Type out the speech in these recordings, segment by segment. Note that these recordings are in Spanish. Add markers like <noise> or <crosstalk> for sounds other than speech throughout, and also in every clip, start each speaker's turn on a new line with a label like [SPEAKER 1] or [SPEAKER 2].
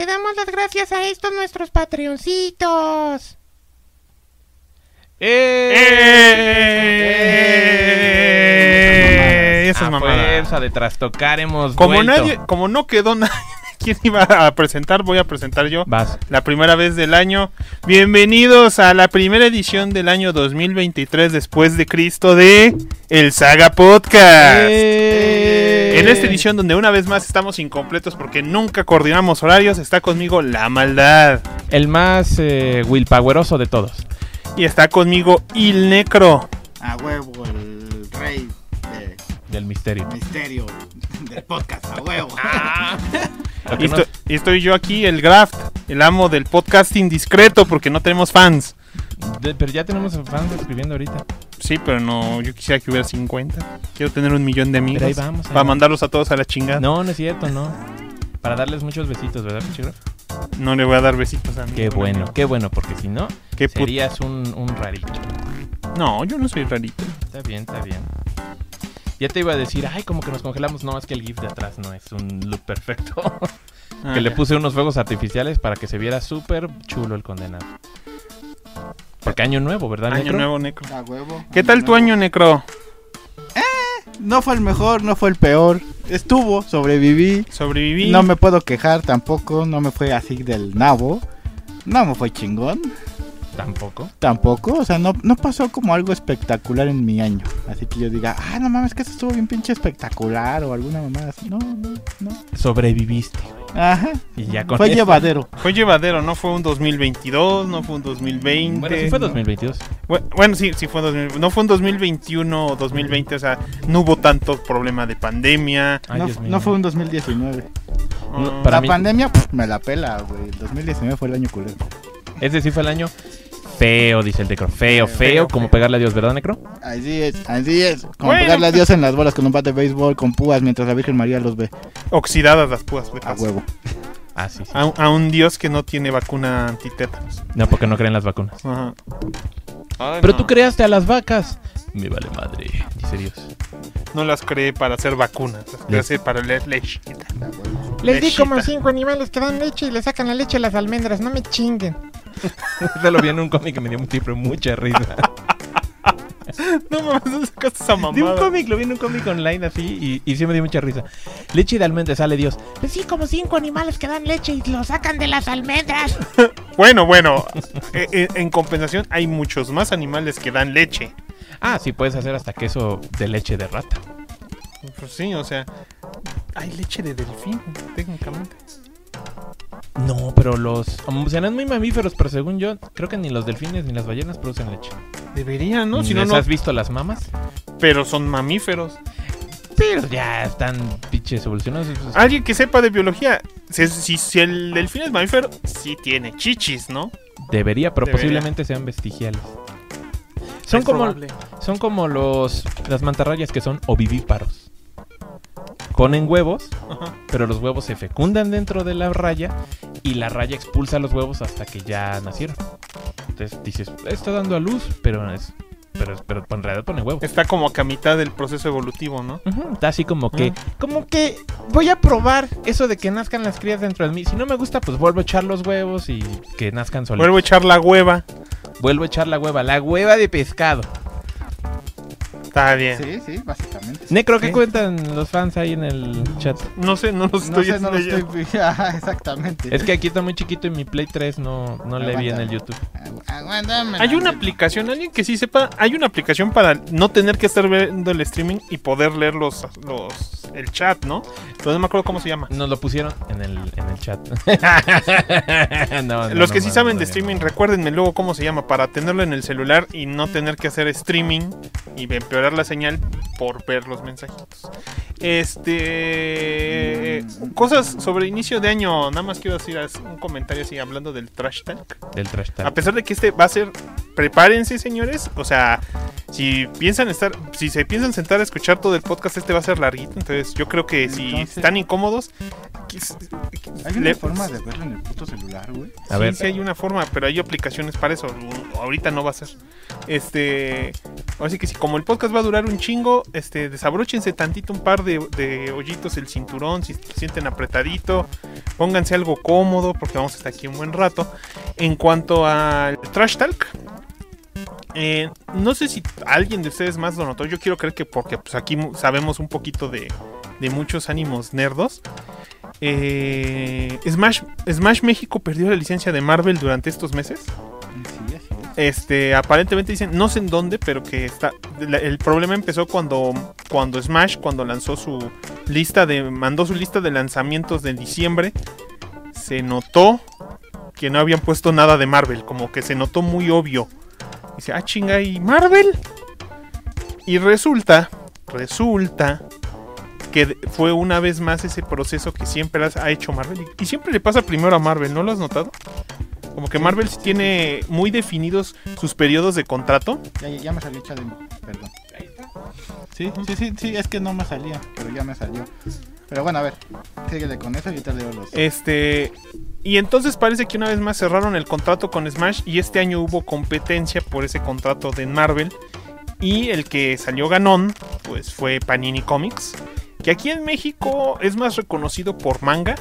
[SPEAKER 1] Le damos las gracias a estos nuestros patreoncitos.
[SPEAKER 2] ¡Eh! Esas
[SPEAKER 3] a
[SPEAKER 2] mamadas.
[SPEAKER 3] fuerza de trastocar hemos
[SPEAKER 2] Como
[SPEAKER 3] vuelto.
[SPEAKER 2] nadie, como no quedó nadie, ¿quién iba a presentar? Voy a presentar yo.
[SPEAKER 3] Vas.
[SPEAKER 2] La primera vez del año. Bienvenidos a la primera edición del año 2023 después de Cristo de El Saga Podcast.
[SPEAKER 3] ¡Eh!
[SPEAKER 2] En esta edición donde una vez más estamos incompletos porque nunca coordinamos horarios, está conmigo La Maldad.
[SPEAKER 3] El más eh, willpoweroso de todos.
[SPEAKER 2] Y está conmigo Il Necro.
[SPEAKER 4] A huevo, el rey de
[SPEAKER 3] Del misterio.
[SPEAKER 4] misterio del podcast, a huevo. <laughs>
[SPEAKER 3] Que
[SPEAKER 2] Y, estoy yo aquí, el Graft, el amo del podcasting discreto porque no tenemos fans.
[SPEAKER 3] De- pero ya tenemos fans escribiendo ahorita.
[SPEAKER 2] Sí, pero no, yo quisiera que hubiera 50. Quiero tener un millón de amigos.
[SPEAKER 3] Pero ahí vamos, ahí
[SPEAKER 2] para
[SPEAKER 3] vamos.
[SPEAKER 2] mandarlos a todos a la chingada. No,
[SPEAKER 3] No, no es cierto, no. Para darles muchos besitos, ¿verdad, pinche Graf?
[SPEAKER 2] le voy a dar besitos a mí.
[SPEAKER 3] Qué bueno, qué bueno, porque si no,
[SPEAKER 2] Qué
[SPEAKER 3] serías un, un rarito.
[SPEAKER 2] No, yo no soy rarito.
[SPEAKER 3] Está bien, está bien. Ya te iba a decir, ay, como que nos congelamos. No, es que el GIF de atrás no es un look perfecto. <laughs>
[SPEAKER 2] Ah,
[SPEAKER 3] que le puse unos fuegos artificiales para que se viera súper chulo el condenado. Porque año nuevo, ¿verdad,
[SPEAKER 2] Año
[SPEAKER 3] Necro?
[SPEAKER 2] nuevo, Necro.
[SPEAKER 4] A huevo.
[SPEAKER 2] ¿Qué tal tu año, Necro?
[SPEAKER 4] No fue el mejor, no fue el peor. Estuvo, sobreviví.
[SPEAKER 2] Sobreviví.
[SPEAKER 4] No me puedo quejar tampoco, no me fue así del nabo. No me fue chingón,
[SPEAKER 3] Tampoco.
[SPEAKER 4] tampoco. O sea, no, no pasó como algo espectacular en mi año. Así que yo diga, ah, no mames, que esto estuvo bien pinche espectacular o alguna mamada así. No, no, no.
[SPEAKER 3] Sobreviviste.
[SPEAKER 4] Ajá.
[SPEAKER 3] Y ya con
[SPEAKER 4] Fue
[SPEAKER 3] eso-
[SPEAKER 4] llevadero.
[SPEAKER 2] Fue llevadero, no fue un 2022, no fue un 2020.
[SPEAKER 3] Bueno, sí fue 2022.
[SPEAKER 2] Bu- Bueno, sí, sí fue un 2000 No fue un 2021 o 2020, o sea, no hubo tanto problema de pandemia.
[SPEAKER 3] Ay,
[SPEAKER 4] no, no fue un 2019.
[SPEAKER 3] No,
[SPEAKER 2] Ah,
[SPEAKER 3] para
[SPEAKER 4] la
[SPEAKER 3] mí-
[SPEAKER 4] pandemia pff, me la pela, güey. El 2019 fue el año culero.
[SPEAKER 3] Ese sí fue el año feo, dice el Necro. Feo, feo,
[SPEAKER 2] Feo,
[SPEAKER 3] como
[SPEAKER 2] feo.
[SPEAKER 3] pegarle a Dios, ¿verdad, Necro?
[SPEAKER 4] Así es, así es. Como
[SPEAKER 2] Bueno,
[SPEAKER 4] pegarle a Dios en las bolas con un bate de béisbol, con púas, mientras la Virgen María los ve.
[SPEAKER 2] Oxidadas las púas. de
[SPEAKER 4] A huevo.
[SPEAKER 3] Ah, sí, sí.
[SPEAKER 2] A, un- a un dios que no tiene vacuna antitétanos.
[SPEAKER 3] No, porque no creen las vacunas.
[SPEAKER 2] Ajá.
[SPEAKER 3] Pero tú creaste a las vacas. Me vale madre, dice Dios.
[SPEAKER 2] No las creé para hacer vacunas, las creé para leer leche.
[SPEAKER 1] Les di como cinco animales que dan leche y le sacan la leche a las almendras. No me chinguen. <laughs>
[SPEAKER 3] Eso lo vi en un cómic que me dio siempre mucha risa. <laughs>
[SPEAKER 2] No mames, ¿dónde sacaste esa
[SPEAKER 3] De un
[SPEAKER 2] mamada?
[SPEAKER 3] cómic, lo vi en un cómic online así y, y sí me dio mucha risa. Leche de almendra, sale Dios.
[SPEAKER 1] Les di como cinco animales que dan leche y lo sacan de las almendras. <laughs>
[SPEAKER 2] Bueno, bueno, eh, eh, en compensación hay muchos más animales que dan leche.
[SPEAKER 3] Ah, sí, puedes hacer hasta queso de leche de rata.
[SPEAKER 2] Pues sí, o sea, hay leche de delfín, técnicamente.
[SPEAKER 3] No, pero los... No es muy mamíferos, pero según yo, creo que ni los delfines ni las ballenas producen leche.
[SPEAKER 2] Deberían, ¿no? Si no,
[SPEAKER 3] ¿Les
[SPEAKER 2] no.
[SPEAKER 3] has visto las mamas?
[SPEAKER 2] Pero son mamíferos.
[SPEAKER 3] Pero ya están pinches evolucionados.
[SPEAKER 2] Alguien que sepa de biología, si, si, si el delfín es mamífero, sí tiene chichis, ¿no?
[SPEAKER 3] Debería, pero
[SPEAKER 2] Debería.
[SPEAKER 3] posiblemente sean vestigiales. Son
[SPEAKER 2] Es
[SPEAKER 3] como,
[SPEAKER 2] probable.
[SPEAKER 3] son como los las mantarrayas que son ovivíparos. Ponen huevos, pero los huevos se fecundan dentro de la raya y la raya expulsa los huevos hasta que ya nacieron. Entonces dices, está dando a luz, pero es pero, pero en realidad pone huevos.
[SPEAKER 2] Está como que a mitad del proceso evolutivo, ¿no?
[SPEAKER 3] Está así como que, como que voy a probar eso de que nazcan las crías dentro de mí. Si no me gusta, pues vuelvo a echar los huevos y que nazcan solitos.
[SPEAKER 2] Vuelvo a echar la hueva.
[SPEAKER 3] Vuelvo a echar la hueva, la hueva de pescado.
[SPEAKER 2] Está bien.
[SPEAKER 4] Sí, sí, básicamente.
[SPEAKER 3] Necro, ¿qué
[SPEAKER 2] Sí.
[SPEAKER 3] cuentan los fans ahí en el chat?
[SPEAKER 2] No sé, no los
[SPEAKER 4] No
[SPEAKER 2] estoy
[SPEAKER 4] sé, no lo estoy. Ajá, <laughs> exactamente.
[SPEAKER 3] Es que aquí está muy chiquito y mi Play 3 no, no le vi en el YouTube.
[SPEAKER 4] Agu- Aguántame.
[SPEAKER 2] Hay una aplicación, alguien que sí sepa, hay una aplicación para no tener que estar viendo el streaming y poder leer los, los el chat, ¿no? Pero no me acuerdo cómo se llama.
[SPEAKER 3] Nos lo pusieron en el, en el chat. <laughs> No, no,
[SPEAKER 2] Los que
[SPEAKER 3] no,
[SPEAKER 2] sí
[SPEAKER 3] no,
[SPEAKER 2] saben
[SPEAKER 3] no,
[SPEAKER 2] de
[SPEAKER 3] no.
[SPEAKER 2] streaming, recuérdenme luego cómo se llama para tenerlo en el celular y no tener que hacer streaming y empeorar la señal por ver los mensajitos. Este. Cosas sobre inicio de año. Nada más quiero decir un comentario así hablando del trash tank.
[SPEAKER 3] Del trash
[SPEAKER 2] A
[SPEAKER 3] talk.
[SPEAKER 2] pesar de que este va a ser. Prepárense, señores. O sea, si piensan estar. Si se piensan sentar a escuchar todo el podcast, este va a ser larguito. Entonces, yo creo que si
[SPEAKER 4] Entonces-
[SPEAKER 2] están incómodos,
[SPEAKER 4] Hay una
[SPEAKER 2] le-
[SPEAKER 4] forma de verlo en el puto celular, güey.
[SPEAKER 3] A
[SPEAKER 2] sí,
[SPEAKER 3] ver.
[SPEAKER 2] sí hay una forma, pero hay aplicaciones para eso. Ahorita no va a ser. Este, ahora sí que si como el podcast va a durar un chingo, este, desabróchense tantito un par de, de hoyitos el cinturón, si se sienten apretadito, pónganse algo cómodo porque vamos a estar aquí un buen rato. En cuanto al trash talk, eh, no sé si alguien de ustedes más lo notó. Yo quiero creer que porque pues, aquí sabemos un poquito de, de muchos ánimos nerdos. Eh, Smash, Smash México perdió la licencia de Marvel durante estos meses. Este, aparentemente dicen, no sé en dónde, pero que está. el problema empezó cuando, cuando Smash, cuando lanzó su lista de. mandó su lista de lanzamientos de diciembre. Se notó que no habían puesto nada de Marvel. Como que se notó muy obvio. Dice, ah, chinga, ¿y Marvel? Y resulta, resulta que fue una vez más ese proceso que siempre ha hecho Marvel. Y siempre le pasa primero a Marvel, ¿no lo has notado? Como que Marvel sí tiene muy definidos sus periodos de contrato.
[SPEAKER 4] Ya, ya- ya me salió Chademo, perdón. Sí, sí, sí, sí, es que no me salía, pero ya me salió. Pero bueno, a ver, síguele con eso y ahorita leo los.
[SPEAKER 2] Este. Y entonces parece que una vez más cerraron el contrato con Smash. Y este año hubo competencia por ese contrato de Marvel. Y el que salió ganón, pues fue Panini Comics. Que aquí en México es más reconocido por manga.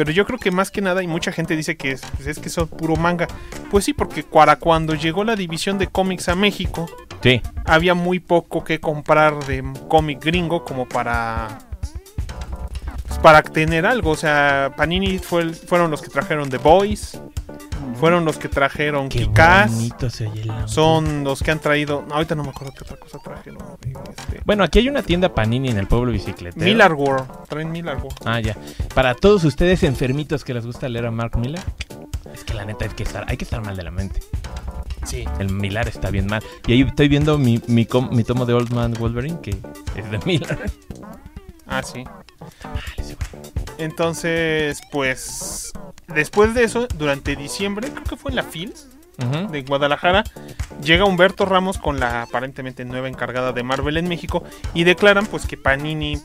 [SPEAKER 2] Pero yo creo que más que nada, y mucha gente dice que es, pues es que son puro manga. Pues sí, porque para cuando llegó la división de cómics a México,
[SPEAKER 3] Sí.
[SPEAKER 2] había muy poco que comprar de cómic gringo como para pues, para tener algo, o sea, Panini fue el- fueron los que trajeron The Boys, fueron los que trajeron
[SPEAKER 3] Qué
[SPEAKER 2] Kikaz,
[SPEAKER 3] bonito se oye el audio.
[SPEAKER 2] son los que han traído, no, ahorita no me acuerdo qué otra cosa trajeron, este,
[SPEAKER 3] Bueno, aquí hay una tienda Panini en el pueblo bicicletero.
[SPEAKER 2] Miller World, traen Miller World.
[SPEAKER 3] Ah, ya. Para todos ustedes enfermitos que les gusta leer a Mark Miller, es que la neta hay que estar, hay que estar mal de la mente.
[SPEAKER 2] Sí.
[SPEAKER 3] El Miller está bien mal. Y ahí estoy viendo mi, mi, com- mi tomo de Old Man Wolverine, que es de Miller.
[SPEAKER 2] Ah, sí. Entonces, pues después de eso, durante diciembre, creo que fue en la FIL,
[SPEAKER 3] Ujú.
[SPEAKER 2] de Guadalajara, llega Humberto Ramos con la aparentemente nueva encargada de Marvel en México y declaran pues que Panini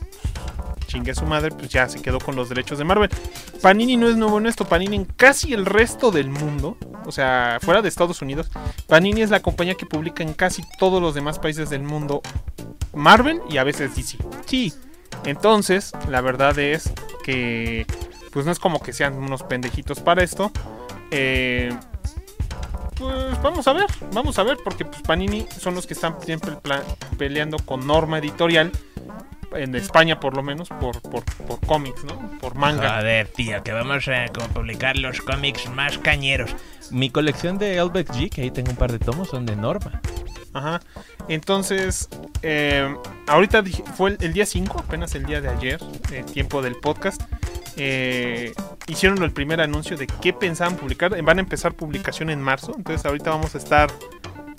[SPEAKER 2] chingue a su madre, pues ya se quedó con los derechos de Marvel. Panini no es nuevo en esto, Panini en casi el resto del mundo, o sea, fuera de Estados Unidos, Panini es la compañía que publica en casi todos los demás países del mundo Marvel y a veces DC.
[SPEAKER 3] Sí.
[SPEAKER 2] Entonces, la verdad es que pues no es como que sean unos pendejitos para esto. Eh, pues vamos a ver, vamos a ver, porque pues, Panini son los que están siempre peleando con norma editorial, en España por lo menos, por, por, por cómics, ¿no? Por manga.
[SPEAKER 3] Joder, tío, que vamos a como publicar los cómics más cañeros. Mi colección de Elbeck G, que ahí tengo un par de tomos, son de Norma.
[SPEAKER 2] Ajá. Entonces, eh, ahorita fue el, el día 5, apenas el día de ayer, eh, tiempo del podcast. eh, hicieron el primer anuncio de qué pensaban publicar. Van a empezar publicación en marzo. Entonces, ahorita vamos a estar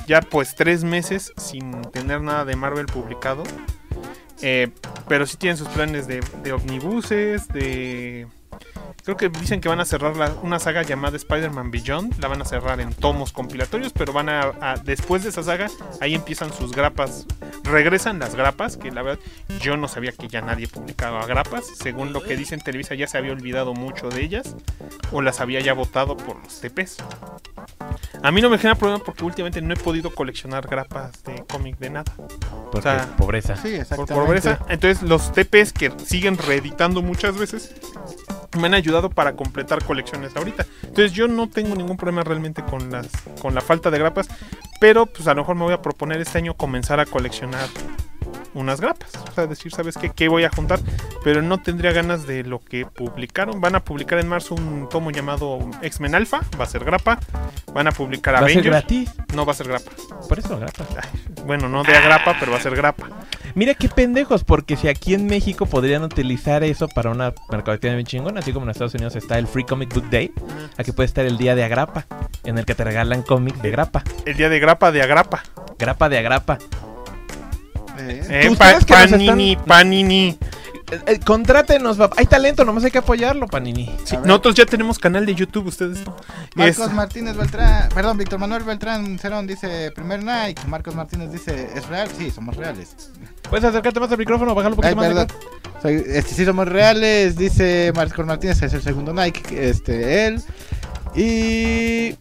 [SPEAKER 2] ya pues tres meses sin tener nada de Marvel publicado. Eh, pero sí tienen sus planes de, de omnibuses, de... Creo que dicen que van a cerrar la- una saga llamada Spider-Man Beyond. La van a cerrar en tomos compilatorios, pero van a, a- Después de esa saga, ahí empiezan sus grapas. Regresan las grapas, que la verdad yo no sabía que ya nadie publicaba grapas. Según lo que dicen Televisa, ya se había olvidado mucho de ellas. O las había ya votado por los TPs. A mí no me genera problema porque últimamente no he podido coleccionar grapas de cómic de nada.
[SPEAKER 3] Porque
[SPEAKER 2] O sea,
[SPEAKER 3] pobreza.
[SPEAKER 4] Sí,
[SPEAKER 2] Por pobreza. Entonces los TPs que siguen reeditando muchas veces me han ayudado para completar colecciones ahorita. Entonces yo no tengo ningún problema realmente con las con la falta de grapas, pero pues a lo mejor me voy a proponer este año comenzar a coleccionar unas grapas. O sea, decir, ¿sabes qué? ¿Qué voy a juntar? Pero no tendría ganas de lo que publicaron. Van a publicar en marzo un tomo llamado X-Men Alpha. Va a ser grapa. Van a publicar
[SPEAKER 3] ¿Va a ser
[SPEAKER 2] Avengers.
[SPEAKER 3] gratis?
[SPEAKER 2] No va a ser grapa.
[SPEAKER 3] Por eso, grapa.
[SPEAKER 2] Bueno, no de a grapa, pero va a ser grapa.
[SPEAKER 3] Mira qué pendejos, porque si aquí en México podrían utilizar eso para una mercadotecnia bien chingona, así como en Estados Unidos está el Free Comic Book Day, aquí puede estar el día de Agrapa, en el que te regalan cómics de grapa.
[SPEAKER 2] El día de grapa de agrapa.
[SPEAKER 3] Grapa de Agrapa.
[SPEAKER 4] Eh,
[SPEAKER 2] pa- panini,
[SPEAKER 3] están-
[SPEAKER 2] panini.
[SPEAKER 3] Eh, eh, contrátenos, papá. Hay talento, nomás hay que apoyarlo, Panini.
[SPEAKER 2] Sí, nosotros ya tenemos canal de YouTube, ustedes no.
[SPEAKER 4] Marcos
[SPEAKER 2] Es-
[SPEAKER 4] Martínez Beltrán, perdón, Víctor Manuel Beltrán Cerón dice primer Nike. Marcos Martínez dice, ¿es real? Sí, somos reales.
[SPEAKER 3] Puedes acercarte más al micrófono, bajarlo un
[SPEAKER 4] Ay,
[SPEAKER 3] poquito más.
[SPEAKER 4] Soy, este, sí somos reales, dice Marcos Martínez, es el segundo Nike, este, él. Y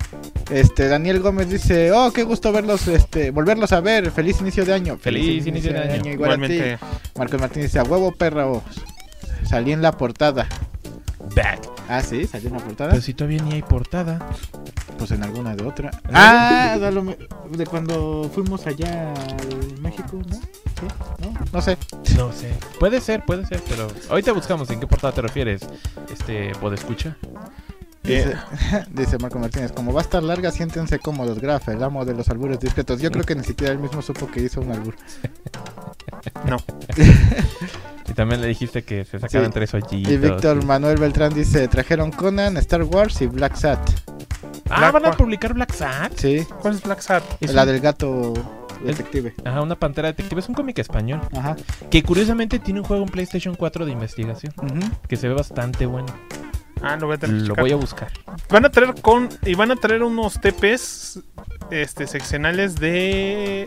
[SPEAKER 4] este Daniel Gómez dice, oh, qué gusto verlos, este, volverlos a ver, feliz inicio de año.
[SPEAKER 3] Feliz inicio de año.
[SPEAKER 4] igual a ti.
[SPEAKER 2] Igualmente.
[SPEAKER 4] Marcos Martínez dice, a huevo perro, salí en la portada.
[SPEAKER 3] Back.
[SPEAKER 4] Ah, sí, salió en la portada.
[SPEAKER 3] Pero si todavía ni hay portada.
[SPEAKER 4] Pues en alguna de otra. Ah, de, lo me- de cuando fuimos allá a México, ¿no? ¿Sí? ¿No? No sé.
[SPEAKER 3] No sé. Puede ser, puede ser, pero ahorita buscamos en qué portada te refieres. Este, escucha?
[SPEAKER 4] Dice, <laughs> dice Marco Martínez, como va a estar larga, siéntense cómodos, Graf, el amo de los albures discretos. Yo creo que ni siquiera él mismo supo que hizo un albur. <laughs>
[SPEAKER 2] No.
[SPEAKER 3] Y también le dijiste que se sacaban
[SPEAKER 4] Sí.
[SPEAKER 3] tres hoyitos.
[SPEAKER 4] Y Víctor Manuel Beltrán dice, trajeron Conan, Star Wars y Black Sat.
[SPEAKER 3] Ah,
[SPEAKER 2] Black
[SPEAKER 3] van a publicar Black Sat.
[SPEAKER 4] Sí,
[SPEAKER 2] ¿Cuál es Black Sat?
[SPEAKER 3] Es
[SPEAKER 4] la
[SPEAKER 3] un-
[SPEAKER 4] del gato detective.
[SPEAKER 3] Ajá, una pantera detective. Es un cómic español.
[SPEAKER 4] Ajá.
[SPEAKER 3] Que curiosamente tiene un juego en PlayStation 4 de investigación.
[SPEAKER 4] Ujú.
[SPEAKER 3] Que se ve bastante bueno.
[SPEAKER 2] Ah, lo voy a tener que
[SPEAKER 3] Lo voy a buscar.
[SPEAKER 2] Van a traer con. Y van a traer unos TPs este, seccionales de.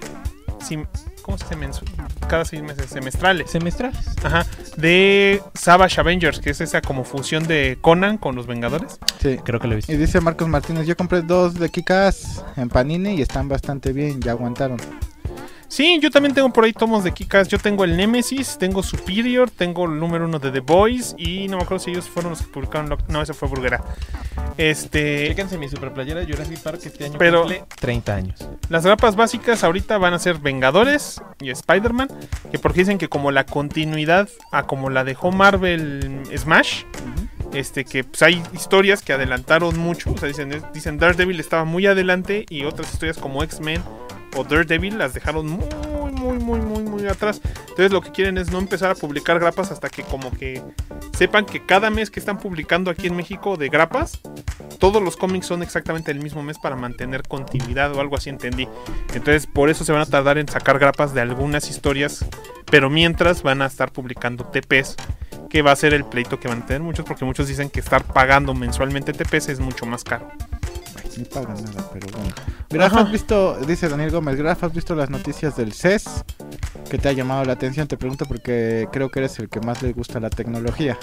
[SPEAKER 2] sim- ¿Cómo se dice? mensu- Cada seis meses, semestrales.
[SPEAKER 3] Semestrales.
[SPEAKER 2] Ajá. De Savage Avengers, que es esa como fusión de Conan con los Vengadores.
[SPEAKER 4] Sí.
[SPEAKER 3] Creo que lo he visto.
[SPEAKER 4] Y dice Marcos Martínez, yo compré dos de Kikas en Panini y están bastante bien, ya aguantaron.
[SPEAKER 2] Sí, yo también tengo por ahí tomos de Kikas. Yo tengo el Nemesis, tengo Superior, tengo el número uno de The Boys. Y no me acuerdo si ellos fueron los que publicaron. lo- No, ese fue Burguera. Este.
[SPEAKER 3] Chéquense mi super playera de Jurassic Park que este año
[SPEAKER 2] Pero-
[SPEAKER 3] cumple 30 años.
[SPEAKER 2] Las grapas básicas ahorita van a ser Vengadores y Spider-Man. Que porque dicen que como la continuidad a como la dejó Marvel Smash. Este, que pues, hay historias que adelantaron mucho. O sea, dicen, dicen Daredevil estaba muy adelante. Y otras historias como X-Men o Daredevil las dejaron muy, muy, muy, muy, muy atrás. Entonces lo que quieren es no empezar a publicar grapas hasta que como que sepan que cada mes que están publicando aquí en México de grapas, todos los cómics son exactamente el mismo mes para mantener continuidad o algo así entendí. Entonces por eso se van a tardar en sacar grapas de algunas historias, pero mientras van a estar publicando TPs, que va a ser el pleito que van a tener muchos, porque muchos dicen que estar pagando mensualmente TPs es mucho más caro.
[SPEAKER 4] Nada, pero bueno. Graf,
[SPEAKER 2] Ajá.
[SPEAKER 4] ¿has visto, dice Daniel Gómez, Graf, ¿has visto las noticias del CES? ¿Qué te ha llamado la atención? Te pregunto porque creo que eres el que más le gusta la tecnología.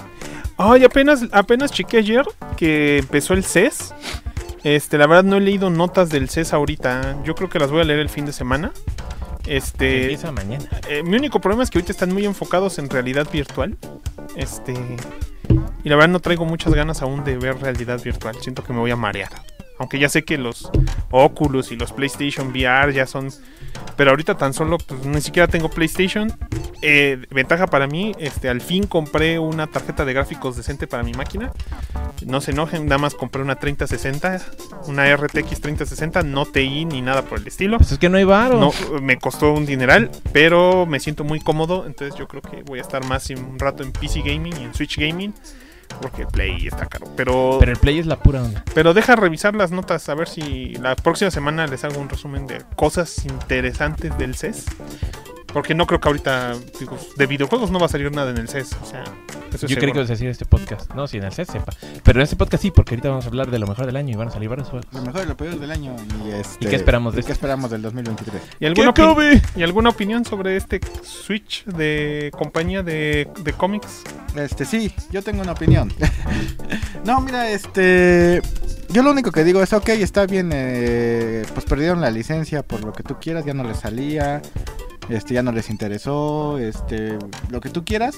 [SPEAKER 2] Ay, apenas, apenas chequé ayer que empezó el CES. Este, la verdad no he leído notas del CES ahorita. Yo creo que las voy a leer el fin de semana. Este,
[SPEAKER 3] Empieza mañana.
[SPEAKER 2] eh, mi único problema es que ahorita están muy enfocados en realidad virtual. Este, y la verdad no traigo muchas ganas aún de ver realidad virtual. Siento que me voy a marear. Aunque ya sé que los Oculus y los PlayStation VR ya son. Pero ahorita tan solo, pues ni siquiera tengo PlayStation. Eh, ventaja para mí, este, al fin compré una tarjeta de gráficos decente para mi máquina. No se enojen, nada más compré una 3060, una RTX 3060, no TI ni nada por el estilo.
[SPEAKER 3] Pues es que no hay varo.
[SPEAKER 2] No, me costó un dineral, pero me siento muy cómodo, entonces yo creo que voy a estar más un rato en PC Gaming y en Switch Gaming, porque el Play está caro. Pero,
[SPEAKER 3] Pero el Play es la pura onda.
[SPEAKER 2] pero deja revisar las notas, a ver si la próxima semana les hago un resumen de cosas interesantes del CES. Porque no creo que ahorita, digo, de videojuegos no va a salir nada en el CES, o sea, eso es
[SPEAKER 3] Yo creí que ibas a decir este podcast. No, si en el set sepa. Pero en este podcast sí, porque ahorita vamos a hablar de lo mejor del año y van a salir varios juegos.
[SPEAKER 4] Lo mejor y lo peor del año. ¿Y, este,
[SPEAKER 3] ¿Y qué esperamos de
[SPEAKER 4] ¿y qué
[SPEAKER 3] este?
[SPEAKER 4] esperamos del 2023?
[SPEAKER 2] ¿Y alguna,
[SPEAKER 3] ¡Qué
[SPEAKER 2] opi-
[SPEAKER 3] Kobe!
[SPEAKER 2] ¿Y alguna opinión sobre este Switch de compañía de, de cómics?
[SPEAKER 4] Este, sí, yo tengo una opinión. <laughs> no, mira, este. Yo lo único que digo es, ok, está bien, eh, pues perdieron la licencia por lo que tú quieras, ya no les salía, este, ya no les interesó, este, lo que tú quieras.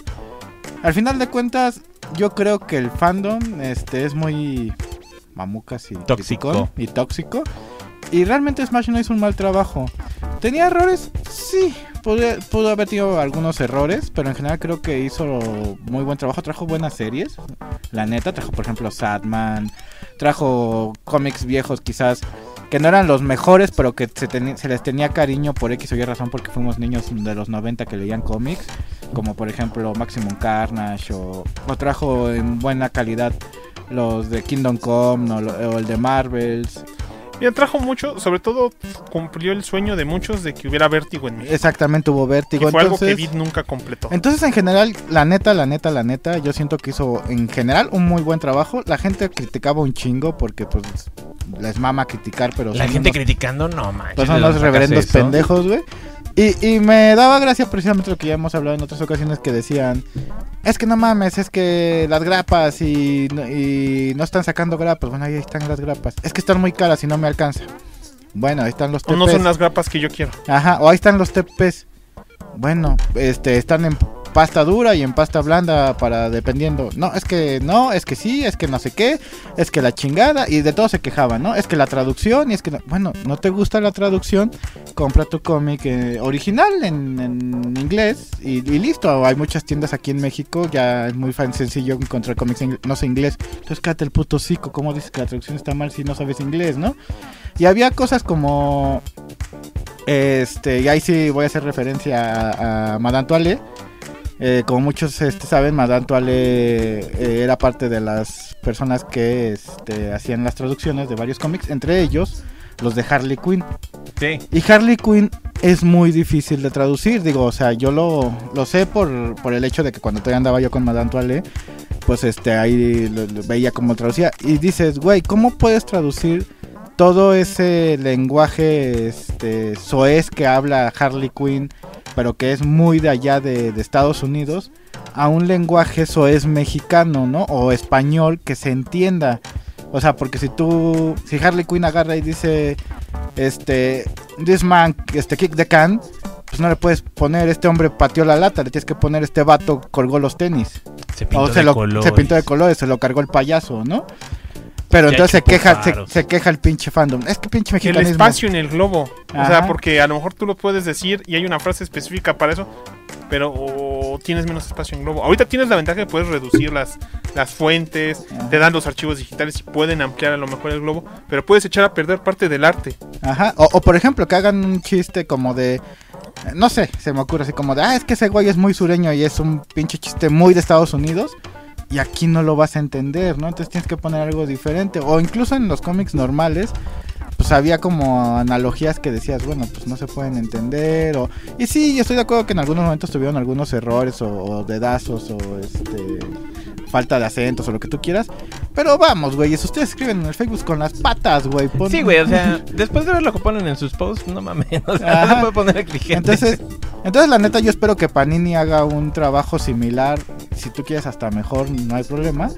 [SPEAKER 4] Al final de cuentas, yo creo que el fandom, este, es muy mamucas y
[SPEAKER 3] Tóxico.
[SPEAKER 4] y tóxico. Y realmente Smash no hizo un mal trabajo. ¿Tenía errores? Sí, pudo, pudo haber tenido algunos errores, pero en general creo que hizo muy buen trabajo. Trajo buenas series, la neta. Trajo, por ejemplo, Sadman. Trajo cómics viejos, quizás que no eran los mejores, pero que se, les tenía cariño por X o Y razón, porque fuimos niños de los 90 que leían cómics. Como por ejemplo Maximum Carnage, o, o trajo en buena calidad los de Kingdom Come o, o el de Marvels.
[SPEAKER 2] Y atrajo mucho, sobre todo cumplió el sueño de muchos de que hubiera vértigo en México.
[SPEAKER 4] Exactamente, hubo
[SPEAKER 2] Que
[SPEAKER 4] vértigo.
[SPEAKER 2] fue algo
[SPEAKER 4] entonces,
[SPEAKER 2] que Vid nunca completó.
[SPEAKER 4] entonces, en general, la neta, la neta, la neta, yo siento que hizo en general un muy buen trabajo. La gente criticaba un chingo porque, pues, les mama criticar, pero
[SPEAKER 3] La gente
[SPEAKER 4] unos-
[SPEAKER 3] criticando, no manches.
[SPEAKER 4] pues son
[SPEAKER 3] ¿de
[SPEAKER 4] unos
[SPEAKER 3] dónde sacas
[SPEAKER 4] reverendos pendejos, güey. Y, y me daba gracia precisamente lo que ya hemos hablado en otras ocasiones que decían, es que no mames, es que las grapas y, no- y no están sacando grapas. Bueno, ahí están las grapas. Es que están muy caras y no me alcanza. Bueno, ahí están los
[SPEAKER 2] O no
[SPEAKER 4] TPs.
[SPEAKER 2] son las grapas que yo quiero.
[SPEAKER 4] Ajá, o ahí están los TPs. Bueno, este, están en pasta dura y en pasta blanda para dependiendo. No, es que no, es que sí, es que no sé qué, es que la chingada y de todo se quejaban, ¿no? Es que la traducción y es que, no- bueno, no te gusta la traducción, compra tu cómic eh, original en, inglés y, y listo. Hay muchas tiendas aquí en México, ya es muy fan- sencillo encontrar cómics en no sé inglés. Entonces cállate el puto cico, ¿cómo dices que la traducción está mal si no sabes inglés, no? Y había cosas como este, y ahí sí voy a hacer referencia a, a Madame Toile. Eh, como muchos este, saben, Madame Toile eh, era parte de las personas que este, hacían las traducciones de varios cómics, entre ellos los de Harley Quinn.
[SPEAKER 3] Sí.
[SPEAKER 4] Y Harley Quinn es muy difícil de traducir, digo, o sea, yo lo, lo sé por, por el hecho de que cuando todavía andaba yo con Madame Toile, pues este, ahí lo- lo veía cómo traducía. Y dices, güey, ¿cómo puedes traducir todo ese lenguaje este, soez que habla Harley Quinn, pero que es muy de allá de, de Estados Unidos, a un lenguaje soez mexicano, ¿no? O español que se entienda. O sea, porque si tú, si Harley Quinn agarra y dice, este, this man, este, kick the can, pues no le puedes poner, este hombre pateó la lata, le tienes que poner, este vato colgó los tenis.
[SPEAKER 3] Se pintó
[SPEAKER 4] O se,
[SPEAKER 3] de
[SPEAKER 4] lo,
[SPEAKER 3] colores.
[SPEAKER 4] se pintó de colores, se lo cargó el payaso, ¿no? Pero entonces se queja, se, queja el pinche fandom. Es que pinche
[SPEAKER 2] El
[SPEAKER 4] mexicanismo.
[SPEAKER 2] espacio en el globo. O sea, porque a lo mejor tú lo puedes decir y hay una frase específica para eso, pero o tienes menos espacio en globo. Ahorita tienes la ventaja de puedes reducir las, las fuentes,
[SPEAKER 4] Ajá.
[SPEAKER 2] te dan los archivos digitales y pueden ampliar a lo mejor el globo, pero puedes echar a perder parte del arte.
[SPEAKER 4] Ajá. O, o, por ejemplo, que hagan un chiste como de. No sé, se me ocurre así como de. Ah, es que ese güey es muy sureño y es un pinche chiste muy de Estados Unidos. Y aquí no lo vas a entender, ¿no? Entonces tienes que poner algo diferente. O incluso en los cómics normales. Pues había como analogías que decías, bueno, pues no se pueden entender. O... Y sí, estoy de acuerdo que en algunos momentos tuvieron algunos errores o, o dedazos o este falta de acentos o lo que tú quieras. Pero vamos, güey, si ustedes escriben en el Facebook con las patas, güey. pon-
[SPEAKER 3] Sí, güey, o sea, después de ver lo que ponen en sus posts, no mames, <laughs> o sea,
[SPEAKER 4] Ajá.
[SPEAKER 3] no poner exigente.
[SPEAKER 4] Entonces, entonces la neta yo espero que Panini haga un trabajo similar, si tú quieres hasta mejor, no hay problema.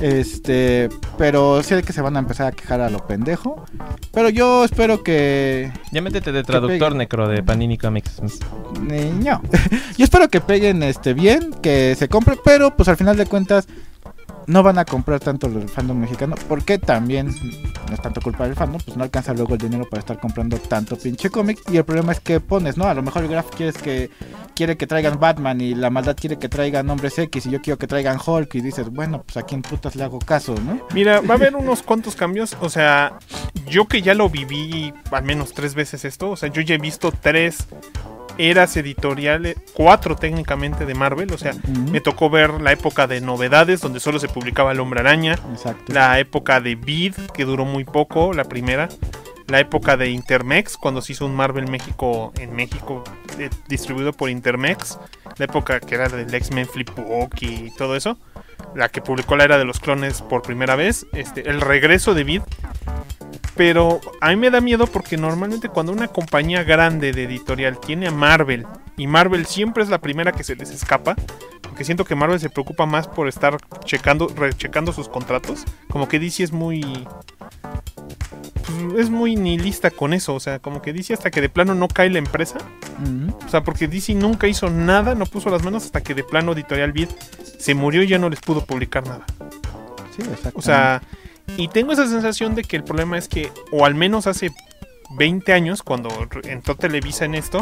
[SPEAKER 4] Este, pero sí que se van a empezar a quejar a lo pendejo. Pero yo espero que
[SPEAKER 3] Ya métete de traductor, necro, de Panini Comics.
[SPEAKER 4] niño. <laughs> yo espero que peguen este bien, que se compre, pero pues al final de cuentas no van a comprar tanto el fandom mexicano, porque también no es tanto culpa del fandom, pues no alcanza luego el dinero para estar comprando tanto pinche cómic y el problema es que pones, ¿no? A lo mejor el Graf quiere que quiere que traigan Batman y la maldad quiere que traigan Hombres X y yo quiero que traigan Hulk y dices, bueno, pues a quién putas le hago caso, ¿no?
[SPEAKER 2] Mira, va a haber unos cuantos cambios. O sea, yo que ya lo viví al menos tres veces esto. O sea, yo ya he visto tres eras editoriales, cuatro técnicamente de Marvel. O sea, me tocó ver la época de novedades, donde solo se publicaba El Hombre Araña.
[SPEAKER 4] Exacto.
[SPEAKER 2] La época de Vid, que duró muy poco, la primera. La época de Intermex, cuando se hizo un Marvel México en México, eh, distribuido por Intermex. La época que era del X-Men Flipbook y todo eso. La que publicó la era de los clones por primera vez. Este, el regreso de Vid. Pero a mí me da miedo porque normalmente cuando una compañía grande de editorial tiene a Marvel y Marvel siempre es la primera que se les escapa, porque siento que Marvel se preocupa más por estar checando, rechecando sus contratos, como que DC es muy pues, es muy nihilista con eso, o sea, como que DC hasta que de plano no cae la empresa, o sea, porque DC nunca hizo nada, no puso las manos hasta que de plano Editorial Vid se murió y ya no les pudo publicar nada.
[SPEAKER 4] Sí, exacto.
[SPEAKER 2] O sea, y tengo esa sensación de que el problema es que, o al menos hace 20 años, cuando entró Televisa en esto,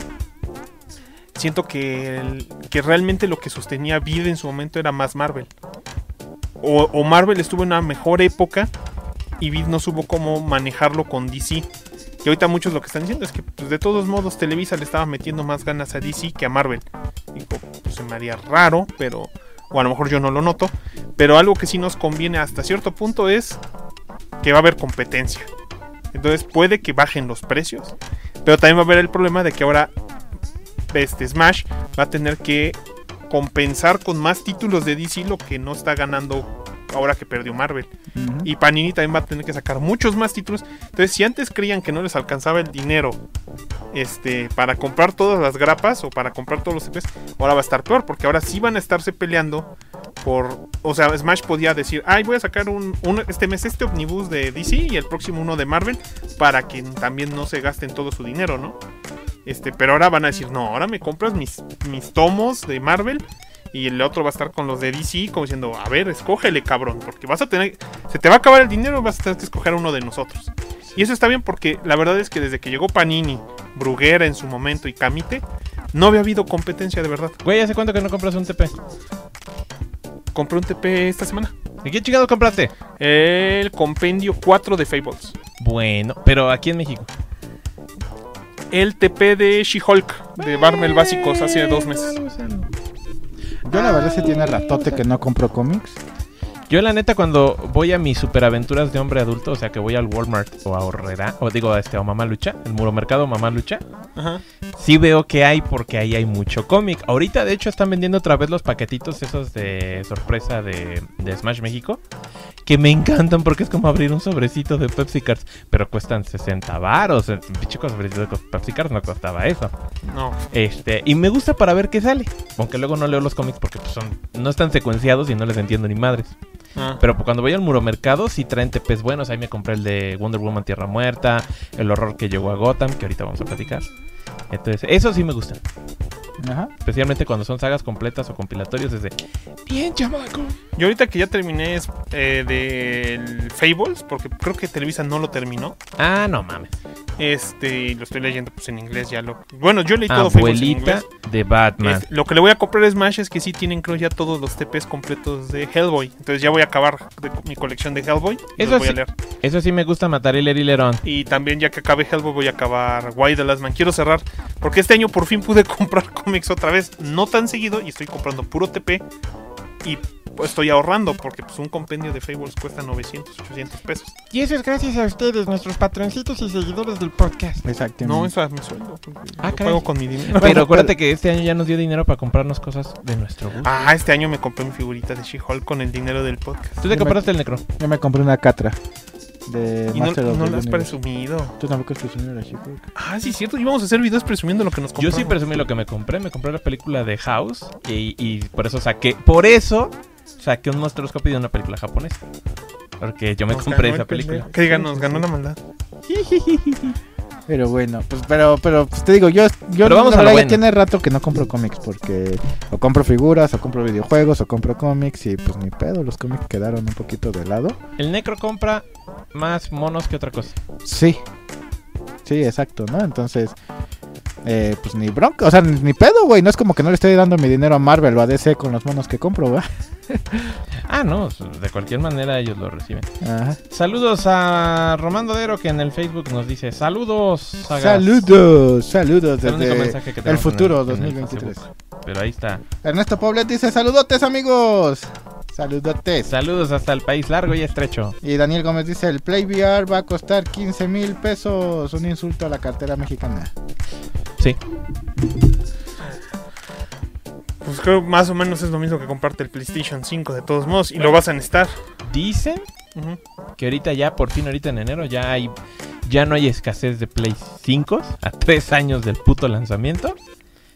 [SPEAKER 2] siento que, que realmente lo que sostenía vida en su momento era más Marvel. O, Marvel estuvo en una mejor época y Vid no supo cómo manejarlo con DC. Y ahorita muchos lo que están diciendo es que pues, de todos modos Televisa le estaba metiendo más ganas a DC que a Marvel. Digo, pues se me haría raro, pero... O a lo mejor yo no lo noto. Pero algo que sí nos conviene hasta cierto punto es que va a haber competencia. Entonces puede que bajen los precios. Pero también va a haber el problema de que ahora este Smash va a tener que compensar con más títulos de DC lo que no está ganando ahora que perdió Marvel. Y Panini también va a tener que sacar muchos más títulos. Entonces, si antes creían que no les alcanzaba el dinero este, para comprar todas las grapas o para comprar todos los CPs, ahora va a estar peor, porque ahora sí van a estarse peleando por... O sea, Smash podía decir, ay, voy a sacar un, un- este mes este omnibus de DC y el próximo uno de Marvel, para que también no se gasten todo su dinero, ¿no? Este, pero ahora van a decir, no, ahora me compras mis, mis tomos de Marvel y el otro va a estar con los de DC como diciendo, a ver, escógele, cabrón, porque vas a tener, se te va a acabar el dinero, vas a tener que escoger uno de nosotros. Y eso está bien porque la verdad es que desde que llegó Panini, Bruguera en su momento y Camite, no había habido competencia de verdad.
[SPEAKER 3] Güey, ¿hace cuánto que no compras un TP?
[SPEAKER 2] Compré un TP esta semana.
[SPEAKER 3] ¿Y qué chingado compraste?
[SPEAKER 2] El compendio 4 de Fables.
[SPEAKER 3] Bueno, pero aquí en México.
[SPEAKER 2] El TP de She-Hulk de Marvel Básicos hace dos meses.
[SPEAKER 4] Yo la verdad sí tiene ratote que no compro cómics.
[SPEAKER 3] Yo la neta cuando voy a mis superaventuras de hombre adulto, o sea que voy al Walmart o a Horrera, o digo a este o Mamá Lucha, el muro mercado Mamá Lucha,
[SPEAKER 2] Ajá.
[SPEAKER 3] sí veo que hay porque ahí hay mucho cómic. Ahorita de hecho están vendiendo otra vez los paquetitos esos de sorpresa de, de Smash México, que me encantan porque es como abrir un sobrecito de Pepsi Cards, pero cuestan 60 varos. El pinche sobrecito de Pepsi Cards no costaba eso.
[SPEAKER 2] No.
[SPEAKER 3] Este, y me gusta para ver qué sale. Aunque luego no leo los cómics porque pues, son no están secuenciados y no les entiendo ni madres.
[SPEAKER 2] Ah.
[SPEAKER 3] Pero cuando voy al muro mercado sí traen TPs buenos. Ahí me compré el de Wonder Woman Tierra Muerta, el horror que llegó a Gotham, que ahorita vamos a platicar. Entonces, eso sí me gusta.
[SPEAKER 4] Ajá.
[SPEAKER 3] Especialmente cuando son sagas completas o compilatorios desde... Bien, chamaco.
[SPEAKER 2] Yo ahorita que ya terminé es, eh, del Fables, porque creo que Televisa no lo terminó.
[SPEAKER 3] Ah, no mames.
[SPEAKER 2] Este, lo estoy leyendo pues en inglés ya lo. Bueno, yo leí todo Fables en
[SPEAKER 3] Abuelita
[SPEAKER 2] inglés.
[SPEAKER 3] de Batman.
[SPEAKER 2] Es- lo que le voy a comprar a Smash es que sí tienen creo ya todos los TPs completos de Hellboy. Entonces ya voy a acabar de- mi colección de Hellboy.
[SPEAKER 3] Eso
[SPEAKER 2] los voy
[SPEAKER 3] sí.
[SPEAKER 2] a leer.
[SPEAKER 3] Eso sí me gusta matar el Lerón.
[SPEAKER 2] Y también ya que acabe Hellboy voy a acabar Why the Last Man. Quiero cerrar porque este año por fin pude <laughs> comprar cómics otra vez, no tan seguido y estoy comprando puro TP y pues, estoy ahorrando porque pues un compendio de Fables cuesta 900, 800 pesos.
[SPEAKER 1] Y eso es gracias a ustedes, nuestros patroncitos y seguidores del podcast.
[SPEAKER 4] Exactamente.
[SPEAKER 2] No, eso es mi sueldo. porque
[SPEAKER 3] Ah,
[SPEAKER 2] lo pago con mi dinero.
[SPEAKER 3] Pero acuérdate que este año ya nos dio dinero para comprarnos cosas de nuestro gusto.
[SPEAKER 2] Ah, este año me compré mi figurita de She-Hulk con el dinero del podcast.
[SPEAKER 3] ¿Tú te
[SPEAKER 4] yo me-
[SPEAKER 3] compraste el necro?
[SPEAKER 4] Yo me compré una catra de
[SPEAKER 2] Y no, no
[SPEAKER 4] the
[SPEAKER 2] lo has
[SPEAKER 4] Universe.
[SPEAKER 2] presumido.
[SPEAKER 4] Tú tampoco has presumido la She-Hulk.
[SPEAKER 2] Ah, sí, cierto. Íbamos a hacer videos presumiendo lo que nos
[SPEAKER 3] Yo
[SPEAKER 2] compramos.
[SPEAKER 3] sí presumí lo que me compré. Me compré la película de House y, y por eso saqué. Por eso saqué un monstruoscopio de una película japonesa. Porque yo me
[SPEAKER 2] Nos
[SPEAKER 3] compré esa película.
[SPEAKER 2] Que digan, nos ganó la maldad.
[SPEAKER 4] Pero bueno, pues pero pero pues te digo, yo yo
[SPEAKER 3] Pero vamos
[SPEAKER 4] la
[SPEAKER 3] a
[SPEAKER 4] ya tiene rato que no compro cómics porque o compro figuras o compro videojuegos o compro cómics y pues ni pedo, los cómics quedaron un poquito de lado.
[SPEAKER 3] El necro compra más monos que otra cosa.
[SPEAKER 4] Sí. Sí, exacto, ¿no? Entonces eh, pues ni bronca, o sea, ni, ni pedo, güey, no es como que no le estoy dando mi dinero a Marvel o a DC con los monos que compro, ¿verdad? <laughs>
[SPEAKER 3] Ah, no. De cualquier manera ellos lo reciben.
[SPEAKER 4] Ajá.
[SPEAKER 3] Saludos a Romando Dero que en el Facebook nos dice saludos. sagas".
[SPEAKER 4] Saludos, saludos
[SPEAKER 3] el
[SPEAKER 4] desde el futuro
[SPEAKER 3] en el
[SPEAKER 4] 2023.
[SPEAKER 3] Facebook. Pero ahí está.
[SPEAKER 4] Ernesto Poblet dice, saludotes amigos. Saludotes.
[SPEAKER 3] Saludos hasta el país largo y estrecho.
[SPEAKER 4] Y Daniel Gómez dice, el Play VR va a costar 15 mil pesos. Un insulto a la cartera mexicana.
[SPEAKER 3] Sí.
[SPEAKER 2] Pues creo más o menos es lo mismo que comprarte el PlayStation 5 de todos modos. Y lo vas a necesitar.
[SPEAKER 3] Dicen que ahorita ya, por fin ahorita en enero, ya hay ya no hay escasez de Play 5 a tres años del puto lanzamiento.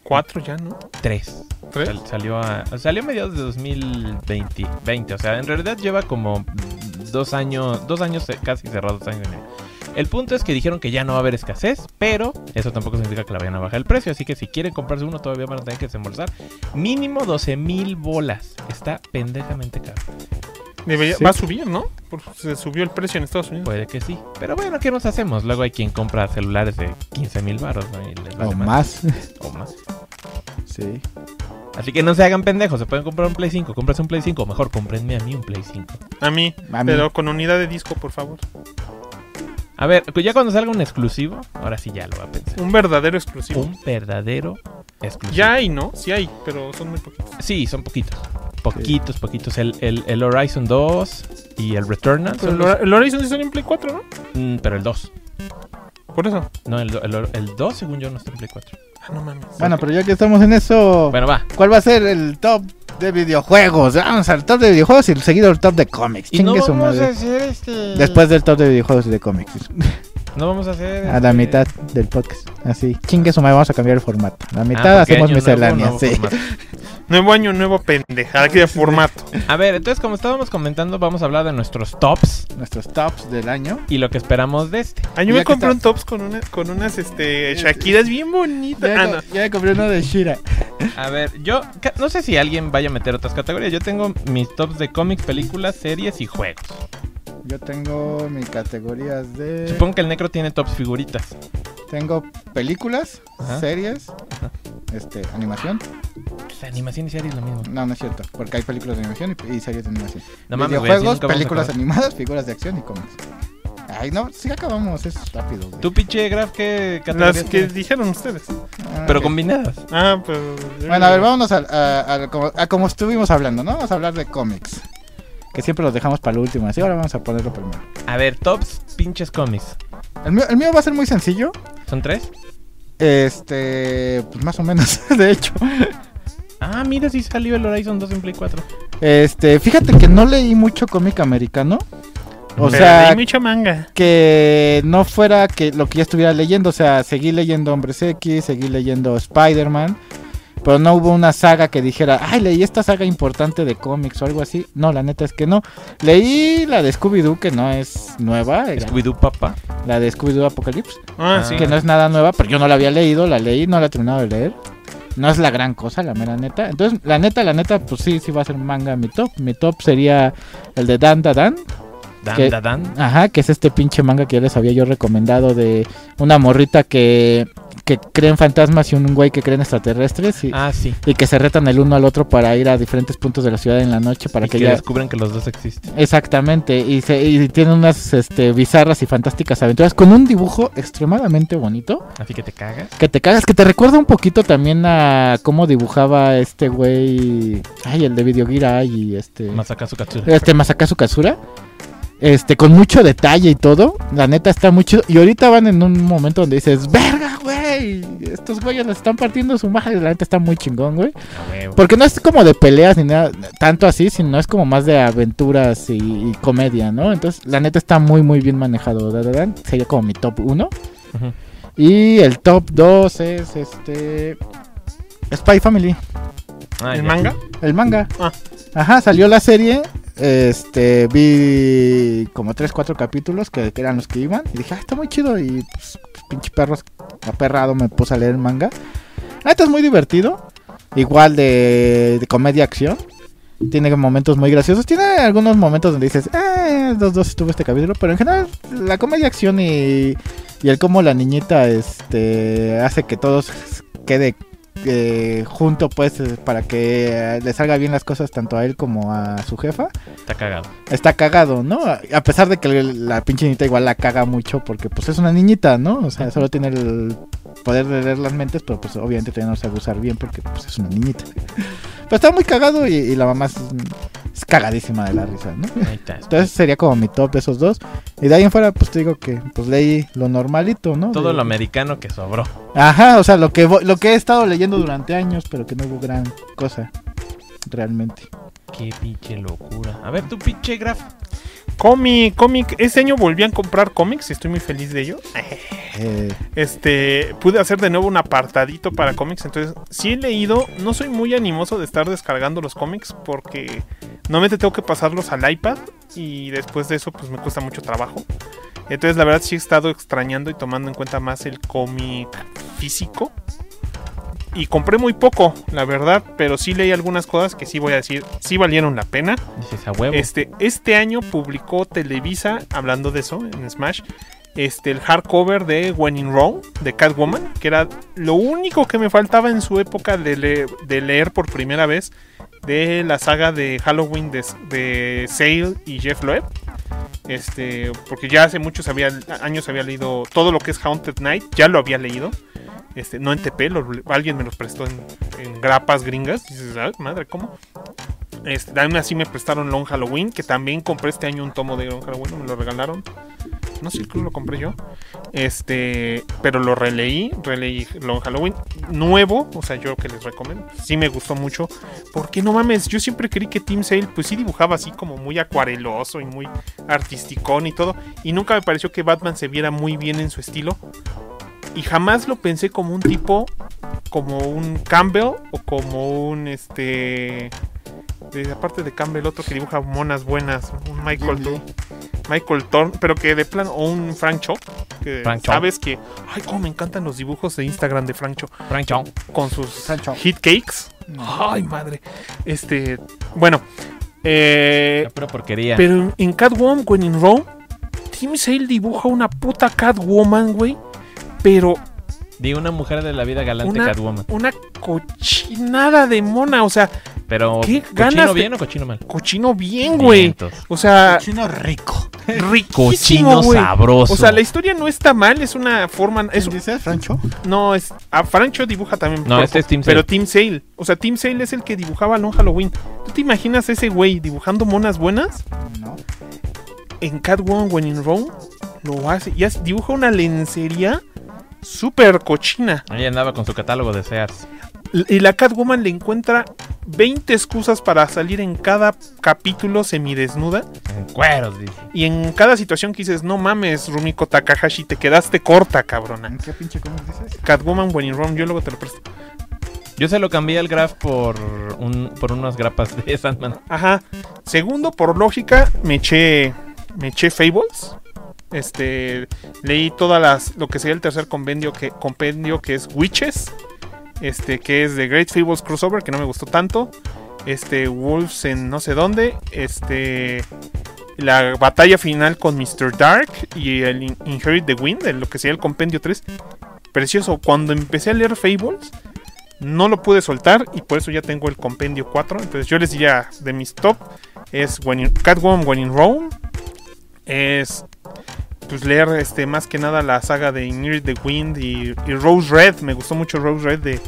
[SPEAKER 2] Cuatro ya, ¿no?
[SPEAKER 3] Tres.
[SPEAKER 2] ¿Tres?
[SPEAKER 3] Sal- salió a, salió a mediados de 2020. 20, o sea, en realidad lleva como dos años, dos años eh, casi cerrados, dos años y medio. El punto es que dijeron que ya no va a haber escasez, pero eso tampoco significa que la vayan a bajar el precio. Así que si quieren comprarse uno, todavía van a tener que desembolsar mínimo 12 mil bolas. Está pendejamente caro.
[SPEAKER 2] Debería-
[SPEAKER 4] Sí.
[SPEAKER 2] Va a subir, ¿no? Porque se subió el precio en Estados Unidos.
[SPEAKER 3] Puede que sí. Pero bueno, ¿qué nos hacemos? Luego hay quien compra celulares de 15 mil baros, ¿no? Y les vale
[SPEAKER 4] O
[SPEAKER 3] madre.
[SPEAKER 4] más.
[SPEAKER 3] O más.
[SPEAKER 4] sí.
[SPEAKER 3] Así que no se hagan pendejos. Se pueden comprar un Play 5. Cómprase un Play 5. O mejor, cómprenme a mí un Play 5.
[SPEAKER 2] A mí.
[SPEAKER 4] A mí.
[SPEAKER 2] Pero con unidad de disco, por favor.
[SPEAKER 3] A ver, ya cuando salga un exclusivo, ahora sí ya lo va a pensar.
[SPEAKER 2] Un verdadero exclusivo.
[SPEAKER 3] Un verdadero exclusivo.
[SPEAKER 2] Ya hay, ¿no? Sí hay, pero son muy poquitos.
[SPEAKER 3] Sí, son poquitos. Poquitos, poquitos. El, el, el Horizon 2 y el Returnal.
[SPEAKER 2] Pero
[SPEAKER 3] son
[SPEAKER 2] el,
[SPEAKER 3] los-
[SPEAKER 2] el Horizon sí salió en Play 4, ¿no?
[SPEAKER 3] Mm, pero el 2.
[SPEAKER 2] Por eso.
[SPEAKER 3] No, el, do- el, el 2 según yo no está en Play 4.
[SPEAKER 2] Ah, no mames.
[SPEAKER 4] Bueno, pero ya que estamos en eso,
[SPEAKER 3] Bueno, va.
[SPEAKER 4] ¿cuál va a ser el top de videojuegos. Vamos al top de videojuegos y seguido el top de cómics.
[SPEAKER 3] Y no
[SPEAKER 4] Chingue su
[SPEAKER 3] vamos a
[SPEAKER 4] madre.
[SPEAKER 3] hacer este...
[SPEAKER 4] Después del top de videojuegos y de cómics. <laughs>
[SPEAKER 3] No vamos a hacer...
[SPEAKER 4] A la
[SPEAKER 3] este-
[SPEAKER 4] mitad del podcast. Así. Chingue su madre, vamos a cambiar el formato. La
[SPEAKER 3] Ah,
[SPEAKER 4] mitad
[SPEAKER 3] porque
[SPEAKER 4] hacemos
[SPEAKER 3] año nuevo,
[SPEAKER 4] miscelánea.
[SPEAKER 3] nuevo
[SPEAKER 4] sí.
[SPEAKER 3] formato. <laughs>
[SPEAKER 2] Nuevo año, nuevo pendejada, que de formato.
[SPEAKER 3] A ver, entonces como estábamos comentando, vamos a hablar de nuestros tops
[SPEAKER 4] Nuestros tops del año.
[SPEAKER 3] y lo que esperamos de este.
[SPEAKER 2] Ah, yo
[SPEAKER 4] Ya
[SPEAKER 2] me
[SPEAKER 4] que
[SPEAKER 2] compré un tops con, una, con unas este, Shakiras bien bonitas.
[SPEAKER 4] Ya,
[SPEAKER 2] Ah, no.
[SPEAKER 4] ya compré uno de Shira.
[SPEAKER 3] A ver, yo ca- no sé si alguien vaya a meter otras categorías. Yo tengo mis tops de cómics, películas, series y juegos.
[SPEAKER 4] Yo tengo mis categorías de.
[SPEAKER 3] Supongo que el necro tiene tops figuritas.
[SPEAKER 4] Tengo películas,
[SPEAKER 3] Ajá.
[SPEAKER 4] series, este, animación.
[SPEAKER 3] Pues, animación y series es lo mismo.
[SPEAKER 4] No, no es cierto, porque hay películas de animación y, y series de animación.
[SPEAKER 3] No mames,
[SPEAKER 4] Videojuegos, películas animadas, figuras de acción y cómics. Ay, no, sí acabamos, es rápido. güey.
[SPEAKER 3] Tú, pinche Graf, ¿qué categorías
[SPEAKER 2] Las que
[SPEAKER 3] tienes?
[SPEAKER 2] dijeron ustedes.
[SPEAKER 4] Ah,
[SPEAKER 3] Pero combinadas.
[SPEAKER 2] Ah, pero.
[SPEAKER 4] Bueno, a ver, vámonos a, a- a como, a como estuvimos hablando, ¿no? Vamos a hablar de cómics. Que siempre los dejamos para lo último, así ahora vamos a ponerlo primero.
[SPEAKER 3] A ver, tops pinches cómics.
[SPEAKER 4] El mío, el mío va a ser muy sencillo.
[SPEAKER 3] ¿Son tres?
[SPEAKER 4] Este, pues más o menos, <laughs> de hecho.
[SPEAKER 3] Ah, mira si salió el Horizon 2 en Play 4.
[SPEAKER 4] Este, fíjate que no leí mucho cómic americano. O
[SPEAKER 2] Pero
[SPEAKER 4] sea,
[SPEAKER 2] leí mucha manga.
[SPEAKER 4] que no fuera que lo que ya estuviera leyendo. O sea, seguí leyendo Hombres X, seguí leyendo Spider-Man. Pero no hubo una saga que dijera, ay, leí esta saga importante de cómics o algo así. No, la neta es que no. Leí la de Scooby-Doo, que no es nueva.
[SPEAKER 3] Scooby-Doo Papa.
[SPEAKER 4] La de Scooby-Doo Apocalypse.
[SPEAKER 2] Ah,
[SPEAKER 3] Ah.
[SPEAKER 2] sí.
[SPEAKER 4] Que no es nada nueva, pero yo no la había leído. La leí, no la he terminado de leer. No es la gran cosa, la mera neta. Entonces, la neta, la neta, pues sí, sí va a ser manga mi top. Mi top sería el de Dan Da Dan.
[SPEAKER 3] Dan, da, dan.
[SPEAKER 4] Ajá, que es este pinche manga que ya les había yo recomendado de una morrita que, que cree en fantasmas y un güey que cree en extraterrestres y,
[SPEAKER 3] Ah, sí.
[SPEAKER 4] y que se retan el uno al otro para ir a diferentes puntos de la ciudad en la noche para
[SPEAKER 3] y
[SPEAKER 4] que
[SPEAKER 3] que
[SPEAKER 4] ya...
[SPEAKER 3] descubren que los dos existen.
[SPEAKER 4] Exactamente, y, se, y tiene unas este, bizarras y fantásticas aventuras con un dibujo extremadamente bonito.
[SPEAKER 3] Así que te cagas.
[SPEAKER 4] Que te cagas, que te recuerda un poquito también a cómo dibujaba este güey... Ay, el de Videogira y este...
[SPEAKER 3] Masakazu Katsura.
[SPEAKER 4] Este Masakazu Katsura. Este, con mucho detalle y todo. La neta está muy chido. Y ahorita van en un momento donde dices, verga, güey. Estos güeyes les están partiendo su madre. La neta está muy chingón, güey. Porque no es como de peleas ni nada, tanto así, sino es como más de aventuras y, y comedia, ¿no? Entonces, la neta está muy, muy bien manejado. Da, da, da. Sería como mi top 1.
[SPEAKER 3] Ujú.
[SPEAKER 4] Y el top 2 es este. Spy Family.
[SPEAKER 3] Ah,
[SPEAKER 2] ¿El
[SPEAKER 3] ya.
[SPEAKER 2] manga?
[SPEAKER 4] El manga.
[SPEAKER 2] Ah.
[SPEAKER 4] Ajá, salió la serie. Este, vi como 3, 4 capítulos que, que eran los que iban. Y dije, ah, está muy chido. Y pues, pinche perros aperrado me puse a leer el manga. Neta es muy divertido. Igual de, comedia acción. Tiene momentos muy graciosos. Tiene algunos momentos donde dices, eh, los dos estuvo este capítulo. Pero en general, la comedia acción y, y el cómo la niñita este, hace que todos quede eh, junto, pues, eh, para que le salga bien las cosas tanto a él como a su jefa.
[SPEAKER 3] Está cagado.
[SPEAKER 4] Está cagado, ¿no? A pesar de que la pinche niñita igual la caga mucho porque, pues, es una niñita, ¿no? O sea, solo tiene el poder de leer las mentes, pero, pues, obviamente todavía no sabe usar bien porque, pues, es una niñita. Pero está muy cagado y, y la mamá es, es cagadísima de la risa, ¿no? Entonces sería como mi top de esos dos. Y de ahí en fuera, pues te digo que pues leí lo normalito, ¿no?
[SPEAKER 3] Todo
[SPEAKER 4] De-
[SPEAKER 3] lo americano que sobró.
[SPEAKER 4] Ajá, o sea, lo que, lo que he estado leyendo durante años, pero que no hubo gran cosa. Realmente.
[SPEAKER 3] Qué pinche locura. A ver, tu pinche Graf.
[SPEAKER 2] Cómic, cómic. Este año volví a comprar cómics y estoy muy feliz de ello.
[SPEAKER 4] Eh,
[SPEAKER 2] Este, pude hacer de nuevo un apartadito para cómics. Entonces, sí he leído. No soy muy animoso de estar descargando los cómics porque normalmente tengo que pasarlos al iPad y después de eso, pues me cuesta mucho trabajo. Entonces, la verdad, sí he estado extrañando y tomando en cuenta más el cómic físico. Y compré muy poco, la verdad, pero sí leí algunas cosas que sí voy a decir, sí valieron la pena.
[SPEAKER 3] Dices a huevo.
[SPEAKER 2] Este, este año publicó Televisa, hablando de eso en Smash, este, el hardcover de When in Rome, de Catwoman, que era lo único que me faltaba en su época de, le- de leer por primera vez de la saga de Halloween de, de Sale y Jeff Loeb. Este, porque ya hace muchos había, años había leído todo lo que es Haunted Night, ya lo había leído. Este, no en TP, alguien me los prestó en, grapas gringas. Dices, "Ay, madre, ¿cómo? Este, aún así me prestaron Long Halloween, que también compré este año un tomo de Long Halloween, me lo regalaron. No sé, creo que lo compré yo. Este, pero lo releí, releí Long Halloween nuevo, o sea, yo que les recomiendo. Sí me gustó mucho, porque no mames, yo siempre creí que Tim Sale pues sí dibujaba así como muy acuareloso y muy artisticón y todo, y nunca me pareció que Batman se viera muy bien en su estilo. Y jamás lo pensé como un tipo como un Campbell o como un este de, aparte de Campbell otro que dibuja monas buenas, un Michael
[SPEAKER 4] Lee.
[SPEAKER 2] Michael Thorne, pero que de plan, o un Frank Cho, que
[SPEAKER 3] Frank Cho.
[SPEAKER 2] sabes que, ay, cómo me encantan los dibujos de Instagram de Frank Cho,
[SPEAKER 3] Frank
[SPEAKER 2] con sus
[SPEAKER 4] Frank Cho.
[SPEAKER 2] hit cakes. Ay, madre. Este, bueno, eh,
[SPEAKER 3] pura porquería.
[SPEAKER 2] pero en Catwoman, when in Rome, Tim Sale dibuja una puta Catwoman, güey, pero
[SPEAKER 3] Di una mujer de la vida galante
[SPEAKER 2] una,
[SPEAKER 3] Catwoman.
[SPEAKER 2] una cochinada de mona, o sea,
[SPEAKER 3] Pero,
[SPEAKER 2] ¿Qué
[SPEAKER 3] ¿cochino
[SPEAKER 2] ganas de-
[SPEAKER 3] bien o cochino mal?
[SPEAKER 2] cochino bien, güey. O sea,
[SPEAKER 4] Chino rico.
[SPEAKER 2] riquísimo,
[SPEAKER 3] Cochino sabroso.
[SPEAKER 2] O sea, la historia no está mal, es una forma. Es,
[SPEAKER 4] ¿Quién dice Francho?
[SPEAKER 2] no, es. A Francho dibuja también.
[SPEAKER 3] No, este es Tim
[SPEAKER 2] Pero
[SPEAKER 3] Sale.
[SPEAKER 2] Tim Sale. O sea, Tim Sale es el que dibujaba Long Halloween. ¿Tú te imaginas ese güey dibujando monas buenas?
[SPEAKER 4] No.
[SPEAKER 2] En Catwoman When in Rome lo hace. Y dibuja una lencería súper cochina.
[SPEAKER 3] Ella andaba con su catálogo de Sears.
[SPEAKER 2] Y la Catwoman le encuentra 20 excusas para salir en cada capítulo semidesnuda.
[SPEAKER 3] En cueros, dice.
[SPEAKER 2] Y en cada situación que dices, no mames, Rumiko Takahashi, te quedaste corta, cabrona.
[SPEAKER 4] ¿En qué pinche cómic dices?
[SPEAKER 2] Catwoman When in Rome, yo luego te lo presto.
[SPEAKER 3] Yo se lo cambié al Graph por, un, por unas grapas de Sandman.
[SPEAKER 2] Ajá. Segundo, por lógica, me eché, me eché Fables. Este, leí todas las, lo que sería el tercer compendio que, compendio que es Witches. Este, que es de Great Fables Crossover, que no me gustó tanto. Este, Wolves en no sé dónde. Este, la batalla final con Mr. Dark y el In- Inherit the Wind, lo que sería el compendio 3. Precioso. Cuando empecé a leer Fables, no lo pude soltar y por eso ya tengo el compendio 4. Entonces yo les diría de mis top es Catwoman When in Rome. Es pues leer este más que nada la saga de Inherit the Wind y, y Rose Red. Me gustó mucho Rose Red de,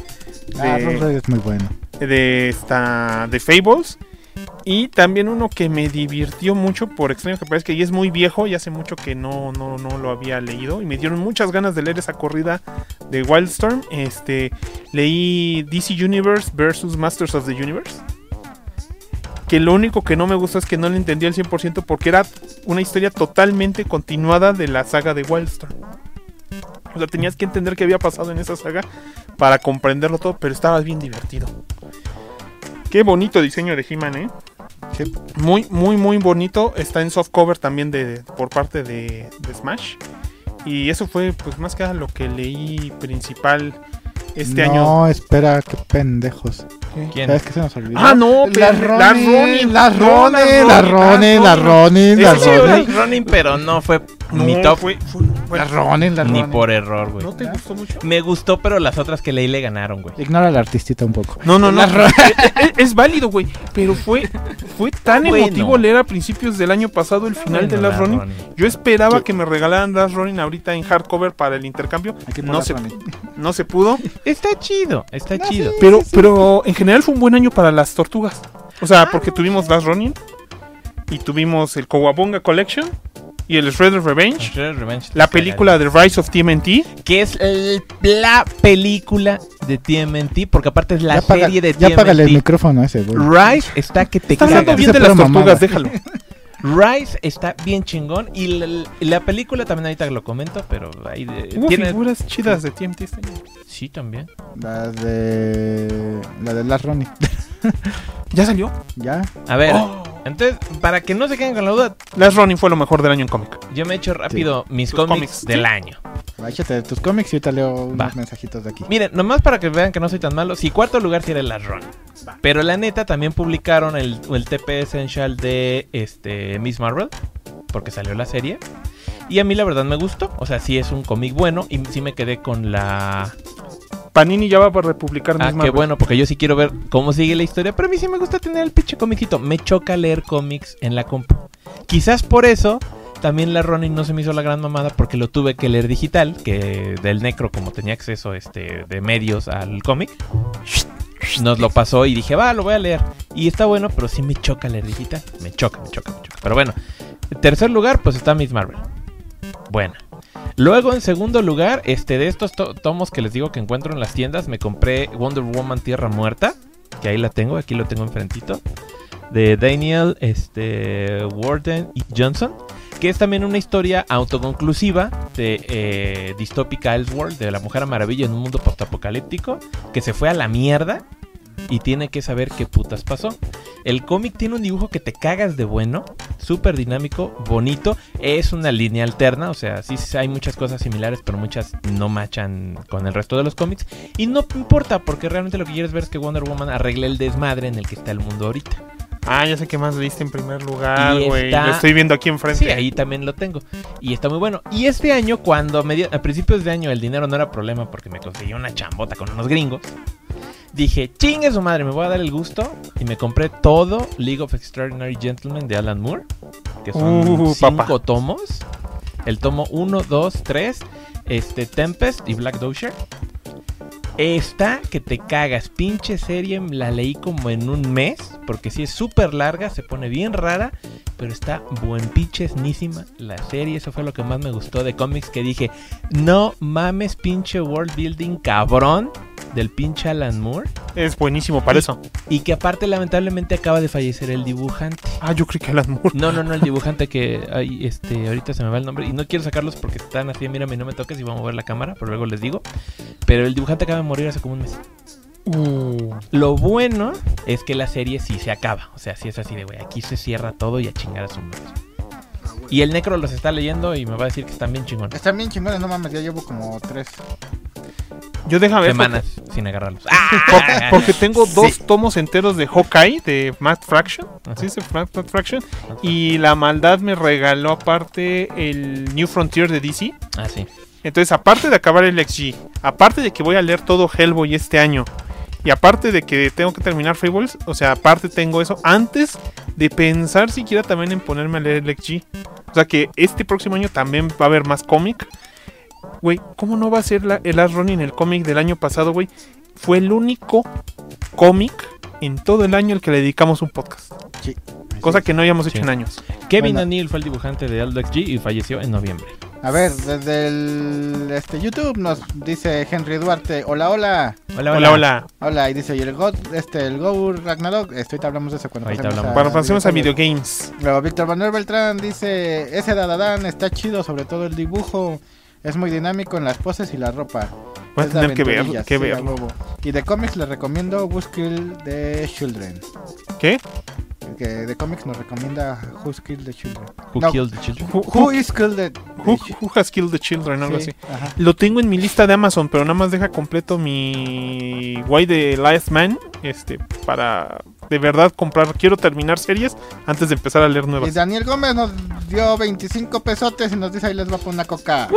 [SPEAKER 4] Ah, Rose Red es muy bueno.
[SPEAKER 2] de esta de Fables y también uno que me divirtió mucho por extraño que parezca y es muy viejo y hace mucho que no, no, no lo había leído y me dieron muchas ganas de leer esa corrida de Wildstorm este leí DC Universe versus Masters of the Universe que lo único que no me gustó es que no le entendí al 100% porque era una historia totalmente continuada de la saga de Wildstorm o sea, tenías que entender qué había pasado en esa saga para comprenderlo todo, pero estaba bien divertido. Qué bonito diseño de He-Man, ¿eh? Muy, muy, muy bonito. Está en soft cover también de, por parte de, de Smash. Y eso fue, pues, más que nada lo que leí principal este año.
[SPEAKER 4] No, espera, qué pendejos.
[SPEAKER 3] ¿Quién?
[SPEAKER 4] ¿Sabes qué se nos olvidó?
[SPEAKER 2] Ah, no,
[SPEAKER 4] Las
[SPEAKER 2] pero- las
[SPEAKER 4] Ronin, las
[SPEAKER 2] no, las
[SPEAKER 4] Ronin, las
[SPEAKER 2] Ronin,
[SPEAKER 4] las Ronin, las Ronin.
[SPEAKER 2] Ronin.
[SPEAKER 3] Pero no fue
[SPEAKER 2] No,
[SPEAKER 3] mi top.
[SPEAKER 2] fue- fue- bueno,
[SPEAKER 4] Las Ronin, las
[SPEAKER 3] Ni
[SPEAKER 4] Ronin.
[SPEAKER 3] por error, güey.
[SPEAKER 2] ¿No te gustó mucho?
[SPEAKER 3] Me gustó, pero las otras que leí le ganaron, güey.
[SPEAKER 4] Ignora al artistita un poco.
[SPEAKER 2] No, no, no.
[SPEAKER 4] Las Ro-
[SPEAKER 2] es, <laughs> es válido, güey. Pero fue, fue tan
[SPEAKER 3] Bueno.
[SPEAKER 2] emotivo leer a principios del año pasado el final de
[SPEAKER 3] Bueno,
[SPEAKER 2] Last
[SPEAKER 3] la
[SPEAKER 2] Ronin.
[SPEAKER 3] Ronin.
[SPEAKER 2] Yo esperaba que me regalaran Last Ronin ahorita en hardcover para el intercambio. No
[SPEAKER 4] las
[SPEAKER 2] se, no se pudo.
[SPEAKER 3] Está chido, está
[SPEAKER 4] No,
[SPEAKER 3] chido.
[SPEAKER 4] sí.
[SPEAKER 2] Pero, pero en general fue un buen año para las tortugas. O sea, porque tuvimos Last Ronin y tuvimos el Kowabunga Collection y el Shredder Revenge.
[SPEAKER 3] Revenge
[SPEAKER 2] La película de Rise of TMNT.
[SPEAKER 3] que es el- la película de TMNT, porque aparte es la
[SPEAKER 4] ya paga-
[SPEAKER 3] serie de
[SPEAKER 4] ya págale el
[SPEAKER 3] TMNT.
[SPEAKER 4] micrófono a ese, güey.
[SPEAKER 3] Rise está que te
[SPEAKER 2] Está hablando bien de las tortugas,
[SPEAKER 4] mamada.
[SPEAKER 2] déjalo. <laughs>
[SPEAKER 3] Rise está bien chingón y la, la película también ahorita lo comento, pero ahí de-
[SPEAKER 2] Hubo
[SPEAKER 3] tiene
[SPEAKER 2] figuras chidas de TMT este año.
[SPEAKER 3] Sí también.
[SPEAKER 4] La de. La de las Ronin. <laughs>
[SPEAKER 2] ¿Ya salió?
[SPEAKER 4] ya.
[SPEAKER 3] A ver,
[SPEAKER 2] Oh.
[SPEAKER 3] entonces para que no se queden con la duda,
[SPEAKER 2] Last Ronin fue lo mejor del año en cómic.
[SPEAKER 3] yo me echo rápido mis cómics,
[SPEAKER 2] cómics,
[SPEAKER 3] del
[SPEAKER 2] sí.
[SPEAKER 3] año.
[SPEAKER 4] Va, Échate tus cómics y ahorita leo unos
[SPEAKER 3] Va.
[SPEAKER 4] mensajitos de aquí.
[SPEAKER 3] Miren, nomás para que vean que no soy tan malo, si cuarto lugar tiene las Run. Pero la neta también publicaron el, el TP Essential de este Miss Marvel, porque salió la serie. Y a mí la verdad me gustó, o sea, sí es un cómic bueno y sí me quedé con la...
[SPEAKER 2] Panini ya va para republicar
[SPEAKER 3] Ah, qué
[SPEAKER 2] Marvel.
[SPEAKER 3] bueno, porque yo sí quiero ver cómo sigue la historia, pero a mí sí me gusta tener el pinche comicito. Me choca leer cómics en la compu. Quizás por eso también la Ronin no se me hizo la gran mamada porque lo tuve que leer digital, que del Necro como tenía acceso este de medios al cómic. nos lo pasó y dije, va, lo voy a leer. Y está bueno, pero sí me choca leer digital. Me choca, me choca, me choca. Pero bueno, en tercer lugar, pues está Miss Marvel. Buena. Luego, en segundo lugar, este de estos to- tomos que les digo que encuentro en las tiendas, me compré Wonder Woman Tierra Muerta. Que ahí la tengo, aquí lo tengo enfrentito. De Daniel este, Warden y Johnson. Que es también una historia autoconclusiva de eh, Distópica Elseworld, de la Mujer Maravilla en un mundo postapocalíptico, que se fue a la mierda y tiene que saber qué putas pasó. El cómic tiene un dibujo que te cagas de bueno, súper dinámico, bonito. Es una línea alterna, o sea, sí, hay muchas cosas similares, pero muchas no machan con el resto de los cómics. Y no importa, porque realmente lo que quieres ver es que Wonder Woman arregle el desmadre en el que está el mundo ahorita.
[SPEAKER 2] Ah, ya sé que más leíste en primer lugar, güey.
[SPEAKER 3] está-
[SPEAKER 2] Lo estoy viendo aquí enfrente.
[SPEAKER 3] Sí, ahí también lo tengo. Y está muy bueno. Y este año, cuando me a principios de año el dinero no era problema porque me conseguí una chambota con unos gringos, dije, chingue su madre, me voy a dar el gusto. Y me compré todo League of Extraordinary Gentlemen de Alan Moore, que son
[SPEAKER 2] Uh,
[SPEAKER 3] cinco
[SPEAKER 2] papá.
[SPEAKER 3] tomos. El tomo 1, 2, 3, este, Tempest y Black Dozier. Está que te cagas, pinche serie, la leí como en un mes, porque sí es súper larga, se pone bien rara, pero está buen pinchesnísima la serie, eso fue lo que más me gustó de cómics, que dije, no mames pinche world building cabrón del pinche Alan Moore,
[SPEAKER 2] Es buenísimo para eso.
[SPEAKER 3] y que aparte lamentablemente acaba de fallecer el dibujante.
[SPEAKER 2] Ah, yo creí que Alan Moore.
[SPEAKER 3] No, no, no, el dibujante que ay, este, ahorita se me va el nombre y no quiero sacarlos porque están así, mírame, no me toques y voy a mover la cámara, pero luego les digo. Pero el dibujante acaba de morir hace como un mes.
[SPEAKER 2] Uh,
[SPEAKER 3] Lo bueno es que la serie sí se acaba. O sea, sí es así de, güey, aquí se cierra todo y a chingar a su madre. Y el Necro los está leyendo y me va a decir que están bien chingones.
[SPEAKER 4] Están bien chingones, no mames, ya llevo como tres.
[SPEAKER 2] yo déjame ver.
[SPEAKER 3] Semanas sin agarrarlos. <laughs>
[SPEAKER 2] Porque, porque tengo dos
[SPEAKER 3] Sí.
[SPEAKER 2] tomos enteros de Hawkeye de Matt Fraction.
[SPEAKER 3] Ajá.
[SPEAKER 2] ¿Sí? Matt Fraction. Y la maldad me regaló aparte el New Frontier de DC.
[SPEAKER 3] Ah, sí.
[SPEAKER 2] Entonces, aparte de acabar el XG, aparte de que voy a leer todo Hellboy este año, y aparte de que tengo que terminar Fables, o sea, aparte tengo eso, antes de pensar siquiera también en ponerme a leer el XG. O sea que este próximo año también va a haber más cómic. Güey, ¿cómo no va a ser la- el Last Running, el cómic del año pasado, güey? Fue el único cómic en todo el año al que le dedicamos un podcast.
[SPEAKER 4] Sí.
[SPEAKER 2] Cosa que no habíamos hecho en años.
[SPEAKER 3] Kevin
[SPEAKER 4] Bueno.
[SPEAKER 3] O'Neill fue el dibujante de Aldo XG y falleció en noviembre.
[SPEAKER 4] A ver, desde el este, YouTube nos dice Henry Duarte, hola, hola.
[SPEAKER 3] Hola,
[SPEAKER 2] Hola, hola.
[SPEAKER 4] Hola, y dice, y el God, este, el Go Ragnarok, este, ahorita hablamos de eso cuando
[SPEAKER 3] Ahorita
[SPEAKER 4] pasemos
[SPEAKER 3] hablamos.
[SPEAKER 2] Bueno, pasemos a
[SPEAKER 4] videojuegos.
[SPEAKER 2] videogames.
[SPEAKER 4] Luego Víctor Manuel Beltrán dice, ese Dadadán está chido, sobre todo el dibujo. Es muy dinámico en las poses y la ropa.
[SPEAKER 2] Voy a
[SPEAKER 4] Es de
[SPEAKER 2] tener que ver,
[SPEAKER 4] aventurillas,
[SPEAKER 2] que
[SPEAKER 4] sí, a huevo. Y de cómics les recomiendo Who's de Children.
[SPEAKER 2] ¿Qué?
[SPEAKER 4] Que de cómics nos recomienda Who's Killed the Children.
[SPEAKER 3] Who
[SPEAKER 4] No,
[SPEAKER 3] Killed the Children?
[SPEAKER 2] Who,
[SPEAKER 4] Who is Killed the,
[SPEAKER 2] Who,
[SPEAKER 4] the
[SPEAKER 2] who has killed the children? Algo
[SPEAKER 4] Sí,
[SPEAKER 2] así.
[SPEAKER 4] ajá.
[SPEAKER 2] Lo tengo en mi lista de Amazon, pero nada más deja completo mi Why the Last Man. Este, para de verdad comprar. Quiero terminar series antes de empezar a leer
[SPEAKER 4] Y
[SPEAKER 2] nuevas.
[SPEAKER 4] Daniel Gómez nos dio 25 pesotes y nos dice ahí les va por una coca.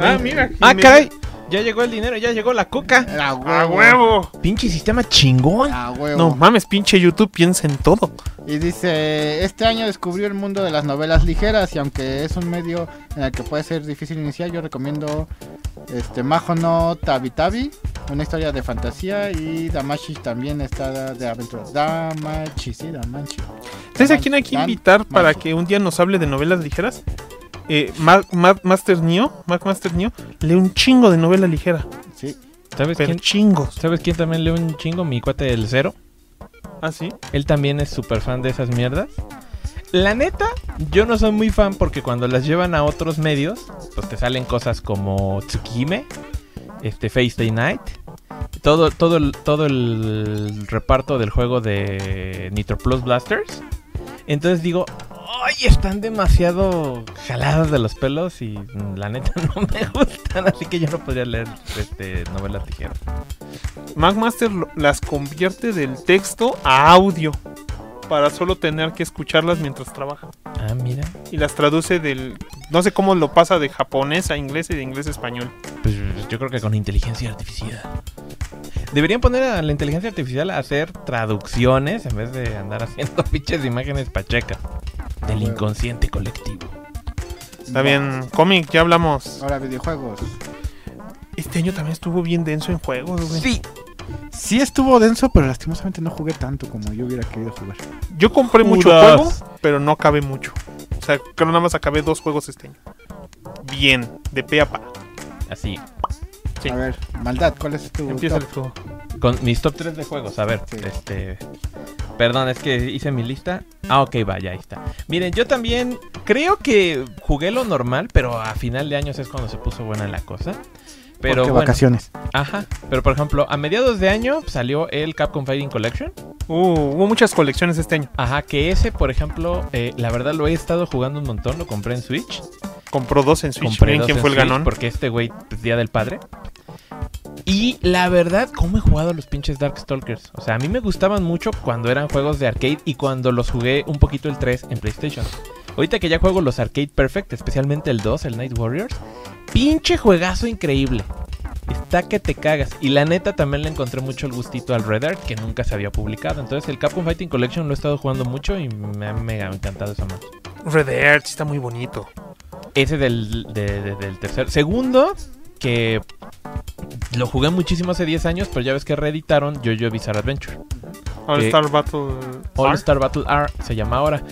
[SPEAKER 2] Ah, mira.
[SPEAKER 3] Ah, caray. Ya llegó el dinero, ya llegó la coca.
[SPEAKER 4] A
[SPEAKER 2] ¡A huevo!
[SPEAKER 3] Pinche sistema chingón.
[SPEAKER 4] A huevo.
[SPEAKER 2] No mames, pinche YouTube, piensa en todo.
[SPEAKER 4] Y dice, este año descubrió el mundo de las novelas ligeras y aunque es un medio en el que puede ser difícil iniciar, yo recomiendo este Majo no Tabi Tabi, una historia de fantasía y Damashi también está de aventura. Damachi, sí, Damachi.
[SPEAKER 2] ¿Sabes a quién hay que
[SPEAKER 4] Dan-
[SPEAKER 2] invitar para que un día nos hable de novelas ligeras? Eh, Ma- Ma- Master Neo, Mac Master Neo, lee un chingo de novela ligera.
[SPEAKER 4] Sí.
[SPEAKER 3] ¿Sabes
[SPEAKER 2] Pero
[SPEAKER 3] quién,
[SPEAKER 2] chingos.
[SPEAKER 3] ¿Sabes quién también lee un chingo? Mi cuate del cero.
[SPEAKER 2] ¿Ah, sí?
[SPEAKER 3] Él también es súper fan de esas mierdas. La neta, yo no soy muy fan porque cuando las llevan a otros medios, pues te salen cosas como Tsukihime, este Face Day Night, todo, todo, el, todo el reparto del juego de Nitro Plus Blasters. Entonces digo, ¡ay! Están demasiado jaladas de los pelos y mm, la neta <laughs> no me gustan, así que yo no podría leer este, novelas ligeras.
[SPEAKER 2] MacMaster lo- las convierte del texto a audio para solo tener que escucharlas mientras trabaja.
[SPEAKER 3] Ah, mira.
[SPEAKER 2] Y las traduce del... No sé cómo lo pasa de japonés a inglés y de inglés a español.
[SPEAKER 3] Pues yo creo que con inteligencia artificial. Deberían poner a la inteligencia artificial a hacer traducciones en vez de andar haciendo <laughs> pinches imágenes pachecas del inconsciente colectivo.
[SPEAKER 2] Está bien, cómic, ya hablamos.
[SPEAKER 4] Ahora videojuegos.
[SPEAKER 2] Este año también estuvo bien denso en juegos, güey.
[SPEAKER 3] Sí,
[SPEAKER 4] Sí estuvo denso, pero lastimosamente no jugué tanto como yo hubiera querido jugar.
[SPEAKER 2] Yo compré mucho juego, pero no acabé mucho. O sea, creo nada más acabé dos juegos este año. Bien, de pe a pa.
[SPEAKER 3] Así.
[SPEAKER 2] Sí.
[SPEAKER 4] A ver, maldad, ¿cuál es tu
[SPEAKER 2] Empieza
[SPEAKER 4] top?
[SPEAKER 2] el juego.
[SPEAKER 3] Con mis top 3 de juegos, a ver,
[SPEAKER 4] Sí.
[SPEAKER 3] este... Perdón, es que hice mi lista. Ah, ok, vaya, ahí está. Miren, yo también creo que jugué lo normal, pero a final de años es cuando se puso buena la cosa. Pero
[SPEAKER 4] Porque
[SPEAKER 3] bueno,
[SPEAKER 4] vacaciones.
[SPEAKER 3] ajá. Pero por ejemplo, a mediados de año salió el Capcom Fighting Collection.
[SPEAKER 2] Uh, hubo muchas colecciones este año.
[SPEAKER 3] Ajá, que ese, por ejemplo, eh, la verdad lo he estado jugando un montón, lo compré en Switch.
[SPEAKER 2] Compró dos en Switch.
[SPEAKER 3] Compré
[SPEAKER 2] Miren
[SPEAKER 3] dos
[SPEAKER 2] quién
[SPEAKER 3] en
[SPEAKER 2] fue el
[SPEAKER 3] Switch
[SPEAKER 2] ganón.
[SPEAKER 3] Porque este güey, pues, Día del Padre. Y la verdad, ¿cómo he jugado a los pinches Darkstalkers? O sea, a mí me gustaban mucho cuando eran juegos de arcade y cuando los jugué un poquito el 3 en PlayStation. Ahorita que ya juego los Arcade Perfect, especialmente el 2, el Night Warriors, pinche juegazo increíble. Está que te cagas. Y la neta también le encontré mucho el gustito al Red Art que nunca se había publicado. Entonces el Capcom Fighting Collection lo he estado jugando mucho y me ha mega encantado esa madre.
[SPEAKER 2] Red sí está muy bonito.
[SPEAKER 3] Ese del, de- de- del tercer. Segundo, que lo jugué muchísimo hace 10 años, pero ya ves que reeditaron Jojo Bizarre Adventure.
[SPEAKER 2] All Star Battle.
[SPEAKER 3] All
[SPEAKER 2] R.
[SPEAKER 3] Star Battle R se llama ahora.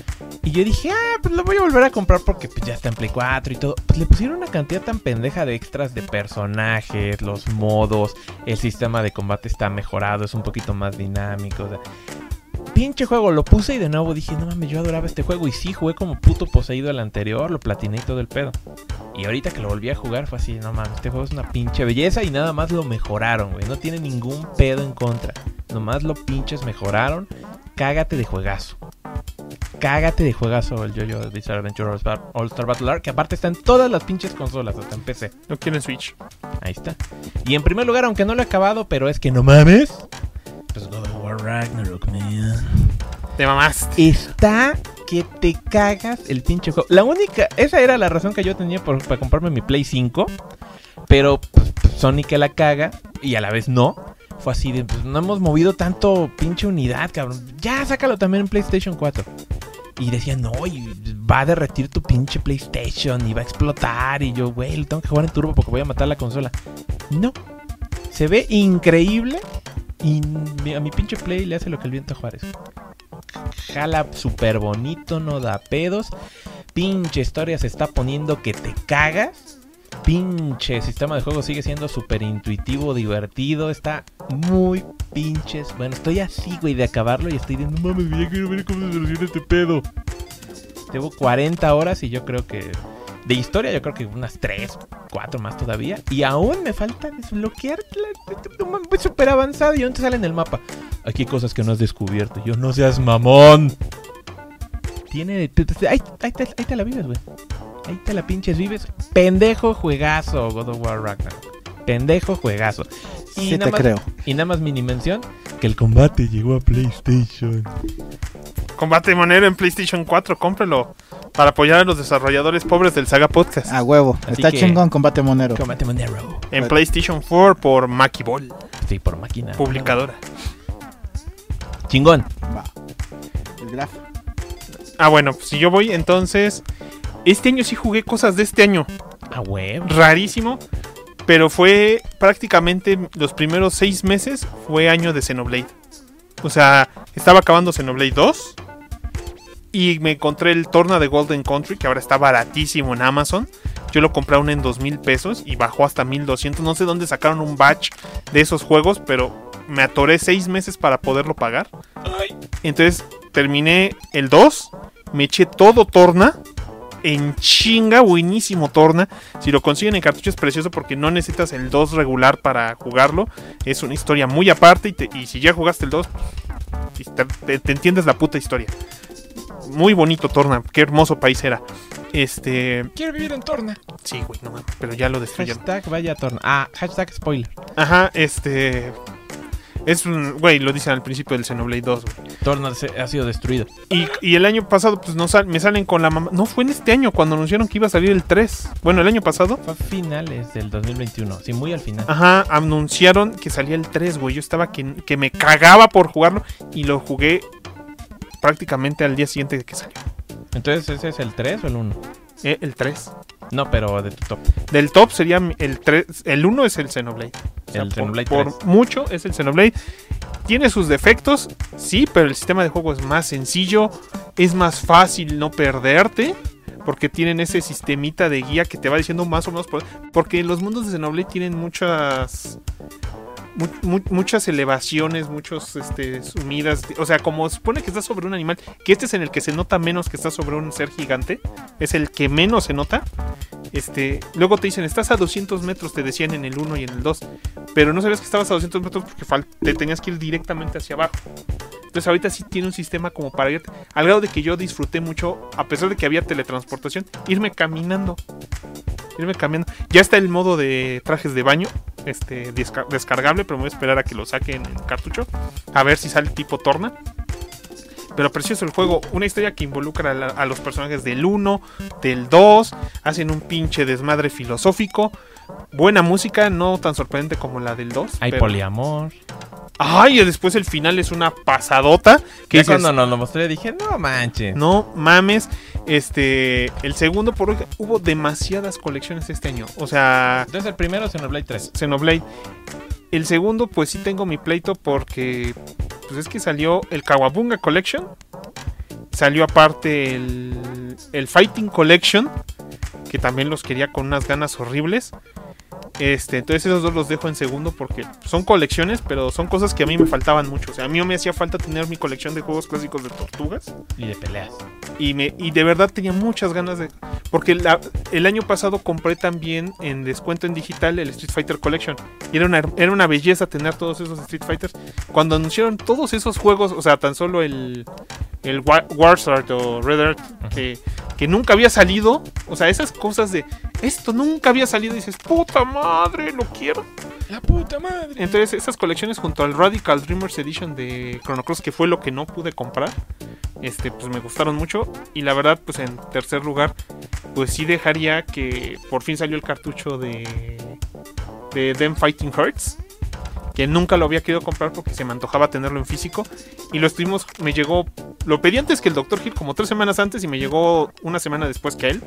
[SPEAKER 3] Y yo dije, ah, pues lo voy a volver a comprar porque pues, ya está en Play 4 y todo. Pues le pusieron una cantidad tan pendeja de extras de personajes, los modos, el sistema de combate está mejorado, es un poquito más dinámico. o sea, pinche juego, lo puse y de nuevo dije, no mames, yo adoraba este juego. Y sí, jugué como puto poseído el anterior, lo platiné y todo el pedo. Y ahorita que lo volví a jugar fue así, no mames, este juego es una pinche belleza y nada más lo mejoraron, güey. No tiene ningún pedo en contra. Nomás lo pinches mejoraron. Cágate de juegazo. Cágate de juegazo el Jojo Bizarre Adventure All Star, All Star Battle que aparte está en todas las pinches consolas, hasta en PC.
[SPEAKER 2] No quiero en Switch.
[SPEAKER 3] Ahí está. Y en primer lugar, aunque no lo he acabado, pero es que no mames. Pues God of War Ragnarok, man.
[SPEAKER 2] Te mamaste.
[SPEAKER 3] Está que te cagas el pinche juego. La única, esa era la razón que yo tenía por- para comprarme mi Play 5. Pero pues, pues, Sony que la caga y a la vez no. Fue así de, pues no hemos movido tanto pinche unidad, cabrón. Ya, sácalo también en PlayStation 4. Y decían, no, y va a derretir tu pinche PlayStation y va a explotar. Y yo, güey, lo tengo que jugar en turbo porque voy a matar la consola. No. Se ve increíble. Y a mi pinche Play le hace lo que el viento a Juárez. Jala súper bonito, no da pedos. Pinche historia se está poniendo que te cagas. Pinche sistema de juego sigue siendo súper intuitivo, divertido. Está muy pinches. Bueno, estoy así, güey, de acabarlo y estoy de no mames, ya quiero ver cómo se soluciona este pedo. Llevo 40 horas y yo creo que. De historia, yo creo que unas 3, 4 más todavía. Y aún me falta desbloquear. La, súper avanzado y aún te sale en el mapa. Aquí hay cosas que no has descubierto. Yo no seas mamón. Tiene. ahí te, ahí te la vives, güey. Ahí te la pinches vives. Pendejo juegazo, God of War Ragnarok. Pendejo juegazo. Y
[SPEAKER 4] Sí
[SPEAKER 3] nada
[SPEAKER 4] te
[SPEAKER 3] más-
[SPEAKER 4] creo.
[SPEAKER 3] Y nada más mini mención que el combate llegó a PlayStation.
[SPEAKER 2] Combate monero en PlayStation 4, cómprelo. Para apoyar a los desarrolladores pobres del Saga Podcast.
[SPEAKER 4] A huevo.
[SPEAKER 3] Así
[SPEAKER 4] Está
[SPEAKER 3] que-
[SPEAKER 4] chingón combate monero.
[SPEAKER 3] Combate monero.
[SPEAKER 2] En PlayStation 4 por Mackie Ball,
[SPEAKER 3] Sí, por máquina.
[SPEAKER 2] publicadora.
[SPEAKER 3] Chingón.
[SPEAKER 4] Va. El graf.
[SPEAKER 2] Ah, bueno, pues si yo voy, entonces. Este año sí jugué cosas de este año.
[SPEAKER 3] A huevo.
[SPEAKER 2] Rarísimo. Pero fue prácticamente los primeros seis meses. Fue año de Xenoblade. O sea, estaba acabando Xenoblade 2. Y me encontré el Torna de Golden Country, que ahora está baratísimo en Amazon. Yo lo compré aún en dos mil pesos y bajó hasta 1200. No sé dónde sacaron un batch de esos juegos, pero me atoré seis meses para poderlo pagar. Entonces terminé el 2, me eché todo Torna. En chinga, buenísimo Torna. Si lo consiguen en cartucho es precioso porque no necesitas el 2 regular para jugarlo. Es una historia muy aparte y, te- y si ya jugaste el 2, pues, te entiendes la puta historia. Muy bonito Torna, qué hermoso país era. Este,
[SPEAKER 3] Quiero vivir en Torna.
[SPEAKER 2] sí, güey, no mames, pero ya lo destruyeron.
[SPEAKER 3] Hashtag vaya Torna. Ah, hashtag spoiler.
[SPEAKER 2] Ajá, este es un, güey, lo dicen al principio del Xenoblade 2, güey.
[SPEAKER 3] Ha sido destruido.
[SPEAKER 2] Y, y el año pasado, pues no sal- me salen con la mamá. No fue en este año cuando anunciaron que iba a salir el 3. Bueno, el año pasado.
[SPEAKER 3] Fue a finales del 2021. Sí, muy al final.
[SPEAKER 2] Ajá, anunciaron que salía el 3, güey. Yo estaba que, que me cagaba por jugarlo y lo jugué prácticamente al día siguiente de que salió.
[SPEAKER 3] Entonces, ¿ese es el 3 o el 1?
[SPEAKER 2] Eh, el 3.
[SPEAKER 3] No, pero de tu top.
[SPEAKER 2] Del top sería el 3, el 1 es el Xenoblade. O sea,
[SPEAKER 3] El
[SPEAKER 2] por-
[SPEAKER 3] Xenoblade
[SPEAKER 2] por,
[SPEAKER 3] 3.
[SPEAKER 2] mucho es el Xenoblade. Tiene sus defectos, sí, pero el sistema de juego es más sencillo, es más fácil no perderte. Porque tienen ese sistemita de guía que te va diciendo más o menos. por- porque los mundos de Xenoblade tienen muchas. Mu- mu- muchas elevaciones, muchos este, sumidas. O sea, como supone que estás sobre un animal, que este es en el que se nota menos que estás sobre un ser gigante. Es el que menos se nota. Este, luego te dicen, estás a 200 metros, te decían en el 1 y en el 2. Pero no sabías que estabas a 200 metros porque te tenías que ir directamente hacia abajo. Entonces ahorita sí tiene un sistema como para ir, al grado de que yo disfruté mucho, a pesar de que había teletransportación, irme caminando. Irme caminando. Ya está el modo de trajes de baño, este desca- pero me voy a esperar a que lo saquen en cartucho. A ver si sale tipo torna. Pero precioso el juego, una historia que involucra a, la- a los personajes del 1, del 2, hacen un pinche desmadre filosófico. Buena música, no tan sorprendente como la del 2.
[SPEAKER 3] Hay
[SPEAKER 2] pero-
[SPEAKER 3] poliamor.
[SPEAKER 2] Ay, y después el final es una pasadota. Que dices,
[SPEAKER 3] cuando nos lo mostré dije, no manches.
[SPEAKER 2] no mames. Este, el segundo, por hoy, hubo demasiadas colecciones este año. O sea,
[SPEAKER 3] Entonces el primero Xenoblade 3.
[SPEAKER 2] Xenoblade. El segundo, pues sí tengo mi pleito porque, pues es que salió el Kawabunga Collection. Salió aparte el, el Fighting Collection, que también los quería con unas ganas horribles. Este, entonces esos dos los dejo en segundo porque son colecciones, pero son cosas que a mí me faltaban mucho. O sea, a mí me hacía falta tener mi colección de juegos clásicos de tortugas.
[SPEAKER 3] Y de peleas.
[SPEAKER 2] Y, me, y de verdad tenía muchas ganas de... Porque la- el año pasado compré también en descuento en digital el Street Fighter Collection. Y era una, era una belleza tener todos esos Street Fighters. Cuando anunciaron todos esos juegos, o sea, tan solo el, el Wa- Warsart o Red Earth, que, que nunca había salido. O sea, esas cosas de... Esto nunca había salido y dices, puta madre, lo quiero.
[SPEAKER 3] La puta madre.
[SPEAKER 2] Entonces, esas colecciones junto al Radical Dreamers Edition de Chrono Cross, que fue lo que no pude comprar, este, pues me gustaron mucho. Y la verdad, pues en tercer lugar, pues sí dejaría que por fin salió el cartucho de, de Them Fighting Hearts. Que nunca lo había querido comprar porque se me antojaba tenerlo en físico. Y lo estuvimos, me llegó, lo pedí antes que el Dr. Hill, como tres semanas antes, y me llegó una semana después que él.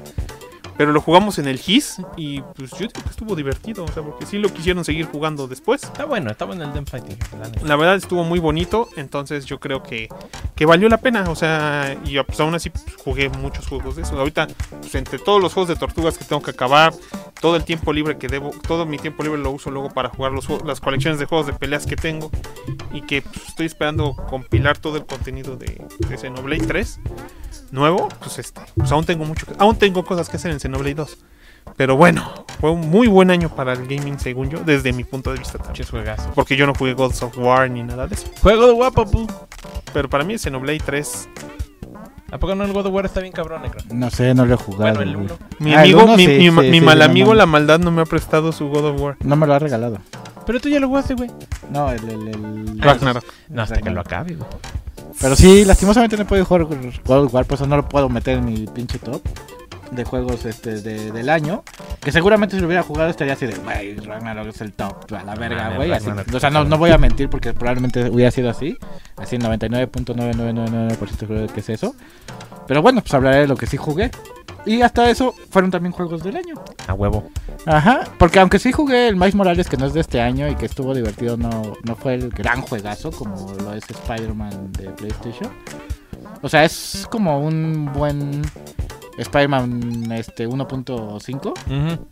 [SPEAKER 2] Pero lo jugamos en el GIS y pues yo digo que estuvo divertido, o sea, porque sí lo quisieron seguir jugando después.
[SPEAKER 3] Está bueno, está bueno el Dem Fighting. la
[SPEAKER 2] verdad estuvo muy bonito, entonces yo creo que, que valió la pena, o sea, y pues, aún así pues, jugué muchos juegos de esos. Ahorita, pues, entre todos los juegos de tortugas que tengo que acabar, todo el tiempo libre que debo, todo mi tiempo libre lo uso luego para jugar los, las colecciones de juegos de peleas que tengo y que pues, estoy esperando compilar todo el contenido de, de Xenoblade 3 nuevo, pues este, pues aún tengo mucho, que- aún tengo cosas que hacer en Xenoblade 2. Pero bueno, fue un muy buen año para el gaming según yo, desde mi punto de vista también.
[SPEAKER 3] Juegazos.
[SPEAKER 2] Porque yo no jugué Gods of War ni nada de eso.
[SPEAKER 3] Juego de guapo, pu.
[SPEAKER 2] Pero para mí Xenoblade 3.
[SPEAKER 3] ¿A poco no el God of War está bien cabrón, Necro?
[SPEAKER 4] No sé, no lo he jugado.
[SPEAKER 3] Bueno, el. 1.
[SPEAKER 2] Mi
[SPEAKER 4] Ah, el
[SPEAKER 2] amigo,
[SPEAKER 4] uno
[SPEAKER 2] mi,
[SPEAKER 4] sí,
[SPEAKER 2] mi ma-
[SPEAKER 4] sí,
[SPEAKER 2] mi
[SPEAKER 4] sí,
[SPEAKER 2] mal
[SPEAKER 4] no
[SPEAKER 2] amigo la maldad no me ha prestado su God of War.
[SPEAKER 4] No me lo ha regalado.
[SPEAKER 3] Pero tú ya lo jugaste, güey.
[SPEAKER 4] No, el... el, el-
[SPEAKER 2] Ragnarok.
[SPEAKER 3] No, hasta que lo acabe, güey.
[SPEAKER 4] Pero sí, lastimosamente no he podido jugar God of War, por eso no lo puedo meter en mi pinche top de juegos este de- del año. Que seguramente si lo hubiera jugado estaría así de, güey, Ragnarok es el top, a la verga, güey. O sea, no, no voy a mentir porque probablemente hubiera sido así. Así 99.9999% seguro de que es eso. Pero bueno, pues hablaré de lo que sí jugué. Y hasta eso fueron también juegos del año.
[SPEAKER 3] A huevo.
[SPEAKER 4] Ajá, porque aunque sí jugué el Miles Morales que no es de este año y que estuvo divertido, no, no fue el gran juegazo como lo es Spider-Man de PlayStation. O sea, es como un buen Spider-Man este 1.5,
[SPEAKER 3] Ujú.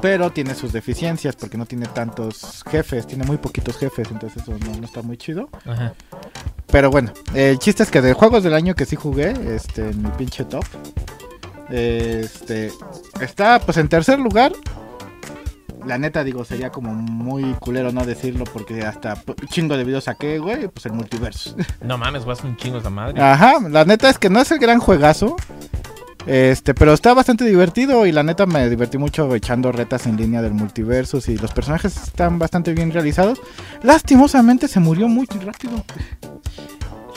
[SPEAKER 4] pero tiene sus deficiencias porque no tiene tantos jefes, tiene muy poquitos jefes, entonces eso no, no está muy chido.
[SPEAKER 3] Ajá.
[SPEAKER 4] Pero bueno, el chiste es que de juegos del año que sí jugué, este, en mi pinche top, este, está pues en tercer lugar. La neta, digo, sería como muy culero no decirlo porque hasta chingo de videos saqué, güey, pues el multiverso.
[SPEAKER 3] No mames, vas un chingo esa madre.
[SPEAKER 4] Ajá, la neta es que no es el gran juegazo. Este, pero está bastante divertido y la neta me divertí mucho echando retas en línea del multiversus y los personajes están bastante bien realizados. Lastimosamente se murió muy rápido.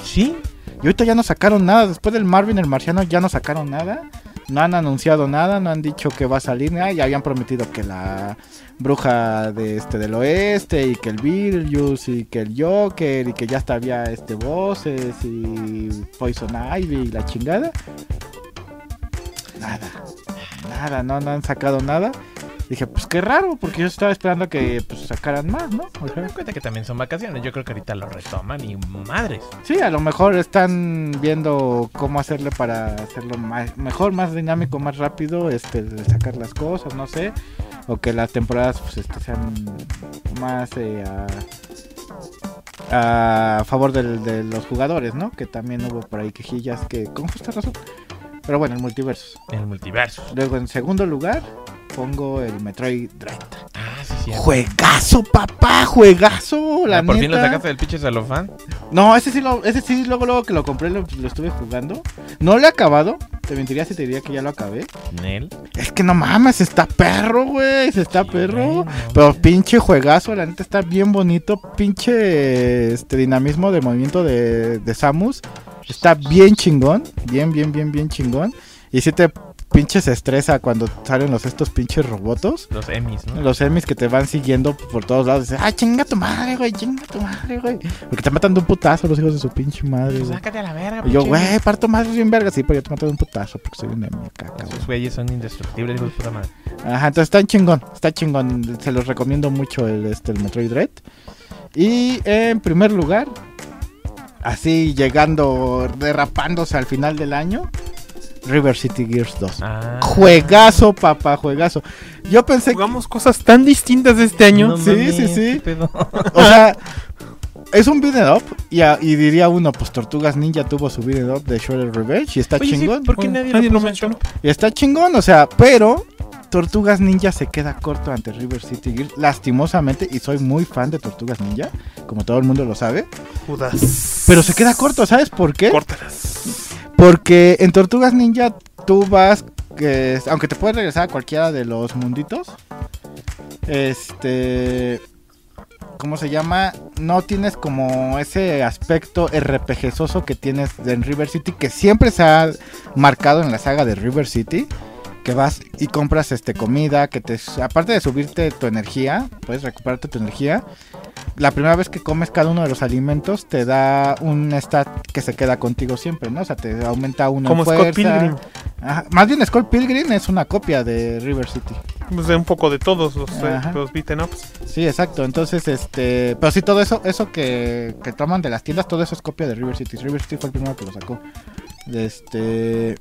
[SPEAKER 3] Sí.
[SPEAKER 4] Y ahorita ya no sacaron nada. Después del Marvin el Marciano ya no sacaron nada. No han anunciado nada, no han dicho que va a salir nada. Ya habían prometido que la bruja de este del oeste y que el Beetlejuice y que el Joker y que ya hasta había este voces y Poison Ivy y la chingada. Nada. nada, no, no han sacado nada. Dije, pues qué raro, porque yo estaba esperando que pues, sacaran más, ¿no? O sea,
[SPEAKER 3] cuenta que también son vacaciones. Yo creo que ahorita lo retoman y madres.
[SPEAKER 4] Sí, a lo mejor están viendo cómo hacerle para hacerlo más, mejor, más dinámico, más rápido, este, de sacar las cosas, no sé, o que las temporadas pues, este, sean más eh, a, a favor del- de los jugadores, ¿no? Que también hubo por ahí quejillas que con justa razón. Pero bueno, el multiverso.
[SPEAKER 3] El multiverso.
[SPEAKER 4] Luego en segundo lugar pongo el Metroid Dread.
[SPEAKER 3] Ah, sí, sí.
[SPEAKER 4] Juegazo, papá, juegazo, la
[SPEAKER 3] ¿Por fin lo
[SPEAKER 4] neta.
[SPEAKER 3] sacaste del pinche celofán?
[SPEAKER 4] No, ese sí, lo, ese sí, luego, luego que lo compré lo, lo estuve jugando. No lo he acabado. Te mentiría si te diría que ya lo acabé.
[SPEAKER 3] Nel.
[SPEAKER 4] Es que no mames, está perro, güey. Se está
[SPEAKER 3] Sí,
[SPEAKER 4] perro. Pero pinche juegazo, la neta está bien bonito. Pinche este dinamismo de movimiento de, de Samus. Está bien chingón. Bien, bien, bien, bien chingón. Y si te pinches estresa cuando salen los estos pinches robotos.
[SPEAKER 3] Los Emmys, ¿no?
[SPEAKER 4] Los emis que te van siguiendo por todos lados. Dices, ah, chinga tu madre, güey, chinga tu madre, güey. Porque te matan de un putazo los hijos de su pinche madre,
[SPEAKER 3] Pues.
[SPEAKER 1] Sácate a la verga,
[SPEAKER 4] Y yo, güey, parto más bien verga. Sí, pero yo te mato de un putazo porque soy un emi cabrón.
[SPEAKER 3] Esos güeyes son indestructibles, hijos de puta madre.
[SPEAKER 4] Ajá, entonces está chingón, está chingón. Se los recomiendo mucho el, este, el Metroid Dread. Y en primer lugar, así llegando, derrapándose al final del año, River City Gears 2.
[SPEAKER 3] Ah.
[SPEAKER 4] Juegazo, papá, juegazo. Yo pensé que,
[SPEAKER 2] Jugamos cosas tan distintas este año.
[SPEAKER 3] No
[SPEAKER 4] Sí,
[SPEAKER 3] mames,
[SPEAKER 4] sí, sí. <laughs> o sea, es un beat'em up. Y, a- y diría uno, pues Tortugas Ninja tuvo su beat'em up de Shredder Revenge y está
[SPEAKER 3] Oye, sí,
[SPEAKER 4] chingón.
[SPEAKER 3] ¿por qué
[SPEAKER 2] Bueno,
[SPEAKER 3] nadie,
[SPEAKER 2] nadie
[SPEAKER 3] lo
[SPEAKER 2] lo mencionó.
[SPEAKER 4] Y está chingón, o sea, pero Tortugas Ninja se queda corto ante River City Gears, lastimosamente, y soy muy fan de Tortugas Ninja, como todo el mundo lo sabe,
[SPEAKER 2] Judas.
[SPEAKER 4] pero se queda corto, ¿sabes por qué?
[SPEAKER 2] Córtalas.
[SPEAKER 4] Porque en Tortugas Ninja tú vas, que, aunque te puedes regresar a cualquiera de los munditos, este... ¿Cómo se llama? No tienes como ese aspecto RPGoso que tienes en River City, que siempre se ha marcado en la saga de River City. Que vas y compras este comida, que te aparte de subirte tu energía, puedes recuperarte tu energía. La primera vez que comes cada uno de los alimentos te da un stat que se queda contigo siempre, ¿no? O sea, te aumenta uno
[SPEAKER 2] Como
[SPEAKER 4] en
[SPEAKER 2] Scott
[SPEAKER 4] fuerza.
[SPEAKER 2] Pilgrim.
[SPEAKER 4] Ajá, Más bien Scott Pilgrim es una copia de River City.
[SPEAKER 2] Pues de un poco de todos los, eh, los beaten ups.
[SPEAKER 4] Sí, exacto. Entonces, este. Pero sí, todo eso, eso que, que toman de las tiendas, todo eso es copia de River City. River City fue el primero que lo sacó. Este.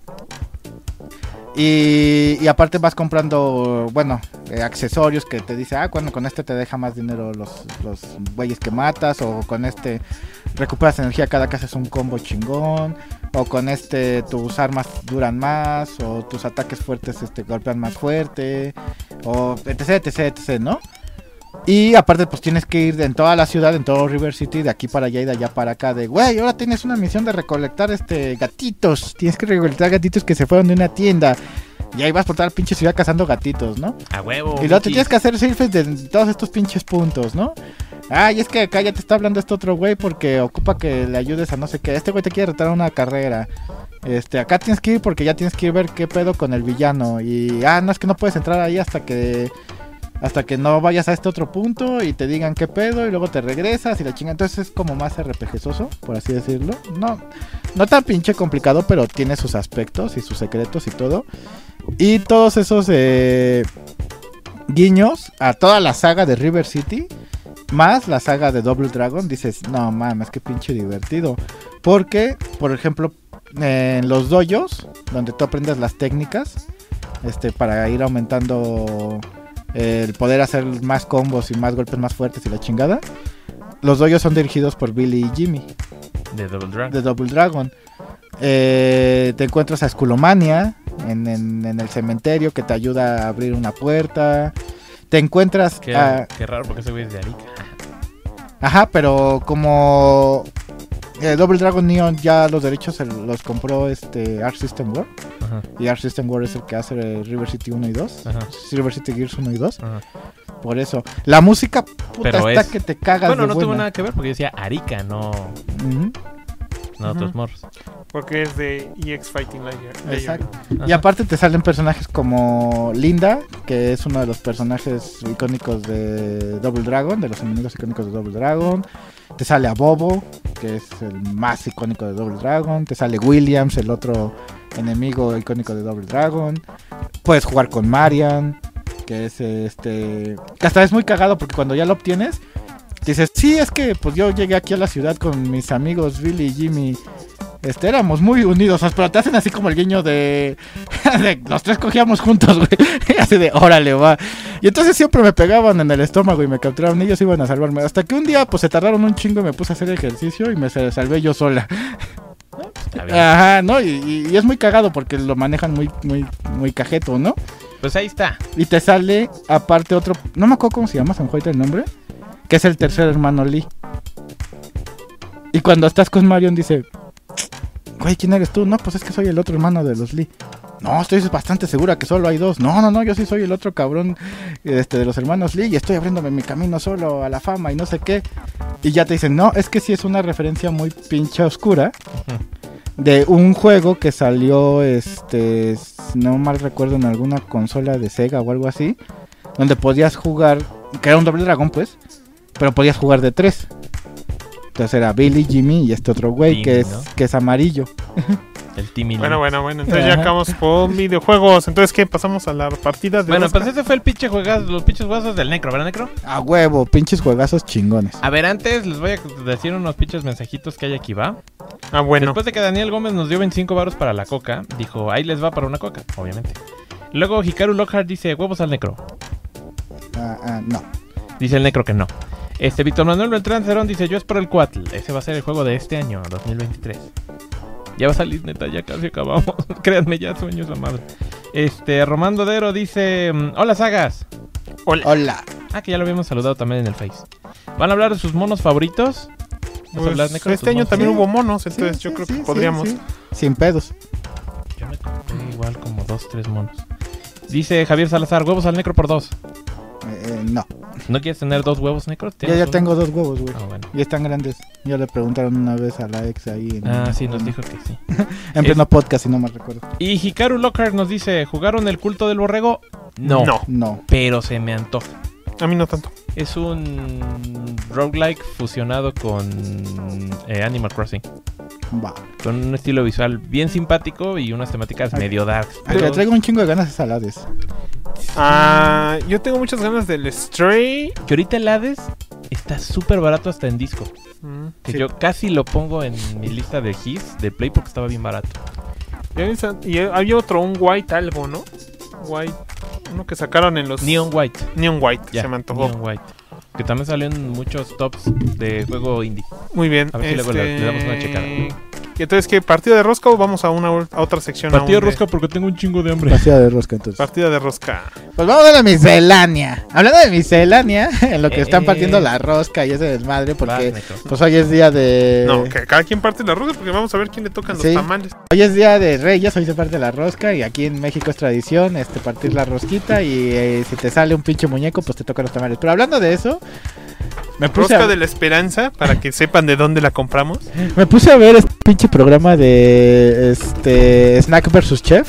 [SPEAKER 4] Y, aparte vas comprando, bueno, eh, accesorios que te dice, ah, bueno, con este te deja más dinero los, los güeyes que matas, o con este recuperas energía cada que haces un combo chingón, o con este tus armas duran más, o tus ataques fuertes este, golpean más fuerte, o etc, etc, etc, ¿no? Y aparte, pues tienes que ir en toda la ciudad, en todo River City, de aquí para allá y de allá para acá. De, güey, ahora tienes una misión de recolectar este gatitos. Tienes que recolectar gatitos que se fueron de una tienda. Y ahí vas por toda la pinche ciudad cazando gatitos, ¿no?
[SPEAKER 3] A huevo.
[SPEAKER 4] Y luego te tienes que hacer surfes de todos estos pinches puntos, ¿no? Ah, y es que acá ya te está hablando este otro güey porque ocupa que le ayudes a no sé qué. Este güey te quiere retar una carrera. Este, acá tienes que ir porque ya tienes que ir a ver qué pedo con el villano. Y, ah, no, es que no puedes entrar ahí hasta que hasta que no vayas a este otro punto y te digan qué pedo y luego te regresas y la chinga. Entonces es como más RPGoso, por así decirlo. No, no tan pinche complicado, pero tiene sus aspectos y sus secretos y todo. Y todos esos eh, guiños a toda la saga de River City, más la saga de Double Dragon, dices, no mames, qué pinche divertido. Porque, por ejemplo, en los doyos, donde tú aprendes las técnicas, este, para ir aumentando el poder hacer más combos y más golpes más fuertes y la chingada. Los doyos son dirigidos por Billy y Jimmy
[SPEAKER 3] De Double Dragon.
[SPEAKER 4] de Double Dragon. Eh, te encuentras a Skulomania en, en- en el cementerio que te ayuda a abrir una puerta. Te encuentras
[SPEAKER 3] Qué,
[SPEAKER 4] a...
[SPEAKER 3] qué raro porque ese güey es de Arica.
[SPEAKER 4] Ajá, pero como eh, Double Dragon Neon ya los derechos los compró este Arc System War.
[SPEAKER 3] Ajá,
[SPEAKER 4] Y Arc System War es el que hace eh, River City 1 y 2.
[SPEAKER 3] ajá,
[SPEAKER 4] River City Gears 1 y 2.
[SPEAKER 3] ajá.
[SPEAKER 4] Por eso. La música puta
[SPEAKER 3] Pero
[SPEAKER 4] está
[SPEAKER 3] es-
[SPEAKER 4] que te cagas
[SPEAKER 3] Bueno,
[SPEAKER 4] de
[SPEAKER 3] no tuvo
[SPEAKER 4] buena.
[SPEAKER 3] nada que ver porque decía Arica, no,
[SPEAKER 4] Ujú,
[SPEAKER 3] no otros
[SPEAKER 2] Ujú.
[SPEAKER 3] morros.
[SPEAKER 2] Porque es de EX Fighting Layer.
[SPEAKER 4] Exacto. Y aparte te salen personajes como Linda, que es uno de los personajes icónicos de Double Dragon, de los enemigos icónicos de Double Dragon. Te sale a Bobo, que es el más icónico de Double Dragon. Te sale Williams, el otro enemigo icónico de Double Dragon. puedes jugar con Marian, que es este... Que hasta es muy cagado porque cuando ya lo obtienes, dices, sí, es que pues yo llegué aquí a la ciudad con mis amigos Billy y Jimmy. Este, éramos muy unidos, pero te hacen así como el guiño de, <laughs> de los tres cogíamos juntos, güey. <laughs> así de, órale, va. Y entonces siempre me pegaban en el estómago y me capturaban, ellos iban a salvarme. Hasta que un día, pues se tardaron un chingo y me puse a hacer ejercicio y me salvé yo sola. Ajá, ¿no? Y, y- y es muy cagado porque lo manejan muy, muy, muy cajeto, ¿no?
[SPEAKER 3] Pues ahí está.
[SPEAKER 4] Y te sale aparte otro, no me acuerdo cómo se llama, San Juan el nombre, que es el tercer hermano Lee. Y cuando estás con Marion dice, güey, ¿quién eres tú? No, pues es que soy el otro hermano de los Lee. No, estoy bastante segura que solo hay dos. No, no, no, yo sí soy el otro cabrón este, de los hermanos Lee y estoy abriéndome mi camino solo a la fama y no sé qué. Y ya te dicen, no, es que sí es una referencia muy pinche oscura de un juego que salió, este, no mal recuerdo, en alguna consola de Sega o algo así, donde podías jugar, que era un doble dragón, pues, pero podías jugar de tres. Entonces era Billy, Jimmy y este otro güey que, es,
[SPEAKER 3] ¿no?
[SPEAKER 4] que es amarillo.
[SPEAKER 3] El Timmy.
[SPEAKER 2] Bueno, bueno, bueno. Entonces ya acabamos con videojuegos. Entonces, ¿qué? Pasamos a la partida de
[SPEAKER 3] Bueno,
[SPEAKER 2] Oscar?
[SPEAKER 3] pues ese fue el pinche juegazo, los pinches juegos del Necro, ¿verdad, Necro?
[SPEAKER 4] A huevo, pinches juegazos chingones.
[SPEAKER 3] A ver, antes les voy a decir unos pinches mensajitos que hay aquí, ¿va?
[SPEAKER 2] Ah, bueno.
[SPEAKER 3] Después de que Daniel Gómez nos dio 25 baros para la coca, dijo, ahí les va para una coca, obviamente. Luego Hikaru Lockhart dice, huevos al Necro.
[SPEAKER 4] Ah, ah, no.
[SPEAKER 3] Dice el Necro que no. Este Víctor Manuel Beltrán Cerón dice, yo espero el Cuatl. Ese va a ser el juego de este año, 2023. Ya va a salir, neta, ya casi acabamos. <laughs> Créanme, ya sueño esa madre. Este, Romando Dero dice, mm, hola sagas.
[SPEAKER 2] Hola.
[SPEAKER 4] Hola.
[SPEAKER 3] Ah, que ya lo habíamos saludado también en el Face. ¿Van a hablar de sus monos favoritos? ¿Vas a
[SPEAKER 2] Pues,
[SPEAKER 3] hablar, Necro, de
[SPEAKER 2] este año
[SPEAKER 3] monos
[SPEAKER 2] también
[SPEAKER 4] Sí.
[SPEAKER 2] hubo monos, entonces
[SPEAKER 4] Sí,
[SPEAKER 2] yo
[SPEAKER 4] sí,
[SPEAKER 2] creo
[SPEAKER 4] sí,
[SPEAKER 2] que
[SPEAKER 4] sí,
[SPEAKER 2] podríamos.
[SPEAKER 4] sí. Sin pedos.
[SPEAKER 3] Yo me compré igual como dos, tres monos. Dice Javier Salazar, huevos al necro por dos.
[SPEAKER 4] Eh, no.
[SPEAKER 3] ¿No quieres tener dos huevos necros?
[SPEAKER 4] Yo
[SPEAKER 3] ¿Tienes
[SPEAKER 4] ya tengo dos huevos, güey.
[SPEAKER 3] Ah, bueno.
[SPEAKER 4] Y están grandes. Ya le preguntaron una vez a la ex ahí. En,
[SPEAKER 3] Ah, sí, nos dijo que sí. <laughs>
[SPEAKER 4] En pleno podcast, si no me recuerdo.
[SPEAKER 3] Y Hikaru Lockhart nos dice, ¿jugaron el culto del borrego? No.
[SPEAKER 2] No.
[SPEAKER 4] No.
[SPEAKER 3] Pero se me antoja.
[SPEAKER 2] A mí no tanto.
[SPEAKER 3] Es un roguelike fusionado con eh, Animal Crossing.
[SPEAKER 4] Va.
[SPEAKER 3] Con un estilo visual bien simpático y unas temáticas
[SPEAKER 4] Ay.
[SPEAKER 3] medio dark.
[SPEAKER 4] Ay, Le traigo un chingo de ganas a Salades.
[SPEAKER 2] Ah, yo tengo muchas ganas del Stray.
[SPEAKER 3] Que ahorita el Hades está súper barato hasta en disco.
[SPEAKER 2] Mm.
[SPEAKER 3] Que
[SPEAKER 4] Sí.
[SPEAKER 3] yo casi lo pongo en mi lista de hits de Play porque estaba bien barato.
[SPEAKER 2] Y Y había otro, un White algo, ¿no? White. Uno que sacaron en los.
[SPEAKER 3] Neon White.
[SPEAKER 2] Neon White, se me antojó.
[SPEAKER 3] Neon White. Que también salió en muchos tops de juego indie.
[SPEAKER 2] Muy bien.
[SPEAKER 3] A ver si luego le- le damos una checada.
[SPEAKER 2] ¿Y entonces qué? ¿Partida de rosca o vamos a una a otra sección?
[SPEAKER 3] Partida
[SPEAKER 2] aún de-
[SPEAKER 3] rosca porque tengo un chingo de hambre.
[SPEAKER 4] Vacía de rosca entonces.
[SPEAKER 2] Partida de rosca.
[SPEAKER 4] Pues vamos a la miscelánea. Hablando de miscelánea, <laughs> en lo que están
[SPEAKER 3] Eh.
[SPEAKER 4] partiendo la rosca y ese desmadre, porque pues hoy es día de.
[SPEAKER 2] No, que cada quien parte la rosca porque vamos a ver quién le tocan
[SPEAKER 4] Sí.
[SPEAKER 2] los tamales.
[SPEAKER 4] Hoy es día de Reyes, hoy se parte la rosca y aquí en México es tradición este partir la rosquita y eh, si te sale un pinche muñeco, pues te tocan los tamales. Pero hablando de eso, me puse,
[SPEAKER 2] Rosca
[SPEAKER 4] a,
[SPEAKER 2] de la esperanza para que sepan de dónde la compramos.
[SPEAKER 4] me puse a ver este pinche programa de este Snack vs Chef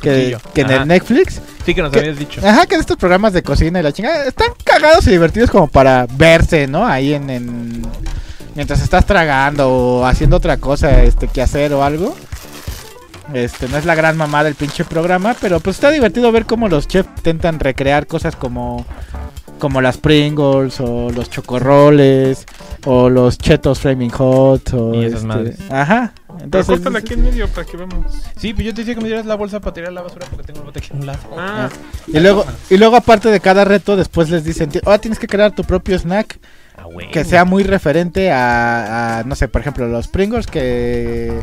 [SPEAKER 4] que, que en el Netflix.
[SPEAKER 3] Sí que nos
[SPEAKER 4] que-
[SPEAKER 3] habías dicho.
[SPEAKER 4] Ajá, que de estos programas de cocina y la chingada están cagados y divertidos como para verse, ¿no? Ahí en, en- mientras estás tragando o haciendo otra cosa, este, que hacer o algo. Este, no es la gran mamá del pinche programa, pero pues está divertido ver cómo los chefs intentan recrear cosas como como las Pringles o los chocorroles o los Chetos Flaming Hot o
[SPEAKER 3] Y esas
[SPEAKER 4] este,
[SPEAKER 3] madres.
[SPEAKER 4] Ajá.
[SPEAKER 2] Pero
[SPEAKER 4] Entonces,
[SPEAKER 2] córtala aquí en medio para que veamos.
[SPEAKER 3] Sí, pues yo te decía que me dieras la bolsa para tirar la basura porque tengo el bote aquí a un lado.
[SPEAKER 2] Ah,
[SPEAKER 4] y luego y luego aparte de cada reto después les dicen, "Ahora tienes que crear tu propio snack."
[SPEAKER 3] Ah, güey.
[SPEAKER 4] que sea muy referente a, a, no sé, por ejemplo, los Pringles que,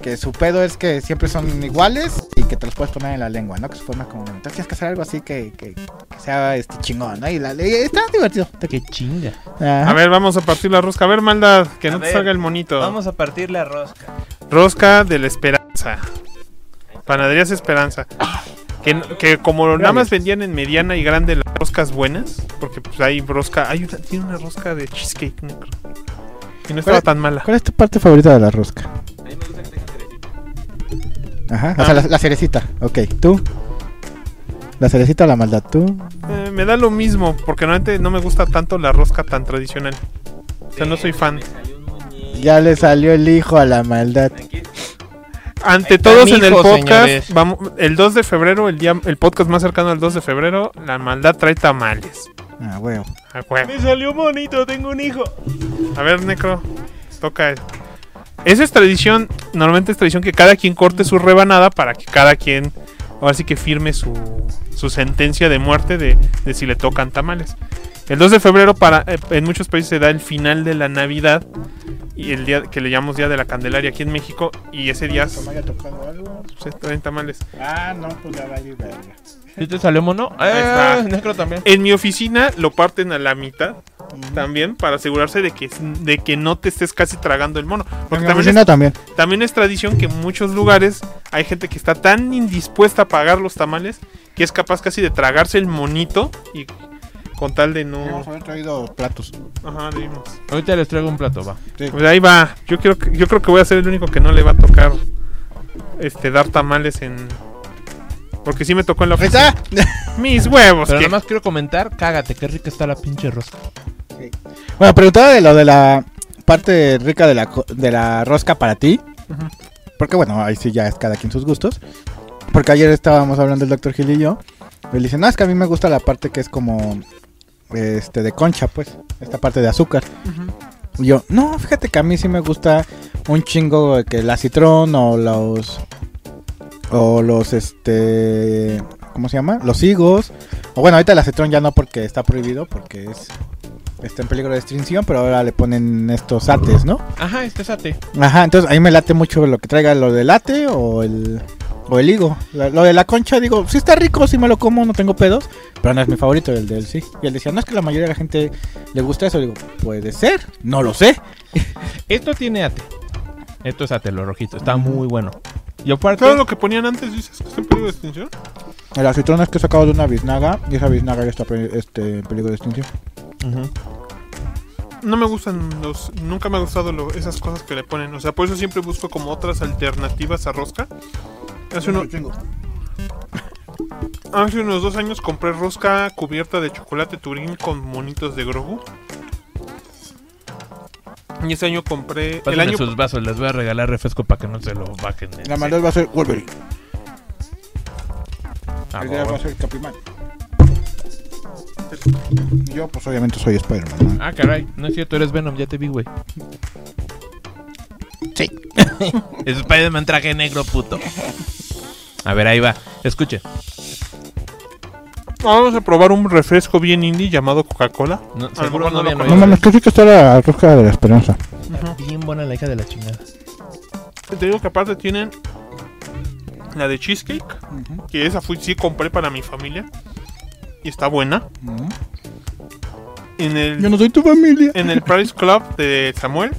[SPEAKER 4] que su pedo es que siempre son iguales y que te los puedes poner en la lengua, ¿no? Que se forma como... Entonces tienes que hacer algo así que, que, que sea este chingón, ¿no? Y la, y está divertido.
[SPEAKER 3] Qué chinga.
[SPEAKER 4] Ajá.
[SPEAKER 2] a ver, vamos a partir la rosca. A ver, maldad, que
[SPEAKER 3] A
[SPEAKER 2] no te
[SPEAKER 3] ver,
[SPEAKER 2] salga el monito.
[SPEAKER 3] Vamos a partir la rosca.
[SPEAKER 2] Rosca de la esperanza. Panaderías Esperanza. Que, que como nada más vendían en mediana y grande las roscas buenas, porque pues hay rosca, hay una, tiene una rosca de cheesecake negro. Y no estaba tan mala.
[SPEAKER 4] ¿Cuál es tu parte favorita de la rosca?
[SPEAKER 3] A mí me gusta que tenga cerecita.
[SPEAKER 4] Ajá, o
[SPEAKER 2] Ah.
[SPEAKER 4] sea, la, la cerecita. Ok, ¿tú? La cerecita o la maldad, ¿tú?
[SPEAKER 2] Eh, me da lo mismo, porque normalmente no me gusta tanto la rosca tan tradicional. O sea, no soy fan.
[SPEAKER 4] Ya le salió el hijo a la maldad.
[SPEAKER 3] Aquí.
[SPEAKER 2] Ante todos en el podcast,
[SPEAKER 3] señores.
[SPEAKER 2] vamos, el 2 de febrero, el día, el podcast más cercano al 2 de febrero, la maldad trae tamales.
[SPEAKER 4] Ah, huevo.
[SPEAKER 2] A huevo.
[SPEAKER 3] Me salió bonito, tengo un hijo.
[SPEAKER 2] A ver, Necro, toca. Esa es tradición, normalmente es tradición que cada quien corte su rebanada para que cada quien, ahora sí que firme su, su sentencia de muerte de, de si le tocan tamales. El 2 de febrero para eh, en muchos países se da el final de la Navidad y el día que le llamamos Día de la Candelaria aquí en México y ese día
[SPEAKER 4] ¿Me haya tocado algo?
[SPEAKER 2] se traen tamales.
[SPEAKER 4] Ah, no, pues ya va a ir.
[SPEAKER 3] ¿Sí te salió mono?
[SPEAKER 2] Ahí
[SPEAKER 3] Eh,
[SPEAKER 2] está.
[SPEAKER 3] negro también.
[SPEAKER 2] En mi oficina lo parten a la mitad también para asegurarse de que, de que no te estés casi tragando el mono. Porque
[SPEAKER 4] En mi
[SPEAKER 2] también es,
[SPEAKER 4] oficina también.
[SPEAKER 2] también es tradición que en muchos lugares hay gente que está tan indispuesta a pagar los tamales que es capaz casi de tragarse el monito y con tal de no...
[SPEAKER 4] Debemos haber traído platos.
[SPEAKER 2] Ajá, dimos.
[SPEAKER 3] Ahorita les traigo un plato, va.
[SPEAKER 2] Pues ahí va. Yo creo que yo creo que voy a ser el único que no le va a tocar este dar tamales en porque sí me tocó en la oficina. Mis huevos.
[SPEAKER 3] Pero
[SPEAKER 2] que-
[SPEAKER 3] nada más quiero comentar, cágate, qué rica está la pinche rosca.
[SPEAKER 4] Bueno, preguntaba de lo de la parte rica de la, de la rosca para ti. Porque bueno, ahí sí ya es cada quien sus gustos. Porque ayer estábamos hablando el doctor Gil y yo. Él dice, no, es que a mí me gusta la parte que es como este de concha, pues. Esta parte de azúcar. Y yo, no, fíjate que a mí sí me gusta un chingo que la citrón o los. O los, este. ¿Cómo se llama? Los higos. O bueno, ahorita la citrón ya no porque está prohibido, porque es. Está en peligro de extinción, pero ahora le ponen estos ates, ¿no?
[SPEAKER 3] Ajá, este sate.
[SPEAKER 4] Ajá, entonces ahí me late mucho lo que traiga lo del ate o el. O el higo. La- Lo de la concha, digo, sí está rico, sí me lo como, no tengo pedos. Pero no es mi favorito, el del sí. Y él decía, no es que la mayoría de la gente le gusta eso. Digo, puede ser, no lo sé. <laughs>
[SPEAKER 3] Esto tiene ate. Esto es ate, lo rojito. Está muy bueno. Y aparte,
[SPEAKER 2] ¿Sabes lo que ponían antes? ¿Dices que está en peligro de extinción?
[SPEAKER 4] El aceitón es que he sacado de una biznaga y esa biznaga ya está este, en peligro de extinción.
[SPEAKER 2] No me gustan los. Nunca me ha gustado lo- esas cosas que le ponen. O sea, por eso siempre busco como otras alternativas a rosca. Hace, uno- hace unos dos años compré rosca cubierta de chocolate turín con monitos de Grogu. Y ese año compré. El año,
[SPEAKER 3] sus vasos, les voy a regalar refresco para que no se lo bajen. de-
[SPEAKER 4] La maldad va a ser Wolverine.
[SPEAKER 3] Ah,
[SPEAKER 4] El día va a ser Capimán. Yo, pues obviamente soy Spider-Man. ¿no?
[SPEAKER 3] Ah, caray, no es cierto, eres Venom, ya te vi, güey.
[SPEAKER 4] Sí.
[SPEAKER 3] es <laughs> Spider-Man traje negro, puto. <laughs> A ver, ahí va. Escuche.
[SPEAKER 2] vamos a probar un refresco bien indie llamado Coca-Cola.
[SPEAKER 3] No,
[SPEAKER 2] lo
[SPEAKER 3] seguro no
[SPEAKER 2] no.
[SPEAKER 4] No mames, que sí que está la rosca de la esperanza.
[SPEAKER 3] Bien buena la hija de la chingada.
[SPEAKER 2] Te digo que aparte tienen la de cheesecake. Que esa fui, sí compré para mi familia. Y está buena. En el,
[SPEAKER 4] Yo no soy tu familia.
[SPEAKER 2] en el Price Club de Samuel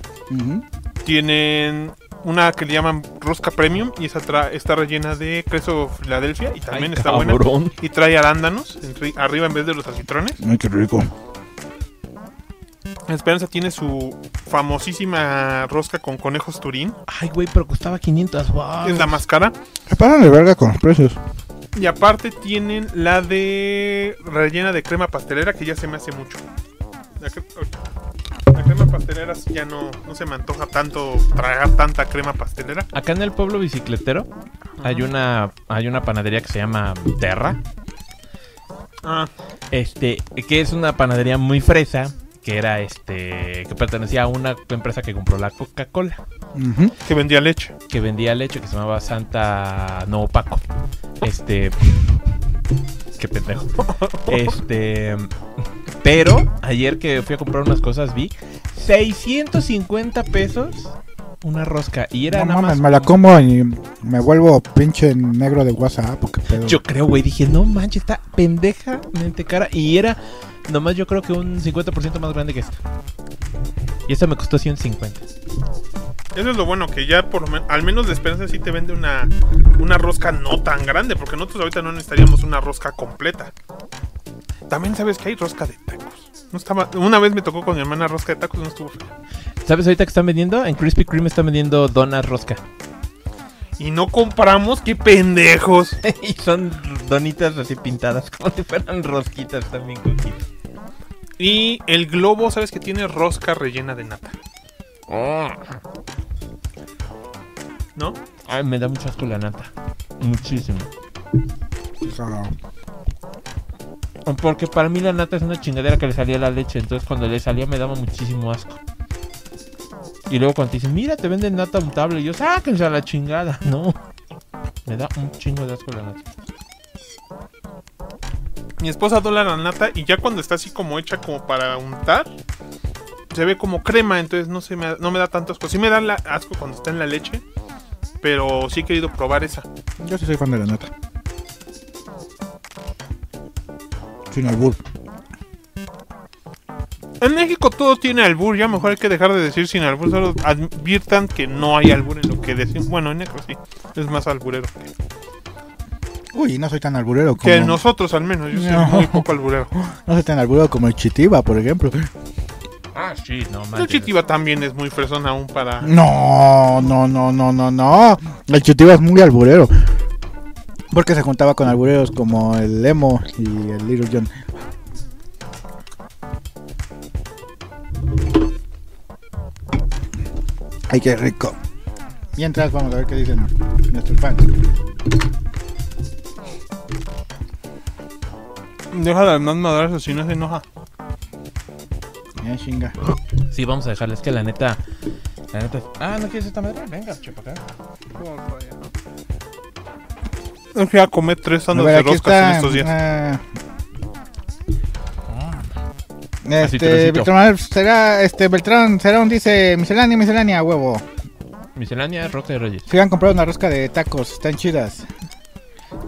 [SPEAKER 2] tienen una que le llaman rosca premium y esa tra- está rellena de queso Filadelfia y también
[SPEAKER 3] Ay,
[SPEAKER 2] está buena. Y trae arándanos en arriba en vez de los acitrones.
[SPEAKER 4] Ay, qué rico.
[SPEAKER 2] Esperanza tiene su famosísima rosca con conejos turín.
[SPEAKER 3] Ay, güey, pero costaba 500 wow.
[SPEAKER 2] Es la más cara.
[SPEAKER 4] Se pasan de verga con los precios.
[SPEAKER 2] Y aparte tienen la de rellena de crema pastelera que ya se me hace mucho. Crema pastelera ya no, no se me antoja tanto tragar tanta crema pastelera.
[SPEAKER 3] Acá en el pueblo bicicletero hay una hay una panadería que se llama Terra,
[SPEAKER 2] Ah,
[SPEAKER 3] este, que es una panadería muy fresa, que era este que pertenecía a una empresa que compró la Coca-Cola,
[SPEAKER 4] Ujú.
[SPEAKER 2] que vendía leche.
[SPEAKER 3] que vendía leche que se llamaba Santa No Paco. Este qué pendejo. <laughs> Este, pero ayer que fui a comprar unas cosas vi 650 pesos una rosca y era
[SPEAKER 4] No
[SPEAKER 3] nada
[SPEAKER 4] mames,
[SPEAKER 3] más
[SPEAKER 4] me la como y me vuelvo pinche negro de WhatsApp. Pedo.
[SPEAKER 3] Yo creo, güey, dije, no manches, está pendejamente cara. Y era nomás yo creo que un 50% más grande que esta. Y esta me costó 150.
[SPEAKER 2] Eso es lo bueno, que ya por lo menos, al menos de Esperanza sí te vende una, una rosca no tan grande, porque nosotros ahorita no necesitaríamos una rosca completa. También sabes que hay rosca de tacos. No estaba, una vez me tocó con mi hermana rosca de tacos, no estuvo fea.
[SPEAKER 3] ¿Sabes ahorita que están vendiendo? En Krispy Kreme están vendiendo donas rosca.
[SPEAKER 2] Y no compramos, qué pendejos. <laughs>
[SPEAKER 3] y son donitas así pintadas como si fueran rosquitas también coquitas.
[SPEAKER 2] Y el globo, ¿sabes que tiene rosca rellena de nata? ¿No?
[SPEAKER 3] Ay, me da mucho asco la nata. Muchísimo. Porque para mí la nata es una chingadera que le salía la leche. Entonces cuando le salía me daba muchísimo asco. Y luego cuando te dicen, mira, te venden nata untable. Y yo, sáquense a la chingada. <laughs> No. Me da un chingo de asco la nata.
[SPEAKER 2] Mi esposa adora la nata y ya cuando está así como hecha como para untar, se ve como crema, entonces no, se me, no me da tanto asco. Sí me da la- asco cuando está en la leche, pero sí he querido probar esa.
[SPEAKER 4] Yo sí soy fan de la nata. Sin albur.
[SPEAKER 2] En México todo tiene albur, ya mejor hay que dejar de decir sin albur, solo adviertan que no hay albur en lo que decimos. Bueno, en Necro sí, es más alburero
[SPEAKER 4] Uy, no soy tan alburero como...
[SPEAKER 2] que nosotros al menos, yo soy
[SPEAKER 4] No.
[SPEAKER 2] muy poco alburero. <laughs>
[SPEAKER 4] No soy tan alburero como el Chitiba, por ejemplo.
[SPEAKER 3] Ah, sí, no
[SPEAKER 2] El
[SPEAKER 3] manches.
[SPEAKER 2] Chitiba también es muy fresón aún para...
[SPEAKER 4] No, no, no, no, no, no. El Chitiba es muy alburero. Porque se juntaba con albureros como el Emo y el Little John. Ay, qué rico. Mientras vamos a ver qué dicen nuestros fans.
[SPEAKER 2] Deja de no madrazo si no se enoja.
[SPEAKER 4] Ya, chinga.
[SPEAKER 3] Sí, vamos a dejarles que la neta. La neta. Ah, ¿no quieres esta madre? Venga, chepa acá.
[SPEAKER 2] No fui a comer tres
[SPEAKER 4] ver,
[SPEAKER 2] de roscas en estos días.
[SPEAKER 4] ah, este, Manuel, será, este, Beltrán, Cerón dice, miscelánea, miscelánea, huevo.
[SPEAKER 3] Miscelánea, Roca de Reyes.
[SPEAKER 4] Sigan comprando una rosca de tacos, están chidas.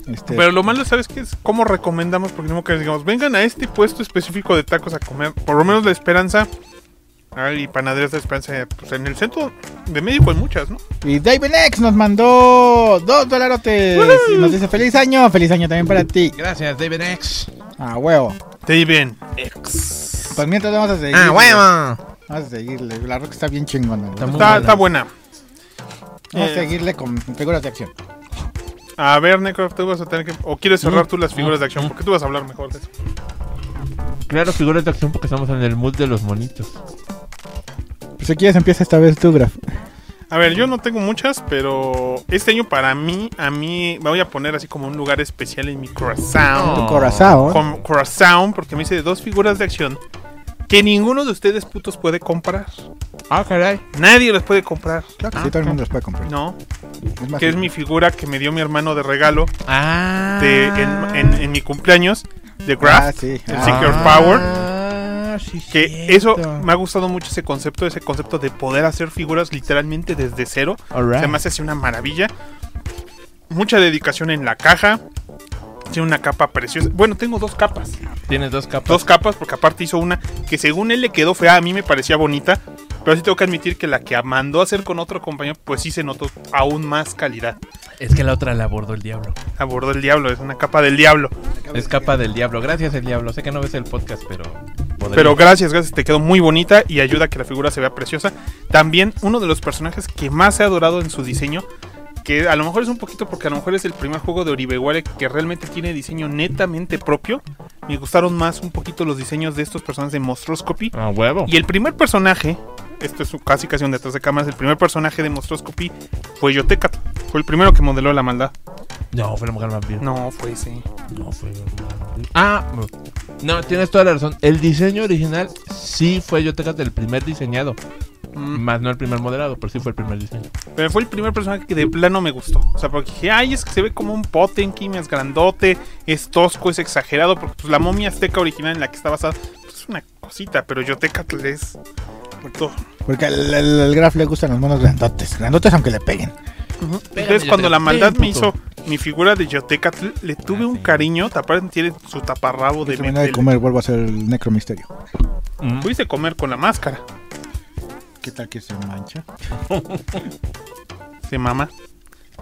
[SPEAKER 4] Este,
[SPEAKER 2] Pero lo malo, ¿sabes qué es? ¿Cómo recomendamos? Porque no que les digamos, vengan a este puesto específico de tacos a comer. Por lo menos la esperanza. Ay, y panaderías de esperanza. Pues en el centro de México hay muchas, ¿no?
[SPEAKER 4] Y David X nos mandó dos dolarotes. Y nos dice feliz año, feliz año también para ti.
[SPEAKER 3] Gracias, David X.
[SPEAKER 4] Ah, huevo.
[SPEAKER 2] David X.
[SPEAKER 4] Pues mientras vamos a seguir.
[SPEAKER 3] Ah, huevo.
[SPEAKER 4] Vamos a seguirle. La roca está bien chingona.
[SPEAKER 3] Está buena.
[SPEAKER 4] Vamos a
[SPEAKER 2] Eh,
[SPEAKER 4] seguirle con figuras de acción.
[SPEAKER 2] A ver, Necro, tú vas a tener que. O quieres cerrar tú las figuras de acción, porque tú vas a hablar mejor de eso.
[SPEAKER 3] Claro, figuras de acción porque estamos en el mood de los monitos.
[SPEAKER 4] Pues si quieres empieza esta vez tú, Graf.
[SPEAKER 2] A ver, yo no tengo muchas, pero este año para mí, a mí, me voy a poner así como un lugar especial en mi corazón.
[SPEAKER 4] Corazón.
[SPEAKER 2] Con corazón, porque me hice dos figuras de acción que ninguno de ustedes putos puede comprar.
[SPEAKER 3] Ah, caray.
[SPEAKER 2] Nadie las puede comprar.
[SPEAKER 4] Claro que sí, todo el mundo los puede comprar.
[SPEAKER 2] No,
[SPEAKER 4] Es más,
[SPEAKER 2] que es mi figura que me dio mi hermano de regalo
[SPEAKER 3] Ah.
[SPEAKER 2] de, en, en- en mi cumpleaños de
[SPEAKER 4] Ah,
[SPEAKER 2] Graft.
[SPEAKER 4] sí.
[SPEAKER 2] el
[SPEAKER 4] Ah,
[SPEAKER 2] Secret Power.
[SPEAKER 3] Ah, sí,
[SPEAKER 2] Que
[SPEAKER 3] cierto.
[SPEAKER 2] eso me ha gustado mucho ese concepto, ese concepto de poder hacer figuras literalmente desde cero.
[SPEAKER 3] Alright.
[SPEAKER 2] Se me hace así una maravilla. Mucha dedicación en la caja. Tiene una capa preciosa. Bueno, tengo dos capas.
[SPEAKER 3] Tienes dos capas.
[SPEAKER 2] Dos capas, porque aparte hizo una que según él le quedó fea. A mí me parecía bonita. Pero sí tengo que admitir que la que mandó a hacer con otro compañero, pues sí se notó aún más calidad.
[SPEAKER 3] Es que la otra la abordó el diablo.
[SPEAKER 2] Abordó el diablo, es una capa del diablo.
[SPEAKER 3] Es capa del diablo. Gracias, el diablo. Sé que no ves el podcast, pero. podría.
[SPEAKER 2] Pero gracias, gracias, te quedó muy bonita y ayuda a que la figura se vea preciosa. También uno de los personajes que más he adorado en su diseño, que a lo mejor es un poquito porque a lo mejor es el primer juego de Oribeware que realmente tiene diseño netamente propio. Me gustaron más un poquito los diseños de estos personajes de Monstroscopy.
[SPEAKER 3] Ah, huevo.
[SPEAKER 2] Y el primer personaje, esto es casi casi un detrás de cámaras, el primer personaje de Monstroscopy fue Yotecat. Fue el primero que modeló la maldad.
[SPEAKER 3] No, fue la mujer vampiro.
[SPEAKER 2] No, fue ese.
[SPEAKER 3] No, fue la mujer vampiro. Ah, no, tienes toda la razón. El diseño original sí fue yo del primer diseñado. Más no el primer modelado, pero sí fue el primer diseño.
[SPEAKER 2] Pero fue el primer personaje que de plano me gustó. O sea, porque dije, ay, es que se ve como un Potenkin, es grandote, es tosco, es exagerado. Porque pues, la momia azteca original en la que está basada pues, es una cosita, pero Yotecatl es. todo.
[SPEAKER 4] Porque al, al- al Graf le gustan los monos grandotes. Grandotes aunque le peguen.
[SPEAKER 2] Entonces, cuando la maldad me hizo mi figura de Yotecatl, le tuve un cariño. Aparte, tiene su taparrabo de.
[SPEAKER 4] Terminé de
[SPEAKER 2] de-
[SPEAKER 4] comer, vuelvo a hacer el necromisterio.
[SPEAKER 3] Mm.
[SPEAKER 2] Pudiste comer con la máscara.
[SPEAKER 4] ¿Qué tal que se mancha? <laughs>
[SPEAKER 2] Se mama.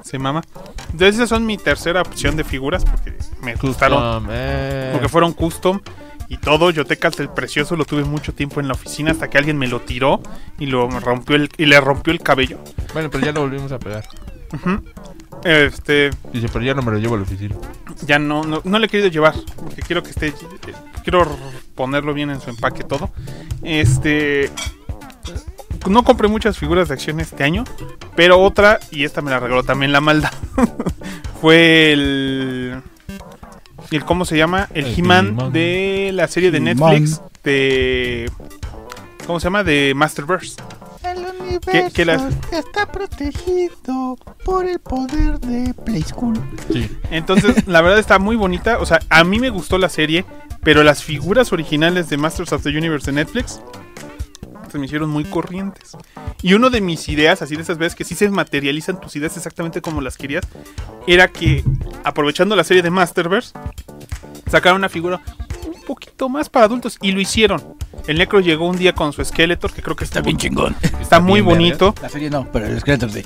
[SPEAKER 2] Se mama. Entonces, esas son mi tercera opción de figuras porque me gustaron.
[SPEAKER 3] Eh.
[SPEAKER 2] Porque fueron custom y todo. Yotecatl el precioso lo tuve mucho tiempo en la oficina hasta que alguien me lo tiró y lo rompió el, y le rompió el cabello.
[SPEAKER 3] Bueno, pero ya lo volvimos a pegar.
[SPEAKER 2] Este,
[SPEAKER 3] Dice, pero ya no me lo llevo a la oficina.
[SPEAKER 2] ya no, no, no le he querido llevar porque quiero que esté, eh, quiero ponerlo bien en su empaque todo. Este, no compré muchas figuras de acción este año, pero otra, y esta me la regaló también la maldad, <laughs> fue el... el ¿Cómo se llama? El,
[SPEAKER 3] El
[SPEAKER 2] He-Man de la serie de. Netflix de... ¿Cómo se llama? De Masterverse.
[SPEAKER 1] El universo
[SPEAKER 2] que las-
[SPEAKER 1] está protegido por el poder de Play School.
[SPEAKER 3] Sí.
[SPEAKER 2] Entonces, la verdad está muy bonita. O sea, a mí me gustó la serie, pero las figuras originales de Masters of the Universe de Netflix se me hicieron muy corrientes. Y una de mis ideas, así de esas veces que sí se materializan tus ideas exactamente como las querías, era que aprovechando la serie de Masterverse, sacaron una figura un poquito más para adultos y lo hicieron. El Necro llegó un día con su Skeletor, que creo que está, bien
[SPEAKER 4] chingón.
[SPEAKER 2] está muy
[SPEAKER 3] bien
[SPEAKER 2] bonito.
[SPEAKER 4] La serie no, pero el esqueleto sí.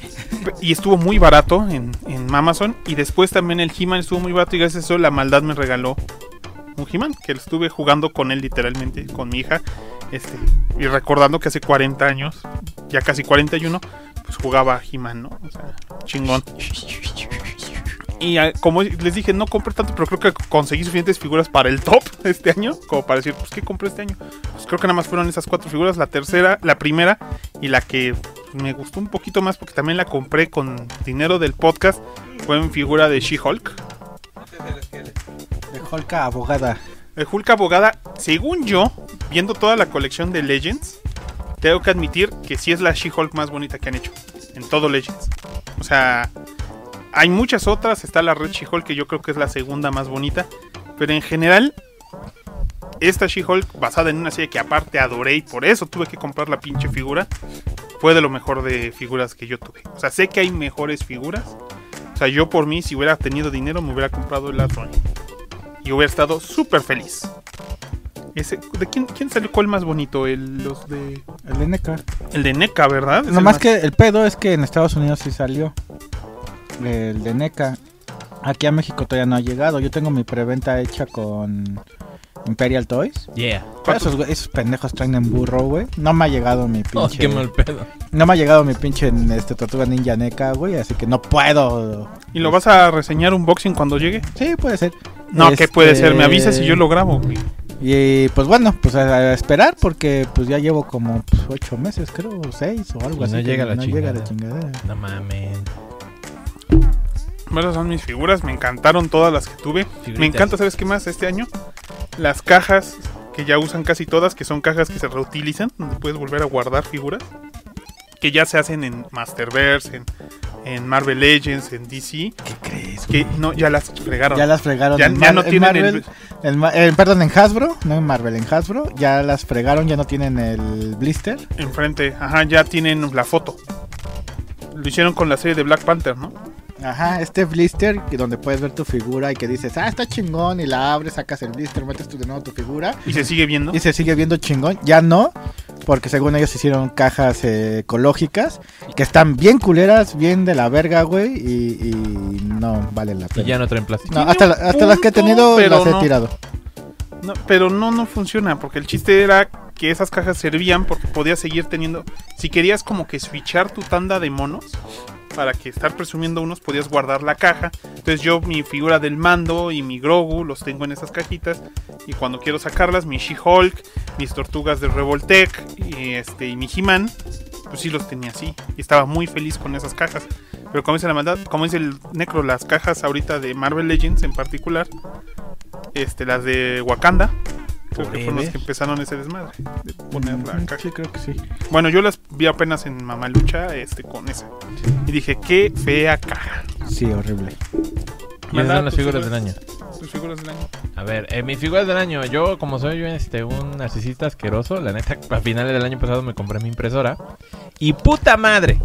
[SPEAKER 2] Y estuvo muy barato en, en Amazon. Y después también el He-Man estuvo muy barato. Y gracias a eso la maldad me regaló un He-Man. Que estuve jugando con él literalmente, con mi hija. Este, y recordando que hace 40 años, ya casi 41, pues jugaba He-Man, ¿no? O sea, chingón. Y ah, como les dije, no compré tanto, pero creo que conseguí suficientes figuras para el top este año. Como para decir, pues, ¿qué compré este año? Pues creo que nada más fueron esas cuatro figuras. La tercera, la primera y la que me gustó un poquito más porque también la compré con dinero del podcast. Fue en figura de She-Hulk.
[SPEAKER 4] De Holka abogada.
[SPEAKER 2] El Hulk abogada, según yo, viendo toda la colección de Legends, tengo que admitir que sí es la She-Hulk más bonita que han hecho. En todo Legends. O sea, hay muchas otras. Está la Red She-Hulk, que yo creo que es la segunda más bonita. Pero en general, esta She-Hulk, basada en una serie que aparte adoré y por eso tuve que comprar la pinche figura, fue de lo mejor de figuras que yo tuve. O sea, sé que hay mejores figuras. O sea, yo por mí, si hubiera tenido dinero, me hubiera comprado el Atron. Y hubiera estado súper feliz. Ese, ¿De quién, quién salió cuál más bonito? El, los de,
[SPEAKER 4] El de NECA.
[SPEAKER 2] el de NECA, ¿verdad? Es el
[SPEAKER 4] Nomás que el pedo es que en Estados Unidos sí salió. El de NECA. Aquí a México todavía no ha llegado. Yo tengo mi preventa hecha con Imperial Toys.
[SPEAKER 3] Yeah.
[SPEAKER 4] Esos, pendejos traen en burro, güey. No me ha llegado mi
[SPEAKER 3] Oh,
[SPEAKER 4] pinche.
[SPEAKER 3] qué mal pedo.
[SPEAKER 4] No me ha llegado mi pinche este, Tortuga Ninja NECA, güey. Así que no puedo.
[SPEAKER 2] ¿Y lo vas a reseñar unboxing cuando llegue?
[SPEAKER 4] Sí, puede ser.
[SPEAKER 2] No, ¿qué puede ser? Me
[SPEAKER 4] Este,
[SPEAKER 2] avisas y yo lo grabo. güey.
[SPEAKER 4] Y pues bueno, pues a, a esperar porque pues ya llevo como pues, ocho meses, creo, seis o algo
[SPEAKER 3] Y
[SPEAKER 4] así.
[SPEAKER 3] no
[SPEAKER 4] que
[SPEAKER 3] llega la
[SPEAKER 4] no llega la
[SPEAKER 3] chingada.
[SPEAKER 4] chingadera.
[SPEAKER 3] No mames.
[SPEAKER 2] Esas son mis figuras, me encantaron todas las que tuve.
[SPEAKER 3] Figuritas.
[SPEAKER 2] Me encanta, ¿sabes qué más? Este año, las cajas que ya usan casi todas, que son cajas que se reutilizan, donde puedes volver a guardar figuras, que ya se hacen en Masterverse, en, en Marvel Legends, en DC,
[SPEAKER 4] ¿Qué crees?
[SPEAKER 2] que no, ya las fregaron.
[SPEAKER 4] Ya las fregaron
[SPEAKER 2] Ya-
[SPEAKER 4] en,
[SPEAKER 2] ya no
[SPEAKER 4] en
[SPEAKER 2] tienen
[SPEAKER 4] Marvel.
[SPEAKER 2] el-
[SPEAKER 4] en eh, perdón, en Hasbro, no en Marvel, en Hasbro. Ya las fregaron, ya no tienen el blister.
[SPEAKER 2] Enfrente, ajá, ya tienen la foto. Lo hicieron con la serie de Black Panther, ¿no?
[SPEAKER 4] Ajá, este blister que donde puedes ver tu figura y que dices, ah, está chingón, y la abres, sacas el blister, metes tú de nuevo tu figura.
[SPEAKER 2] Y se sigue viendo.
[SPEAKER 4] Y se sigue viendo chingón. Ya no, porque según ellos hicieron cajas eh, ecológicas que están bien culeras, bien de la verga, güey, y, y no valen la
[SPEAKER 3] Y
[SPEAKER 4] pena.
[SPEAKER 3] ya no traen plástico.
[SPEAKER 4] No, hasta, la- hasta las que he tenido
[SPEAKER 2] pero
[SPEAKER 4] las he
[SPEAKER 2] no.
[SPEAKER 4] tirado.
[SPEAKER 2] No, pero no, no funciona, porque el chiste era que esas cajas servían porque podías seguir teniendo... Si querías como que switchar tu tanda de monos, para que estar presumiendo unos, podías guardar la caja. Entonces yo mi figura del mando y mi Grogu los tengo en esas cajitas. Y cuando quiero sacarlas, mi She-Hulk, mis tortugas de Revoltech y, este, y mi He-Man, pues sí los tenía así. Y estaba muy feliz con esas cajas. Pero como dice la maldad, como dice el Necro, las cajas ahorita de Marvel Legends en particular, este, las de Wakanda, creo que fueron
[SPEAKER 3] Forever.
[SPEAKER 2] que empezaron ese desmadre de poner la
[SPEAKER 4] Mm,
[SPEAKER 2] caja.
[SPEAKER 4] Sí, creo que sí.
[SPEAKER 2] Bueno, yo las vi apenas en Mamalucha este, con esa. Y dije, qué fea caja.
[SPEAKER 4] Sí, horrible.
[SPEAKER 3] Y esas son las
[SPEAKER 2] tus
[SPEAKER 3] figuras del año.
[SPEAKER 2] Tus figuras del año.
[SPEAKER 3] A ver, eh, mis figuras del año. Yo, como soy yo este, un narcisista asqueroso, la neta, <laughs> a finales del año pasado me compré mi impresora. Y puta madre.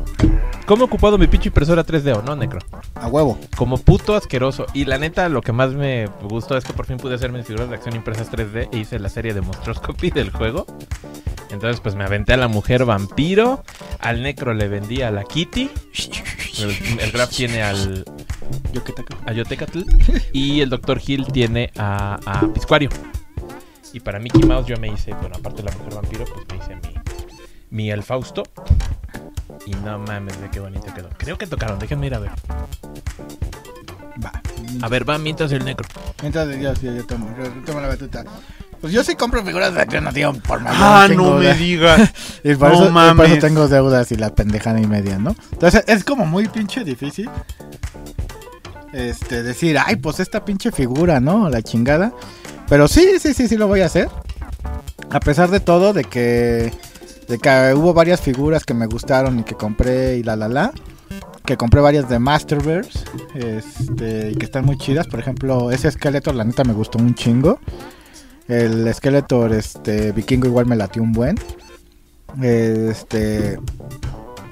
[SPEAKER 3] ¿Cómo he ocupado mi pinche impresora 3D no, Necro?
[SPEAKER 4] A huevo.
[SPEAKER 3] Como puto asqueroso. Y la neta, lo que más me gustó es que por fin pude hacer mis figuras de acción impresas 3D e hice la serie de Monstroscopy del juego. Entonces, pues me aventé a la mujer vampiro. Al Necro le vendí a la Kitty. El, el Graf tiene al, a Yotecatl <laughs> y el Dr. Hill tiene a, a Piscuario. Y para Mickey Mouse yo me hice, bueno, aparte de la mujer vampiro, pues me hice mi, mi El Fausto. Y no mames, de qué bonito quedó. Creo que tocaron, déjenme ir a ver.
[SPEAKER 4] Va.
[SPEAKER 3] A ver, va mientras el necro.
[SPEAKER 4] Mientras yo, yo, yo tomo, yo tomo la batuta. Pues yo sí compro figuras de acción, por más.
[SPEAKER 2] Ah, no me digas. <laughs>
[SPEAKER 4] Y por,
[SPEAKER 2] No
[SPEAKER 4] eso, y por
[SPEAKER 2] mames.
[SPEAKER 4] eso tengo deudas y la pendejada y media, ¿no? Entonces es como muy pinche difícil. Este, decir, ay, pues esta pinche figura, ¿no? La chingada. Pero sí, sí, sí, sí lo voy a hacer. A pesar de todo, de que, de que hubo varias figuras que me gustaron y que compré y la la la. Que compré varias de Masterverse. Este, y que están muy chidas. Por ejemplo, ese Skeletor, la neta, me gustó un chingo. El Skeletor, este, vikingo igual me latió un buen. Este.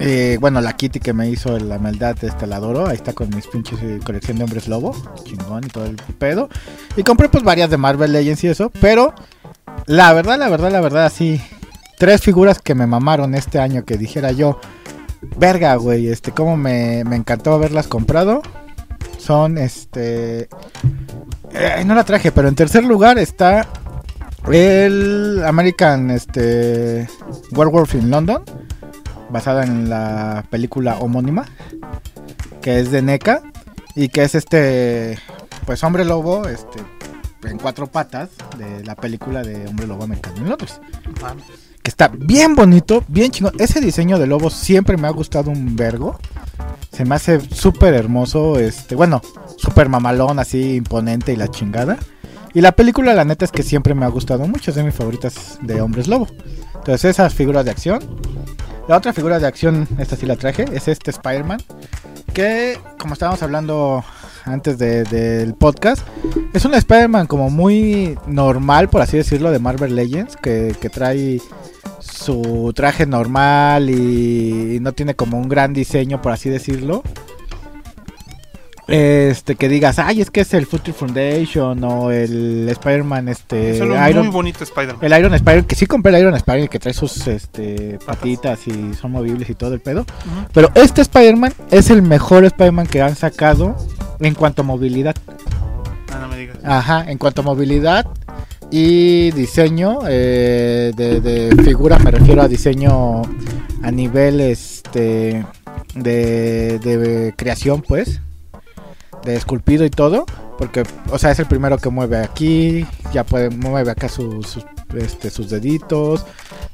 [SPEAKER 4] Eh, bueno, la Kitty que me hizo la maldad, este, la adoro. Ahí está con mis pinches eh, colección de hombres lobo. Chingón y todo el pedo. Y compré pues varias de Marvel Legends y eso. Pero la verdad, la verdad, la verdad, sí. Tres figuras que me mamaron este año que dijera yo. Verga, güey, este, cómo me, encantó haberlas comprado. Son, este... eh, no la traje, pero en tercer lugar está el American este, Werewolf in London, basada en la película homónima, que es de NECA, y que es este, pues hombre lobo, este, en cuatro patas, de la película de hombre lobo americano en Londres. Que está bien bonito, bien chingón. Ese diseño de lobo siempre me ha gustado un vergo. Se me hace súper hermoso, este, bueno, súper mamalón, así imponente y la chingada. Y la película, la neta, es que siempre me ha gustado mucho, es de mis favoritas de Hombres Lobo. Entonces, esas figuras de acción. La otra figura de acción, esta sí la traje, es este Spider-Man. Que, como estábamos hablando antes de- del podcast, es un Spider-Man como muy normal, por así decirlo, de Marvel Legends, que, que trae su traje normal y no tiene como un gran diseño, por así decirlo. Este, que digas, ay, es que es el Future Foundation o el Spider-Man, este,
[SPEAKER 2] Es
[SPEAKER 4] Iron,
[SPEAKER 2] muy bonito Spider-Man.
[SPEAKER 4] el Iron Spider, que sí compré el Iron Spider, que trae sus este, patitas y son movibles y todo el pedo. Pero este Spider-Man es el mejor Spider-Man que han sacado en cuanto a movilidad.
[SPEAKER 2] Ah, no me digas.
[SPEAKER 4] Ajá, en cuanto a movilidad y diseño eh, de, de figura, me refiero a diseño a nivel este de, de creación, pues, de esculpido y todo, porque, o sea, es el primero que mueve aquí, ya puede mueve acá sus, sus, este, sus deditos.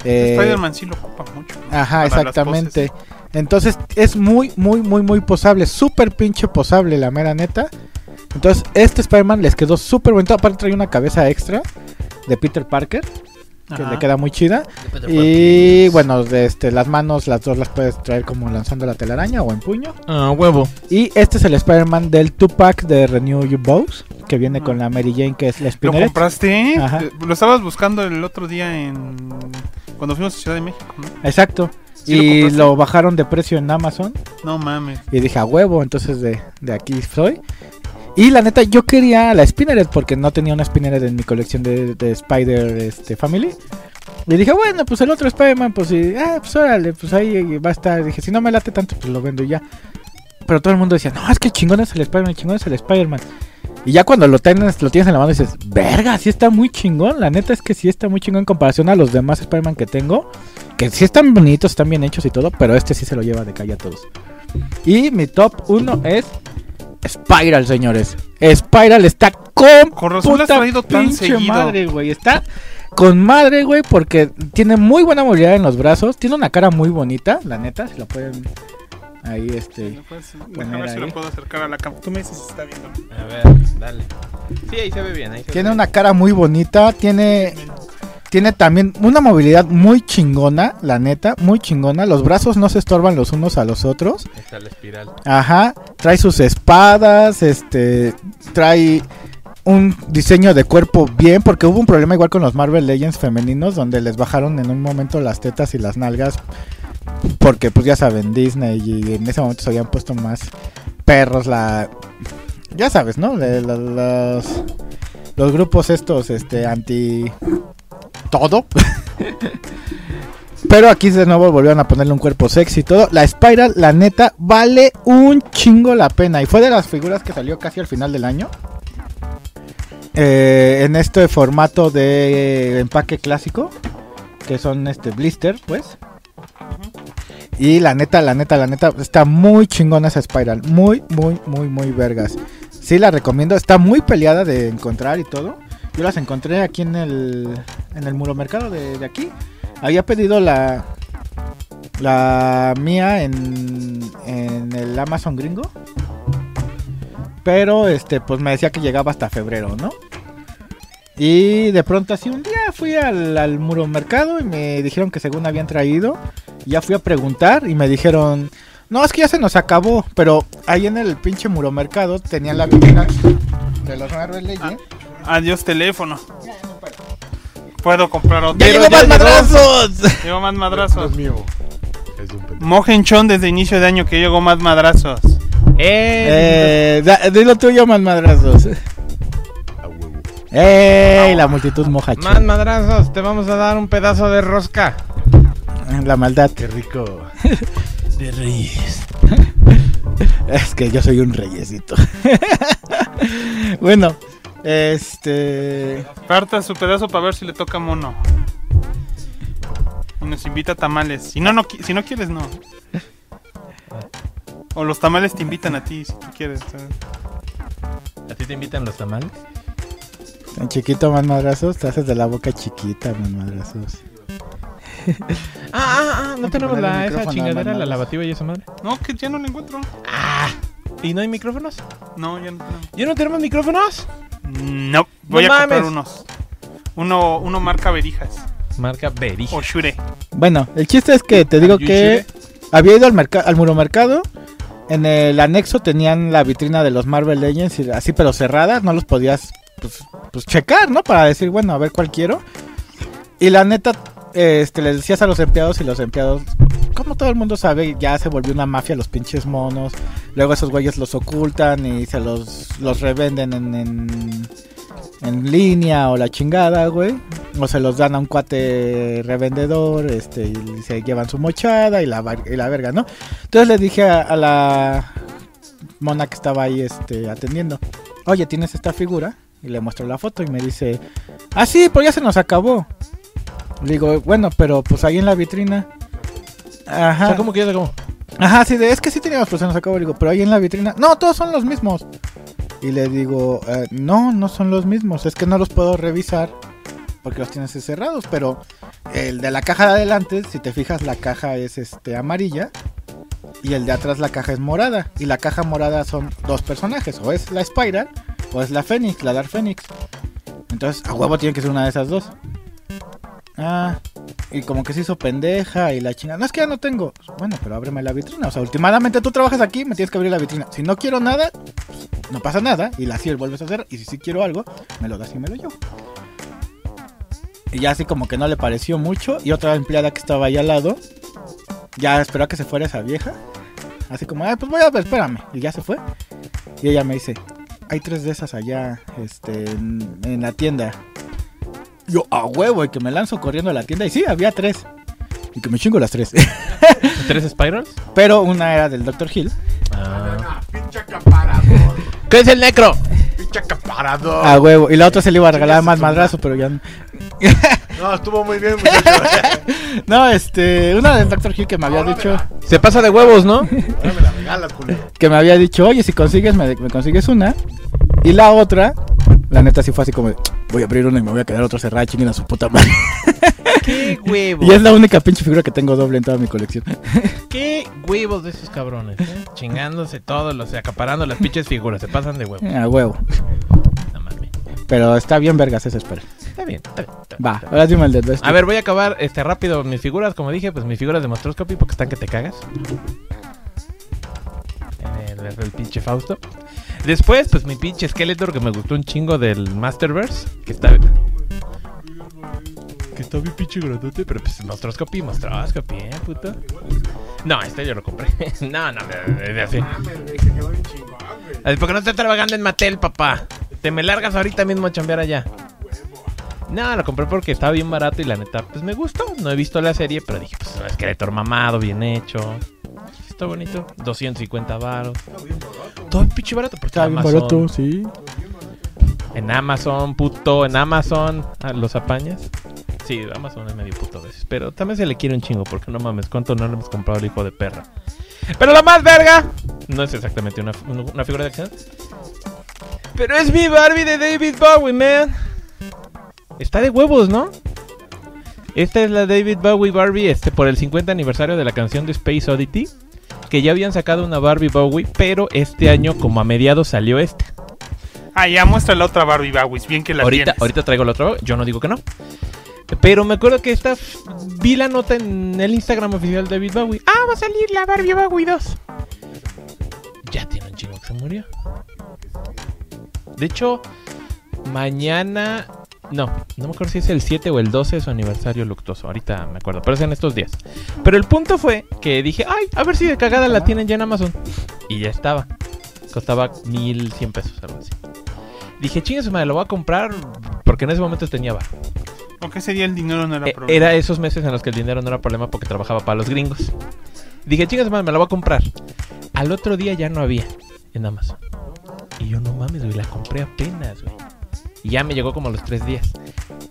[SPEAKER 4] eh,
[SPEAKER 2] Spider-Man sí lo ocupa mucho. ¿no?
[SPEAKER 4] Ajá,
[SPEAKER 2] Para
[SPEAKER 4] exactamente. Entonces es muy, muy, muy, muy posable. Súper pinche posable, la mera neta. Entonces, este Spider-Man les quedó súper bonito. Aparte, trae una cabeza extra de Peter Parker, que
[SPEAKER 2] Ajá.
[SPEAKER 4] le queda muy chida. Y bueno, de este, las manos, las dos las puedes traer como lanzando la telaraña o en puño.
[SPEAKER 3] Ah, huevo.
[SPEAKER 4] Y este es el Spider-Man del Tupac de Renew Your Bows, que viene con la Mary Jane, que es la
[SPEAKER 2] ¿Lo
[SPEAKER 4] Spinneret.
[SPEAKER 2] compraste?
[SPEAKER 4] Ajá.
[SPEAKER 2] Eh, Lo estabas buscando el otro día en... Cuando fuimos a Ciudad de México, ¿no?
[SPEAKER 4] Exacto.
[SPEAKER 2] ¿Sí lo
[SPEAKER 4] y
[SPEAKER 2] compraste?
[SPEAKER 4] lo bajaron de precio en Amazon.
[SPEAKER 2] No mames.
[SPEAKER 4] Y dije, a huevo, entonces de, de aquí soy. Y la neta, yo quería la Spinneret porque no tenía una Spinneret en mi colección de, de Spider este, Family. Y dije, bueno, pues el otro Spider-Man, pues, y, ah, pues órale, pues ahí va a estar. Dije, si no me late tanto, pues lo vendo y ya. Pero todo el mundo decía, no, es que chingón es el Spider-Man, chingón es el Spider-Man. Y ya cuando lo tienes, lo tienes en la mano dices, verga, sí está muy chingón. La neta es que sí está muy chingón en comparación a los demás Spider-Man que tengo. Que sí están bonitos, están bien hechos y todo, pero este sí se lo lleva de calle a todos. Y mi top 1 es Spiral, señores. Spiral está con
[SPEAKER 2] Con razón
[SPEAKER 4] puta
[SPEAKER 2] traído tan
[SPEAKER 4] pinche
[SPEAKER 2] seguido.
[SPEAKER 4] madre, güey. Está con madre, güey, porque tiene muy buena movilidad en los brazos. Tiene una cara muy bonita, la neta. Si lo pueden ahí, este.
[SPEAKER 2] ¿Me puedes- Déjame
[SPEAKER 4] Poner
[SPEAKER 2] ver si lo puedo acercar a la cámara. Tú me dices si está viendo.
[SPEAKER 3] A ver, dale. Sí, ahí se ve bien. Ahí se
[SPEAKER 4] Tiene
[SPEAKER 3] ve
[SPEAKER 4] una cara muy bonita. Tiene, tiene también una movilidad muy chingona, la neta, muy chingona. Los brazos no se estorban los unos a los otros.
[SPEAKER 3] está la espiral.
[SPEAKER 4] Ajá, trae sus espadas, este, trae un diseño de cuerpo bien, porque hubo un problema igual con los Marvel Legends femeninos, donde les bajaron en un momento las tetas y las nalgas, porque pues ya saben, Disney y en ese momento se habían puesto más perros, la... Ya sabes, ¿no? Los, los grupos estos, este, anti... Todo. <laughs> Pero aquí de nuevo volvieron a ponerle un cuerpo sexy y todo. La Spiral, la neta, vale un chingo la pena. Y fue de las figuras que salió casi al final del año. Eh, en este formato de empaque clásico. Que son este blister, pues. Y la neta, la neta, la neta, está muy chingona esa Spiral. Muy, muy, muy, muy vergas. Sí la recomiendo. Está muy peleada de encontrar y todo. Yo las encontré aquí en el, en el muro mercado de, de aquí. Había pedido la, la mía en, en el Amazon gringo. Pero este, pues me decía que llegaba hasta febrero, ¿no? Y de pronto así un día fui al, al muro mercado y me dijeron que según habían traído. Ya fui a preguntar y me dijeron, no, es que ya se nos acabó. Pero ahí en el pinche muro mercado tenían la vitrina de los Marvel.
[SPEAKER 2] Adiós teléfono. Puedo comprar otro.
[SPEAKER 4] ¡Ya llegó más madrazos!
[SPEAKER 2] Llegó más madrazos.
[SPEAKER 5] es mío.
[SPEAKER 2] Mojenchón desde inicio de año que llegó más madrazos.
[SPEAKER 3] ¡Eh!
[SPEAKER 4] Eh, dilo tuyo, más madrazos. ¡Ey! La multitud moja.
[SPEAKER 3] Más madrazos, te vamos a dar un pedazo de rosca.
[SPEAKER 4] La maldad.
[SPEAKER 5] Qué rico. <laughs>
[SPEAKER 3] De reyes.
[SPEAKER 4] Es que yo soy un reyesito. <laughs> bueno, este.
[SPEAKER 2] Parta su pedazo para ver si le toca mono. Y nos invita a tamales. Si no, no, si no quieres, no. O los tamales te invitan a ti, si tú quieres. ¿sabes?
[SPEAKER 3] ¿A ti te invitan los tamales?
[SPEAKER 4] Tan chiquito, más madrazos. Te haces de la boca chiquita, más madrazos. <laughs>
[SPEAKER 3] Ah, ah, ah, no tenemos la, esa chingadera, la lavativa y esa madre.
[SPEAKER 2] No, que ya no lo encuentro.
[SPEAKER 3] ¿Y no hay micrófonos?
[SPEAKER 2] No, ya no tenemos.
[SPEAKER 3] ¿Ya no tenemos micrófonos?
[SPEAKER 2] No, voy
[SPEAKER 3] No
[SPEAKER 2] a comprar
[SPEAKER 3] mames.
[SPEAKER 2] unos. Uno, uno marca Berijas.
[SPEAKER 3] Marca Berija.
[SPEAKER 2] O Shure.
[SPEAKER 4] Bueno, el chiste es que te digo que había ido al, merca- al muro mercado. En el anexo tenían la vitrina de los Marvel Legends, y así pero cerradas, no los podías pues, pues, checar, ¿no? Para decir, bueno, a ver cuál quiero. Y la neta, este, les decías a los empleados y los empleados, como todo el mundo sabe, ya se volvió una mafia los pinches monos. Luego esos güeyes los ocultan y se los, los revenden en, en, en línea o la chingada, güey. O se los dan a un cuate revendedor, este, y se llevan su mochada y la, y la verga, ¿no? Entonces le dije a, a la mona que estaba ahí, este, atendiendo, oye, ¿tienes esta figura? Y le muestro la foto y me dice, ah, sí, pues ya se nos acabó. Le digo, bueno, pero pues ahí en la vitrina.
[SPEAKER 3] O
[SPEAKER 4] Ajá.
[SPEAKER 3] sea, ¿cómo que ya?
[SPEAKER 4] Ajá, sí, de, es que sí teníamos, pero se nos acabó. Le digo, pero ahí en la vitrina. No, todos son los mismos. Y le digo, "Eh, no, no son los mismos. Es que no los puedo revisar porque los tienes cerrados. Pero el de la caja de adelante, si te fijas, la caja es este amarilla. Y el de atrás, la caja es morada. Y la caja morada son dos personajes: o es la Spiral o es la Fénix, la Dark Fénix. Entonces, a huevo tiene que ser una de esas dos. Ah, y como que se hizo pendeja y la chingada. No es que ya no tengo. Bueno, pero ábreme la vitrina. O sea, últimamente tú trabajas aquí, me tienes que abrir la vitrina. Si no quiero nada, pues, no pasa nada. Y la ciel vuelves a hacer. Y si sí quiero algo, me lo das y me lo llevo. Y ya así como que no le pareció mucho. Y otra empleada que estaba ahí al lado, ya esperó a que se fuera esa vieja. Así como, ah, pues voy a ver, espérame. Y ya se fue. Y ella me dice, hay tres de esas allá, este, en la tienda. Yo, a huevo, y que me lanzo corriendo a la tienda. Y sí, había tres. Y que me chingo las tres. <laughs>
[SPEAKER 3] ¿Tres spirals?
[SPEAKER 4] Pero una era del Dr. Hill.
[SPEAKER 3] Ah.
[SPEAKER 5] Pinche acaparador.
[SPEAKER 3] ¿Qué es el necro?
[SPEAKER 5] Pinche acaparador.
[SPEAKER 4] A huevo. Y la otra se le iba a regalar más madrazo, pero ya. no. <laughs>
[SPEAKER 5] No, estuvo muy bien, muchacho. <laughs>
[SPEAKER 4] No, este. Una del Dr. Hill que me había dicho.
[SPEAKER 3] Se pasa de huevos, ¿no?
[SPEAKER 5] Ahora me la regalas, culero.
[SPEAKER 4] Que me había dicho, oye, si consigues, me, me consigues una. Y la otra. La neta sí fue así como de, voy a abrir una y me voy a quedar otra cerrada, chinguen a su puta madre. <laughs>
[SPEAKER 3] ¡Qué huevos!
[SPEAKER 4] Y es la única pinche figura que tengo doble en toda mi colección. <laughs>
[SPEAKER 3] ¡Qué huevos de esos cabrones! eh! Chingándose todos, los acaparando las pinches figuras. Se pasan de
[SPEAKER 4] huevo.
[SPEAKER 3] No mames.
[SPEAKER 4] Pero está bien vergas ese, espera.
[SPEAKER 3] Está bien, está bien. está bien,
[SPEAKER 4] Va, ahora dime el de Best.
[SPEAKER 3] A ver, voy a acabar este rápido mis figuras, como dije, pues mis figuras de Monstroscopy porque están que te cagas. El, el- el pinche Fausto. Después, pues mi pinche Skeletor que me gustó un chingo del Masterverse, que está que está bien pinche grandote, pero pues Monstroscopy, Monstroscopy, eh, puto. No, este yo lo compré. <laughs> no, no, de, así. Porque no estoy trabajando en Mattel, papá. Te me largas ahorita mismo a chambear allá. No, lo compré porque estaba bien barato y la neta, pues me gustó. No he visto la serie, pero dije, pues un esqueleto mamado, bien hecho. Está bonito. 250 varos. Todo pinche barato porque
[SPEAKER 4] Está bien
[SPEAKER 3] Amazon.
[SPEAKER 4] barato, sí.
[SPEAKER 3] En Amazon, puto, en Amazon. ah, ¿Los apañas? Sí, Amazon es medio puto a veces. Pero también se le quiere un chingo porque no mames, ¿cuánto no le hemos comprado al hijo de perra? Pero la más verga. No es exactamente una, una figura de acción. Pero es mi Barbie de David Bowie, man. Está de huevos, ¿no? Esta es la David Bowie Barbie este, por el 50 aniversario de la canción de Space Oddity. Que ya habían sacado una Barbie Bowie, pero este año, como a mediados, salió esta.
[SPEAKER 2] Ah, ya muestra la otra Barbie Bowis. Bien que la
[SPEAKER 3] ahorita,
[SPEAKER 2] tienes.
[SPEAKER 3] ahorita traigo la otra, yo no digo que no. Pero me acuerdo que esta vi la nota en el Instagram oficial de David Bowie. Ah, va a salir la Barbie Bowie 2. Ya tiene un chingo que se murió. De hecho, mañana. No, no me acuerdo si es el 7 o el 12 de su aniversario luctuoso. Ahorita me acuerdo, pero es en estos días. Pero el punto fue que dije, ay, a ver si de cagada la tienen ya en Amazon. Y ya estaba. Costaba 1100 pesos, algo así. Dije, chingue su madre, lo voy a comprar porque en ese momento tenía bar.
[SPEAKER 2] Aunque ese día el dinero no era
[SPEAKER 3] Eh,
[SPEAKER 2] problema.
[SPEAKER 3] Era esos meses en los que el dinero no era problema porque trabajaba para los gringos. Dije, chingas madre, me la voy a comprar. Al otro día ya no había en Amazon. Y yo no mames, güey, la compré apenas, güey. Y ya me llegó como a los tres días.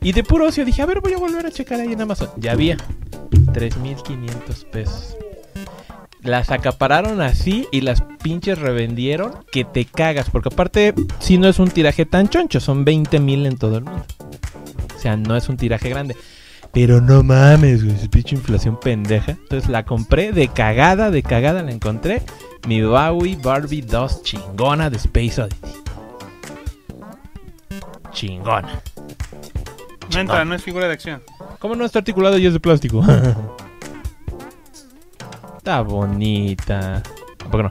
[SPEAKER 3] Y de puro ocio dije, a ver, voy a volver a checar ahí en Amazon. Ya había. 3.500 pesos. Las acapararon así y las pinches revendieron que te cagas. Porque aparte, si no es un tiraje tan choncho, son 20.000 en todo el mundo. O sea, no es un tiraje grande. Pero no mames, güey, es pinche inflación pendeja. Entonces la compré de cagada, de cagada la encontré. Mi Bowie Barbie 2 chingona de Space Oddity. Chingona.
[SPEAKER 2] no entra, no es figura de acción.
[SPEAKER 3] ¿Cómo no está articulado y es de plástico? <laughs> está bonita. ¿A poco no?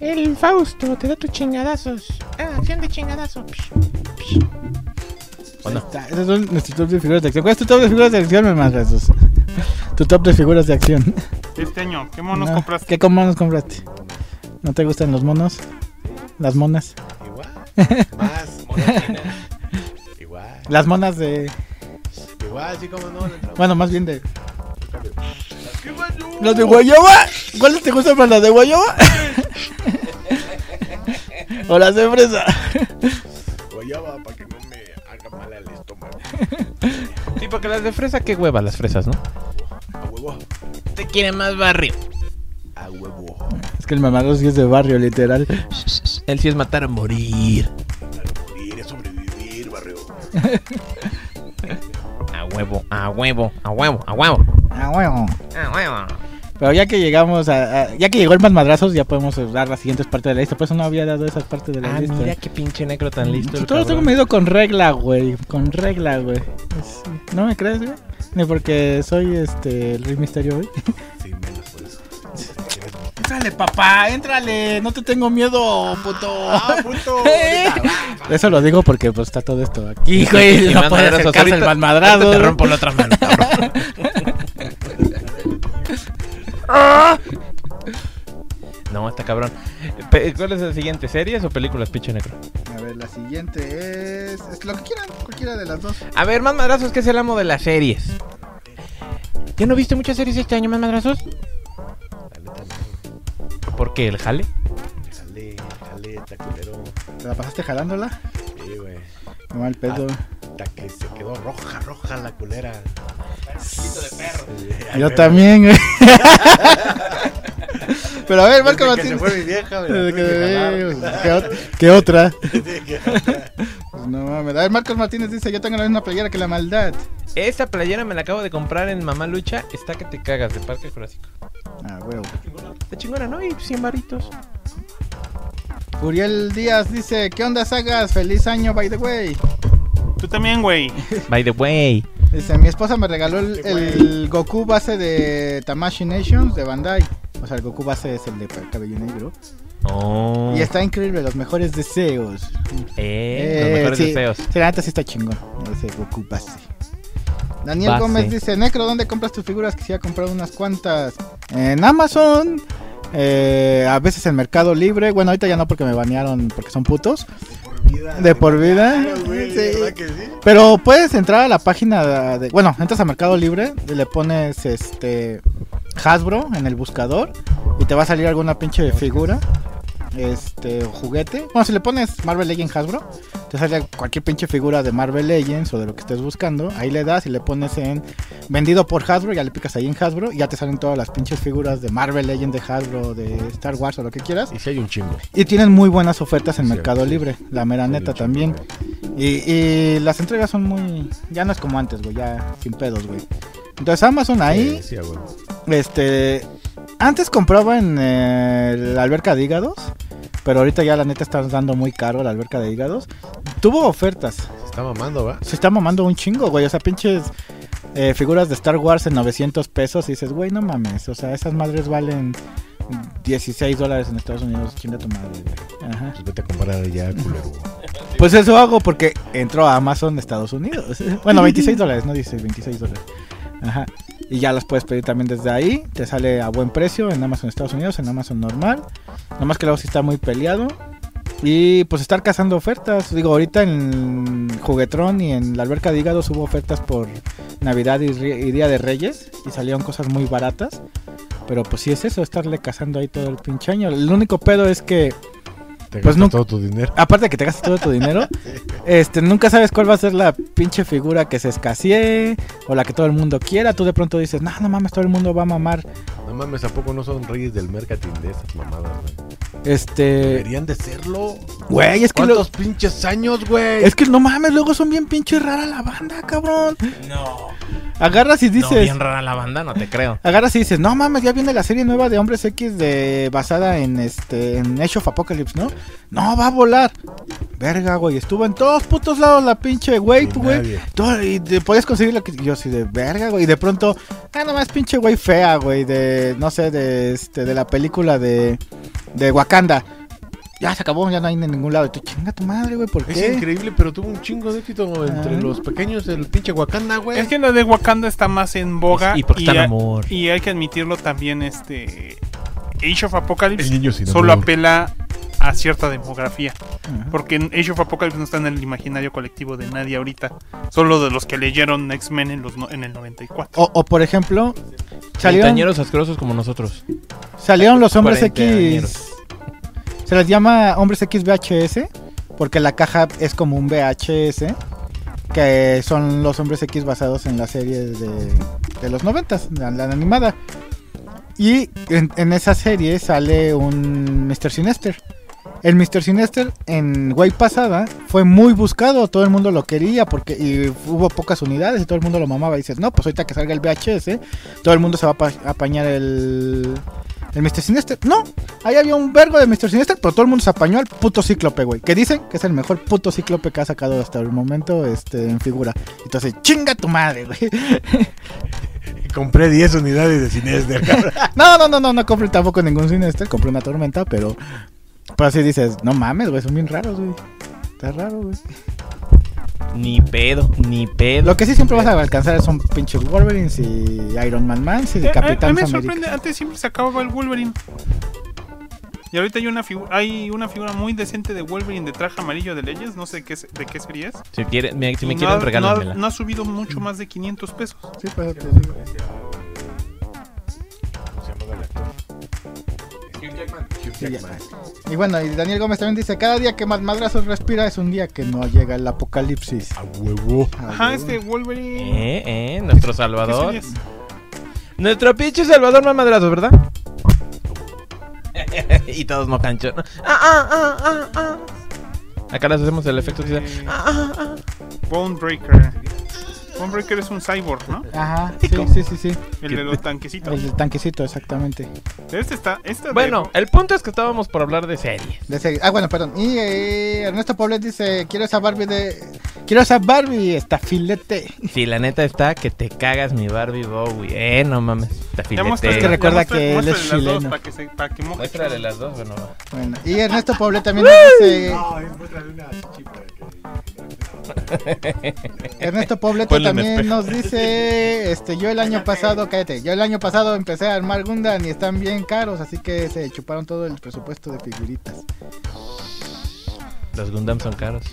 [SPEAKER 1] El Fausto te da tus chingadazos. Ah, acción de chingadazos.
[SPEAKER 3] ¿O no?
[SPEAKER 4] Está, Esos son nuestros top de figuras de acción. ¿Cuál es tu top de figuras de acción, me mandas esos? <laughs> Tu top de figuras de acción.
[SPEAKER 2] Este año, ¿qué monos
[SPEAKER 4] No,
[SPEAKER 2] compraste?
[SPEAKER 4] ¿Qué con monos compraste? ¿No te gustan los monos? Las monas.
[SPEAKER 5] Más. Igual.
[SPEAKER 4] Las monas de.
[SPEAKER 5] Igual, sí, como no.
[SPEAKER 4] Bueno, más bien de. ¿Las de Guayaba? ¿Cuáles te gustan más, las de Guayaba? <laughs> ¿O las de fresa?
[SPEAKER 5] Guayaba para que no me haga mal al estómago.
[SPEAKER 3] Sí, porque las de fresa, qué hueva las fresas, ¿no?
[SPEAKER 5] A huevo.
[SPEAKER 3] Te quiere más barrio.
[SPEAKER 5] A huevo.
[SPEAKER 4] Es que el mamador sí es de barrio, literal. <laughs>
[SPEAKER 3] Él sí es matar a morir.
[SPEAKER 5] A morir es sobrevivir, barrio.
[SPEAKER 3] A huevo, a huevo, a huevo, a huevo.
[SPEAKER 4] Ah, bueno.
[SPEAKER 3] A huevo.
[SPEAKER 4] Pero ya que llegamos a, a- Ya que llegó el más madrazos, ya podemos dar las siguientes partes de la lista. Por eso no había dado esas partes de la
[SPEAKER 3] Ah,
[SPEAKER 4] lista.
[SPEAKER 3] mira qué pinche negro tan listo. El
[SPEAKER 4] todo lo tengo medido con regla, güey. Con regla, güey. ¿No me crees, güey? Ni porque soy este el Rey Misterio, güey.
[SPEAKER 5] Sí, eso.
[SPEAKER 4] Entrale, papá, entrale. No te tengo miedo, puto.
[SPEAKER 5] ¡Ah, puto! <laughs>
[SPEAKER 4] Eso lo digo porque pues está todo esto aquí, güey.
[SPEAKER 3] Y
[SPEAKER 4] No
[SPEAKER 3] más
[SPEAKER 4] puede
[SPEAKER 3] madrazos.
[SPEAKER 4] acercarse el
[SPEAKER 3] Ahorita-
[SPEAKER 4] más madrado.
[SPEAKER 3] ahorita Te rompo la otra mano, cabrón. <laughs> No, está cabrón. ¿Cuál es el siguiente? ¿Series o películas, pinche negro?
[SPEAKER 4] A ver, la siguiente es, es lo que quieran, cualquiera de las dos.
[SPEAKER 3] A ver, más madrazos, que es el amo de las series. ¿Ya no viste muchas series este año, más madrazos?
[SPEAKER 5] La neta, no.
[SPEAKER 3] ¿Por qué? ¿El jale?
[SPEAKER 5] Jale, jale, está culero.
[SPEAKER 4] ¿Te la pasaste jalándola?
[SPEAKER 5] Sí, güey.
[SPEAKER 4] No mal pedo.
[SPEAKER 5] Hasta que se quedó roja, roja la culera. de perro.
[SPEAKER 4] Yo también, güey. <laughs> Pero a ver, Marco
[SPEAKER 5] Desde que se fue mi vieja, güey.
[SPEAKER 4] ¿Qué, qué otra? <laughs> Pues no mames. A ver, Marcos Martínez dice: Yo tengo la misma playera que la maldad.
[SPEAKER 3] Esta playera me la acabo de comprar en Mamá Lucha. Está que te cagas de Parque Jurásico.
[SPEAKER 4] Ah, huevo.
[SPEAKER 3] Está chingona, ¿no? Y 100 varitos.
[SPEAKER 4] Uriel Díaz dice: ¿Qué onda, sagas? Feliz año, by the way.
[SPEAKER 2] Tú también, güey. <laughs>
[SPEAKER 3] By the way.
[SPEAKER 4] Dice: Mi esposa me regaló el, el Goku base de Tamashi Nations de Bandai. O sea, el Goku base es el de cabello negro.
[SPEAKER 3] Oh.
[SPEAKER 4] Y está increíble, los mejores deseos.
[SPEAKER 3] Eh, los
[SPEAKER 4] Eh,
[SPEAKER 3] mejores
[SPEAKER 4] sí.
[SPEAKER 3] deseos.
[SPEAKER 4] Sí, la neta sí está chingón. Ese Goku base. Daniel
[SPEAKER 3] Base.
[SPEAKER 4] Gómez dice, Necro, ¿dónde compras tus figuras? Quisiera comprar unas cuantas. En Amazon. eh, a veces en Mercado Libre. Bueno, ahorita ya no porque me banearon porque son putos.
[SPEAKER 5] Por vida.
[SPEAKER 4] De por vida.
[SPEAKER 5] Claro, güey,
[SPEAKER 4] Sí.
[SPEAKER 5] ¿verdad que sí?
[SPEAKER 4] Pero puedes entrar a la página de... Bueno, entras a Mercado Libre y le pones este... Hasbro en el buscador y te va a salir alguna pinche figura. Este, o juguete. Bueno, si le pones Marvel Legends Hasbro, te sale cualquier pinche figura de Marvel Legends o de lo que estés buscando. Ahí le das y le pones en vendido por Hasbro, ya le picas ahí en Hasbro y ya te salen todas las pinches figuras de Marvel Legends, de Hasbro, de Star Wars o lo que quieras.
[SPEAKER 5] Y si hay un chingo.
[SPEAKER 4] Y tienen muy buenas ofertas en
[SPEAKER 5] Sí,
[SPEAKER 4] Mercado
[SPEAKER 5] sí.
[SPEAKER 4] Libre, la mera
[SPEAKER 5] Sí,
[SPEAKER 4] neta también. Y, y las entregas son muy. Ya no es como antes, güey, ya sin pedos, güey. Entonces Amazon ahí,
[SPEAKER 5] Sí, sí, güey.
[SPEAKER 4] este. Antes compraba en eh, la alberca de hígados, pero ahorita ya la neta está dando muy caro la alberca de hígados. Tuvo ofertas,
[SPEAKER 5] Se está mamando, ¿va?
[SPEAKER 4] se está mamando un chingo, güey. O sea, pinches eh, figuras de Star Wars en 900 pesos. Y dices, güey, no mames. O sea, esas madres valen 16 dólares en Estados Unidos. Chinga tu madre, güey. Ajá.
[SPEAKER 5] Pues vete a comprar ya, culero.
[SPEAKER 4] Pues eso hago porque entro a Amazon de Estados Unidos. <laughs> Bueno, 26 dólares, no dice 26 dólares. Ajá. Y ya las puedes pedir también desde ahí. Te sale a buen precio en Amazon Estados Unidos, en Amazon normal. Nomás que luego sí está muy peleado. Y pues estar cazando ofertas. Digo, ahorita en Juguetrón y en la alberca de hígados hubo ofertas por Navidad y, y Día de Reyes. Y salieron cosas muy baratas. Pero pues sí es eso, estarle cazando ahí todo el pinche año. El único pedo es que
[SPEAKER 5] Te
[SPEAKER 4] Pues
[SPEAKER 5] gastas
[SPEAKER 4] nunca-
[SPEAKER 5] todo tu dinero.
[SPEAKER 4] aparte de que te gastas todo tu dinero, <laughs> este, nunca sabes cuál va a ser la pinche figura que se escasee o la que todo el mundo quiera. Tú de pronto dices, no, no mames, todo el mundo va a mamar.
[SPEAKER 5] No mames, ¿a poco no son reyes del marketing de esas mamadas, güey?
[SPEAKER 4] Este,
[SPEAKER 5] Deberían de serlo.
[SPEAKER 4] güey, es que
[SPEAKER 5] ¿Cuántos pinches años, güey?
[SPEAKER 4] es que no mames, luego son bien pinche rara la banda, cabrón.
[SPEAKER 3] No.
[SPEAKER 4] Agarras y
[SPEAKER 3] No,
[SPEAKER 4] dices,
[SPEAKER 3] bien rara la banda, no te creo.
[SPEAKER 4] agarras y dices, no mames, ya viene la serie nueva de Hombres X de basada en este en Age of Apocalypse, ¿no? No va a volar. Verga, güey, estuvo en todos putos lados la pinche güey,
[SPEAKER 5] Y
[SPEAKER 4] güey. y te podías conseguir lo que yo así de verga, güey. Y de pronto, ah, nomás pinche güey fea, güey. De, no sé, de este, de la película de, de Wakanda. Ya se acabó, ya no hay en ningún lado. Y tú, chinga tu madre, güey, ¿por
[SPEAKER 5] Es
[SPEAKER 4] qué?
[SPEAKER 5] increíble, pero tuvo un chingo de éxito entre
[SPEAKER 4] Ah.
[SPEAKER 5] los pequeños el pinche Wakanda, güey.
[SPEAKER 2] Es que lo de Wakanda está más en boga.
[SPEAKER 3] Y porque está en
[SPEAKER 2] a-
[SPEAKER 3] amor.
[SPEAKER 2] y hay que admitirlo también, este. Age of Apocalypse
[SPEAKER 5] El niño sin
[SPEAKER 2] solo
[SPEAKER 5] amor.
[SPEAKER 2] apela a cierta demografía.
[SPEAKER 4] Ajá.
[SPEAKER 2] Porque en Age of Apocalypse no está en el imaginario colectivo de nadie ahorita. Solo de los que leyeron X-Men en, los no- en el 94.
[SPEAKER 4] O, o, por ejemplo, salieron,
[SPEAKER 3] asquerosos como nosotros.
[SPEAKER 4] salieron los hombres. X. Se les llama hombres X VHS. Porque la caja es como un VHS. Que son los hombres X basados en la serie de, de los noventas, la, la animada. Y en, en esa serie sale un Mr. Sinister. El Mr. Sinister en Way pasada fue muy buscado, todo el mundo lo quería porque y hubo pocas unidades y todo el mundo lo mamaba. Y dices, no, pues ahorita que salga el VHS, todo el mundo se va a apa- a apañar el, el Mr. Sinister. No, ahí había un vergo de Mr. Sinister, pero todo el mundo se apañó al puto cíclope, güey. Que dicen que es el mejor puto cíclope que ha sacado hasta el momento este, en figura. Entonces, chinga tu madre, güey. <laughs>
[SPEAKER 5] Compré 10 unidades de Sinister, cabrón. <laughs>
[SPEAKER 4] No, no, no, no, no compré tampoco ningún Sinister, compré una tormenta, pero. Pero así dices, no mames, güey, son bien raros, güey. Está raro, güey.
[SPEAKER 3] Ni pedo, ni pedo.
[SPEAKER 4] Lo que sí siempre vas a alcanzar son pinches Wolverines y Iron Man Man y
[SPEAKER 2] Eh, a- a
[SPEAKER 4] Capitán
[SPEAKER 2] mí me
[SPEAKER 4] América.
[SPEAKER 2] sorprende, antes siempre se acababa el Wolverine. Y ahorita hay una, hay una figura muy decente de Wolverine de traje amarillo de leyes, no sé qué es- de qué serie es.
[SPEAKER 3] Si, quiere- me, si me
[SPEAKER 2] no,
[SPEAKER 3] quieren,
[SPEAKER 2] ha- no, ha-
[SPEAKER 3] regálenmela.
[SPEAKER 2] no ha subido mucho más de 500 pesos.
[SPEAKER 4] Sí, pues, te digo.
[SPEAKER 5] Hugh Jackman.
[SPEAKER 4] Sí, ya. Y bueno, y Daniel Gómez también dice, cada día que más madrazos respira es un día que no llega el apocalipsis.
[SPEAKER 5] A huevo.
[SPEAKER 4] Ah,
[SPEAKER 2] Ajá, este Wolverine.
[SPEAKER 3] Eh, eh, nuestro
[SPEAKER 2] ¿Qué
[SPEAKER 3] Salvador. Nuestro pinche Salvador mamadrazos, ¿verdad? <laughs> y todos mocanchos. Ah, ah, ah, ah, ah. Acá les hacemos el efecto que dice,
[SPEAKER 2] Eh,
[SPEAKER 3] ah, ah, ah.
[SPEAKER 2] Bone Breaker. Bone Breaker es un cyborg, ¿no?
[SPEAKER 4] Ajá, sí, sí, sí, sí.
[SPEAKER 2] El de los tanquecitos.
[SPEAKER 4] El del tanquecito, exactamente.
[SPEAKER 2] Este está. Este de-
[SPEAKER 3] Bueno, el punto es que estábamos por hablar de series.
[SPEAKER 4] De serie. Ah, bueno, perdón. Y eh, Ernesto Poblet dice, quiero esa Barbie de... Quiero esa Barbie, está filete. <laughs>
[SPEAKER 3] Sí, la neta está que te cagas mi Barbie Bowie. Eh, no mames. Te
[SPEAKER 2] Ya
[SPEAKER 3] filete.
[SPEAKER 4] Es que recuerda que él es chileno.
[SPEAKER 2] Para que, se, para que.
[SPEAKER 3] Muéstrale las dos, bueno.
[SPEAKER 4] y Ernesto Poblet también dice...
[SPEAKER 5] No, es muéstrale una que. <laughs>
[SPEAKER 4] Ernesto Pobleto
[SPEAKER 3] Ponle
[SPEAKER 4] también nos dice, este, yo el año pasado, cállate, yo el año pasado empecé a armar Gundam y están bien caros, así que se chuparon todo el presupuesto de figuritas.
[SPEAKER 3] Los Gundam son caros.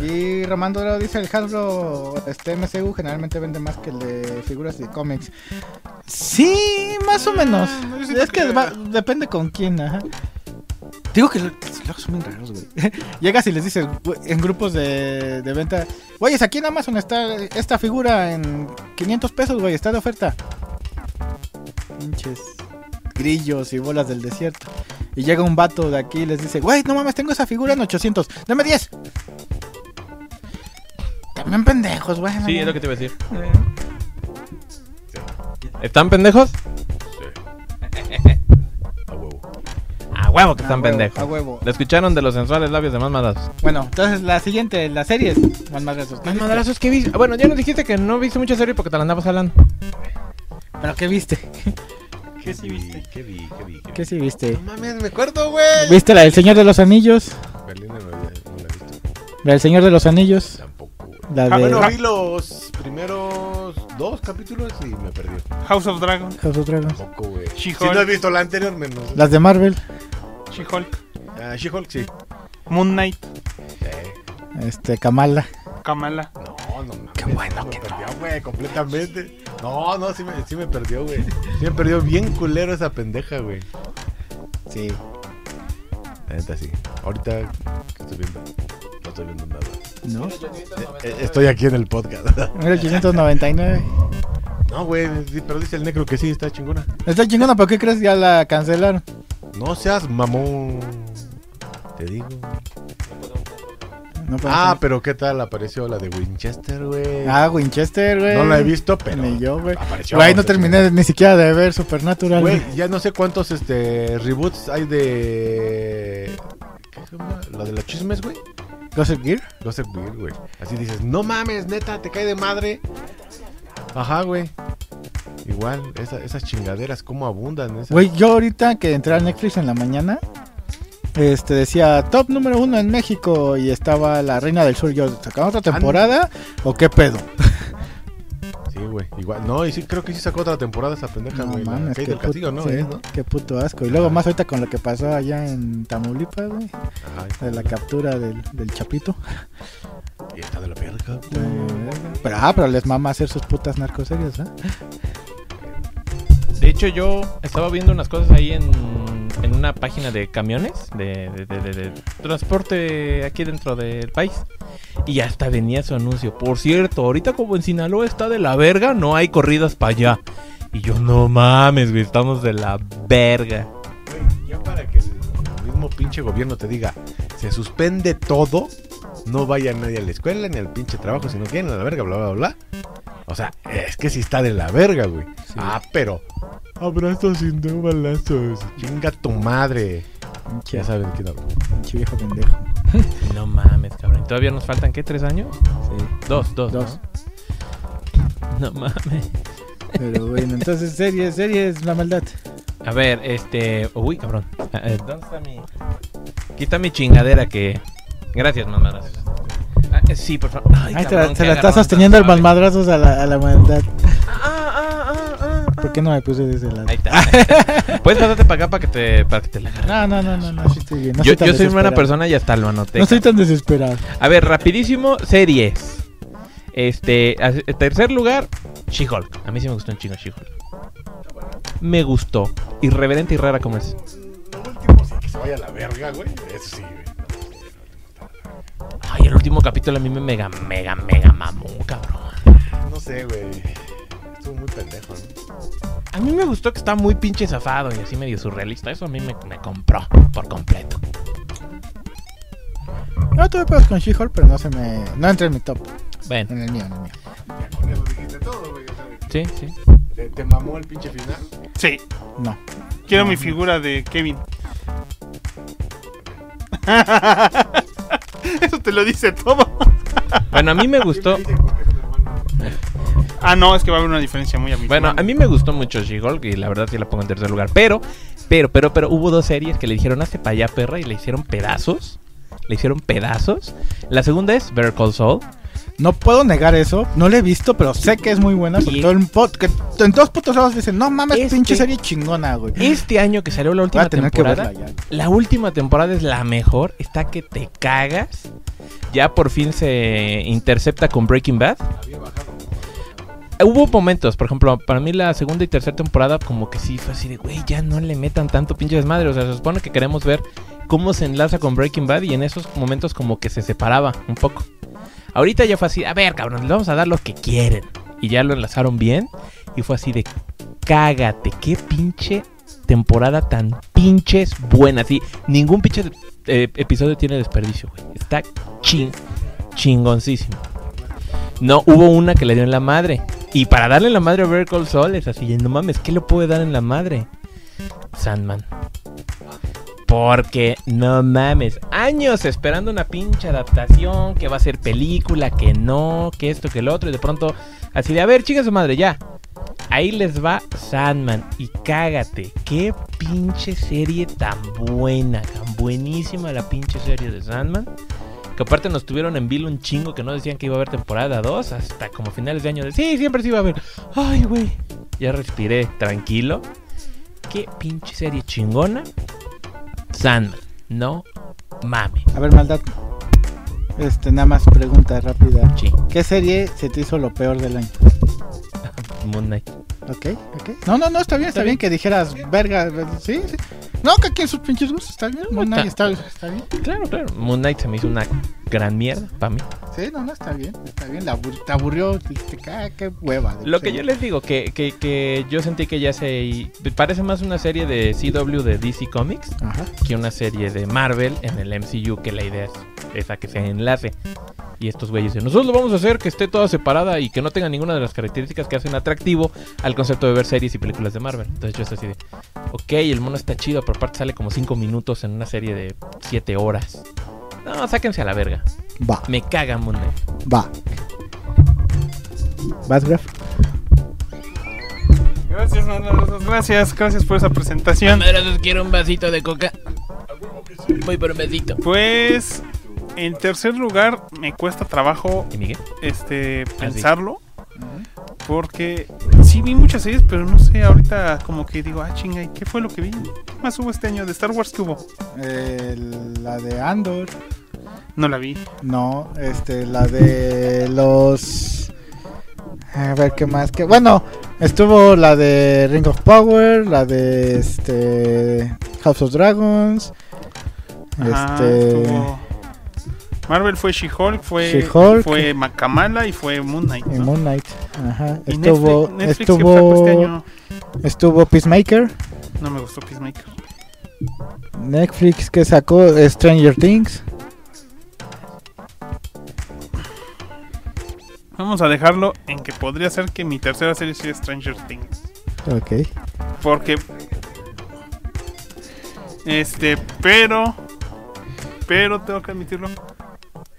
[SPEAKER 4] Y Román Dorado dice, el Hasbro este MCU generalmente vende más que el de figuras de cómics. Sí, más o menos.
[SPEAKER 2] Ah,
[SPEAKER 4] Es que
[SPEAKER 2] que-
[SPEAKER 4] va- depende con quién, ajá. Digo que lo- luego son bien raros, güey. <laughs> Llegas y les dices güey, en grupos de, de venta, güeyes, aquí en Amazon está esta figura en 500 pesos, güey, está de oferta. Pinches grillos y bolas del desierto. Y llega un vato de aquí y les dice, güey, no mames, tengo esa figura en 800, dame 10. Ven pendejos, güey.
[SPEAKER 3] Sí, es lo que te iba a decir. ¿Están pendejos?
[SPEAKER 5] Huevo
[SPEAKER 3] que están
[SPEAKER 4] huevo,
[SPEAKER 3] pendejos.
[SPEAKER 4] a huevo.
[SPEAKER 3] Lo escucharon de los sensuales labios de más madrazos.
[SPEAKER 4] Bueno, entonces la siguiente, las series. Más madrazos. ¿Qué
[SPEAKER 3] Más madrazos que viste. Bueno, ya nos dijiste que no viste mucha serie porque te la andabas hablando.
[SPEAKER 4] ¿Pero qué viste?
[SPEAKER 5] ¿Qué sí viste? <laughs> ¿Qué vi? ¿Qué vi? ¿Qué
[SPEAKER 4] sí viste?
[SPEAKER 5] No mames, me acuerdo, güey.
[SPEAKER 4] ¿Viste la del Señor de los Anillos?
[SPEAKER 5] Berlina no, la he visto.
[SPEAKER 4] La del Señor de los Anillos.
[SPEAKER 5] Tampoco.
[SPEAKER 4] La
[SPEAKER 2] Ah,
[SPEAKER 4] de
[SPEAKER 5] Bueno,
[SPEAKER 2] Ja-
[SPEAKER 5] vi los primeros dos capítulos y me perdió.
[SPEAKER 2] House of Dragon,
[SPEAKER 4] House of Dragons.
[SPEAKER 5] Tampoco, güey. Si no he visto la anterior, menos.
[SPEAKER 4] Las de Marvel.
[SPEAKER 2] She-Hulk,
[SPEAKER 5] Ah, She-Hulk, sí.
[SPEAKER 2] Moon Knight,
[SPEAKER 5] Eh,
[SPEAKER 4] Este, Kamala.
[SPEAKER 2] Kamala.
[SPEAKER 5] No, no mames.
[SPEAKER 4] Qué bueno
[SPEAKER 5] me
[SPEAKER 4] que
[SPEAKER 5] perdió, güey, completamente. No, no, sí me, sí me perdió, güey. Sí me perdió bien culero esa pendeja, güey.
[SPEAKER 4] Sí.
[SPEAKER 5] La neta, sí. Ahorita, ¿qué estoy viendo? No estoy viendo nada.
[SPEAKER 4] ¿No?
[SPEAKER 5] Eh, Estoy aquí en el podcast.
[SPEAKER 4] 1899.
[SPEAKER 5] no, güey, sí, pero dice el negro que sí, está chingona.
[SPEAKER 4] Está chingona, ¿pero qué crees? Ya la cancelaron.
[SPEAKER 5] No seas mamón. Te digo.
[SPEAKER 4] No
[SPEAKER 5] Ah, pero ¿qué tal apareció la de Winchester, güey?
[SPEAKER 4] Ah, Winchester, güey.
[SPEAKER 5] no la he visto, pero.
[SPEAKER 4] Ni yo, güey.
[SPEAKER 5] apareció.
[SPEAKER 4] Güey, no terminé ni siquiera de ver Supernatural.
[SPEAKER 5] Güey, ya no sé cuántos este reboots hay de. ¿Qué se llama? La de los chismes, güey.
[SPEAKER 4] Gossip Gear.
[SPEAKER 5] Gossip Girl, güey. Así dices, no mames, neta, te cae de madre. Ajá, güey. Igual, esa- esas chingaderas, cómo abundan. Esas...
[SPEAKER 4] Güey, yo ahorita que entré a Netflix en la mañana, este decía top número uno en México y estaba la Reina del Sur. Yo, ¿sacaron otra temporada o qué pedo?
[SPEAKER 5] Sí, güey. Igual, no, y sí, creo que sí sacó otra temporada esa pendeja,
[SPEAKER 4] No
[SPEAKER 5] güey. la del Castillo, ¿no?
[SPEAKER 4] sí,
[SPEAKER 5] Es, ¿no?
[SPEAKER 4] Qué puto asco. Y luego más ahorita con lo que pasó allá en Tamaulipas, güey, de la captura del, del chapito.
[SPEAKER 5] Y está de la verga.
[SPEAKER 4] Pero, ah, pero les mama hacer sus putas narcoseries, ¿eh?
[SPEAKER 3] De hecho, yo estaba viendo unas cosas ahí en, en una página de camiones, de, de- de- de- de transporte aquí dentro del país. Y hasta venía su anuncio. Por cierto, ahorita como en Sinaloa está de la verga, no hay corridas para allá. Y yo, no mames, güey, estamos de la verga.
[SPEAKER 5] Güey, ya para que el mismo pinche gobierno te diga, se suspende todo, no vaya nadie a la escuela ni al pinche trabajo, si no quieren a la verga, bla, bla, bla. O sea, es que sí está de la verga, güey. Ah, pero... Abrazos sin de balazos. Chinga tu madre. Ya saben quién hablo.
[SPEAKER 4] pinche viejo pendejo. <laughs>
[SPEAKER 3] No mames, cabrón. ¿Todavía nos faltan qué? ¿Tres años?
[SPEAKER 4] Sí,
[SPEAKER 3] Dos, dos.
[SPEAKER 4] dos.
[SPEAKER 3] No, No mames.
[SPEAKER 4] Pero bueno, entonces series, series, la maldad.
[SPEAKER 3] A ver, este. Uy, cabrón. Ah, eh, ¿Dónde está mi.? Está mi chingadera que. Gracias, mamadas. Ah, eh, sí, por favor. Ay,
[SPEAKER 4] Ay, te
[SPEAKER 3] cabrón,
[SPEAKER 4] se la está sosteniendo el malmadrazos a la, a la maldad.
[SPEAKER 3] Ah, ah, ah.
[SPEAKER 4] ¿Por qué no me puse de ese lado?
[SPEAKER 3] Ahí está. <laughs> Puedes pasarte para acá para que te, para que te la agarre.
[SPEAKER 4] No, no, no, no, no, sí estoy bien. No
[SPEAKER 3] yo
[SPEAKER 4] soy tan
[SPEAKER 3] yo soy una buena persona y hasta lo anoté.
[SPEAKER 4] No soy tan desesperado.
[SPEAKER 3] A ver, rapidísimo, series. Este, a- en tercer lugar, She-Hulk. A mí sí me gustó un chingo She-Hulk. Me gustó. Irreverente y rara como es.
[SPEAKER 5] Lo último sí que se vaya a la verga, güey. Eso sí, güey.
[SPEAKER 3] Ay, el último capítulo a mí me mega, mega, mega mamó, cabrón.
[SPEAKER 5] No sé, güey. Estuvo muy pendejo, ¿no?
[SPEAKER 3] A mí me gustó que está muy pinche zafado y así medio surrealista. Eso a mí me, me compró por completo.
[SPEAKER 4] No tuve pedos con She-Hulk, pero no se me. No entra en mi top.
[SPEAKER 3] Bueno,
[SPEAKER 4] En el mío, en el mío.
[SPEAKER 5] Ya con eso dijiste todo, güey.
[SPEAKER 3] sí, sí.
[SPEAKER 5] ¿Te, te mamó el pinche final?
[SPEAKER 2] Sí,
[SPEAKER 4] No.
[SPEAKER 2] quiero
[SPEAKER 4] No.
[SPEAKER 2] mi figura de Kevin. <laughs> <laughs> Eso te lo dice todo.
[SPEAKER 3] Bueno, a mí me gustó.
[SPEAKER 2] Ah, no, es que va a haber una diferencia muy abismal.
[SPEAKER 3] Bueno, a mí me gustó mucho She-Hulk y la verdad sí la pongo en tercer lugar. Pero, pero, pero, pero hubo dos series que le dijeron hazte para allá, perra, y le hicieron pedazos. Le hicieron pedazos. La segunda es Better Call Saul.
[SPEAKER 4] No puedo negar eso. No la he visto, pero sé que es muy buena. Porque
[SPEAKER 3] Y-
[SPEAKER 4] todo el pod- que en todos putos lados dicen, no mames,
[SPEAKER 3] Este-
[SPEAKER 4] pinche serie chingona, güey.
[SPEAKER 3] Este año que salió la última temporada. La última temporada es la mejor. Está que te cagas. Ya por fin se intercepta con Breaking Bad. Hubo momentos, por ejemplo, para mí la segunda y tercera temporada como que sí fue así de, güey, ya no le metan tanto pinche desmadre. O sea, se supone que queremos ver cómo se enlaza con Breaking Bad y en esos momentos como que se separaba un poco. Ahorita ya fue así, a ver, cabrón, les vamos a dar lo que quieren. Y ya lo enlazaron bien y fue así de, cágate, qué pinche temporada tan pinches buena. Así, ningún pinche eh, episodio tiene desperdicio, güey. Está ching, chingoncísimo. No, hubo una que le dio en la madre. Y para darle en la madre a Better Call Saul es así, no mames, ¿qué le puede dar en la madre? Sandman. Porque, no mames, años esperando una pinche adaptación, que va a ser película, que no, que esto, que lo otro, y de pronto, así de, a ver, chica su madre, ya. Ahí les va Sandman, y cágate, qué pinche serie tan buena, tan buenísima la pinche serie de Sandman. Que aparte nos tuvieron en vilo un chingo que no decían que iba a haber temporada 2 hasta como finales de año. De, sí, siempre se iba a ver. Ay, güey. Ya respiré tranquilo. Qué pinche serie chingona. Sandman. No mames.
[SPEAKER 4] A ver, maldad. Este, nada más pregunta rápida.
[SPEAKER 3] Sí.
[SPEAKER 4] ¿Qué serie se te hizo lo peor del año? <laughs>
[SPEAKER 3] Moon Knight.
[SPEAKER 4] Ok, ok. No, no, no, está bien, está bien que dijeras, verga, sí, sí. No, que aquí en sus pinches gustos, está bien. Moon Knight está, está bien.
[SPEAKER 3] Claro, claro. Moon Knight se me hizo una gran mierda para mí.
[SPEAKER 4] Sí, no, no, está bien, está bien. La te aburrió, dijiste, "Ah, qué hueva. de
[SPEAKER 3] Lo que
[SPEAKER 4] serie".
[SPEAKER 3] yo les digo, que, que, que yo sentí que ya se... Parece más una serie de CW de DC Comics
[SPEAKER 4] Ajá.
[SPEAKER 3] que una serie de Marvel en el MCU, que la idea es esa que se enlace. Y estos güeyes dicen, nosotros lo vamos a hacer que esté toda separada y que no tenga ninguna de las características que hacen atractivo al concepto de ver series y películas de Marvel. Entonces yo estoy así de, ok, el mono está chido, pero aparte sale como 5 minutos en una serie de 7 horas. No, sáquense a la verga.
[SPEAKER 4] Va,
[SPEAKER 3] Me caga Moon Knight.
[SPEAKER 4] va. ¿Vas, Graf?
[SPEAKER 2] Gracias, Manolo, gracias, gracias por esa presentación.
[SPEAKER 3] quiero un vasito de coca. Voy por un besito.
[SPEAKER 2] Pues en tercer lugar me cuesta trabajo
[SPEAKER 3] ¿Y Miguel?
[SPEAKER 2] este
[SPEAKER 3] sí.
[SPEAKER 2] Porque sí vi muchas series, pero no sé, ahorita como que digo, ah, chinga, ¿y qué fue lo que vi? ¿Qué más hubo este año de Star Wars que hubo?
[SPEAKER 4] Eh, la de Andor.
[SPEAKER 2] No la vi.
[SPEAKER 4] No, este, la de los. A ver qué más. que Bueno, estuvo la de Ring of Power, la de este House of Dragons.
[SPEAKER 2] Ajá,
[SPEAKER 4] este.
[SPEAKER 2] estuvo- Marvel fue She-Hulk, fue,
[SPEAKER 4] She-Hulk.
[SPEAKER 2] fue Makamala y fue Moon Knight.
[SPEAKER 4] Moon Knight. Ajá.
[SPEAKER 2] Y
[SPEAKER 4] Estuvo,
[SPEAKER 2] Netflix, sacó este
[SPEAKER 4] estuvo,
[SPEAKER 2] año
[SPEAKER 4] estuvo Peacemaker.
[SPEAKER 2] no me gustó Peacemaker.
[SPEAKER 4] Netflix que sacó Stranger Things.
[SPEAKER 2] Vamos a dejarlo en que podría ser que mi tercera serie sea Stranger Things.
[SPEAKER 4] Ok.
[SPEAKER 2] Porque. Este, pero. Pero tengo que admitirlo.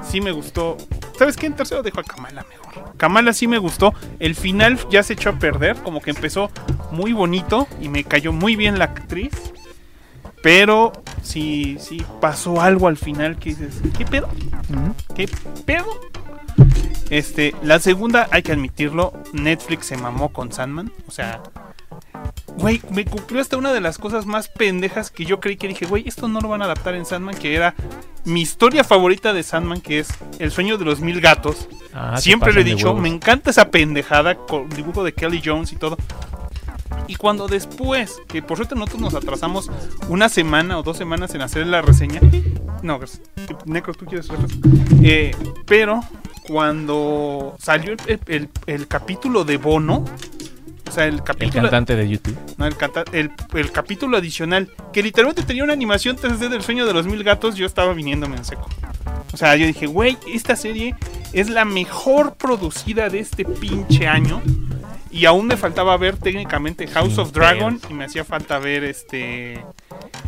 [SPEAKER 2] Sí me gustó. ¿Sabes qué? En tercero dejo a Kamala mejor. Kamala sí me gustó. El final ya se echó a perder. Como que empezó muy bonito. Y me cayó muy bien la actriz. Pero sí, sí pasó algo al final que dices. ¿Qué pedo? ¿Qué pedo? Este, la segunda, hay que admitirlo, Netflix se mamó con Sandman. O sea, güey, me cumplió hasta una de las cosas más pendejas que yo creí que dije, güey, esto no lo van a adaptar en Sandman, que era mi historia favorita de Sandman, que es El sueño de los mil gatos.
[SPEAKER 3] Ah,
[SPEAKER 2] Siempre lo he dicho, me encanta esa pendejada con dibujo de Kelly Jones y todo. Y cuando después, que por suerte nosotros nos atrasamos una semana o dos semanas en hacer la reseña. No, gracias. Necro, tú quieres? Eh, pero cuando salió el, el- el capítulo de Bono, sea, el
[SPEAKER 3] El
[SPEAKER 2] capítulo.
[SPEAKER 3] cantante de YouTube.
[SPEAKER 2] No, el, canta- el, el capítulo adicional, que literalmente tenía una animación 3D del sueño de los mil gatos, yo estaba viniéndome en seco. O sea, yo dije, güey, esta serie es la mejor producida de este pinche año. Y aún me faltaba ver técnicamente House of Dragon y me hacía falta ver este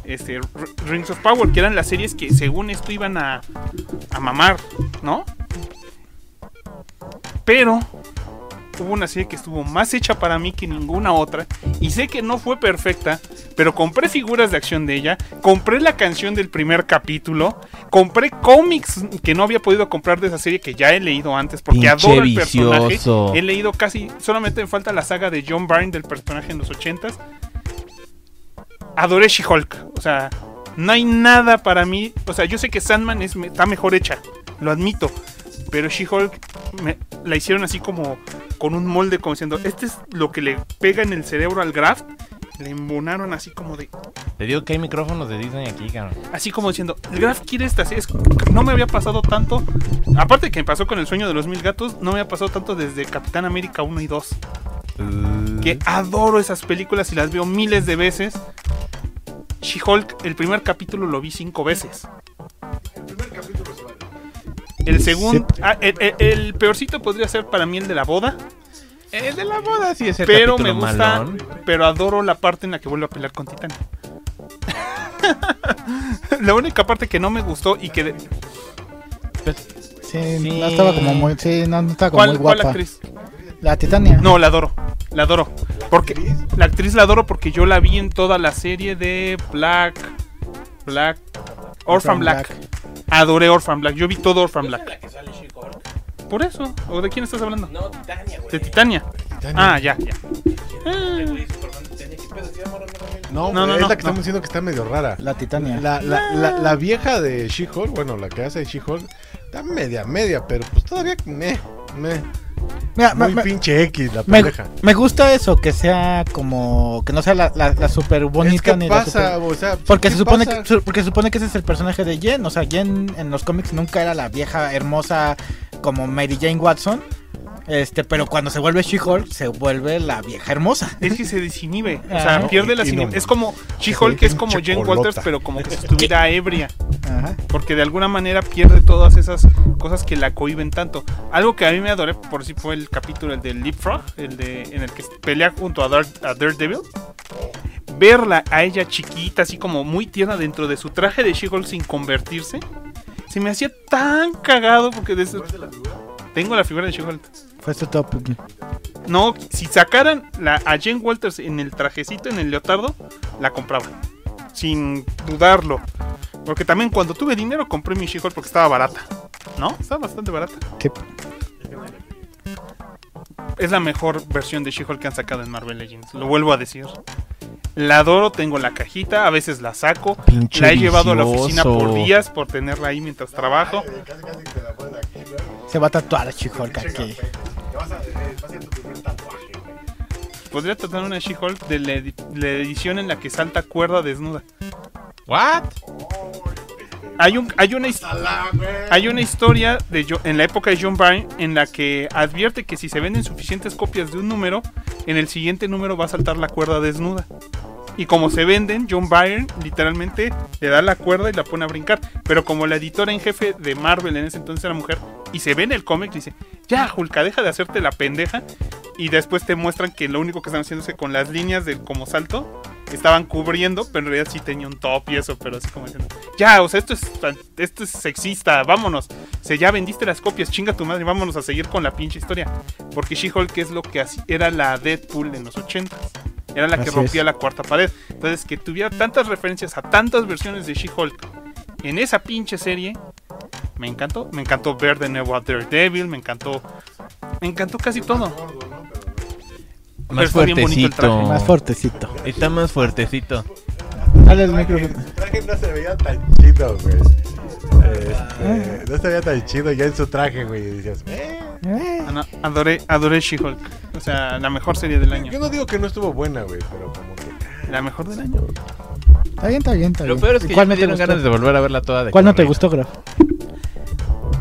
[SPEAKER 2] este Rings of Power, que eran las series que según esto iban a, a mamar, ¿no? Pero hubo una serie que estuvo más hecha para mí que ninguna otra. Y sé que no fue perfecta, pero compré figuras de acción de ella, compré la canción del primer capítulo, compré cómics que no había podido comprar de esa serie que ya he leído antes porque
[SPEAKER 3] Pinche
[SPEAKER 2] adoro el personaje.
[SPEAKER 3] vicioso.
[SPEAKER 2] He leído casi, solamente me falta la saga de John Byrne del personaje en los 80s. Adoré She-Hulk, o sea, no hay nada para mí, o sea, yo sé que Sandman es, está mejor hecha, lo admito, pero She-Hulk me- la hicieron así como con un molde como diciendo, este es lo que le pega en el cerebro al Graft, le embonaron así como de,
[SPEAKER 3] Te digo que hay micrófonos de Disney aquí, cabrón.
[SPEAKER 2] así como diciendo, el Graf quiere esta serie. Es- No me había pasado tanto. Aparte de que me pasó con el sueño de los mil gatos, no me había pasado tanto desde Capitán América 1 y 2. Que adoro esas películas y las veo miles de veces. She-Hulk, el primer capítulo lo vi cinco veces. El segundo, ah, el, el- el peorcito podría ser para mí el de la boda,
[SPEAKER 3] El de la boda sí es el
[SPEAKER 2] pero me gusta,
[SPEAKER 3] malón.
[SPEAKER 2] pero adoro la parte en la que vuelve a pelear con Titania. <laughs> la única parte que no me gustó y que de-
[SPEAKER 4] Sí,
[SPEAKER 3] Sí.
[SPEAKER 4] no estaba como muy, sí, no, no estaba como
[SPEAKER 2] ¿cuál,
[SPEAKER 4] muy
[SPEAKER 2] cuál
[SPEAKER 4] guapa.
[SPEAKER 2] actriz?
[SPEAKER 4] La Titania.
[SPEAKER 2] No, la adoro. La adoro. Porque la actriz la adoro porque yo la vi en toda la serie de Black Black Orphan Black.
[SPEAKER 4] Black.
[SPEAKER 2] Adoré Orphan Black. Yo vi todo Orphan Black. Por eso. ¿O de quién estás hablando?
[SPEAKER 3] No, Titania, güey.
[SPEAKER 2] De Titania. Ah, ya, ya. Ah,
[SPEAKER 5] No,
[SPEAKER 2] No, no,
[SPEAKER 5] es
[SPEAKER 2] no,
[SPEAKER 5] la que
[SPEAKER 2] no.
[SPEAKER 5] estamos diciendo que está medio rara.
[SPEAKER 4] La Titania.
[SPEAKER 5] La, la, la, la vieja de She-Hulk, bueno, la que hace de She-Hulk, está media, media, pero pues todavía me, me,
[SPEAKER 4] Mira,
[SPEAKER 5] muy
[SPEAKER 4] me-
[SPEAKER 5] pinche X la
[SPEAKER 4] me-
[SPEAKER 5] pendeja.
[SPEAKER 4] me gusta eso, que sea como. Que no sea la, la, la super bonita
[SPEAKER 5] Es que
[SPEAKER 4] ni la
[SPEAKER 5] pasa,
[SPEAKER 4] super-
[SPEAKER 5] o sea,
[SPEAKER 4] Porque
[SPEAKER 5] ¿qué
[SPEAKER 4] se supone
[SPEAKER 5] pasa?
[SPEAKER 4] que su- porque se supone que ese es el personaje de Jen, o sea, Jen en los cómics nunca era la vieja hermosa como Mary Jane Watson, este, pero cuando se vuelve She-Hulk se vuelve la vieja hermosa.
[SPEAKER 2] es que se desinhibe. O sea,
[SPEAKER 4] Ajá.
[SPEAKER 2] pierde la
[SPEAKER 5] no,
[SPEAKER 2] Es como She-Hulk, que es como Jane. Walters, pero como que si estuviera <laughs> ebria.
[SPEAKER 4] Ajá.
[SPEAKER 2] Porque de alguna manera pierde todas esas cosas que la cohiben tanto. Algo que a mí me adoré, por si fue el capítulo el del Leapfrog, el de en el que pelea junto a, Dar- a Daredevil. Verla a ella chiquita, así como muy tierna dentro de su traje de She-Hulk sin convertirse, se me hacía tan cagado porque desde... Tengo la figura de She-Hulk.
[SPEAKER 4] Fue su top.
[SPEAKER 2] No, si sacaran la, a Jane Walters en el trajecito, en el leotardo, la compraba. Sin dudarlo. Porque también cuando tuve dinero compré mi She-Hulk porque estaba barata. ¿No? Estaba bastante barata.
[SPEAKER 4] Sí.
[SPEAKER 2] Es la mejor versión de She-Hulk que han sacado en Marvel Legends. Lo vuelvo a decir. La adoro, tengo la cajita, a veces la saco.
[SPEAKER 3] Pinche
[SPEAKER 2] la he llevado a la oficina por días por tenerla ahí mientras trabajo.
[SPEAKER 4] Se va a tatuar She-Hulk aquí.
[SPEAKER 2] Podría tratar una She-Hulk de la edición en la que salta cuerda desnuda.
[SPEAKER 3] ¿What?
[SPEAKER 2] Hay, un, hay, una, hay una historia de Jo- en la época de John Byrne en la que advierte que si se venden suficientes copias de un número, en el siguiente número va a saltar la cuerda desnuda. Y como se venden, John Byrne literalmente le da la cuerda y la pone a brincar. Pero como la editora en jefe de Marvel en ese entonces era mujer y se ve en el cómic, dice, ya, Hulka, deja de hacerte la pendeja. Y después te muestran que lo único que están haciendo es que con las líneas del como salto estaban cubriendo, pero en realidad sí tenía un top y eso, pero así como diciendo, ya, o sea, esto es, esto es sexista, vámonos. O sea, ya vendiste las copias, chinga tu madre, vámonos a seguir con la pinche historia. Porque She-Hulk es lo que era la Deadpool en los 80 Era la que rompía
[SPEAKER 4] es.
[SPEAKER 2] la cuarta pared. Entonces, que tuviera tantas referencias a tantas versiones de She-Hulk en esa pinche serie, me encantó. Me encantó ver de nuevo a Daredevil, me encantó. Me encantó casi todo. Pero
[SPEAKER 3] Más
[SPEAKER 2] está bien bonito el traje.
[SPEAKER 3] fuertecito.
[SPEAKER 4] Más fuertecito.
[SPEAKER 3] Está más fuertecito.
[SPEAKER 4] Dale el micrófono.
[SPEAKER 5] El traje no se veía tan chido, güey. Este, no se veía tan chido ya en su traje, güey. Y decías, eh.
[SPEAKER 4] Eh,
[SPEAKER 2] Ah, no, adoré, adoré She-Hulk. O sea, la mejor serie del año.
[SPEAKER 5] Yo no digo que no estuvo buena, güey, pero como que.
[SPEAKER 2] La mejor del año.
[SPEAKER 4] Está bien, está bien, está
[SPEAKER 3] Lo
[SPEAKER 4] bien.
[SPEAKER 3] peor es
[SPEAKER 4] ¿Y
[SPEAKER 3] que ya
[SPEAKER 4] ¿Cuál
[SPEAKER 3] me dieron
[SPEAKER 4] gustó?
[SPEAKER 3] ganas de volver a verla toda de
[SPEAKER 4] ¿Cuál no te gustó, Graf?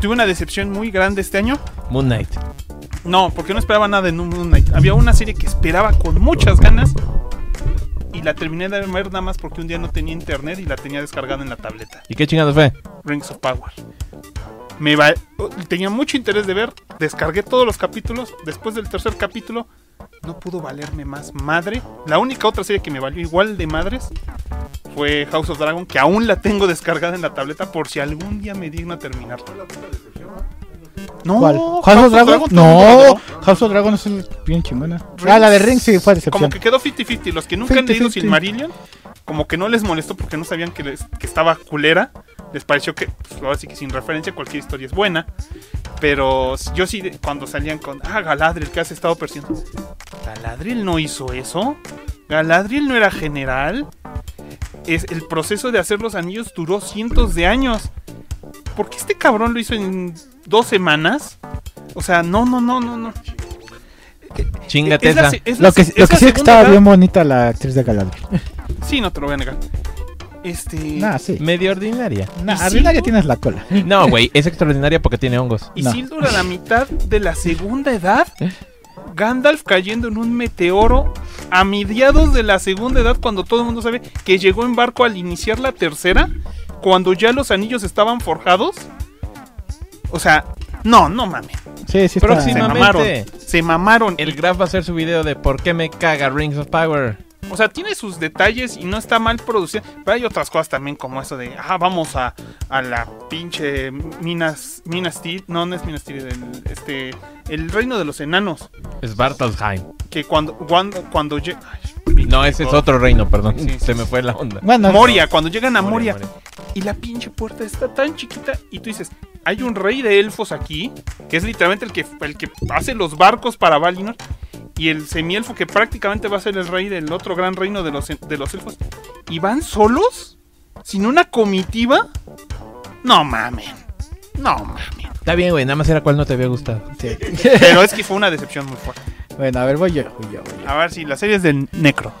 [SPEAKER 2] Tuve una decepción muy grande este año.
[SPEAKER 3] Moon Knight.
[SPEAKER 2] No, porque no esperaba nada de Moon Knight. Había una serie que esperaba con muchas ganas. Y la terminé de ver nada más porque un día no tenía internet y la tenía descargada en la tableta.
[SPEAKER 3] ¿Y qué chingados fue?
[SPEAKER 2] Rings of Power. Me va- tenía mucho interés de ver, descargué todos los capítulos. Después del tercer capítulo, no pudo valerme más madre. La única otra serie que me valió igual de madres fue House of Dragon, que aún la tengo descargada en la tableta por si algún día me digno a terminar. No,
[SPEAKER 4] ¿Cuál? ¿House of Dragon?
[SPEAKER 2] el
[SPEAKER 4] No. House of Dragon es bien chingona.
[SPEAKER 2] Rings-
[SPEAKER 4] Ah, la de Ring sí fue decepción.
[SPEAKER 2] Como que quedó 50-50. Los que nunca han leído
[SPEAKER 4] 50-50.
[SPEAKER 2] Silmarillion, como que no les molestó porque no sabían que, les- que estaba culera. Les pareció que, pues, ahora sí que sin referencia, cualquier historia es buena. Pero yo sí, cuando salían con, ah, Galadriel, que has estado persiguiendo. Galadriel no hizo eso. Galadriel no era general. Es, el proceso de hacer los anillos duró cientos de años. ¿Por qué este cabrón lo hizo en dos semanas? O sea, no, no, no, no, no.
[SPEAKER 3] Chingate
[SPEAKER 2] Es la
[SPEAKER 3] esa.
[SPEAKER 2] se- es la
[SPEAKER 4] Lo que, lo que sí es que estaba
[SPEAKER 2] edad.
[SPEAKER 4] bien bonita la actriz de Galadriel.
[SPEAKER 2] Sí, no te lo voy a negar. Este.
[SPEAKER 4] Nah, sí.
[SPEAKER 3] Medio ordinaria.
[SPEAKER 4] Nah,
[SPEAKER 2] ¿Y
[SPEAKER 4] ordinaria
[SPEAKER 2] Sildur?
[SPEAKER 4] tienes la cola.
[SPEAKER 3] No, güey, es extraordinaria porque tiene hongos.
[SPEAKER 2] Y
[SPEAKER 4] No.
[SPEAKER 2] Sildur a la mitad de la segunda edad. <laughs> Gandalf cayendo en un meteoro a mediados de la segunda edad cuando todo el mundo sabe que llegó en barco al iniciar la tercera, cuando ya los anillos estaban forjados. O sea, no, no mames.
[SPEAKER 4] Sí, sí está.
[SPEAKER 2] Se
[SPEAKER 3] Próximamente.
[SPEAKER 2] mamaron. Se mamaron.
[SPEAKER 3] El Graf va a hacer su video de por qué me caga Rings of Power.
[SPEAKER 2] O sea, tiene sus detalles y no está mal producida. Pero hay otras cosas también como eso de, ah, vamos a, a la pinche Minas, Minas Tirith. No, no es Minas Tirith, el, este, el reino de los enanos.
[SPEAKER 3] Es Bartalsheim.
[SPEAKER 2] Que cuando, cuando, cuando llega...
[SPEAKER 3] No, ese es otro reino, perdón.
[SPEAKER 2] Sí,
[SPEAKER 3] Se
[SPEAKER 2] sí,
[SPEAKER 3] me fue la onda.
[SPEAKER 4] Bueno,
[SPEAKER 2] Moria, cuando llegan a Moria,
[SPEAKER 3] Moria,
[SPEAKER 2] y la pinche puerta está tan chiquita y tú dices, hay un rey de elfos aquí, que es literalmente el que, el que hace los barcos para Valinor, y el semielfo que prácticamente va a ser el rey del otro gran reino de los, de los elfos, y van solos, sin una comitiva. No mamen, no mamen.
[SPEAKER 3] Está bien, güey. Nada más era cuál no te había gustado.
[SPEAKER 4] sí. <laughs>
[SPEAKER 2] Pero es que fue una decepción muy fuerte.
[SPEAKER 4] bueno, a ver, voy yo, voy yo, voy yo.
[SPEAKER 2] A ver si la serie es del Necro.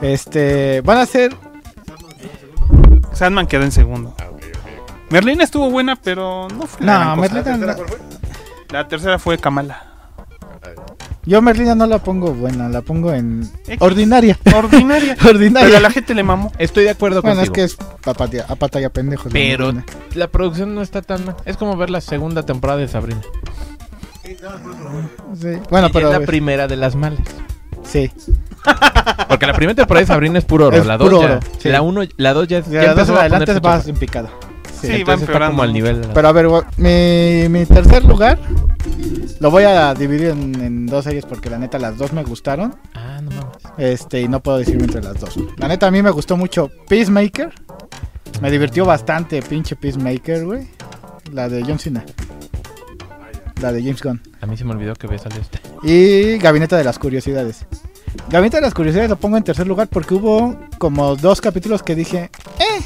[SPEAKER 4] Este, van a ser
[SPEAKER 2] Sandman quedó en segundo. Merlina estuvo buena, pero no fue la
[SPEAKER 4] No. Merlina
[SPEAKER 5] ¿La tercera
[SPEAKER 4] no-
[SPEAKER 5] cuál fue?
[SPEAKER 2] La tercera fue Kamala.
[SPEAKER 4] Yo Merlina no la pongo buena, la pongo en
[SPEAKER 2] X.
[SPEAKER 4] ordinaria. <laughs>
[SPEAKER 2] Ordinaria. Pero a
[SPEAKER 4] ordinaria.
[SPEAKER 2] la gente le mamó.
[SPEAKER 3] Estoy de acuerdo
[SPEAKER 4] Bueno, es que es apatía, apatía pendejo.
[SPEAKER 3] Pero la producción no está tan mal. Es como ver la segunda temporada de Sabrina.
[SPEAKER 4] Sí. Bueno,
[SPEAKER 3] Y
[SPEAKER 4] pero
[SPEAKER 3] es la primera de las malas.
[SPEAKER 4] sí.
[SPEAKER 3] Porque la primera temporada de Sabrina es puro oro.
[SPEAKER 4] Es
[SPEAKER 3] la 2
[SPEAKER 4] puro
[SPEAKER 3] ya.
[SPEAKER 4] oro, sí.
[SPEAKER 3] La 1, la 2 ya, es- ya
[SPEAKER 4] Ya
[SPEAKER 3] empezó a
[SPEAKER 4] adelante
[SPEAKER 3] ponerse
[SPEAKER 4] vas
[SPEAKER 3] chafa.
[SPEAKER 4] en picada.
[SPEAKER 2] Sí,
[SPEAKER 3] Entonces
[SPEAKER 2] va
[SPEAKER 3] está
[SPEAKER 2] empeorando.
[SPEAKER 3] como al nivel. de la-
[SPEAKER 4] Pero a ver, gua- mi, mi tercer lugar lo voy a dividir en, en dos series porque la neta las dos me gustaron.
[SPEAKER 3] Ah, no mames.
[SPEAKER 4] Este, y no puedo decirme entre las dos. La neta a mí me gustó mucho Peacemaker. Me divirtió bastante pinche Peacemaker, güey. La de John Cena. La de James Gunn.
[SPEAKER 3] A mí se me olvidó que había salido este.
[SPEAKER 4] Y Gabinete de las Curiosidades. Gabinete de las Curiosidades lo pongo en tercer lugar porque hubo como dos capítulos que dije, eh,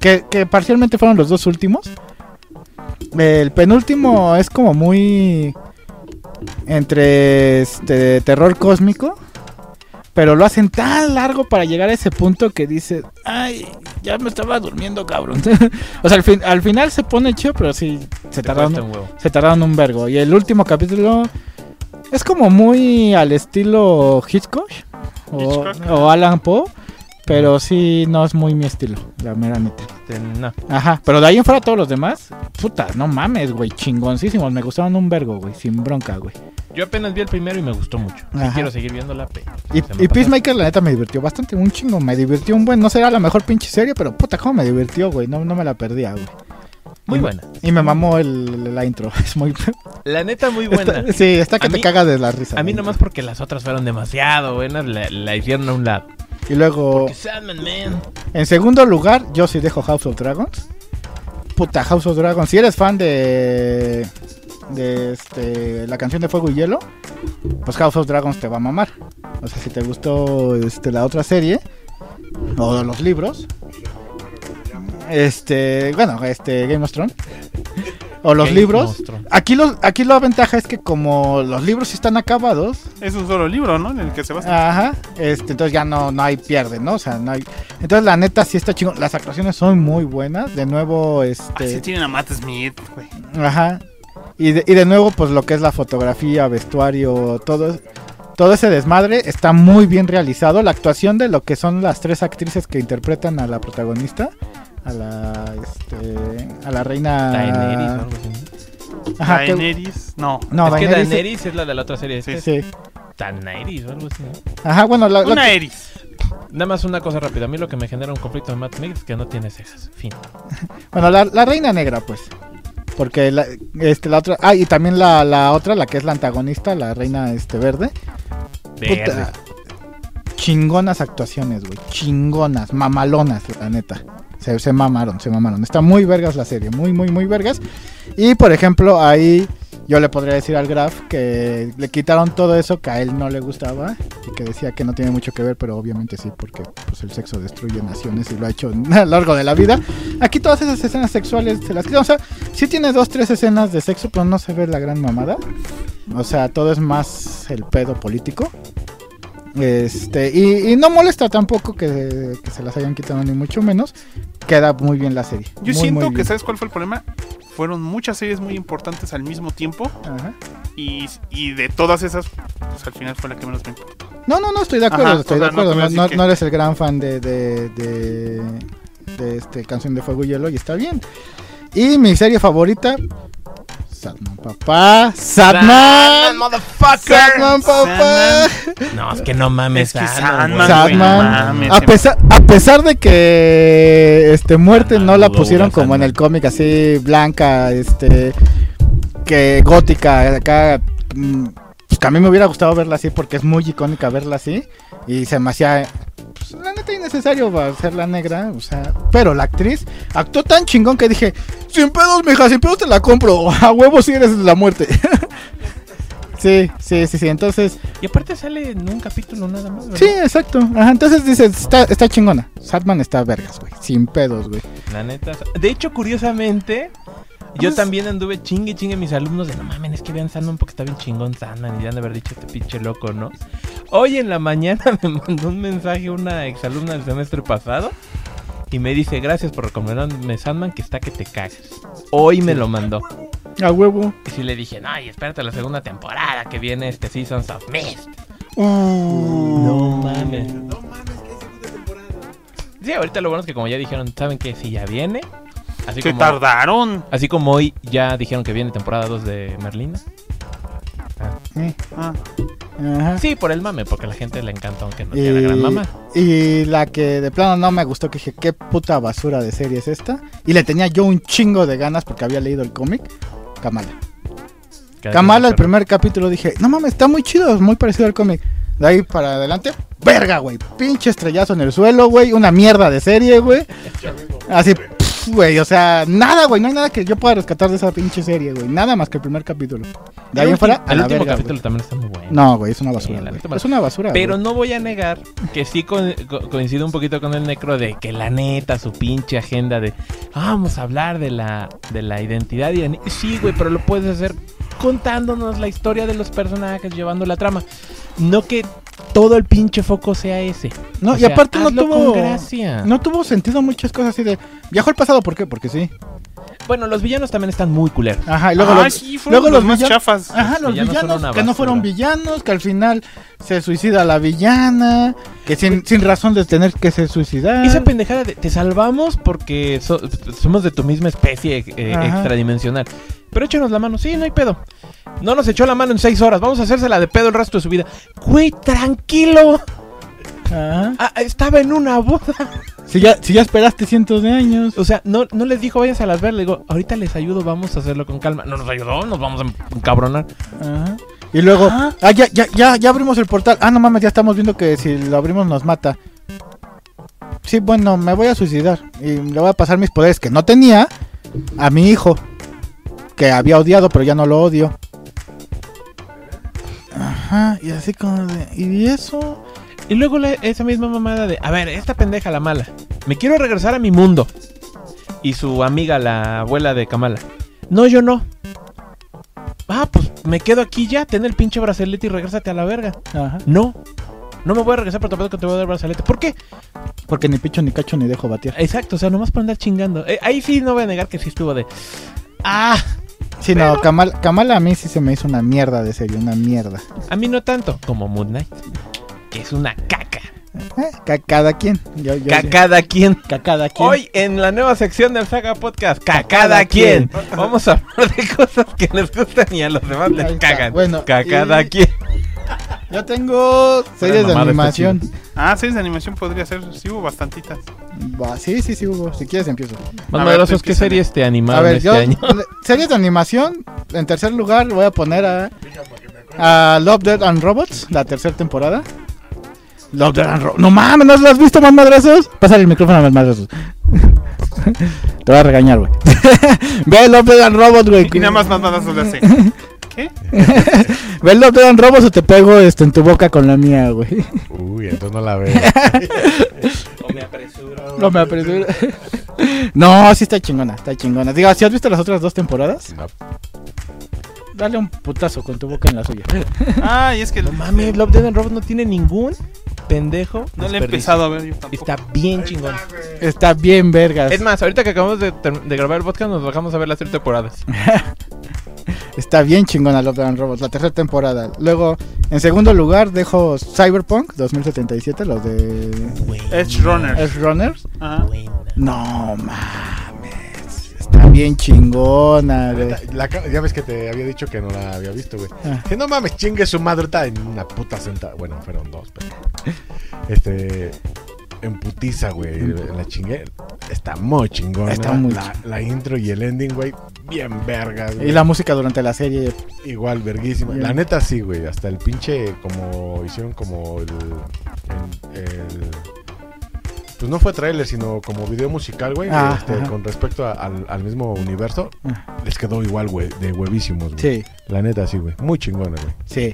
[SPEAKER 4] que, que parcialmente fueron los dos últimos. El penúltimo es como muy entre este terror cósmico, pero lo hacen tan largo para llegar a ese punto que dices, ay, ya me estaba durmiendo, cabrón. <laughs> o sea, al, fin, al final se pone chido, pero sí se tardaron,
[SPEAKER 3] un huevo.
[SPEAKER 4] se tardaron un vergo. Y el último capítulo es como muy al estilo Hitchcock o,
[SPEAKER 2] Hitchcock.
[SPEAKER 4] o Alan Poe, pero sí no es muy mi estilo, la mera neta.
[SPEAKER 3] No.
[SPEAKER 4] Ajá, pero de ahí en fuera todos los demás, puta, no mames, güey, chingoncísimos, me gustaron un vergo, güey, sin bronca, güey.
[SPEAKER 3] Yo apenas vi el primero y me gustó mucho. Y
[SPEAKER 4] Ajá.
[SPEAKER 3] quiero seguir
[SPEAKER 4] Y,
[SPEAKER 3] se me
[SPEAKER 4] y
[SPEAKER 3] pasó.
[SPEAKER 4] Peacemaker, la neta, me divirtió bastante, un chingo, me divirtió un buen, no será la mejor pinche serie, pero puta, cómo me divirtió, güey, no, no me la perdía, güey.
[SPEAKER 3] Muy
[SPEAKER 4] Y-
[SPEAKER 3] buena.
[SPEAKER 4] Y me mamó el, la intro, <laughs> es muy...
[SPEAKER 3] La neta, muy buena.
[SPEAKER 4] Está- sí, está que
[SPEAKER 3] A
[SPEAKER 4] te
[SPEAKER 3] mí-
[SPEAKER 4] cagas de la risa.
[SPEAKER 3] A mí nomás porque las otras fueron demasiado buenas, la, la hicieron a un lado.
[SPEAKER 4] Y luego...
[SPEAKER 3] Sandman, man.
[SPEAKER 4] En segundo lugar, yo sí dejo House of Dragons. Puta, House of Dragons. Si eres fan de. de este, la canción de Fuego y Hielo, pues House of Dragons te va a mamar. O sea, si te gustó este, la otra serie, o los libros. Este, bueno, este, Game of Thrones. O los
[SPEAKER 3] Game
[SPEAKER 4] libros. Aquí, los, aquí la ventaja es que como los libros sí están acabados,
[SPEAKER 2] Es un solo libro, ¿no? En el que se basa.
[SPEAKER 4] Ajá, este, entonces ya no, no hay pierde, ¿no? O sea, no hay. Entonces la neta sí está chingón. Las actuaciones son muy buenas. De nuevo, este.
[SPEAKER 2] tienen a Matt Smith, güey.
[SPEAKER 4] Ajá. Y de, y de nuevo, pues lo que es la fotografía, vestuario, todo, todo ese desmadre está muy bien realizado. La actuación de lo que son las tres actrices que interpretan a la protagonista, a la, este, a la reina.
[SPEAKER 3] Daenerys o algo así. ¿no?
[SPEAKER 4] Ajá,
[SPEAKER 2] Daenerys, no.
[SPEAKER 4] no,
[SPEAKER 3] es que
[SPEAKER 4] Daenerys-
[SPEAKER 3] es la de la otra serie.
[SPEAKER 2] Sí,
[SPEAKER 4] Sí.
[SPEAKER 3] Daenerys o algo así.
[SPEAKER 4] Ajá, bueno, la, la-
[SPEAKER 2] Una Eris.
[SPEAKER 3] Nada más una cosa rápida. A mí lo que me genera un conflicto de Matt Smith es que no tiene cejas. Fin. <laughs>
[SPEAKER 4] Bueno, la, la reina negra, pues. Porque la, este, la otra. Ah, y también la, la otra, la que es la antagonista, la reina este verde.
[SPEAKER 3] Verde.
[SPEAKER 4] Puta, chingonas actuaciones, güey. Chingonas, mamalonas, la neta. Se, se mamaron, se mamaron. Está muy vergas la serie, muy, muy, muy vergas. Y por ejemplo, ahí yo le podría decir al Graf que le quitaron todo eso que a él no le gustaba y que decía que no tiene mucho que ver, pero obviamente sí, porque pues, el sexo destruye naciones y lo ha hecho <laughs> a lo largo de la vida. Aquí todas esas escenas sexuales se las quitan. O sea, sí tiene dos, tres escenas de sexo, pero no se ve la gran mamada. O sea, todo es más el pedo político. Este, y, y no molesta tampoco que, que se las hayan quitado, ni mucho menos. Queda muy bien la serie.
[SPEAKER 2] Yo
[SPEAKER 4] Muy,
[SPEAKER 2] siento
[SPEAKER 4] muy
[SPEAKER 2] que. ¿sabes cuál fue el problema? Fueron muchas series muy importantes al mismo tiempo.
[SPEAKER 4] Ajá.
[SPEAKER 2] Y, y de todas esas, pues al final fue la que menos me importó.
[SPEAKER 4] No, no, no, estoy de acuerdo,
[SPEAKER 2] Ajá,
[SPEAKER 4] estoy de acuerdo. No, no-
[SPEAKER 2] decir que-
[SPEAKER 4] no eres el gran fan de, de, de, de este Canción de Fuego y Hielo y está bien. Y mi serie favorita, Satman, papá. Satman.
[SPEAKER 3] motherfucker.
[SPEAKER 4] Satman, papá.
[SPEAKER 3] No, es que no mames.
[SPEAKER 2] Es que
[SPEAKER 3] Sandman,
[SPEAKER 2] Sandman,
[SPEAKER 3] güey.
[SPEAKER 2] no mames,
[SPEAKER 4] A pesar, a pesar de que este muerte
[SPEAKER 3] Ah,
[SPEAKER 4] no la pusieron como en el cómic así blanca, este que gótica, acá mm, pues, que a mí me hubiera gustado verla así porque es muy icónica verla así y se me hacía pues, la neta innecesario hacerla negra, o sea, pero la actriz actuó tan chingón que dije, sin pedos, mija, sin pedos te la compro, <laughs> a huevo si eres la muerte. <laughs> sí, sí, sí, sí, entonces
[SPEAKER 3] Y aparte sale en un capítulo nada más, ¿verdad?
[SPEAKER 4] Sí, exacto. Ajá, entonces dices, está, está chingona. Satman está vergas, güey. Sin pedos, güey.
[SPEAKER 3] La neta. De hecho, curiosamente, yo
[SPEAKER 4] Pues-
[SPEAKER 3] también anduve chingue chingue mis alumnos de no mames, es que vean Sandman porque está bien chingón Sandman y ya han de haber dicho este pinche loco, ¿no? Hoy en la mañana <laughs> me mandó un mensaje una exalumna del semestre pasado y me dice, gracias por recomendarme Sandman que está que te cagas. Hoy me lo mandó.
[SPEAKER 4] A huevo.
[SPEAKER 3] Y sí le dije, no, y espérate la segunda temporada que viene este Seasons of Mist.
[SPEAKER 2] Uh.
[SPEAKER 3] No mames. Sí, ahorita lo bueno es que como ya dijeron, ¿saben qué? Si ya viene. Así
[SPEAKER 2] Se
[SPEAKER 3] como,
[SPEAKER 2] tardaron.
[SPEAKER 3] así como hoy ya dijeron que viene temporada 2 de Merlina.
[SPEAKER 4] Eh,
[SPEAKER 2] Ah,
[SPEAKER 4] Ajá.
[SPEAKER 3] Sí, por el mame, porque a la gente le encanta aunque no sea la gran mamá.
[SPEAKER 4] y la que de plano no me gustó, que dije, qué puta basura de serie es esta. Y le tenía yo un chingo de ganas porque había leído el cómic. Kamala. Kamala, el primer capítulo, dije, no mames, está muy chido, es muy parecido al cómic. De ahí para adelante, verga, güey. Pinche estrellazo en el suelo, güey. Una mierda de serie, güey. Así, güey. O sea, nada, güey. No hay nada que yo pueda rescatar de esa pinche serie, güey. Nada más que el primer capítulo. De ahí en fuera, a
[SPEAKER 3] el
[SPEAKER 4] la
[SPEAKER 3] último
[SPEAKER 4] verga,
[SPEAKER 3] capítulo
[SPEAKER 4] güey.
[SPEAKER 3] también está muy bueno.
[SPEAKER 4] No, güey, es una basura, güey. Es una basura,
[SPEAKER 3] Pero
[SPEAKER 4] güey.
[SPEAKER 3] no voy a negar que sí co- co- coincido un poquito con el necro de que la neta, su pinche agenda de "Ah, vamos a hablar de la, de la identidad. Y sí, güey, pero lo puedes hacer contándonos la historia de los personajes, llevando la trama. No que todo el pinche foco sea ese.
[SPEAKER 4] No,
[SPEAKER 3] O
[SPEAKER 4] y
[SPEAKER 3] sea,
[SPEAKER 4] aparte no tuvo...
[SPEAKER 3] gracia.
[SPEAKER 4] No tuvo sentido muchas cosas así de... Viajó al pasado, ¿por qué? Porque sí.
[SPEAKER 3] Bueno, los villanos también están muy culeros.
[SPEAKER 4] Ajá, y luego
[SPEAKER 2] Ah,
[SPEAKER 4] los...
[SPEAKER 2] sí, fueron
[SPEAKER 4] luego
[SPEAKER 2] los,
[SPEAKER 4] los
[SPEAKER 2] más chafas.
[SPEAKER 4] Ajá, los
[SPEAKER 3] villanos
[SPEAKER 4] que no fueron villanos, que al final se suicida la villana, que sin, sin razón de tener que se suicidar.
[SPEAKER 3] Esa pendejada de te salvamos porque so- somos de tu misma especie eh, extradimensional. Pero échanos la mano, sí, no hay pedo. No nos echó la mano en seis horas, vamos a hacérsela de pedo el resto de su vida. Güey, tranquilo.
[SPEAKER 4] Ajá.
[SPEAKER 3] Ah, estaba en una boda.
[SPEAKER 4] Si ya, si ya esperaste cientos de años.
[SPEAKER 3] O sea, no, no les dijo váyanse a las ver, le digo, ahorita les ayudo, vamos a hacerlo con calma. No nos ayudó, nos vamos a encabronar.
[SPEAKER 4] Ajá. Y luego, ah, ya, ya, ya, ya abrimos el portal. Ah, no mames, ya estamos viendo que si lo abrimos nos mata. Sí, bueno, me voy a suicidar. Y le voy a pasar mis poderes que no tenía a mi hijo. Que había odiado, pero ya no lo odio. Ajá, y así como de... ¿Y eso?
[SPEAKER 3] Y luego la- esa misma mamada de, a ver, esta pendeja la mala, me quiero regresar a mi mundo. Y su amiga, la abuela de Kamala, no, yo no. Ah, pues me quedo aquí ya, ten el pinche bracelete y regrésate a la verga.
[SPEAKER 4] Ajá.
[SPEAKER 3] No, no me voy a regresar, pero tampoco te voy a dar brazalete. ¿Por qué?
[SPEAKER 4] Porque ni picho, ni cacho, ni dejo batear.
[SPEAKER 3] Exacto, o sea, nomás por andar chingando. Eh, ahí sí no voy a negar que sí estuvo de, ah,
[SPEAKER 4] Sí, no, Kamala, Kamala a mí sí se me hizo una mierda de serie, una mierda.
[SPEAKER 3] a mí no tanto como Moon Knight, que es una caca.
[SPEAKER 4] Eh, ca- cada quien. Yo, yo-
[SPEAKER 3] Cacada quien.
[SPEAKER 4] ca- cada quien.
[SPEAKER 3] Hoy en la nueva sección del Saga Podcast, Cacada
[SPEAKER 4] Cacada
[SPEAKER 3] quien.
[SPEAKER 4] quien.
[SPEAKER 3] Vamos a hablar de cosas que les gustan y a los demás
[SPEAKER 4] Ahí
[SPEAKER 3] les
[SPEAKER 4] está.
[SPEAKER 3] cagan.
[SPEAKER 4] Bueno,
[SPEAKER 3] Cacada
[SPEAKER 4] y-
[SPEAKER 3] quien.
[SPEAKER 4] Yo tengo series de animación.
[SPEAKER 2] Ah, series de animación podría ser. Sí, hubo bastantitas.
[SPEAKER 4] Va, sí, sí, sí, Hugo. Si quieres empiezo.
[SPEAKER 3] Más
[SPEAKER 2] A
[SPEAKER 3] poderosos,
[SPEAKER 2] tú
[SPEAKER 3] ¿qué series te
[SPEAKER 4] A
[SPEAKER 3] animaron
[SPEAKER 4] ver,
[SPEAKER 3] este
[SPEAKER 4] yo.
[SPEAKER 3] año? <laughs>
[SPEAKER 4] Series de animación. En tercer lugar voy a poner a. A Love, Dead and Robots, la tercera temporada. Love, Dead and Robots. No mames, ¿no lo has visto más madrazos? Pásale el micrófono a más madrazos. <laughs> Te voy a regañar, güey. <laughs> Ve Love, Dead and Robots, güey.
[SPEAKER 2] Y nada más más más le hace. ¿Qué? <laughs>
[SPEAKER 4] Ve Love, Dead and Robots o te pego este, en tu boca con la mía, güey.
[SPEAKER 5] Uy, entonces no la veo.
[SPEAKER 4] No me apresuro. No, sí está chingona, está chingona. Diga, ¿si has visto las otras dos temporadas?
[SPEAKER 5] No.
[SPEAKER 4] Dale un putazo con tu boca en la suya. <laughs>
[SPEAKER 2] Ah, y es que
[SPEAKER 3] No mames, Love, Dead and Robot no tiene ningún pendejo.
[SPEAKER 2] no le he empezado a ver yo tampoco.
[SPEAKER 3] Está bien chingón.
[SPEAKER 4] Está bien, vergas.
[SPEAKER 3] Es más, ahorita que acabamos de, grabar el podcast, nos bajamos a ver las tres temporadas. <laughs>
[SPEAKER 4] Está bien chingona Love and Robots, la tercera temporada. Luego, en segundo lugar, dejo Cyberpunk 2077, los de
[SPEAKER 2] Edge Runner.
[SPEAKER 4] Edge Runners.
[SPEAKER 2] Ajá.
[SPEAKER 4] No mames. Bien chingona, güey.
[SPEAKER 5] La ya ves que te había dicho que no la había visto, güey.
[SPEAKER 4] Ah.
[SPEAKER 5] Que no mames, chingue su madre, está en una puta sentada. Bueno, fueron dos, pero. Este. En putiza, güey. En la chingue. Está muy chingona.
[SPEAKER 4] Está muy
[SPEAKER 5] la, la intro y el ending, güey. Bien vergas, güey.
[SPEAKER 4] Y la música durante la serie.
[SPEAKER 5] Igual, verguísima.
[SPEAKER 4] Bien.
[SPEAKER 5] La neta sí, güey. Hasta el pinche. Como hicieron como el. el- el- pues no fue tráiler, sino como video musical, güey.
[SPEAKER 4] Ah,
[SPEAKER 5] este, con respecto a- al, al mismo universo.
[SPEAKER 4] Ah.
[SPEAKER 5] Les quedó igual, güey. De huevísimos, güey.
[SPEAKER 4] Sí,
[SPEAKER 5] La neta sí, güey. Muy chingona, güey.
[SPEAKER 4] sí.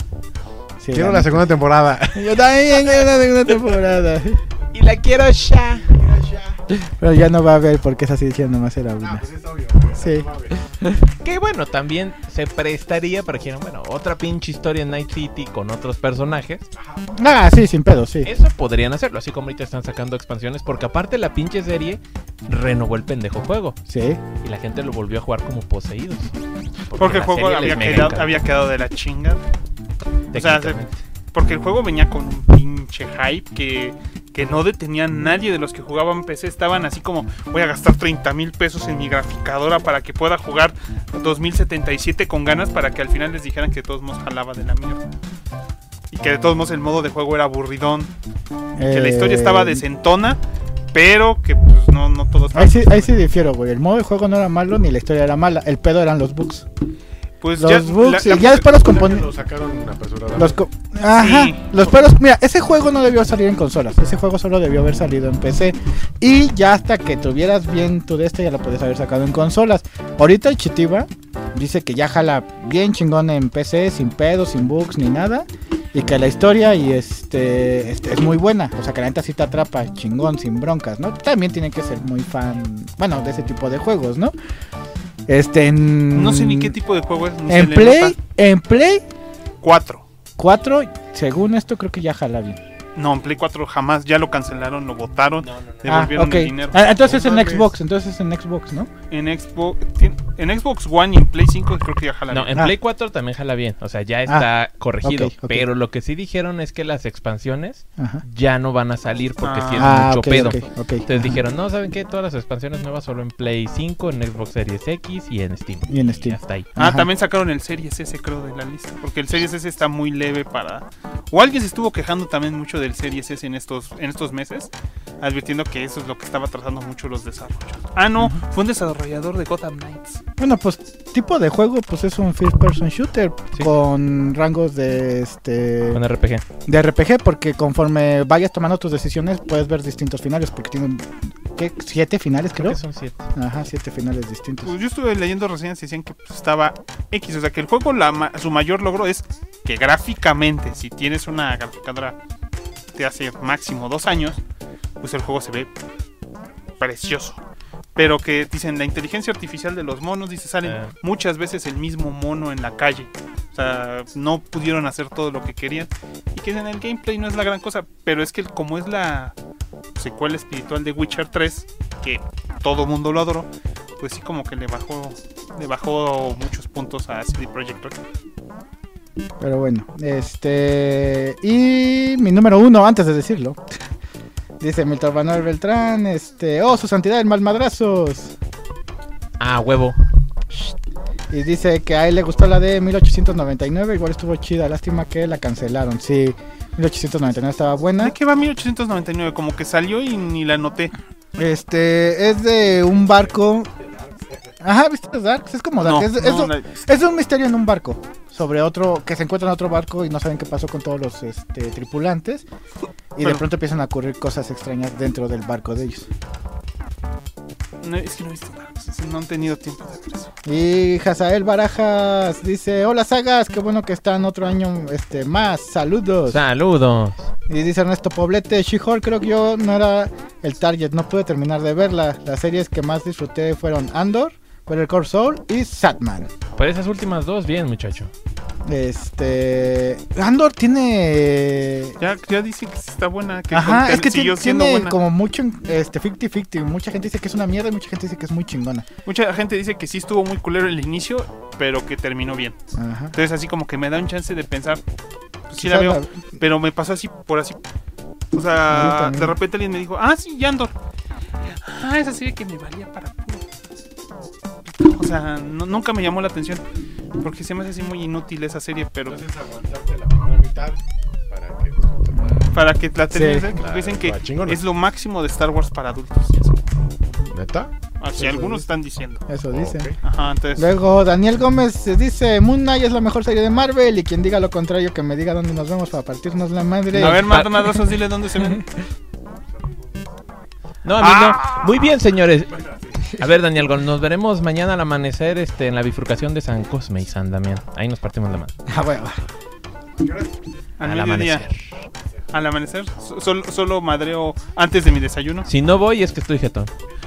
[SPEAKER 4] sí
[SPEAKER 5] Quiero la segunda temporada.
[SPEAKER 4] Yo también quiero la segunda temporada.
[SPEAKER 3] Y la quiero ya.
[SPEAKER 4] Pero ya no va a haber porque esa sí dijeron nomás era una.
[SPEAKER 5] es obvio.
[SPEAKER 4] Sí.
[SPEAKER 3] Que bueno, también se prestaría para que bueno, otra pinche historia en Night City con otros personajes.
[SPEAKER 4] Ah, sí, sin pedo, sí.
[SPEAKER 3] Eso podrían hacerlo, así como ahorita están sacando expansiones, porque aparte la pinche serie renovó el pendejo juego
[SPEAKER 4] Sí.
[SPEAKER 3] y la gente lo volvió a jugar como poseídos.
[SPEAKER 2] Porque el juego había quedado,
[SPEAKER 3] encanta,
[SPEAKER 2] había quedado de la chinga. O sea. Porque el juego venía con un pinche hype que, que no detenía a nadie de los que jugaban PC. Estaban así como, voy a gastar 30 mil pesos en mi graficadora para que pueda jugar 2077 con ganas para que al final les dijeran que de todos modos jalaba de la mierda. Y que de todos modos el modo de juego era aburridón. Que la historia
[SPEAKER 4] Eh,
[SPEAKER 2] estaba desentona, pero que pues no, no todo estaba...
[SPEAKER 4] Ahí sí, ahí sí difiero, güey. El modo de juego no era malo ni la historia era mala. El pedo eran los bugs.
[SPEAKER 2] Pues
[SPEAKER 4] Los
[SPEAKER 2] ya-
[SPEAKER 4] bugs
[SPEAKER 2] la-
[SPEAKER 4] ya después los
[SPEAKER 5] Lo
[SPEAKER 4] componentes.
[SPEAKER 5] sacaron apresuradamente.
[SPEAKER 4] Los co- Ajá,
[SPEAKER 2] Sí.
[SPEAKER 4] los pedos. Mira, ese juego no debió salir en consolas. Ese juego solo debió haber salido en PC. Y ya hasta que tuvieras bien tu de este, ya lo podías haber sacado en consolas. Ahorita el Chitiba dice que ya jala bien chingón en PC, sin pedos, sin bugs ni nada. Y que la historia y este, este es muy buena. O sea, que la neta sí te atrapa chingón, sin broncas, ¿no? También tiene que ser muy fan, bueno, de ese tipo de juegos, ¿no? Este, en...
[SPEAKER 2] No sé ni qué tipo de juego es.
[SPEAKER 4] En Play, en Play
[SPEAKER 2] 4.
[SPEAKER 4] 4, según esto, creo que ya jala bien.
[SPEAKER 2] No, en Play 4 jamás. Ya lo cancelaron, lo votaron. Devolvieron
[SPEAKER 4] ah,
[SPEAKER 2] el dinero.
[SPEAKER 4] Ah, entonces
[SPEAKER 5] No
[SPEAKER 4] en. Xbox, entonces en Xbox, ¿no?
[SPEAKER 2] En Xbox, tien- en Xbox One y en Play 5 creo que ya jala
[SPEAKER 3] No,
[SPEAKER 2] bien.
[SPEAKER 3] en
[SPEAKER 4] Ah.
[SPEAKER 3] Play 4 también jala bien, o sea, ya está corregido. Pero lo que sí dijeron es que las expansiones
[SPEAKER 4] Ajá.
[SPEAKER 3] ya no van a salir porque
[SPEAKER 4] Ah,
[SPEAKER 3] mucho
[SPEAKER 4] ok,
[SPEAKER 3] pedo. Entonces
[SPEAKER 4] Ajá.
[SPEAKER 3] dijeron, no, ¿saben qué? Todas las expansiones nuevas solo en Play 5, en Xbox Series X y en Steam.
[SPEAKER 4] Y en Steam.
[SPEAKER 3] hasta ahí.
[SPEAKER 2] Ah,
[SPEAKER 4] Ajá.
[SPEAKER 2] también sacaron el Series S, creo, de la lista. Porque el Series S está muy leve para. O alguien se estuvo quejando también mucho del Series S en estos, en estos meses, advirtiendo que eso es lo que estaba trazando mucho los desarrollos. Ah, no, fue un desarrollador de Gotham Knights.
[SPEAKER 4] Bueno, pues tipo de juego, pues es un first person shooter
[SPEAKER 3] Sí.
[SPEAKER 4] con rangos de este
[SPEAKER 3] Con RPG.
[SPEAKER 4] de RPG, porque conforme vayas tomando tus decisiones puedes ver distintos finales, porque tienen ¿qué? siete finales
[SPEAKER 3] Creo
[SPEAKER 4] creo.
[SPEAKER 3] que son siete.
[SPEAKER 4] Ajá, siete finales distintos.
[SPEAKER 2] Pues yo estuve leyendo reseñas y decían que pues, estaba X. O sea, que el juego, la ma- su mayor logro es que gráficamente, si tienes una graficadora de hace máximo dos años, pues el juego se ve precioso. Pero que dicen, la inteligencia artificial de los monos, dice, salen
[SPEAKER 3] Ah.
[SPEAKER 2] muchas veces el mismo mono en la calle. O sea, no pudieron hacer todo lo que querían. Y que en el gameplay no es la gran cosa, pero es que como es la secuela espiritual de Witcher 3, que todo mundo lo adoró, pues sí como que le bajó le bajó muchos puntos a CD Projekt Red.
[SPEAKER 4] Pero bueno, este. Y mi número uno, antes de decirlo. Dice Milton Manuel Beltrán, este. Oh, su santidad, el malmadrazos.
[SPEAKER 3] Ah, huevo.
[SPEAKER 4] Y dice que a él le gustó la de 1899, igual estuvo chida, lástima que la cancelaron. Sí, 1899 estaba buena.
[SPEAKER 2] ¿De qué va 1899? Como que salió y ni la noté.
[SPEAKER 4] Este, es de un barco. Ajá, ¿viste los Darks? Es como Dark.
[SPEAKER 2] No,
[SPEAKER 4] es, es
[SPEAKER 2] no,
[SPEAKER 4] un-
[SPEAKER 2] la-
[SPEAKER 4] es un misterio en un barco. Sobre otro, que se encuentra en otro barco y no saben qué pasó con todos los este, tripulantes. Y de pronto empiezan a ocurrir cosas extrañas dentro del barco de ellos.
[SPEAKER 2] No, es que no he visto nada, no han tenido tiempo de ver eso.
[SPEAKER 4] Y Hazael Barajas dice, hola sagas, qué bueno que están otro año este, más, saludos.
[SPEAKER 3] Saludos.
[SPEAKER 4] Y dice Ernesto Poblete, She-Hulk creo que yo no era el target, no pude terminar de verla. Las series que más disfruté fueron Andor, Better Call Saul y Satman.
[SPEAKER 3] Por esas últimas dos, bien, muchacho.
[SPEAKER 4] Este... Andor tiene...
[SPEAKER 2] Ya, ya dice que está buena, que
[SPEAKER 4] Ajá, es que tiene,
[SPEAKER 2] buena.
[SPEAKER 4] como mucho este 50-50. Mucha gente dice que es una mierda y mucha gente dice que es muy chingona.
[SPEAKER 2] Mucha gente dice que sí estuvo muy culero el inicio, pero que terminó bien.
[SPEAKER 4] Ajá.
[SPEAKER 2] Entonces así como que me da un chance de pensar, pues sí la veo,
[SPEAKER 4] la-
[SPEAKER 2] pero me pasó así por así. O sea, de repente alguien me dijo, ah, sí, Yandor. Ah, esa serie que me valía para O sea, no- nunca me llamó la atención. Porque se me hace así muy inútil esa serie, pero
[SPEAKER 5] Entonces aguantarte la primera mitad para que disfrutes más.
[SPEAKER 2] para que la termines, ¿eh?
[SPEAKER 5] claro,
[SPEAKER 2] dicen que es lo máximo de Star Wars para adultos.
[SPEAKER 5] ¿Neta?
[SPEAKER 2] Así
[SPEAKER 4] Eso
[SPEAKER 2] algunos
[SPEAKER 4] dice.
[SPEAKER 2] están diciendo.
[SPEAKER 4] Eso dice.
[SPEAKER 5] Ok.
[SPEAKER 2] Ajá, entonces.
[SPEAKER 4] Luego Daniel Gómez eh, dice Moon Knight es la mejor serie de Marvel y quien diga lo contrario que me diga dónde nos vemos para partirnos la madre.
[SPEAKER 2] A ver, más madrazos, dile dónde se ven. <laughs>
[SPEAKER 3] No, a mí no. Muy bien, señores. A ver, Daniel, nos veremos mañana al amanecer este, en la bifurcación de San Cosme y San Damián. Ahí nos partimos la mano.
[SPEAKER 4] Ah, bueno.
[SPEAKER 2] Al,
[SPEAKER 3] Al amanecer.
[SPEAKER 2] Al amanecer. So- Solo, solo madreo antes de mi desayuno.
[SPEAKER 3] Si no voy, es que estoy jetón.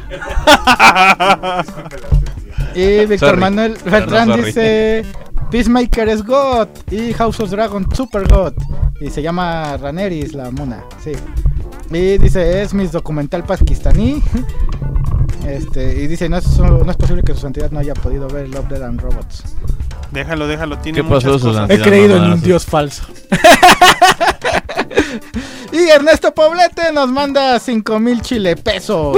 [SPEAKER 3] <laughs>
[SPEAKER 4] Y Víctor
[SPEAKER 3] Sorry.
[SPEAKER 4] Manuel
[SPEAKER 3] Pero
[SPEAKER 4] Beltrán
[SPEAKER 3] no,
[SPEAKER 4] dice Peacemaker es God y House of Dragon Super God. Y se llama Raneris la mona, sí. Y dice, es mis documental pakistaní. Este, y dice, no es, no es posible que su santidad no haya podido ver Love, Dead and Robots.
[SPEAKER 2] Déjalo, déjalo. Tiene
[SPEAKER 3] ¿Qué
[SPEAKER 2] muchas
[SPEAKER 3] pasó,
[SPEAKER 2] cosas.
[SPEAKER 3] Susana?
[SPEAKER 4] He creído en un dios falso. <laughs> y Ernesto Poblete nos manda 5000 chile pesos.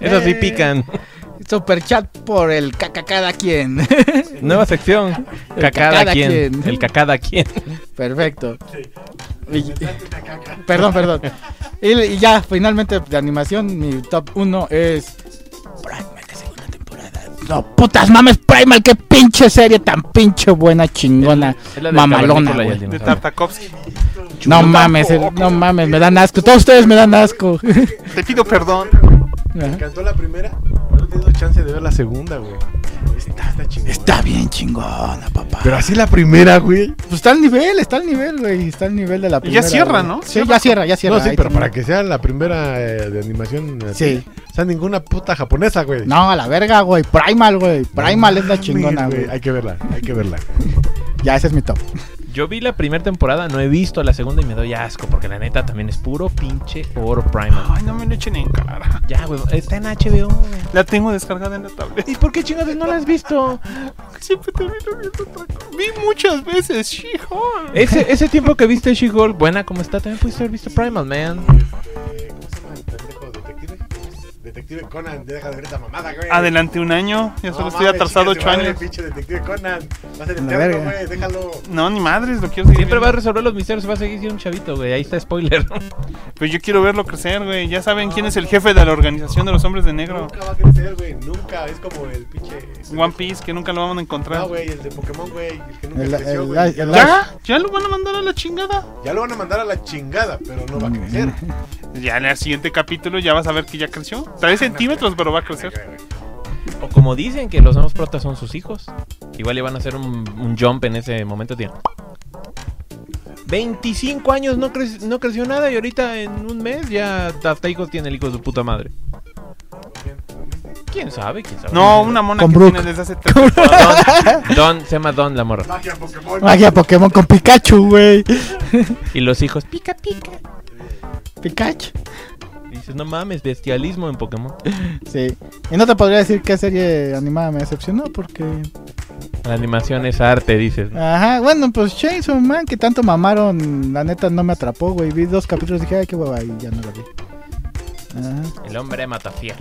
[SPEAKER 3] Eso sí
[SPEAKER 4] Eh.
[SPEAKER 3] pican.
[SPEAKER 4] Super chat por el caca cada quien.
[SPEAKER 3] Nueva sección.
[SPEAKER 4] El
[SPEAKER 3] Cacada quién. El cacada quién.
[SPEAKER 4] Perfecto. Y- <laughs> perdón, perdón. Y, y ya, finalmente de animación, mi top 1 es. Primal de segunda temporada. No, putas mames, Primal, qué pinche serie tan pinche buena, chingona,
[SPEAKER 3] Es la
[SPEAKER 4] mamalona, güey.
[SPEAKER 2] De. Tartakovsky.
[SPEAKER 4] No mames, el- no mames, me dan asco. Todos ustedes me dan asco.
[SPEAKER 2] Te pido perdón.
[SPEAKER 5] Me encantó la primera, no he tenido chance de ver la segunda, güey. Está, está chingona.
[SPEAKER 4] Está bien chingona, papá.
[SPEAKER 5] Pero así la primera, güey.
[SPEAKER 4] Pues está al nivel, está al nivel, güey. Está al nivel de la
[SPEAKER 2] Y
[SPEAKER 4] primera.
[SPEAKER 2] ya cierra,
[SPEAKER 4] güey.
[SPEAKER 2] ¿no?
[SPEAKER 4] Sí, ya cierra, ya cierra.
[SPEAKER 5] No, sí, pero
[SPEAKER 4] termina.
[SPEAKER 5] para que sea la primera eh, de animación así.
[SPEAKER 4] Sí.
[SPEAKER 5] O sea, ninguna puta japonesa, güey.
[SPEAKER 4] No, a la verga, güey. Primal, güey. Primal es la chingona, güey.
[SPEAKER 5] Hay que verla, hay que verla.
[SPEAKER 4] Ya, ese es mi top.
[SPEAKER 3] Yo vi la primera temporada, no he visto la segunda y me doy asco. Porque la neta también es puro pinche oro primal.
[SPEAKER 2] Ay, no me lo echen en cara.
[SPEAKER 3] Ya, güey. Está en HBO, güey.
[SPEAKER 2] La tengo descargada en la tablet.
[SPEAKER 3] ¿Y por qué chingados no la has visto?
[SPEAKER 2] Siempre termino viendo otra cosa. Vi muchas veces She-Hulk.
[SPEAKER 3] Ese, ese tiempo que viste She-Hulk, buena como está, también pudiste haber visto Primal, man.
[SPEAKER 5] ¿Cómo se llama el pendejo detective? Conan, deja de ver esa mamada, güey.
[SPEAKER 2] Adelante un año. Ya solo
[SPEAKER 5] No
[SPEAKER 2] estoy atrasado ocho
[SPEAKER 5] madre,
[SPEAKER 2] años.
[SPEAKER 5] pinche detective Conan. Va a ser
[SPEAKER 4] La
[SPEAKER 5] eterno,
[SPEAKER 4] verga.
[SPEAKER 5] güey, déjalo.
[SPEAKER 2] No, ni madres, lo quiero seguir.
[SPEAKER 3] Siempre va a resolver los misterios, va a seguir siendo un chavito, güey. Ahí está spoiler. <laughs>
[SPEAKER 2] Pues yo quiero verlo crecer, güey. Ya saben quién es el jefe de la organización de los hombres de negro.
[SPEAKER 5] Nunca va a crecer, güey. Nunca. Es como el pinche.
[SPEAKER 2] One Piece, que nunca lo van a encontrar.
[SPEAKER 5] No, güey, el de Pokémon, güey. El que nunca
[SPEAKER 4] El-
[SPEAKER 5] creció,
[SPEAKER 4] el-
[SPEAKER 5] güey.
[SPEAKER 4] el-
[SPEAKER 5] Ya,
[SPEAKER 4] el-
[SPEAKER 5] lo-
[SPEAKER 2] ¿Ya? ¿Ya lo van a mandar a la chingada?
[SPEAKER 5] ya lo van a mandar a la chingada, pero no va a crecer. <laughs>
[SPEAKER 2] Ya en el siguiente capítulo ya vas a ver que ya creció. Tres centímetros, pero va a crecer.
[SPEAKER 3] O como dicen que los nuevos protas son sus hijos. Igual iban a hacer un, un jump en ese momento. Tío. 25 años no, cre- no creció nada y ahorita en un mes ya hasta hijos tiene el hijo de su puta madre. ¿Quién sabe? ¿Quién sabe?
[SPEAKER 2] No, una mona
[SPEAKER 4] Con
[SPEAKER 2] que
[SPEAKER 4] Brooke.
[SPEAKER 2] tiene desde hace <laughs> tres
[SPEAKER 3] Don, se llama Don la morra.
[SPEAKER 5] Magia Pokémon.
[SPEAKER 4] Magia Pokémon con Pikachu, güey.
[SPEAKER 3] Y los hijos, pica, pica.
[SPEAKER 4] Pikachu.
[SPEAKER 3] Y dices, no mames, bestialismo en Pokémon. <laughs>
[SPEAKER 4] Sí. Y no te podría decir qué serie animada me decepcionó porque.
[SPEAKER 3] La animación es arte, dices. ¿no?
[SPEAKER 4] Ajá, bueno, pues Chainsaw Man, que tanto mamaron, la neta no me atrapó, güey. Vi dos capítulos y dije, ay, qué hueva, y ya no la vi. Ajá.
[SPEAKER 3] El hombre matafiel.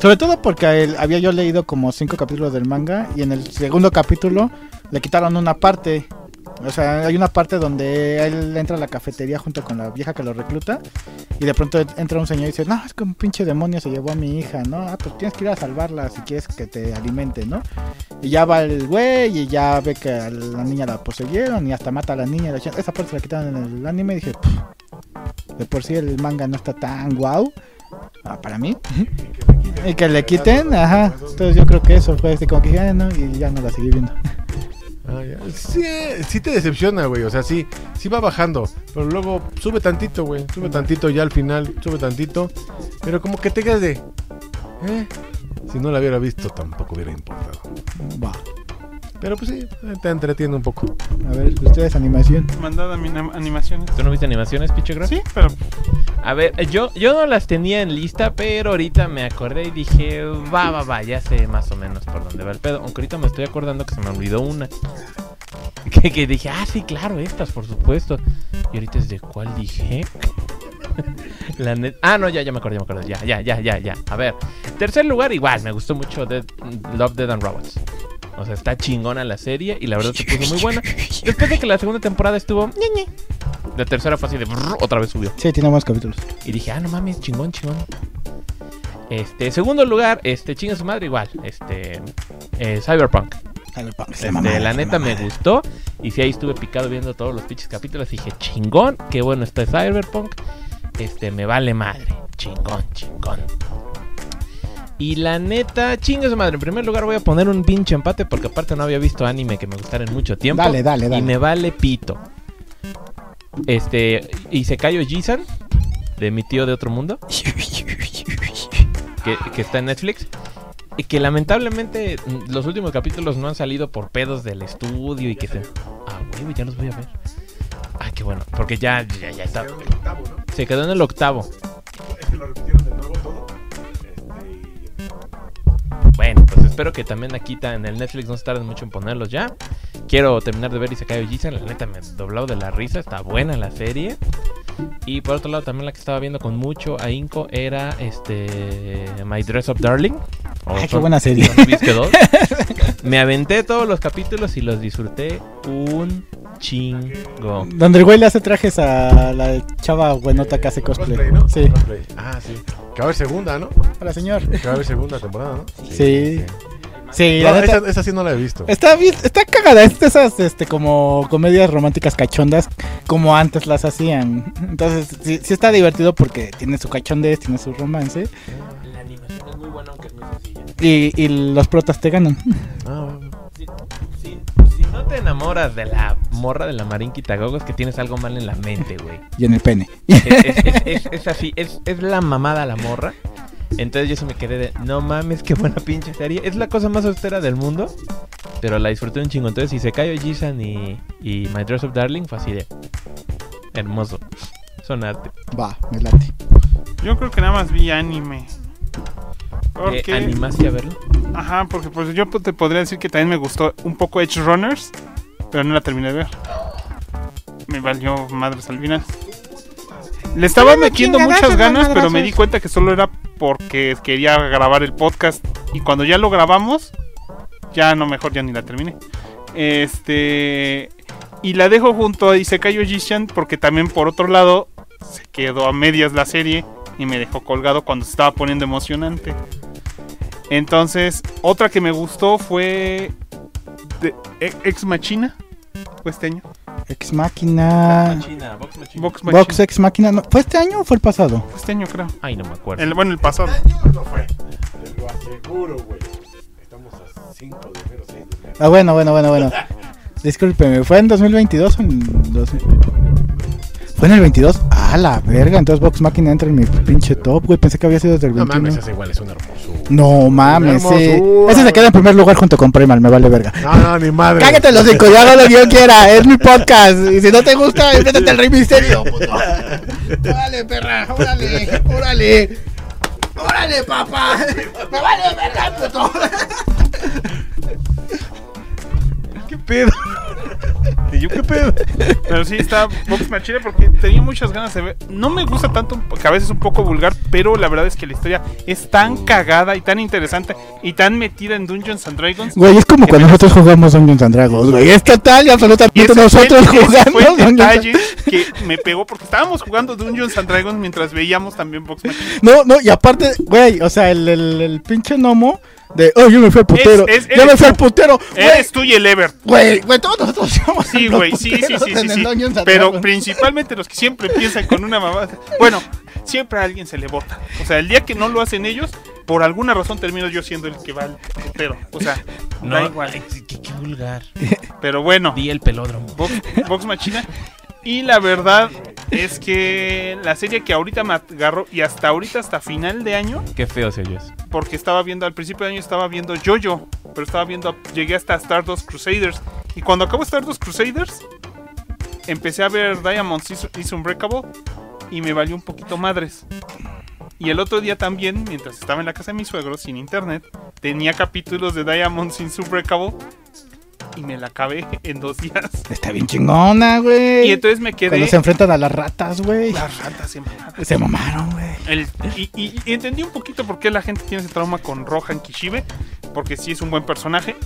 [SPEAKER 4] Sobre todo porque el- había yo leído como cinco capítulos del manga y en el segundo capítulo le quitaron una parte. O sea, hay una parte donde él entra a la cafetería junto con la vieja que lo recluta y de pronto entra un señor y dice, no, es que un pinche demonio se llevó a mi hija, ¿no? Ah, pues tienes que ir a salvarla si quieres que te alimente, ¿no? Y ya va el güey y ya ve que a la niña la poseyeron y hasta mata a la niña. Esa parte se la quitaron en el anime y dije, "Pff, de por sí el manga no está tan guau. ah, para mí. Y que le quiten, ajá. Entonces yo creo que eso fue así como que ya no, y ya no la seguí viendo.
[SPEAKER 5] Ah. Sí, sí te decepciona, güey. O sea, sí, sí va bajando. Pero luego sube tantito, güey. Sube tantito ya al final, sube tantito. Pero como que te quedas de. ¿eh? Si no la hubiera visto, tampoco hubiera importado.
[SPEAKER 4] Va.
[SPEAKER 5] Pero pues sí, te entretiene un poco.
[SPEAKER 4] A ver, ustedes animación.
[SPEAKER 2] Mandada mi animaciones.
[SPEAKER 3] ¿Tú no viste animaciones, pinche Graf?
[SPEAKER 2] Sí, pero
[SPEAKER 3] A ver, yo, yo no las tenía en lista, pero ahorita me acordé y dije, va, va, va, ya sé más o menos por dónde va el pedo. Aunque ahorita me estoy acordando que se me olvidó una. <laughs> Que, que dije, ah, sí, claro, estas, por supuesto. Y ahorita es de cuál dije. <laughs> La net- Ah, no, ya, ya me acuerdo, ya me acuerdo. Ya, ya, ya, ya, ya. A ver. Tercer lugar, igual, me gustó mucho Dead- Love, Dead and Robots. O sea, está chingona la serie y la verdad se puso muy buena. Después de que la segunda temporada estuvo... ñe, ñe, La tercera fue así de... brrr, otra vez subió.
[SPEAKER 4] Sí, tiene buenos capítulos.
[SPEAKER 3] Y dije, ah, no mames, chingón, chingón. Este, segundo lugar, este, chinga su madre igual. Este, eh, Cyberpunk. Este, la neta me gustó. Y si ahí estuve picado viendo todos los pinches capítulos. Dije, chingón, qué bueno está Cyberpunk. Este, me vale madre. Chingón, chingón. Y la neta, chinga su madre. En primer lugar voy a poner un pinche empate porque aparte no había visto anime que me gustara en mucho tiempo.
[SPEAKER 4] Dale, dale, dale.
[SPEAKER 3] Y me vale pito. Este, y se cayó Jisan de mi tío de otro mundo, que, que está en Netflix. Y que lamentablemente mm, los últimos capítulos no han salido por pedos del estudio y que se... Ah, güey, ya los voy a ver. Ah, qué bueno, porque ya, ya, ya está. Se quedó en el octavo.
[SPEAKER 5] Es que lo repitieron de nuevo todo.
[SPEAKER 3] Bueno, pues espero que también aquí en el Netflix no se tarden mucho en ponerlos ya. Quiero terminar de ver Isekai Jisan, la neta me he doblado de la risa, está buena la serie. Y por otro lado también la que estaba viendo con mucho ahínco era este My Dress Up Darling. o
[SPEAKER 4] Ay, qué buena serie.
[SPEAKER 3] Son Bisque 2. Me aventé todos los capítulos y los disfruté un chingo.
[SPEAKER 4] Donde el güey le hace trajes a la chava buenota que hace cosplay.
[SPEAKER 5] Cosplay, ¿no?
[SPEAKER 4] Sí.
[SPEAKER 5] Cosplay. Ah, sí. Que va a haber segunda, ¿no?
[SPEAKER 4] Hola, señor.
[SPEAKER 5] Que va a haber segunda temporada, ¿no?
[SPEAKER 4] Sí. Sí,
[SPEAKER 5] No,
[SPEAKER 4] la neta.
[SPEAKER 5] esa, esa sí no la he visto.
[SPEAKER 4] Está bien, está cagada, es de esas este como comedias románticas cachondas como antes las hacían. Entonces, sí, sí está divertido porque tiene su cachondez, tiene su romance
[SPEAKER 3] La animación es muy buena aunque es muy sencilla.
[SPEAKER 4] y, y los protas te ganan.
[SPEAKER 5] Ah, bueno.
[SPEAKER 3] Si no te enamoras de la morra de la Marín Quitagogo es que tienes algo mal en la mente, güey. <laughs>
[SPEAKER 4] Y en el pene. <laughs>
[SPEAKER 3] Es, es- es- es- es así, es, es la mamada la morra. Entonces yo sí me quedé de, no mames, qué buena pinche serie. Es la cosa más austera del mundo, pero la disfruté un chingo. Entonces si se cayó Jisan y, y My Dress of Darling fue así de hermoso. Son arte.
[SPEAKER 4] Va, me late.
[SPEAKER 2] Yo creo que nada más vi anime.
[SPEAKER 3] ¿Te
[SPEAKER 2] Porque,
[SPEAKER 3] animaste a verlo?
[SPEAKER 2] ajá, porque pues yo te podría decir que también me gustó un poco Edge Runners, pero no la terminé de ver. Me valió madres al final. Le estaba metiendo muchas ganas, pero me di cuenta que solo era porque quería grabar el podcast. Y cuando ya lo grabamos, ya no, mejor ya ni la terminé. Este. Y la dejo junto a Isekai Ojishan porque también por otro lado se quedó a medias la serie y me dejó colgado cuando se estaba poniendo emocionante. Entonces, otra que me gustó fue de- E- Ex Machina. Fue este año.
[SPEAKER 4] Ex Máquina.
[SPEAKER 2] Vox Machina.
[SPEAKER 4] Box Ex Máquina. no, ¿Fue este año o fue el pasado?
[SPEAKER 2] Fue este año, creo.
[SPEAKER 3] Ay, no me acuerdo.
[SPEAKER 2] El, bueno, el pasado.
[SPEAKER 5] No fue. Te lo aseguro, güey. Estamos a 5 de enero, 6 de enero.
[SPEAKER 4] Ah, bueno, bueno, bueno, bueno. <laughs> Discúlpeme, ¿fue en 2022 o en 2000? ¿Fue en el 22? Ah, la verga. Entonces Box Máquina entra en mi pinche top, güey. Pensé que había sido desde el
[SPEAKER 5] No
[SPEAKER 4] 21.
[SPEAKER 5] mames, esa igual es un hermoso.
[SPEAKER 4] No mames, sí.
[SPEAKER 5] Hermosura.
[SPEAKER 4] Ese se queda en primer lugar junto con Primal, me vale verga.
[SPEAKER 5] No, no, ni madre.
[SPEAKER 4] Cállate los cinco, yo hago lo que yo quiera, es mi podcast. Y si no te gusta, <laughs> enfréntate al Rey Misterio, puto. <laughs> Órale, perra, órale, órale. Órale, papá. Me vale verga, puto.
[SPEAKER 5] ¿Qué pedo? ¿Y yo qué pedo?
[SPEAKER 2] Pero sí está Vox Machina porque tenía muchas ganas de ver. No me gusta tanto, que a veces es un poco vulgar, pero la verdad es que la historia es tan cagada y tan interesante y tan metida en Dungeons and Dragons.
[SPEAKER 4] Güey, es como cuando nosotros jugamos Dungeons and Dragons, güey. Es total y
[SPEAKER 2] Y
[SPEAKER 4] absolutamente
[SPEAKER 2] ese
[SPEAKER 4] nosotros
[SPEAKER 2] fue,
[SPEAKER 4] jugando
[SPEAKER 2] fue el detalle que me pegó porque estábamos jugando Dungeons and Dragons mientras veíamos también Vox Machina.
[SPEAKER 4] No, no, y aparte, güey, o sea, el, el, el pinche gnomo de, oh, yo me fui al putero.
[SPEAKER 2] Es- es-
[SPEAKER 4] yo me fui al putero.
[SPEAKER 2] Eres tú y el Ever.
[SPEAKER 4] güey, güey, todos nosotros somos
[SPEAKER 2] Sí, güey, sí, sí, sí, <laughs> Pero principalmente los que siempre piensan con una mamá. Bueno, siempre a alguien se le vota. O sea, el día que no lo hacen ellos, por alguna razón termino yo siendo el que va al putero. O sea,
[SPEAKER 3] No,
[SPEAKER 2] da igual.
[SPEAKER 3] qué, qué vulgar.
[SPEAKER 2] Pero bueno,
[SPEAKER 3] Di el pelódromo.
[SPEAKER 2] Vox, Vox Machina. Y la verdad es que la serie que ahorita me agarró y hasta ahorita, hasta final de año,
[SPEAKER 3] Qué feo se oye eso.
[SPEAKER 2] porque estaba viendo, al principio de año estaba viendo Jojo, pero estaba viendo, llegué hasta Stardust Crusaders. Y cuando acabó Stardust Crusaders, empecé a ver Diamonds is, Unbreakable y me valió un poquito madres. Y el otro día también, mientras estaba en la casa de mis suegros sin internet, tenía capítulos de Diamonds is Unbreakable y me la acabé <laughs> en dos días.
[SPEAKER 4] Está bien chingona, güey.
[SPEAKER 2] Y entonces me quedé.
[SPEAKER 4] Cuando se enfrentan a las ratas, güey.
[SPEAKER 2] Las ratas se mamaron.
[SPEAKER 4] Se mamaron, güey.
[SPEAKER 2] Y, y- y entendí un poquito por qué la gente tiene ese trauma con Rohan Kishibe, porque sí es un buen personaje.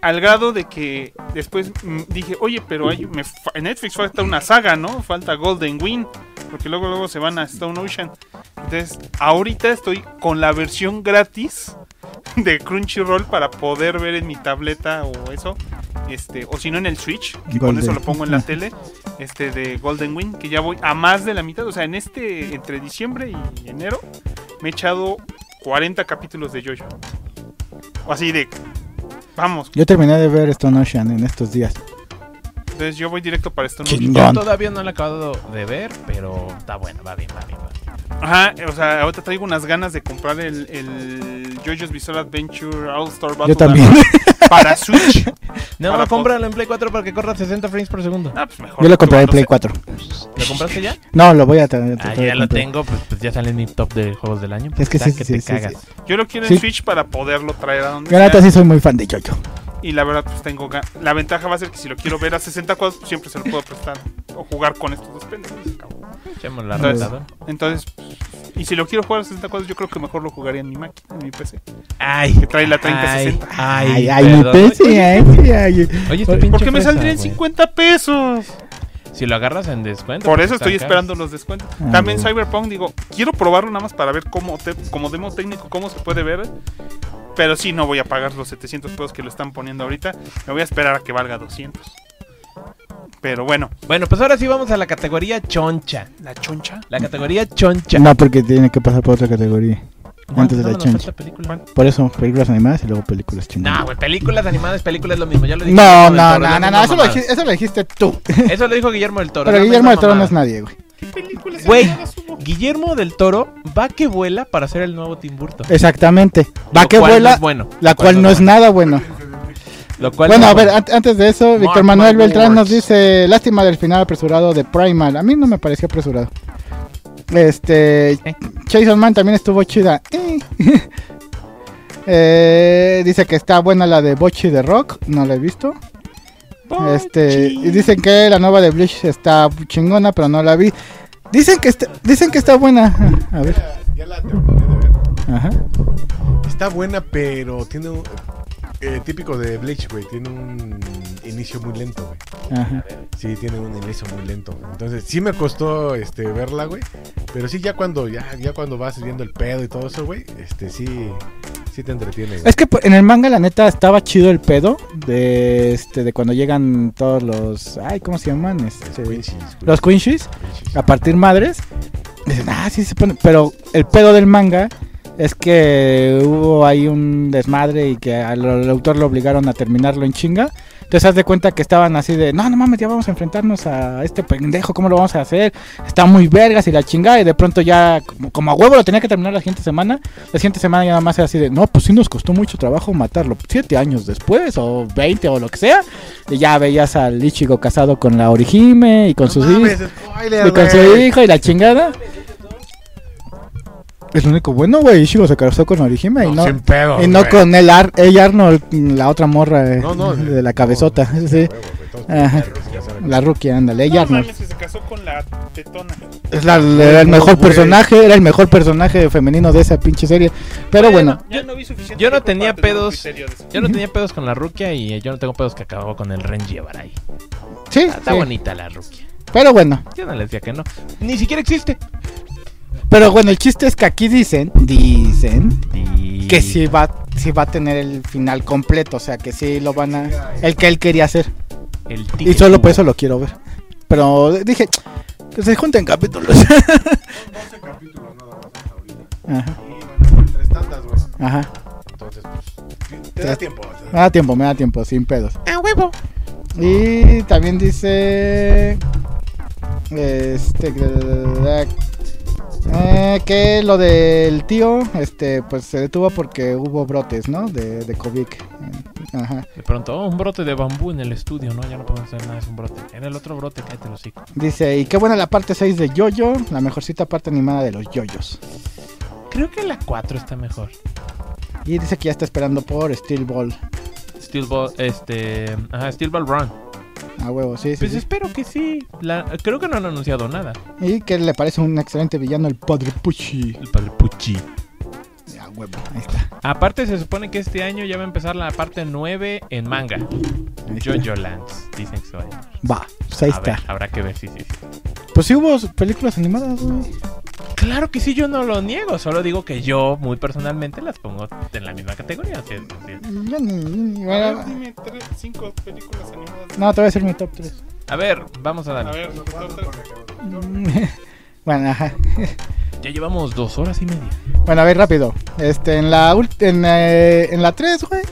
[SPEAKER 2] Al grado de que después mm, dije, oye, pero hay, me en Netflix falta una saga, ¿no? Falta Golden Wing, porque luego luego se van a Stone Ocean. Entonces, ahorita estoy con la versión gratis de Crunchyroll para poder ver en mi tableta o eso, este, o si no en el Switch, que con
[SPEAKER 4] Golden.
[SPEAKER 2] eso lo pongo en la tele, este de Golden Wing, que ya voy a más de la mitad, o sea, en este entre diciembre y enero me he echado 40 capítulos de Jojo. O así de vamos,
[SPEAKER 4] Yo terminé de ver Stone Ocean en estos días.
[SPEAKER 2] entonces yo voy directo para esto.
[SPEAKER 4] Chingón.
[SPEAKER 3] Yo todavía no la he acabado de ver, pero está bueno, va bien, va bien. va bien.
[SPEAKER 2] Ajá, o sea, ahorita traigo unas ganas de comprar el, el JoJo's Bizarre Adventure All Star Battle
[SPEAKER 4] Yo también. <laughs>
[SPEAKER 2] para Switch.
[SPEAKER 3] No,
[SPEAKER 2] Para
[SPEAKER 3] cómpralo en Play 4 para que corra 60 frames por segundo.
[SPEAKER 2] Ah, pues mejor.
[SPEAKER 4] Yo lo compré en. Play 4.
[SPEAKER 3] ¿Lo compraste ya?
[SPEAKER 4] No, lo voy a tra-
[SPEAKER 3] Ah, ya lo tengo, pues, pues ya sale en mi top de juegos del año.
[SPEAKER 4] Es que
[SPEAKER 3] Pues,
[SPEAKER 4] sí, sí,
[SPEAKER 3] te
[SPEAKER 4] sí,
[SPEAKER 3] cagas.
[SPEAKER 4] sí.
[SPEAKER 2] Yo lo quiero
[SPEAKER 4] Sí.
[SPEAKER 2] en Switch para poderlo traer a donde
[SPEAKER 4] la neta sí soy muy fan de Jojo.
[SPEAKER 2] Y la verdad, pues tengo La ventaja va a ser que si lo quiero ver a 60 cuadros, pues siempre se lo puedo prestar. O jugar con estos dos pendejos.
[SPEAKER 3] Echemos la
[SPEAKER 2] Entonces-. Entonces, pues, y si lo quiero jugar a 60 cuadros, yo creo que mejor lo jugaría en mi máquina, en mi PC.
[SPEAKER 3] Ay,
[SPEAKER 2] Que trae la 3060.
[SPEAKER 4] Ay, ay, mi
[SPEAKER 3] perdón.
[SPEAKER 4] PC,
[SPEAKER 3] Oye,
[SPEAKER 4] ay, ay.
[SPEAKER 3] Oye, este
[SPEAKER 4] ¿Por
[SPEAKER 2] Porque me
[SPEAKER 3] fresa,
[SPEAKER 2] saldría en
[SPEAKER 3] güey.
[SPEAKER 2] 50 pesos.
[SPEAKER 3] Si lo agarras en descuento.
[SPEAKER 2] Por
[SPEAKER 3] pues,
[SPEAKER 2] eso estoy esperando los descuentos.
[SPEAKER 4] Ah,
[SPEAKER 2] También. Cyberpunk, digo, quiero probarlo nada más para ver cómo, te- como demo técnico, cómo se puede ver. Pero sí, no voy a pagar los 700 pesos que lo están poniendo ahorita. Me voy a esperar a que valga 200. Pero bueno,
[SPEAKER 3] Bueno, pues ahora sí vamos a la categoría choncha.
[SPEAKER 2] la choncha.
[SPEAKER 3] La categoría choncha.
[SPEAKER 4] No, porque tiene que pasar por otra categoría.
[SPEAKER 3] No,
[SPEAKER 4] antes de la choncha. Por eso, películas animadas y luego películas chingonas.
[SPEAKER 3] No, güey, películas animadas, películas es lo mismo. Ya lo dije.
[SPEAKER 4] No, no, no, no, no, eso lo, dijiste, eso lo dijiste tú.
[SPEAKER 3] Eso lo dijo Guillermo del Toro.
[SPEAKER 4] Pero Guillermo del Toro no es nadie, güey.
[SPEAKER 2] ¿Qué películas
[SPEAKER 3] Güey,
[SPEAKER 2] animadas hubo?
[SPEAKER 3] Guillermo del Toro va que vuela para ser el nuevo Tim Burton.
[SPEAKER 4] Exactamente. Va
[SPEAKER 3] Lo
[SPEAKER 4] que
[SPEAKER 3] cual no
[SPEAKER 4] vuela,
[SPEAKER 3] es bueno.
[SPEAKER 4] la
[SPEAKER 3] Lo
[SPEAKER 4] cual no es
[SPEAKER 3] bueno.
[SPEAKER 4] nada bueno.
[SPEAKER 3] Lo cual
[SPEAKER 4] Bueno,
[SPEAKER 3] no
[SPEAKER 4] a ver, an- antes de eso, Víctor Manuel Beltrán nos dice, lástima del final apresurado de Primal. A mí no me pareció apresurado. Este,
[SPEAKER 3] Eh.
[SPEAKER 4] Jason Man también estuvo chida. Eh. <laughs> Eh, dice que está buena la de Bochi de Rock, no la he visto. Este, y dicen que la nueva de Bleach está chingona, pero no la vi. Dicen que está, dicen que está buena. A ver,
[SPEAKER 5] Ya la terminé de ver.
[SPEAKER 4] ajá.
[SPEAKER 5] Está buena, pero tiene un. Eh, típico de Bleach, güey. Tiene un inicio muy lento, güey.
[SPEAKER 4] Ajá.
[SPEAKER 5] Sí, tiene un inicio muy lento. Entonces, sí me costó este verla, güey. Pero sí, ya cuando ya, ya cuando vas viendo el pedo y todo eso, güey, este sí, sí te entretiene, güey.
[SPEAKER 4] Es que pues, en el manga la neta estaba chido el pedo de este de cuando llegan todos los ay, ¿cómo se llaman? Este,
[SPEAKER 5] güey.
[SPEAKER 4] los Quincy's. a partir madres. Dicen, "Ah, sí se pone", pero el pedo del manga es que hubo ahí un desmadre y que al, al autor lo obligaron a terminarlo en chinga. Entonces haz de cuenta que estaban así de, no, no mames, ya vamos a enfrentarnos a este pendejo, ¿cómo lo vamos a hacer? Está muy vergas y la chingada. Y de pronto ya, como, como a huevo lo tenía que terminar la siguiente semana. La siguiente semana ya nada más era así de, no, pues sí nos costó mucho trabajo matarlo. Siete años después, o veinte, o lo que sea. Y ya veías al Ichigo casado con la Orihime y con
[SPEAKER 5] No
[SPEAKER 4] sus hijos. Y con su hijo y la chingada. Es lo único bueno, güey. Ichigo se casó con Orihime y
[SPEAKER 5] No, sin pedo,
[SPEAKER 4] y no con el Ar el Arnold, la otra morra eh,
[SPEAKER 5] No, no,
[SPEAKER 4] de la cabezota. sí. Ajá. La rookie, ándale, ella
[SPEAKER 2] No
[SPEAKER 4] Arnold.
[SPEAKER 2] mames, que se casó con la tetona.
[SPEAKER 4] Es la, era el mejor
[SPEAKER 5] güey.
[SPEAKER 4] personaje, era el mejor personaje femenino de esa pinche serie. Pero bueno,
[SPEAKER 2] Ya no vi suficiente
[SPEAKER 3] yo no tenía pedos. Yo no tenía pedos con la ruquia y yo no tengo pedos que acabó con el Renji Ebarai.
[SPEAKER 4] sí,
[SPEAKER 3] Está
[SPEAKER 4] sí.
[SPEAKER 3] bonita la ruquia.
[SPEAKER 4] Pero bueno,
[SPEAKER 3] Yo no les decía que no. Ni siquiera existe.
[SPEAKER 4] Pero bueno, el chiste es que aquí dicen, dicen
[SPEAKER 3] Y...
[SPEAKER 4] que sí va, sí va a tener el final completo, o sea, que sí lo van a, el que él quería hacer.
[SPEAKER 3] El
[SPEAKER 4] Y solo por eso lo quiero ver. Pero dije que se junten capítulos.
[SPEAKER 5] 12 capítulos <laughs> nada más hasta ahorita.
[SPEAKER 4] Ajá,
[SPEAKER 5] Y tres tandas, güey.
[SPEAKER 4] ajá.
[SPEAKER 5] Entonces, pues, te da tiempo. te da
[SPEAKER 4] Me da tiempo, me da tiempo, sin pedos.
[SPEAKER 1] ¡A huevo!
[SPEAKER 4] Y también dice. Este. Eh, que lo del tío, este, pues se detuvo porque hubo brotes, ¿no? De, de COVID. Ajá.
[SPEAKER 3] De pronto, oh, un brote de bambú en el estudio, ¿no? Ya no podemos hacer nada, es un brote. En el otro brote, cállate los hocico.
[SPEAKER 4] Dice, y qué buena la parte 6 de Yoyo, la mejorcita parte animada de los Yoyos.
[SPEAKER 3] Creo que la 4 está mejor.
[SPEAKER 4] Y dice que ya está esperando por Steel Ball.
[SPEAKER 3] Steel Ball, este, ajá, Steel Ball Run.
[SPEAKER 4] A huevo, sí, sí.
[SPEAKER 3] Pues
[SPEAKER 4] sí.
[SPEAKER 3] espero que sí. La- creo que no han anunciado nada.
[SPEAKER 4] Y que le parece un excelente villano el Padre Pucci.
[SPEAKER 3] El padre Pucci.
[SPEAKER 4] A huevo, ahí está.
[SPEAKER 3] Aparte se supone que este año ya va a empezar la parte 9 en manga. Jojo Lands, dicen que se va a.
[SPEAKER 4] Va, pues ahí
[SPEAKER 3] A
[SPEAKER 4] está.
[SPEAKER 3] ver, habrá que ver, sí, sí, sí.
[SPEAKER 4] Pues sí hubo películas animadas, güey.
[SPEAKER 3] Claro que sí, yo no lo niego. Solo digo que yo, muy personalmente, las pongo en la misma categoría. es.
[SPEAKER 4] Yo
[SPEAKER 2] A
[SPEAKER 4] bueno,
[SPEAKER 2] ver, dime tres, cinco películas animadas.
[SPEAKER 4] no, te voy a decir mi top 3.
[SPEAKER 3] A ver, vamos a
[SPEAKER 2] A
[SPEAKER 3] darle.
[SPEAKER 2] ver, tu top tres.
[SPEAKER 4] bueno, ajá.
[SPEAKER 3] Ya llevamos dos horas y media.
[SPEAKER 4] Bueno, a ver, rápido. Este, en la ult- en, eh, en la 3, güey.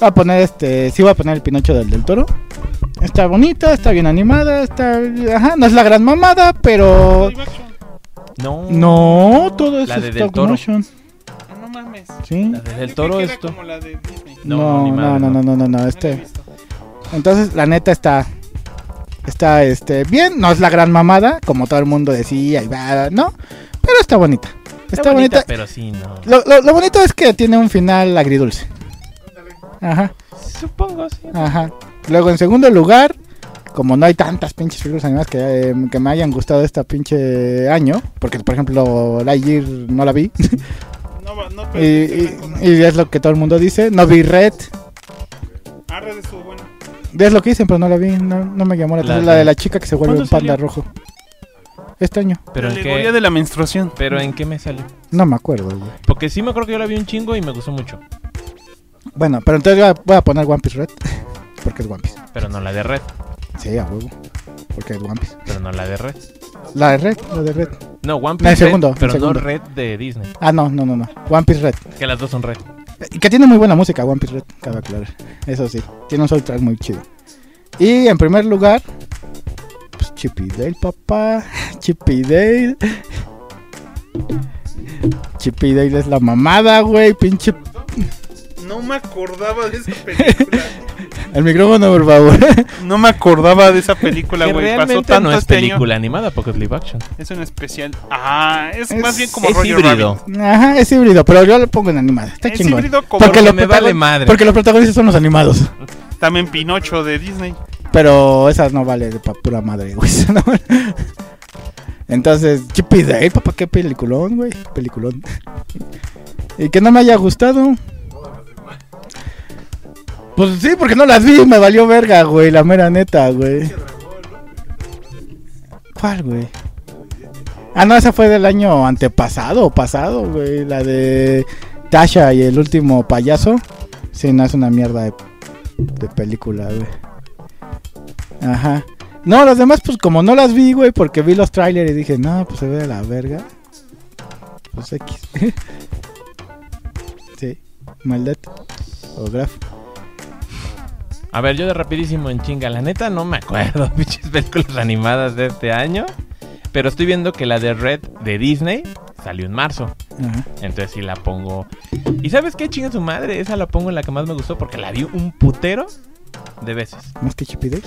[SPEAKER 4] Voy a poner este. Sí, voy a poner el Pinocho del del toro. Está bonita, está bien animada, está. Ajá, no es la gran mamada, pero.
[SPEAKER 3] No.
[SPEAKER 4] No, todo es
[SPEAKER 3] La de Del
[SPEAKER 4] stop
[SPEAKER 3] Toro.
[SPEAKER 4] motion.
[SPEAKER 2] Ah, No mames.
[SPEAKER 4] Sí.
[SPEAKER 3] La de Del Toro esto.
[SPEAKER 2] como la de Disney.
[SPEAKER 3] No,
[SPEAKER 4] No, no,
[SPEAKER 3] madre,
[SPEAKER 4] no,
[SPEAKER 3] no.
[SPEAKER 4] no, no, no, no,
[SPEAKER 2] No
[SPEAKER 4] Este. Entonces, la neta está. Está este bien, no es la gran mamada, como todo el mundo decía, y va, ¿no? Pero está bonita. Está, bonita.
[SPEAKER 3] pero sí, no.
[SPEAKER 4] Lo, lo- lo bonito es que tiene un final agridulce. Ajá,
[SPEAKER 3] Supongo, sí.
[SPEAKER 4] ajá. Luego, en segundo lugar, como no hay tantas pinches películas animadas que, eh, que me hayan gustado este pinche año, porque por ejemplo, Lightyear no la vi, <laughs>
[SPEAKER 2] No, va- no,
[SPEAKER 4] y,
[SPEAKER 2] pero
[SPEAKER 4] y- y es lo que todo el mundo dice. No vi Red,
[SPEAKER 2] Ah, Red estuvo bueno.
[SPEAKER 4] es lo que dicen, pero no la vi, no, no me llamó la
[SPEAKER 3] La
[SPEAKER 4] atención. La,
[SPEAKER 3] de-
[SPEAKER 4] de la chica que se vuelve
[SPEAKER 2] ¿Cuándo
[SPEAKER 4] un panda
[SPEAKER 2] salió?
[SPEAKER 4] rojo. Este año,
[SPEAKER 3] Pero
[SPEAKER 2] la
[SPEAKER 3] en qué,
[SPEAKER 2] de la menstruación.
[SPEAKER 3] pero en qué me salió.
[SPEAKER 4] no me acuerdo, güey.
[SPEAKER 3] Porque sí me acuerdo que yo la vi un chingo y me gustó mucho.
[SPEAKER 4] Bueno, pero entonces voy a, voy a poner One Piece Red, <laughs> porque es One Piece.
[SPEAKER 3] Pero no la de Red.
[SPEAKER 4] Sí, a huevo, porque es One Piece.
[SPEAKER 3] Pero no la de Red.
[SPEAKER 4] La de Red, la de Red.
[SPEAKER 3] No, One
[SPEAKER 4] No, el
[SPEAKER 3] Piece
[SPEAKER 4] segundo,
[SPEAKER 3] Red, pero
[SPEAKER 4] el segundo.
[SPEAKER 3] no Red de Disney.
[SPEAKER 4] Ah, no, no, no, no. One Piece Red.
[SPEAKER 3] Que las dos son Red.
[SPEAKER 4] Y que tiene muy buena música, One Piece Red, cabe aclarar. Eso sí, tiene un soundtrack muy chido. Y en primer lugar, pues Chippy Dale, papá. Chippy Dale. Chippy Dale es la mamada, güey. Pinche.
[SPEAKER 2] No me acordaba de esa película. <laughs>
[SPEAKER 4] El micrófono, por favor.
[SPEAKER 2] no me acordaba de esa película, güey. Pasó tanto
[SPEAKER 3] no es
[SPEAKER 2] este
[SPEAKER 3] película animada porque es live action.
[SPEAKER 2] Es un especial. Ah, es,
[SPEAKER 4] Es-
[SPEAKER 2] más bien como
[SPEAKER 3] es
[SPEAKER 2] Roger
[SPEAKER 3] híbrido.
[SPEAKER 2] Rabbit.
[SPEAKER 4] Ajá, es híbrido, pero yo lo pongo en animada. Está
[SPEAKER 2] Es
[SPEAKER 4] chingón.
[SPEAKER 2] híbrido como
[SPEAKER 4] Porque lo
[SPEAKER 3] me vale madre.
[SPEAKER 4] Porque los protagonistas son los animados.
[SPEAKER 2] también Pinocho de Disney.
[SPEAKER 4] Pero esa no vale de pura madre, güey. <laughs> Entonces, Chippy Dale, papá, qué peliculón, güey. Peliculón. Y que no me haya gustado. Pues sí, porque no las vi, me valió verga, güey, la mera neta, güey. ¿Cuál, güey? Ah, no, esa fue del año antepasado pasado, güey. La de Tasha y el último payaso. Sí, no, es una mierda de, de película, güey. Ajá. No, las demás, pues como no las vi, güey, porque vi los trailers y dije, no, pues se ve de la verga. Pues X. <laughs> sí, maldad. O graf.
[SPEAKER 3] A ver, yo de rapidísimo en chinga. La neta no me acuerdo, <laughs> pinches películas animadas de este año. Pero estoy viendo que la de Red de Disney salió en marzo.
[SPEAKER 4] Ajá.
[SPEAKER 3] Entonces sí la pongo. ¿Y sabes qué chinga su madre? Esa la pongo en la que más me gustó porque la vi un putero de veces.
[SPEAKER 4] ¿Más que Chippy Dale?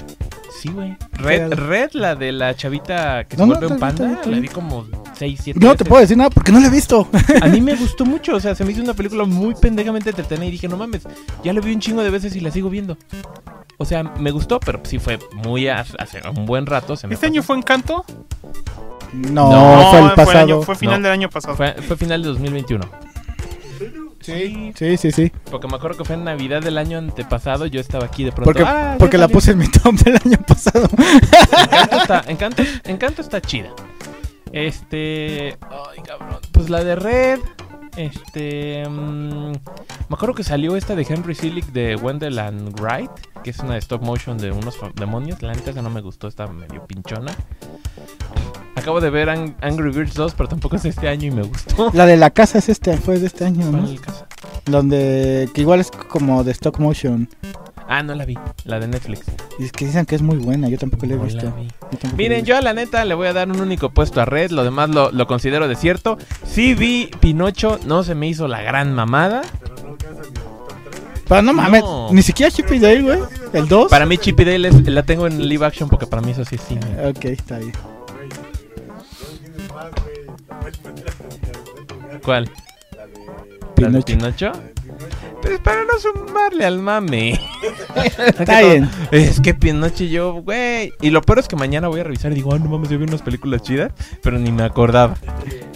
[SPEAKER 3] Sí, güey. Red, Red, la de la chavita que se
[SPEAKER 4] No, no,
[SPEAKER 3] vuelve un panda,
[SPEAKER 4] está
[SPEAKER 3] la vi como 6, 7
[SPEAKER 4] No te puedo decir nada porque no la he visto.
[SPEAKER 3] A mí me gustó mucho, o sea, se me hizo una película muy pendejamente entretenida y dije, no mames, ya la vi un chingo de veces y la sigo viendo. O sea, me gustó, pero sí fue muy hace hace un buen rato. Se me
[SPEAKER 2] ¿Este año fue Encanto?
[SPEAKER 4] No,
[SPEAKER 3] No,
[SPEAKER 4] fue el
[SPEAKER 2] año- fue final
[SPEAKER 3] No.
[SPEAKER 2] del año pasado.
[SPEAKER 3] fue, fue final de 2021.
[SPEAKER 4] Sí, sí, sí, sí.
[SPEAKER 3] Porque me acuerdo que fue en Navidad del año antepasado, yo estaba aquí de pronto.
[SPEAKER 4] Porque,
[SPEAKER 3] "Ah,
[SPEAKER 4] porque la
[SPEAKER 3] salió".
[SPEAKER 4] puse en mi top del año pasado.
[SPEAKER 3] Encanto está, Encanto, Encanto está chida. Este. Ay, cabrón. Pues la de Red. Este. mm, me acuerdo que salió esta de Henry Selick de Wendell and Wright. Que es una de stop motion de unos demonios. La neta esa no me gustó, está medio pinchona. Acabo de ver Ang- Angry Birds 2, pero tampoco es de este año y me gustó.
[SPEAKER 4] La de la casa es este, fue de este año,
[SPEAKER 3] ¿Cuál
[SPEAKER 4] ¿no?
[SPEAKER 3] caso?
[SPEAKER 4] Donde, que igual es como de stop motion.
[SPEAKER 3] Ah, no la vi. La de Netflix.
[SPEAKER 4] Y es que dicen que es muy buena, yo tampoco la he
[SPEAKER 3] No la
[SPEAKER 4] visto.
[SPEAKER 3] vi.
[SPEAKER 4] Yo la he
[SPEAKER 3] Miren, yo a la neta le voy a dar un único puesto a Red, lo demás lo, lo considero desierto. Sí vi Pinocho, no se me hizo la gran mamada.
[SPEAKER 4] Pero no mames,
[SPEAKER 3] No.
[SPEAKER 4] ni siquiera Chippy Dale, güey. ¿El 2?
[SPEAKER 3] Para mí Chippy Dale es- la tengo en live action porque para mí eso sí es cine.
[SPEAKER 4] Ok, está bien.
[SPEAKER 3] ¿Cuál? ¿La de
[SPEAKER 4] Pinocho.
[SPEAKER 3] Pinocho? Pues para no sumarle al mame. <laughs>
[SPEAKER 4] Está bien.
[SPEAKER 3] Es que Pinoche yo, güey. Y lo peor es que mañana voy a revisar y digo, ah, no mames, yo vi unas películas chidas, pero ni me acordaba.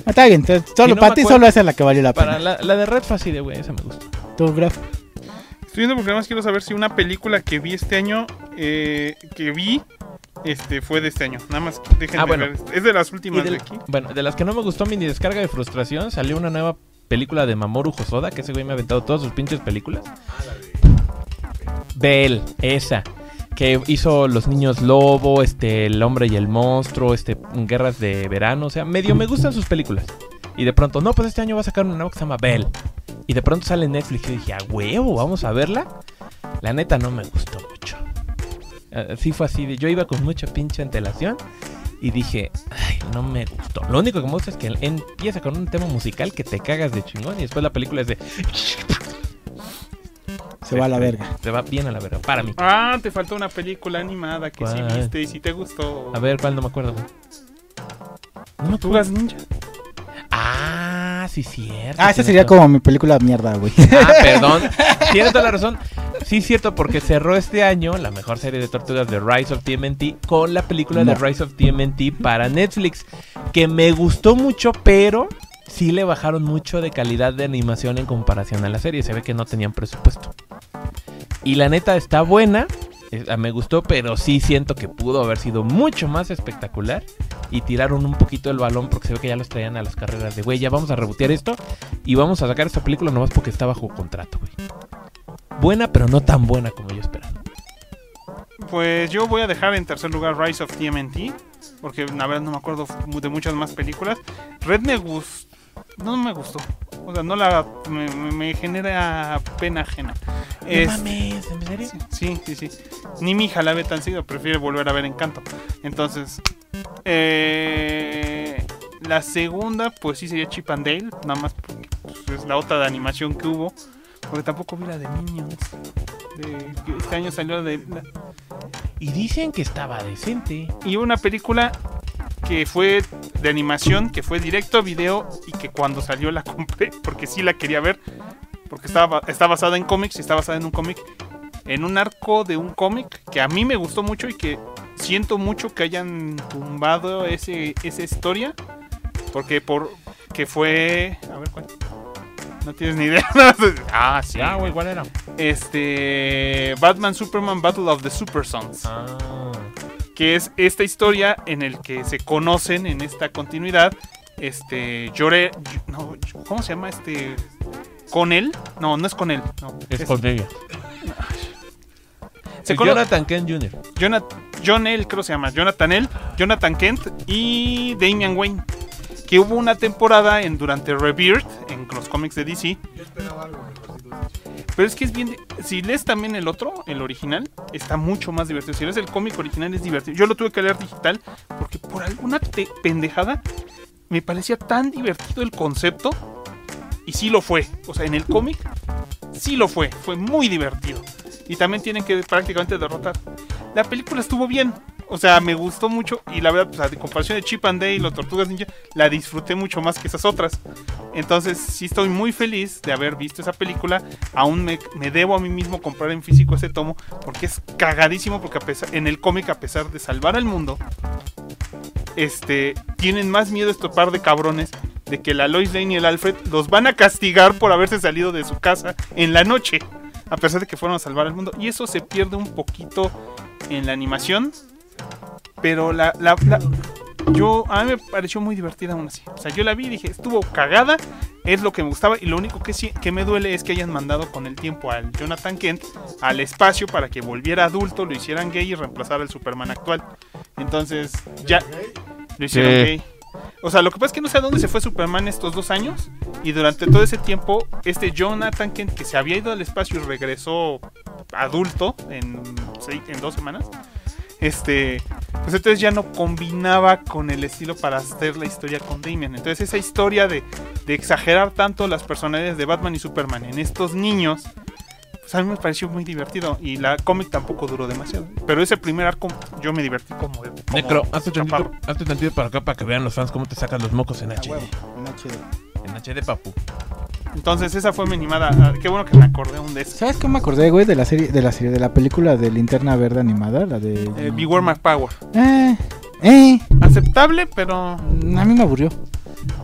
[SPEAKER 4] Está bien. entonces, Solo
[SPEAKER 3] no
[SPEAKER 4] para ti solo esa es la que valió la
[SPEAKER 3] Para
[SPEAKER 4] pena.
[SPEAKER 3] la, la de Red fue así de, güey, esa me gusta.
[SPEAKER 4] Tu graf.
[SPEAKER 2] Estoy viendo porque además quiero saber si una película que vi este año, eh, que vi, este, fue de este año. Nada más dejen
[SPEAKER 3] Ah, bueno.
[SPEAKER 2] ver. Es de las últimas de aquí.
[SPEAKER 3] bueno, de las que no me gustó mi descarga de frustración, salió una nueva película de Mamoru Hosoda, que ese güey me ha aventado todas sus pinches películas. Bell, esa. Que hizo Los Niños Lobo, este, El Hombre y el Monstruo, este, Guerras de Verano. O sea, medio me gustan sus películas. Y de pronto, no, pues este año va a sacar una nueva que se llama Bell. Y de pronto sale en Netflix y yo dije, a huevo, vamos a verla. La neta no me gustó mucho. Así fue así de, yo iba con mucha pinche antelación y dije, ay, no me gustó. Lo único que me gusta es que empieza con un tema musical que te cagas de chingón y después la película es de...
[SPEAKER 4] Se va a la verga.
[SPEAKER 3] Se va bien a la verga, para mí.
[SPEAKER 2] Ah, te faltó una película animada que sí viste y si te gustó.
[SPEAKER 3] A ver, ¿cuál no me acuerdo? güey? No me acuerdo.
[SPEAKER 2] Ninja.
[SPEAKER 3] Ah, sí, cierto.
[SPEAKER 4] Ah, esa sería como mi película mierda, güey.
[SPEAKER 3] Ah, <laughs> perdón. Tienes toda la razón. Sí, cierto, porque cerró este año la mejor serie de tortugas de Rise of TMNT con la película de. Rise of TMNT para Netflix, que me gustó mucho, pero sí le bajaron mucho de calidad de animación en comparación a la serie. Se ve que no tenían presupuesto. Y la neta está buena, me gustó, pero sí siento que pudo haber sido mucho más espectacular. Y tiraron un poquito el balón porque se ve que ya los traían a las carreras de, güey, ya vamos a rebotear esto y vamos a sacar esta película nomás porque está bajo contrato, güey. Buena, pero no tan buena como yo esperaba.
[SPEAKER 2] Pues yo voy a dejar en tercer lugar Rise of TMNT. Porque la verdad no me acuerdo de muchas más películas. Red me gustó. No me gustó. O sea, no la. Me, me- genera pena ajena. Es-
[SPEAKER 3] mames, ¿en serio?
[SPEAKER 2] Sí, sí, sí. Ni mi hija la ve tan seguido, prefiere volver a ver Encanto. Entonces, eh, la segunda, pues sí sería Chip and Dale, nada más porque pues, es la otra de animación que hubo. Porque tampoco vi la de Minions. De- este año salió de. la-
[SPEAKER 3] Y dicen que estaba decente.
[SPEAKER 2] y una película que fue de animación, que fue directo a video y que cuando salió la <laughs> compré porque sí la quería ver, porque estaba, está basada en cómics y está basada en un cómic, en un arco de un cómic que a mí me gustó mucho y que siento mucho que hayan tumbado ese, esa historia, porque por que fue... A ver, ¿cuál? No tienes ni idea. <laughs> ah, sí.
[SPEAKER 3] Ya, güey, ¿cuál era?
[SPEAKER 2] Este... Batman Superman Battle of the Super Sons
[SPEAKER 3] Ah.
[SPEAKER 2] Que es esta historia en el que se conocen en esta continuidad este Llore no, ¿cómo se llama este con él? No, no es con él, no,
[SPEAKER 3] Es
[SPEAKER 2] es-
[SPEAKER 3] con ella.
[SPEAKER 2] se
[SPEAKER 3] Jonathan Kent Jr.
[SPEAKER 2] Jonat- John L, creo que se llama, Jonathan L, Jonathan Kent y Damian Wayne. Que hubo una temporada en durante Rebirth en los cómics de DC. Pero es que es bien. Si lees también el otro, el original, está mucho más divertido. Si lees el cómic original, es divertido. Yo lo tuve que leer digital porque por alguna te- pendejada me parecía tan divertido el concepto. Y sí lo fue. O sea, en el cómic, sí lo fue. Fue muy divertido. Y también tienen que prácticamente derrotar. La película estuvo bien. O sea, me gustó mucho. Y la verdad, pues, a comparación de Chip and Dale y los Tortugas Ninja, la disfruté mucho más que esas otras. Entonces, sí estoy muy feliz de haber visto esa película. Aún me, me debo a mí mismo comprar en físico ese tomo. Porque es cagadísimo. Porque a pesar, en el cómic, a pesar de salvar al mundo, este, tienen más miedo estos par de cabrones de que la Lois Lane y el Alfred los van a castigar por haberse salido de su casa en la noche, a pesar de que fueron a salvar al mundo. Y eso se pierde un poquito en la animación, pero la, la- la- yo a mí me pareció muy divertida aún así. O sea, yo la vi y dije, estuvo cagada, es lo que me gustaba y lo único que sí que me duele es que hayan mandado con el tiempo al Jonathan Kent al espacio para que volviera adulto, lo hicieran gay y reemplazara al Superman actual. Entonces, ya lo hicieron
[SPEAKER 3] Sí.
[SPEAKER 2] gay. O sea, lo que pasa es que no sé a dónde se fue Superman estos dos años. Y durante todo ese tiempo, este Jonathan Kent, que se había ido al espacio y regresó adulto en, en dos semanas, este, pues entonces ya no combinaba con el estilo para hacer la historia con Damian. Entonces esa historia de, de exagerar tanto las personalidades de Batman y Superman en estos niños, pues a mí me pareció muy divertido. Y la cómic tampoco duró demasiado. Pero ese primer arco yo me divertí como... como
[SPEAKER 3] Necro, hazte tantito, hazte tantito para acá para que vean los fans cómo te sacan los mocos en HD.
[SPEAKER 4] huevo, en HD.
[SPEAKER 3] En HD, papu.
[SPEAKER 2] Entonces esa fue mi animada. Ah, Qué bueno que me acordé aún de eso.
[SPEAKER 4] ¿Sabes qué me acordé, güey? De la serie, de la serie, de la película de Linterna Verde animada, la de.
[SPEAKER 2] Eh, Beware My Power.
[SPEAKER 4] Eh, eh,
[SPEAKER 2] Aceptable, pero
[SPEAKER 4] a mí me aburrió.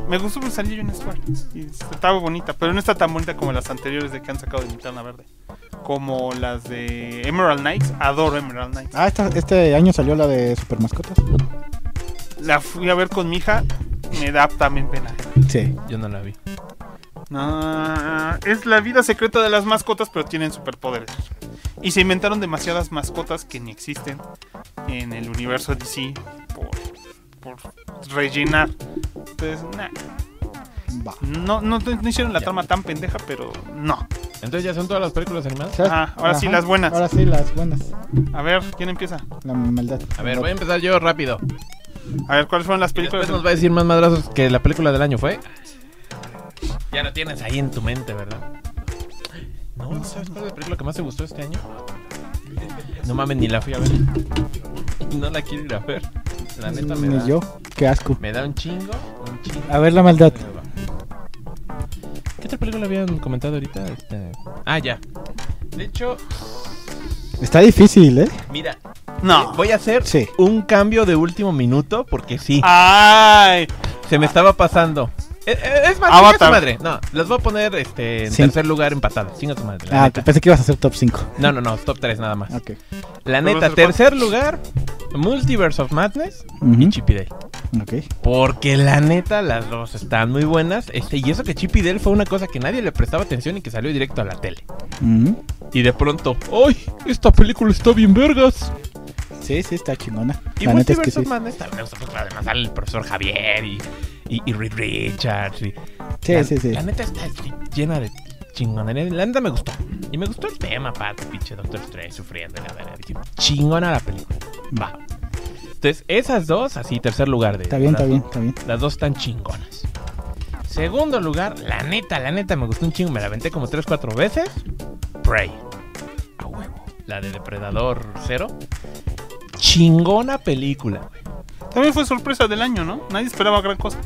[SPEAKER 2] me gustó que salió Jon Stewart. Y estaba bonita, pero no está tan bonita como las anteriores de que han sacado de Linterna Verde. Como las de Emerald Knights. Adoro Emerald Knights.
[SPEAKER 4] Ah, esta- este año salió la de Super Mascotas.
[SPEAKER 2] La fui a ver con mi hija. Me da también pena.
[SPEAKER 4] Sí.
[SPEAKER 3] Yo no la vi.
[SPEAKER 2] No, es la vida secreta de las mascotas, pero tienen superpoderes. Y se inventaron demasiadas mascotas que ni existen en el universo DC por, por rellenar. Entonces, nah.
[SPEAKER 4] Va.
[SPEAKER 2] no, no, no hicieron la trama tan pendeja, pero no.
[SPEAKER 3] Entonces ya son todas las películas animadas.
[SPEAKER 2] Ajá, ahora sí, las buenas.
[SPEAKER 4] Ahora sí, las buenas.
[SPEAKER 2] A ver, ¿quién empieza?
[SPEAKER 4] La maldad.
[SPEAKER 3] A ver, voy a empezar yo rápido.
[SPEAKER 2] A ver, ¿cuáles fueron las películas?
[SPEAKER 3] después nos va a decir más madrazos que la película del año fue. Ya lo tienes ahí en tu mente, ¿verdad? No, ¿sabes cuál es la película que más te gustó este año? No mames, ni la fui a ver. <laughs> No la quiero ir a ver. La neta me
[SPEAKER 4] Ni
[SPEAKER 3] da.
[SPEAKER 4] yo. Qué asco.
[SPEAKER 3] Me da un chingo, un chingo.
[SPEAKER 4] A ver la maldad.
[SPEAKER 3] ¿Qué otra película habían comentado ahorita? Este... Ah, ya. De hecho,
[SPEAKER 4] Está difícil, ¿eh?
[SPEAKER 3] mira,
[SPEAKER 2] No.
[SPEAKER 3] voy a hacer
[SPEAKER 4] Sí.
[SPEAKER 3] un cambio de último minuto porque sí,
[SPEAKER 2] ¡Ay!
[SPEAKER 3] se me estaba pasando. Eh, eh, Es más,
[SPEAKER 2] Avatar.
[SPEAKER 3] chinga su madre. No, los voy a poner este, en
[SPEAKER 4] Sí.
[SPEAKER 3] tercer lugar empatados. Chinga su madre. la
[SPEAKER 4] Ah,
[SPEAKER 3] neta.
[SPEAKER 4] pensé que ibas a hacer top 5.
[SPEAKER 3] No, no, no, top 3 nada más.
[SPEAKER 4] Ok.
[SPEAKER 3] La
[SPEAKER 2] ¿Pero
[SPEAKER 3] neta, tercer lugar, Multiverse of Madness y
[SPEAKER 4] Ujú.
[SPEAKER 3] Chip y Dale.
[SPEAKER 4] Ok.
[SPEAKER 3] Porque la neta, las dos están muy buenas. Este, y eso que Chip y Dale fue una cosa que nadie le prestaba atención y que salió directo a la tele.
[SPEAKER 4] Ujú.
[SPEAKER 3] Y de pronto, ¡ay! Esta película está bien vergas.
[SPEAKER 4] Sí, sí, está chingona.
[SPEAKER 3] Y
[SPEAKER 4] La neta es que sí.
[SPEAKER 3] of Madness también me gusta, porque además sale el profesor Javier y, y, y Reed Richards. Y,
[SPEAKER 4] Sí,
[SPEAKER 3] la,
[SPEAKER 4] sí, sí.
[SPEAKER 3] La neta está llena de chingonería. La neta me gustó. Y me gustó el tema, aparte, pinche Doctor Strange sufriendo. La verdad, dije, chingona la película. Va. Entonces, esas dos, así, tercer lugar de.
[SPEAKER 4] Está bien, está bien, está bien.
[SPEAKER 3] Las dos están chingonas. Segundo lugar, la neta, la neta me gustó un chingo. Me la aventé como 3-4 veces. Prey. La de Depredador Cero. Chingona película, güey.
[SPEAKER 2] También fue sorpresa del año, ¿no? Nadie esperaba gran cosa.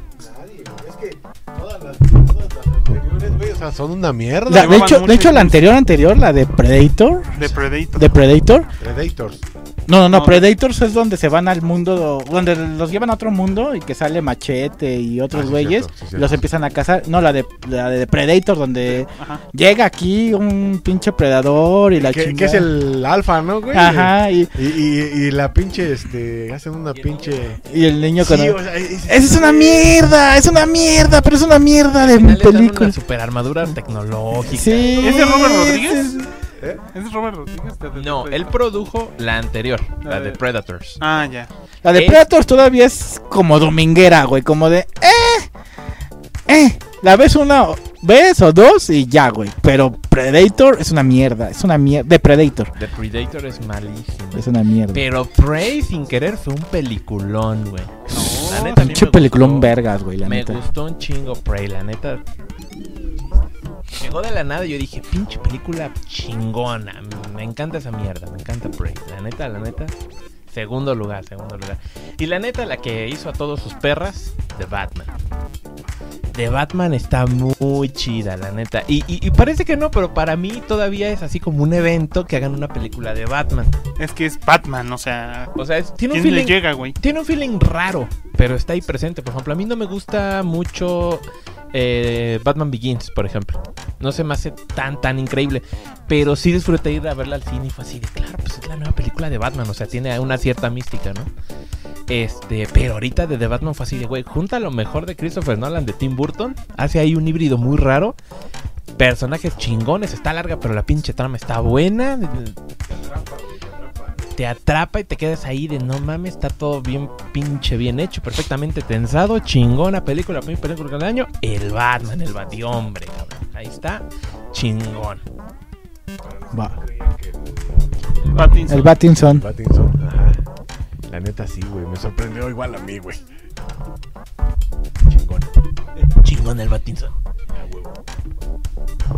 [SPEAKER 5] Es que todas las, todas las anteriores, güey, o sea, son una mierda.
[SPEAKER 4] La- de hecho, de hecho la anterior, anterior, la de Predator.
[SPEAKER 2] De Predator.
[SPEAKER 4] De Predator.
[SPEAKER 5] Predators.
[SPEAKER 4] No, no, no,
[SPEAKER 2] No.
[SPEAKER 4] Predators es donde se van al mundo, donde los llevan a otro mundo y que sale Machete y otros
[SPEAKER 5] Ah, sí,
[SPEAKER 4] güeyes,
[SPEAKER 5] cierto, sí, cierto.
[SPEAKER 4] los empiezan a cazar. No, la de, la de Predator, donde
[SPEAKER 2] Ajá.
[SPEAKER 4] llega aquí un pinche predador y la
[SPEAKER 5] Que,
[SPEAKER 4] chingada.
[SPEAKER 5] que es el alfa, ¿no, güey?
[SPEAKER 4] Ajá, y,
[SPEAKER 5] Y, y, y la pinche, este, hacen una pinche...
[SPEAKER 4] y el niño con...
[SPEAKER 5] Sí,
[SPEAKER 4] el-
[SPEAKER 5] o sea, es-
[SPEAKER 4] Esa es una mierda, es una mierda, pero es una mierda de película.
[SPEAKER 3] una super armadura tecnológica.
[SPEAKER 4] Sí.
[SPEAKER 2] ¿Es de Robert Rodríguez?
[SPEAKER 5] ¿Eh?
[SPEAKER 3] No, él produjo la anterior, la de. Predators.
[SPEAKER 2] Ah, ya.
[SPEAKER 4] La de
[SPEAKER 3] Es-
[SPEAKER 4] Predators todavía es como dominguera, güey, como de... Eh, eh, la ves una vez o dos y ya, güey. Pero Predator es una mierda, es una mierda. De Predator,
[SPEAKER 3] The Predator es malísimo.
[SPEAKER 4] es una mierda.
[SPEAKER 3] Pero Prey sin querer fue un peliculón, güey. La neta,
[SPEAKER 4] Pinche
[SPEAKER 3] me
[SPEAKER 4] peliculón vergas, güey, la
[SPEAKER 3] Me
[SPEAKER 4] neta.
[SPEAKER 3] gustó un chingo Prey, la neta. Llegó de la nada y yo dije, pinche película chingona. Me encanta esa mierda, me encanta Prey. La neta, la neta. Segundo lugar, segundo lugar. Y la neta, la que hizo a todos sus perras, The Batman. The Batman está muy chida, la neta. Y, y- y parece que no, pero para mí todavía es así como un evento que hagan una película de Batman.
[SPEAKER 2] Es que es Batman, o sea.
[SPEAKER 3] O sea, es- tiene un
[SPEAKER 2] ¿Quién le
[SPEAKER 3] feeling
[SPEAKER 2] llega, güey?
[SPEAKER 3] tiene un feeling raro, pero está ahí presente. Por ejemplo, a mí no me gusta mucho eh, Batman Begins, por ejemplo. No se me hace tan, tan increíble. Pero sí disfruté ir a verla al cine y fue así de, claro, pues es la nueva película de Batman. O sea, tiene una cierta mística, ¿no? Este, pero ahorita de The Batman fue así de, güey, junta lo mejor de Christopher Nolan de Tim Burton. Hace ahí un híbrido muy raro. Personajes chingones, está larga, pero la pinche trama está buena te atrapa y te quedas ahí de no mames, está todo bien pinche bien hecho, perfectamente tensado, chingona película, mi película del año, el Batman, el Batihombre, cabrón. Ahí está, chingón.
[SPEAKER 4] Va. El Batinson.
[SPEAKER 5] Ajá. La neta sí, güey, me sorprendió igual a mí, güey. Chingón.
[SPEAKER 3] Chingón el Batinson.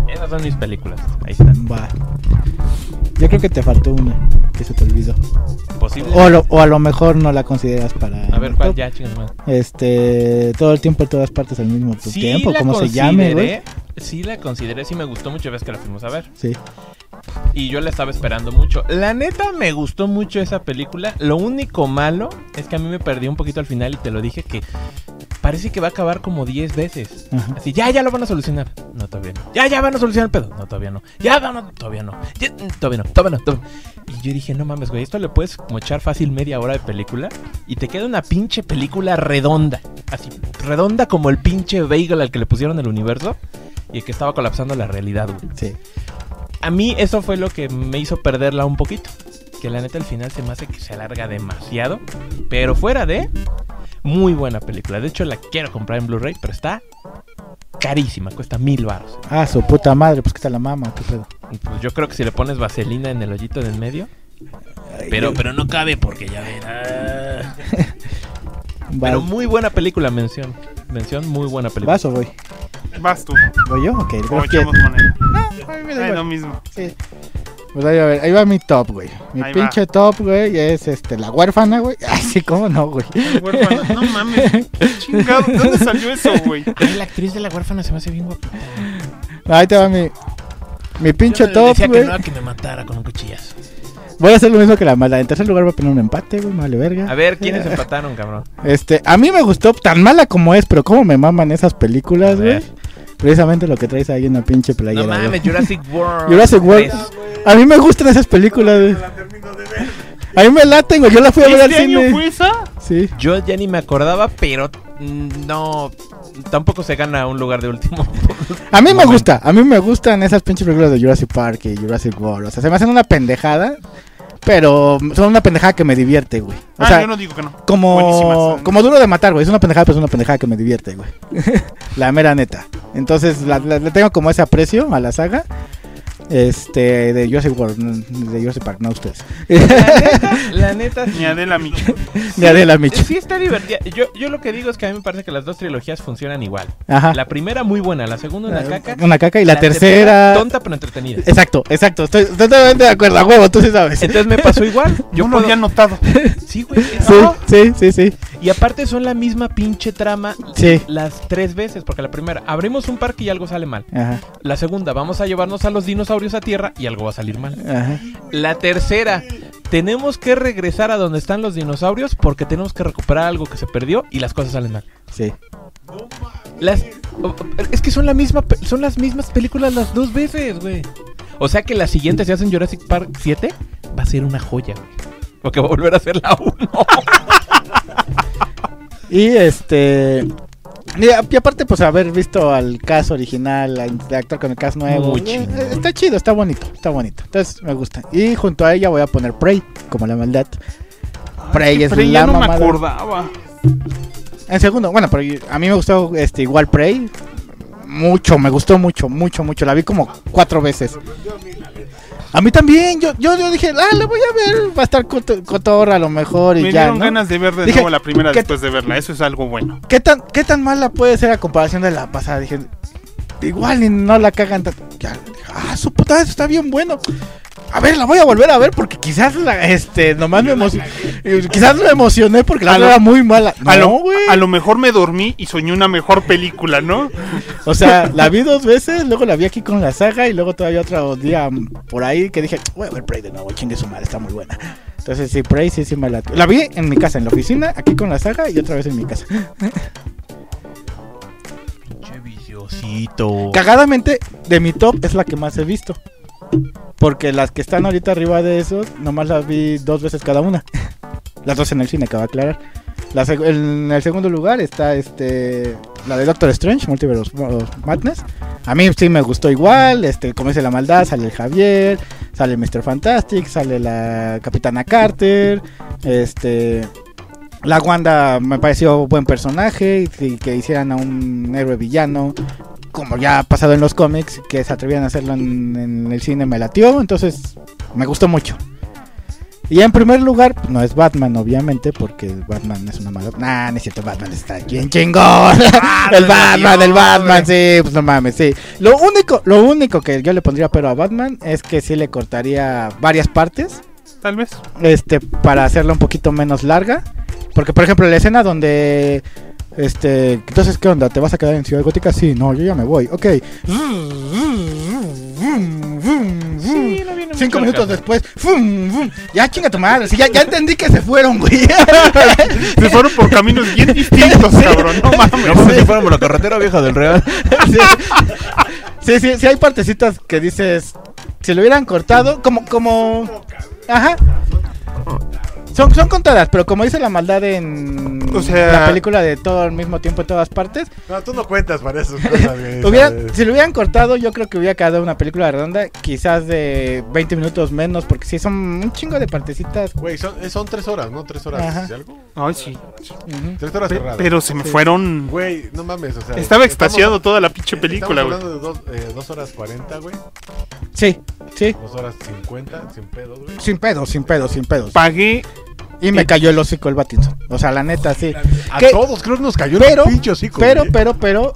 [SPEAKER 3] Esas son mis películas, ahí están.
[SPEAKER 4] Va. Yo creo que te faltó una que se te olvidó.
[SPEAKER 3] Posible.
[SPEAKER 4] O, a lo- o a lo mejor no la consideras para.
[SPEAKER 3] A ver cuál
[SPEAKER 4] top.
[SPEAKER 3] ya.
[SPEAKER 4] Este. Todo el tiempo, en todas partes al mismo
[SPEAKER 3] Sí,
[SPEAKER 4] tiempo. Como se llame, güey.
[SPEAKER 3] sí la consideré, sí me gustó mucho, ves que la fuimos a ver.
[SPEAKER 4] Sí.
[SPEAKER 3] Y yo la estaba esperando mucho. La neta me gustó mucho esa película. Lo único malo es que a mí me perdí un poquito al final y te lo dije que parece que va a acabar como 10 veces.
[SPEAKER 4] Ajá.
[SPEAKER 3] Así, ya, ya lo van a solucionar. No, todavía no. Ya, ya van a solucionar el pedo. No, todavía no. Ya, no, no, todavía no. Ya, mm, todavía no, todavía no, todavía no. Y yo dije, no mames, güey, esto le puedes como echar fácil media hora de película y te queda una pinche película redonda. Así, redonda como el pinche bagel al que le pusieron el universo y el que estaba colapsando la realidad, güey
[SPEAKER 4] Sí.
[SPEAKER 3] A mí eso fue lo que me hizo perderla un poquito. Que la neta al final se me hace que se alarga demasiado. Pero fuera de, muy buena película. De hecho la quiero comprar en Blu-ray, pero está carísima, cuesta mil baros.
[SPEAKER 4] Ah, su puta madre, pues que está la mama, qué pedo.
[SPEAKER 3] Pues yo creo que si le pones vaselina en el hoyito del medio. Pero, pero no cabe porque ya verás. <laughs> Pero muy buena película, mención. Mención, muy buena película.
[SPEAKER 4] ¿Vas o voy?
[SPEAKER 2] Vas tú.
[SPEAKER 4] ¿Voy yo? Ok,
[SPEAKER 2] O
[SPEAKER 4] que-
[SPEAKER 2] echamos con él.
[SPEAKER 4] No, a mí me da
[SPEAKER 2] lo mismo.
[SPEAKER 4] Sí. Pues ahí, va, a ver, ahí va mi top, güey. Mi
[SPEAKER 2] Ahí
[SPEAKER 4] pinche top, güey, es este, la huérfana, güey. <laughs> Ay, sí, cómo no, güey.
[SPEAKER 2] Huérfano. No mames. <laughs> Chingado. ¿Dónde salió eso, güey?
[SPEAKER 3] Ay, la actriz de la huérfana se me hace bien guapa.
[SPEAKER 4] Ahí te va mi, mi pinche
[SPEAKER 3] Yo le
[SPEAKER 4] top,
[SPEAKER 3] decía
[SPEAKER 4] güey.
[SPEAKER 3] que no, que me matara con un cuchillazo.
[SPEAKER 4] Voy a hacer lo mismo que la mala. En tercer lugar voy a poner un empate, güey, vale verga.
[SPEAKER 3] A ver, ¿quiénes <laughs> empataron, cabrón?
[SPEAKER 4] Este, a mí me gustó tan mala como es, pero cómo me maman esas películas, güey. Precisamente lo que traes ahí en la pinche playera.
[SPEAKER 3] No mames, Jurassic World.
[SPEAKER 4] Jurassic World. A mí me gustan esas películas, güey. A mí me laten, güey. Yo la fui a ver al
[SPEAKER 2] ¿Este año
[SPEAKER 4] cine.
[SPEAKER 2] fue esa?
[SPEAKER 4] Sí.
[SPEAKER 3] Yo ya ni me acordaba, pero no. Tampoco se gana un lugar de último. <laughs>
[SPEAKER 4] A mí me gusta, a mí me gustan esas pinches películas de Jurassic Park y Jurassic World. O sea, se me hacen una pendejada, pero son una pendejada que me divierte, güey. O
[SPEAKER 2] ah,
[SPEAKER 4] sea,
[SPEAKER 2] yo no digo que no.
[SPEAKER 4] como, como duro de matar, güey. Es una pendejada, pero es una pendejada que me divierte, güey. <laughs> la mera neta. Entonces, la- la- le tengo como ese aprecio a la saga. Este, de Jurassic World, mm, de Jurassic Park, no ustedes.
[SPEAKER 3] La neta.
[SPEAKER 2] Ni Adela Micho.
[SPEAKER 4] de Adela Micho.
[SPEAKER 3] Sí está divertida. Yo, yo lo que digo es que a mí me parece que las dos trilogías funcionan igual.
[SPEAKER 4] Ajá.
[SPEAKER 3] La primera muy buena, la segunda una caca.
[SPEAKER 4] Una caca y la, tercera.
[SPEAKER 3] tonta pero entretenida.
[SPEAKER 4] Exacto, exacto. Estoy totalmente de acuerdo, a huevo, tú sí sabes.
[SPEAKER 3] Entonces me pasó igual.
[SPEAKER 2] Yo no lo había notado.
[SPEAKER 3] Sí, güey. <laughs>
[SPEAKER 4] Sí,
[SPEAKER 3] no.
[SPEAKER 4] sí, sí, sí.
[SPEAKER 3] Y aparte son la misma pinche trama
[SPEAKER 4] Sí.
[SPEAKER 3] las tres veces. Porque la primera, abrimos un parque y algo sale mal.
[SPEAKER 4] Ajá,
[SPEAKER 3] La segunda, vamos a llevarnos a los dinosaurios a tierra y algo va a salir mal.
[SPEAKER 4] ajá.
[SPEAKER 3] La tercera, tenemos que regresar a donde están los dinosaurios porque tenemos que recuperar algo que se perdió y las cosas salen mal.
[SPEAKER 4] Sí.
[SPEAKER 3] Las, es que son la misma, son las mismas películas las dos veces, güey. O sea que la siguiente, si hacen Jurassic Park 7, va a ser una joya, güey. Porque va a volver a ser la 1. <laughs>
[SPEAKER 4] Y este. Y, a- aparte, pues haber visto al cast original, al actor con el cast nuevo.
[SPEAKER 3] Muy
[SPEAKER 4] eh,
[SPEAKER 3] chingón.
[SPEAKER 4] eh, está chido, está bonito, está bonito. Entonces me gusta. Y junto a ella voy a poner Prey, como la maldad. Prey es
[SPEAKER 2] Pero
[SPEAKER 4] la
[SPEAKER 2] ya no me acordaba.
[SPEAKER 4] En segundo, bueno, pero a mí me gustó este igual Prey. Mucho, me gustó mucho, mucho, mucho. La vi como cuatro veces. A mí también, yo, yo, yo dije, ah, la voy a ver, va a estar coto- cotorra a lo mejor y
[SPEAKER 2] Me
[SPEAKER 4] ya,
[SPEAKER 2] dieron
[SPEAKER 4] ¿no?
[SPEAKER 2] ganas de ver de
[SPEAKER 4] Dije,
[SPEAKER 2] nuevo la primera
[SPEAKER 4] ¿qué-
[SPEAKER 2] después de verla. Eso es algo bueno.
[SPEAKER 4] ¿Qué tan, ¿Qué tan mala puede ser a comparación de la pasada? Dije, igual y no la cagan tan... Ya, dije, ah, su puta, eso está bien bueno. A ver, la voy a volver a ver porque quizás la, este, nomás me emocioné. Quizás me emocioné porque la
[SPEAKER 2] A lo-
[SPEAKER 4] era muy mala.
[SPEAKER 2] a,
[SPEAKER 4] No,
[SPEAKER 2] lo,
[SPEAKER 4] güey.
[SPEAKER 2] a lo mejor me dormí y soñé una mejor película, ¿no?
[SPEAKER 4] O sea, la vi dos veces, luego la vi aquí con la saga y luego todavía otro día por ahí que dije, voy a ver Prey de nuevo, chingue su madre, está muy buena. Entonces sí, Prey sí, sí me la... La vi en mi casa, en la oficina, aquí con la saga y otra vez en mi casa. <laughs> Cagadamente, de mi top es la que más he visto. Porque las que están ahorita arriba de eso, nomás las vi dos veces cada una. <laughs> Las dos en el cine, acaba de aclarar. En el segundo lugar está este la de Doctor Strange, Multiverse Madness. A mí sí me gustó igual, este, como dice la maldad, sale el Javier, sale Mr. Fantastic, sale la Capitana Carter, este la Wanda me pareció buen personaje y, que hicieran a un héroe villano como ya ha pasado en los cómics, que se atrevían a hacerlo en, en el cine me latió, entonces me gustó mucho. Y en primer lugar, pues, no es Batman, obviamente, porque Batman es una mala. Nah, no es cierto, Batman está bien chingón. <laughs> <laughs> el Batman, el Batman, sí, pues no mames, sí. Lo único, lo único que yo le pondría pero a Batman es que sí le cortaría varias partes
[SPEAKER 2] Tal vez.
[SPEAKER 4] este para hacerla un poquito menos larga porque por ejemplo la escena donde Este, entonces, ¿qué onda? ¿Te vas a quedar en Ciudad Gótica? Sí, no, yo ya me voy. Ok.
[SPEAKER 3] Sí, no viene
[SPEAKER 4] Cinco minutos
[SPEAKER 3] caso.
[SPEAKER 4] después, ¡fum! ¡fum! ya chinga tu madre, sí, ya, ya entendí que se fueron, güey. <laughs>
[SPEAKER 2] Se fueron por caminos bien distintos, cabrón. No mames.
[SPEAKER 3] No como si fuéramos la carretera vieja del Real. <laughs>
[SPEAKER 4] sí. sí, sí, sí hay partecitas que dices, si lo hubieran cortado, como, como, ajá. Son, son contadas, pero como dice la maldad en
[SPEAKER 2] O sea-
[SPEAKER 4] la película de todo al mismo tiempo en todas partes,
[SPEAKER 5] No, tú no cuentas para <laughs> ¿sabes?
[SPEAKER 4] si lo hubieran cortado, yo creo que hubiera quedado una película redonda, quizás de 20 minutos menos, porque sí son un chingo de partecitas.
[SPEAKER 5] Güey, son, eh, son tres horas, ¿no? Tres horas
[SPEAKER 4] Ajá.
[SPEAKER 5] y algo.
[SPEAKER 2] Ay, sí.
[SPEAKER 5] Tres horas
[SPEAKER 2] Pe-
[SPEAKER 5] cerradas.
[SPEAKER 2] pero se me
[SPEAKER 4] Sí.
[SPEAKER 2] fueron.
[SPEAKER 5] Güey, no mames, o sea.
[SPEAKER 2] Estaba extasiado toda la pinche película, güey.
[SPEAKER 5] hablando de dos, eh, dos horas cuarenta, güey.
[SPEAKER 4] Sí, sí,
[SPEAKER 5] Dos horas cincuenta, sin pedos, güey.
[SPEAKER 4] sin pedos, sin pedos, sin pedos.
[SPEAKER 2] Pagué.
[SPEAKER 4] Y me cayó el hocico el Batinson. O sea, la neta, sí.
[SPEAKER 5] A
[SPEAKER 4] ¿Qué?
[SPEAKER 5] todos creo que nos cayó
[SPEAKER 4] Pero,
[SPEAKER 5] el pinche hocico,
[SPEAKER 4] pero,
[SPEAKER 5] güey.
[SPEAKER 4] pero, pero,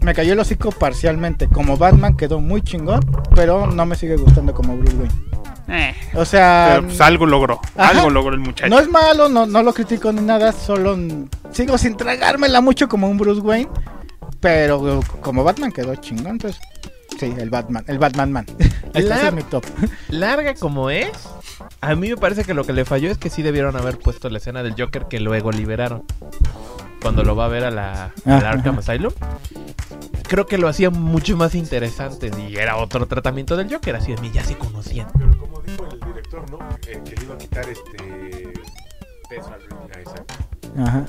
[SPEAKER 4] me cayó el hocico parcialmente. Como Batman quedó muy chingón, pero no me sigue gustando como Bruce Wayne.
[SPEAKER 2] Eh,
[SPEAKER 4] O sea,
[SPEAKER 2] pero pues algo logró.
[SPEAKER 4] Ajá.
[SPEAKER 2] Algo logró el muchacho.
[SPEAKER 4] no es malo, no, no lo critico ni nada, solo sigo sin tragármela mucho como un Bruce Wayne, pero como Batman quedó chingón, entonces, sí, el Batman, el Batman Man. <laughs> Ese
[SPEAKER 3] La-
[SPEAKER 4] es mi top.
[SPEAKER 3] Larga como es, a mí me parece que lo que le falló es que sí debieron haber puesto la escena del Joker que luego liberaron. Cuando lo va a ver a la, al
[SPEAKER 4] Ah,
[SPEAKER 3] Arkham. Asylum. Creo que lo hacía mucho más interesante y era otro tratamiento del Joker, así de mí ya se conocían.
[SPEAKER 5] Pero como dijo el director, ¿no? Eh, que le iba a quitar este. Peso al.
[SPEAKER 4] Ajá.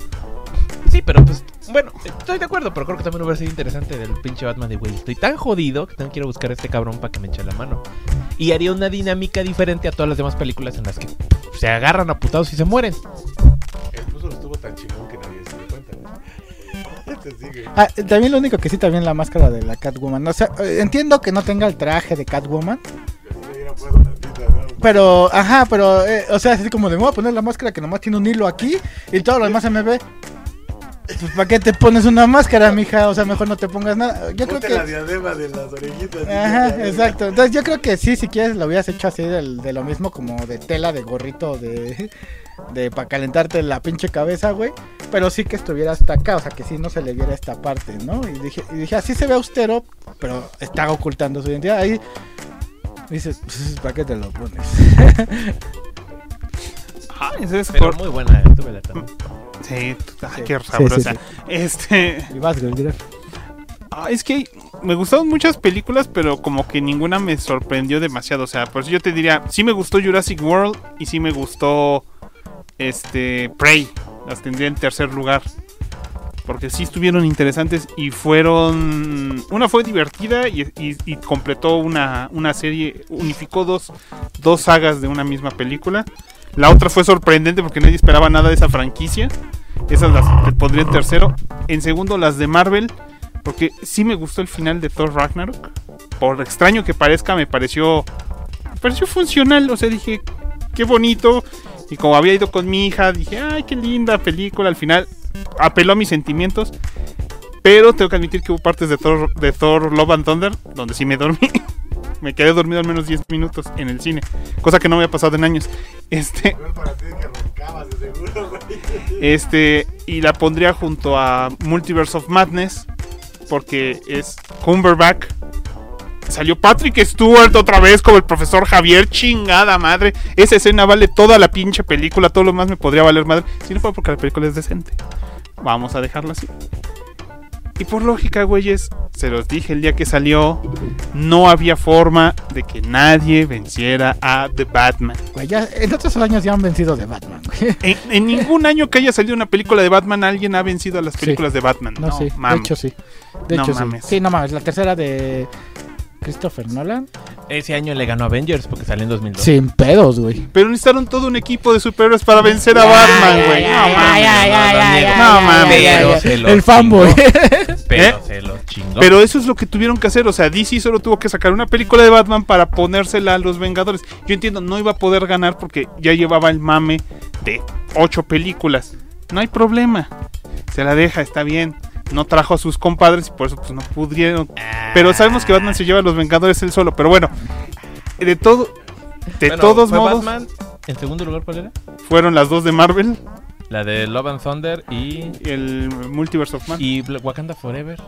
[SPEAKER 3] Sí, pero pues, bueno, estoy de acuerdo, pero creo que también hubiera sido interesante del pinche Batman de, güey, estoy tan jodido que tengo que ir a buscar a este cabrón para que me eche la mano. Y haría una dinámica diferente a todas las demás películas en las que se agarran a putados y se mueren.
[SPEAKER 5] Incluso estuvo tan chingón que nadie se dio cuenta. <laughs>
[SPEAKER 4] Ah, también lo único que sí, también la máscara de la Catwoman. O sea, eh, entiendo que no tenga el traje de Catwoman,
[SPEAKER 5] ¿no?
[SPEAKER 4] Pero, ajá, pero, eh, o sea, así como de, me voy a poner la máscara que nomás tiene un hilo aquí y todo lo demás se me ve. Pues, ¿para qué te pones una máscara, mija? O sea, mejor no te pongas nada. Yo creo
[SPEAKER 5] Ponte la
[SPEAKER 4] que...
[SPEAKER 5] diadema de las orejitas.
[SPEAKER 4] Ajá, exacto. Entonces yo creo que sí, si quieres lo hubieras hecho así de, lo mismo como de tela, de gorrito, de... De para calentarte la pinche cabeza, güey. Pero sí que estuviera hasta acá, o sea, que sí no se le viera esta parte, ¿no? Y dije, y dije así se ve austero, pero está ocultando su identidad. Ahí dices, pues, ¿para qué te lo pones? <laughs>
[SPEAKER 2] Ah, ese es
[SPEAKER 3] Pero
[SPEAKER 2] por-
[SPEAKER 3] muy buena, tuve la también.
[SPEAKER 2] Sí, ay, qué sabrosa. Este.
[SPEAKER 4] Y vas, güey,
[SPEAKER 2] Ah, es que me gustaron muchas películas, pero como que ninguna me sorprendió demasiado. O sea, por eso yo te diría, sí me gustó Jurassic World y sí me gustó este Prey. Las tendría en tercer lugar. Porque sí estuvieron interesantes y fueron... Una fue divertida y, y- y completó una, una serie, unificó dos, dos sagas de una misma película. La otra fue sorprendente porque nadie esperaba nada de esa franquicia. Esas las pondría en tercero. En segundo, las de Marvel. Porque sí me gustó el final de Thor Ragnarok. Por extraño que parezca, me pareció. Pareció funcional. O sea, dije, qué bonito. Y como había ido con mi hija, dije, ay, qué linda película. Al final apeló a mis sentimientos. Pero tengo que admitir que hubo partes de Thor, de Thor Love and Thunder donde sí me dormí. <laughs> me quedé dormido al menos 10 minutos en el cine. Cosa que no me había pasado en años. Este. Este, y la pondría junto a Multiverse of Madness, porque es Cumberbatch. Salió Patrick Stewart otra vez como el profesor Javier, chingada madre. Esa escena vale toda la pinche película, todo lo más me podría valer madre. Si no fue porque la película es decente. Vamos a dejarla así. Y por lógica, güeyes, se los dije el día que salió, no había forma de que nadie venciera a The Batman.
[SPEAKER 4] Güey, ya, en otros años ya han vencido de Batman, güey.
[SPEAKER 2] En, en ningún año que haya salido una película de Batman, alguien ha vencido a las
[SPEAKER 4] Sí.
[SPEAKER 2] películas de Batman.
[SPEAKER 4] No, sí,
[SPEAKER 2] mames.
[SPEAKER 4] de hecho sí. De
[SPEAKER 2] No
[SPEAKER 4] hecho
[SPEAKER 2] mames.
[SPEAKER 4] sí. Sí, no mames, la tercera de Christopher Nolan.
[SPEAKER 3] Ese año le ganó Avengers porque salió en 2002.
[SPEAKER 4] Sin pedos, güey.
[SPEAKER 2] Pero necesitaron todo un equipo de superhéroes para vencer a Batman, güey. No mames.
[SPEAKER 4] El fanboy. <laughs>
[SPEAKER 3] Pero
[SPEAKER 2] ¿Eh?
[SPEAKER 3] se los chingó.
[SPEAKER 2] Pero eso es lo que tuvieron que hacer. O sea, DC solo tuvo que sacar una película de Batman para ponérsela a los Vengadores. Yo entiendo, no iba a poder ganar porque ya llevaba el mame de ocho películas. No hay problema. Se la deja, está bien. No trajo a sus compadres y por eso pues no pudieron. Pero sabemos que Batman se lleva a los Vengadores él solo. Pero bueno, de todo, de
[SPEAKER 3] Bueno,
[SPEAKER 2] todos modos,
[SPEAKER 3] Batman. ¿En segundo lugar cuál era?
[SPEAKER 2] fueron las dos de Marvel.
[SPEAKER 3] La de Love and Thunder y.
[SPEAKER 2] El Multiverse of Man.
[SPEAKER 3] Y Wakanda Forever.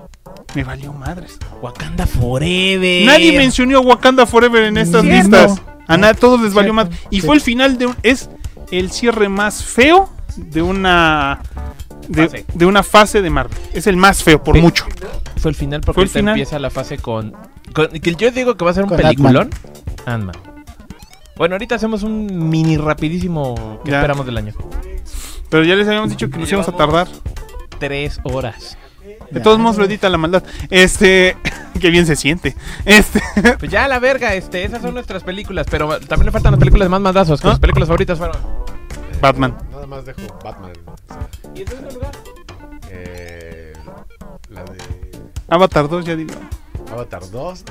[SPEAKER 2] Me valió madres.
[SPEAKER 3] Wakanda Forever.
[SPEAKER 2] Nadie mencionó Wakanda Forever en estas
[SPEAKER 4] Cierto.
[SPEAKER 2] listas. A nada, todos les valió.
[SPEAKER 4] Cierto,
[SPEAKER 2] Y
[SPEAKER 4] sí.
[SPEAKER 2] fue el final de un. Es el cierre más feo de una. De, una fase de Marvel. Es el más feo, por
[SPEAKER 3] Pe-
[SPEAKER 2] mucho.
[SPEAKER 3] Fue el final porque
[SPEAKER 2] el final.
[SPEAKER 3] empieza la fase con, con- que yo digo que va a ser un
[SPEAKER 4] Con
[SPEAKER 3] peliculón. Ant-Man. Bueno, ahorita hacemos un mini rapidísimo que
[SPEAKER 2] Ya.
[SPEAKER 3] esperamos del año.
[SPEAKER 2] Pero ya les habíamos dicho que nos íbamos a tardar.
[SPEAKER 3] Tres horas.
[SPEAKER 2] De todos modos lo edita la maldad. Este. <laughs> Qué bien se siente. Este. <laughs>
[SPEAKER 3] Pues ya la verga, este, esas son nuestras películas, pero también le faltan las películas más mandazos, que
[SPEAKER 2] ¿Ah?
[SPEAKER 3] sus películas favoritas fueron.
[SPEAKER 2] Batman.
[SPEAKER 5] Nada más dejo Batman. o sea,
[SPEAKER 3] ¿Y en segundo lugar?
[SPEAKER 5] eh, la de
[SPEAKER 2] Avatar 2, ya digo.
[SPEAKER 5] Avatar 2.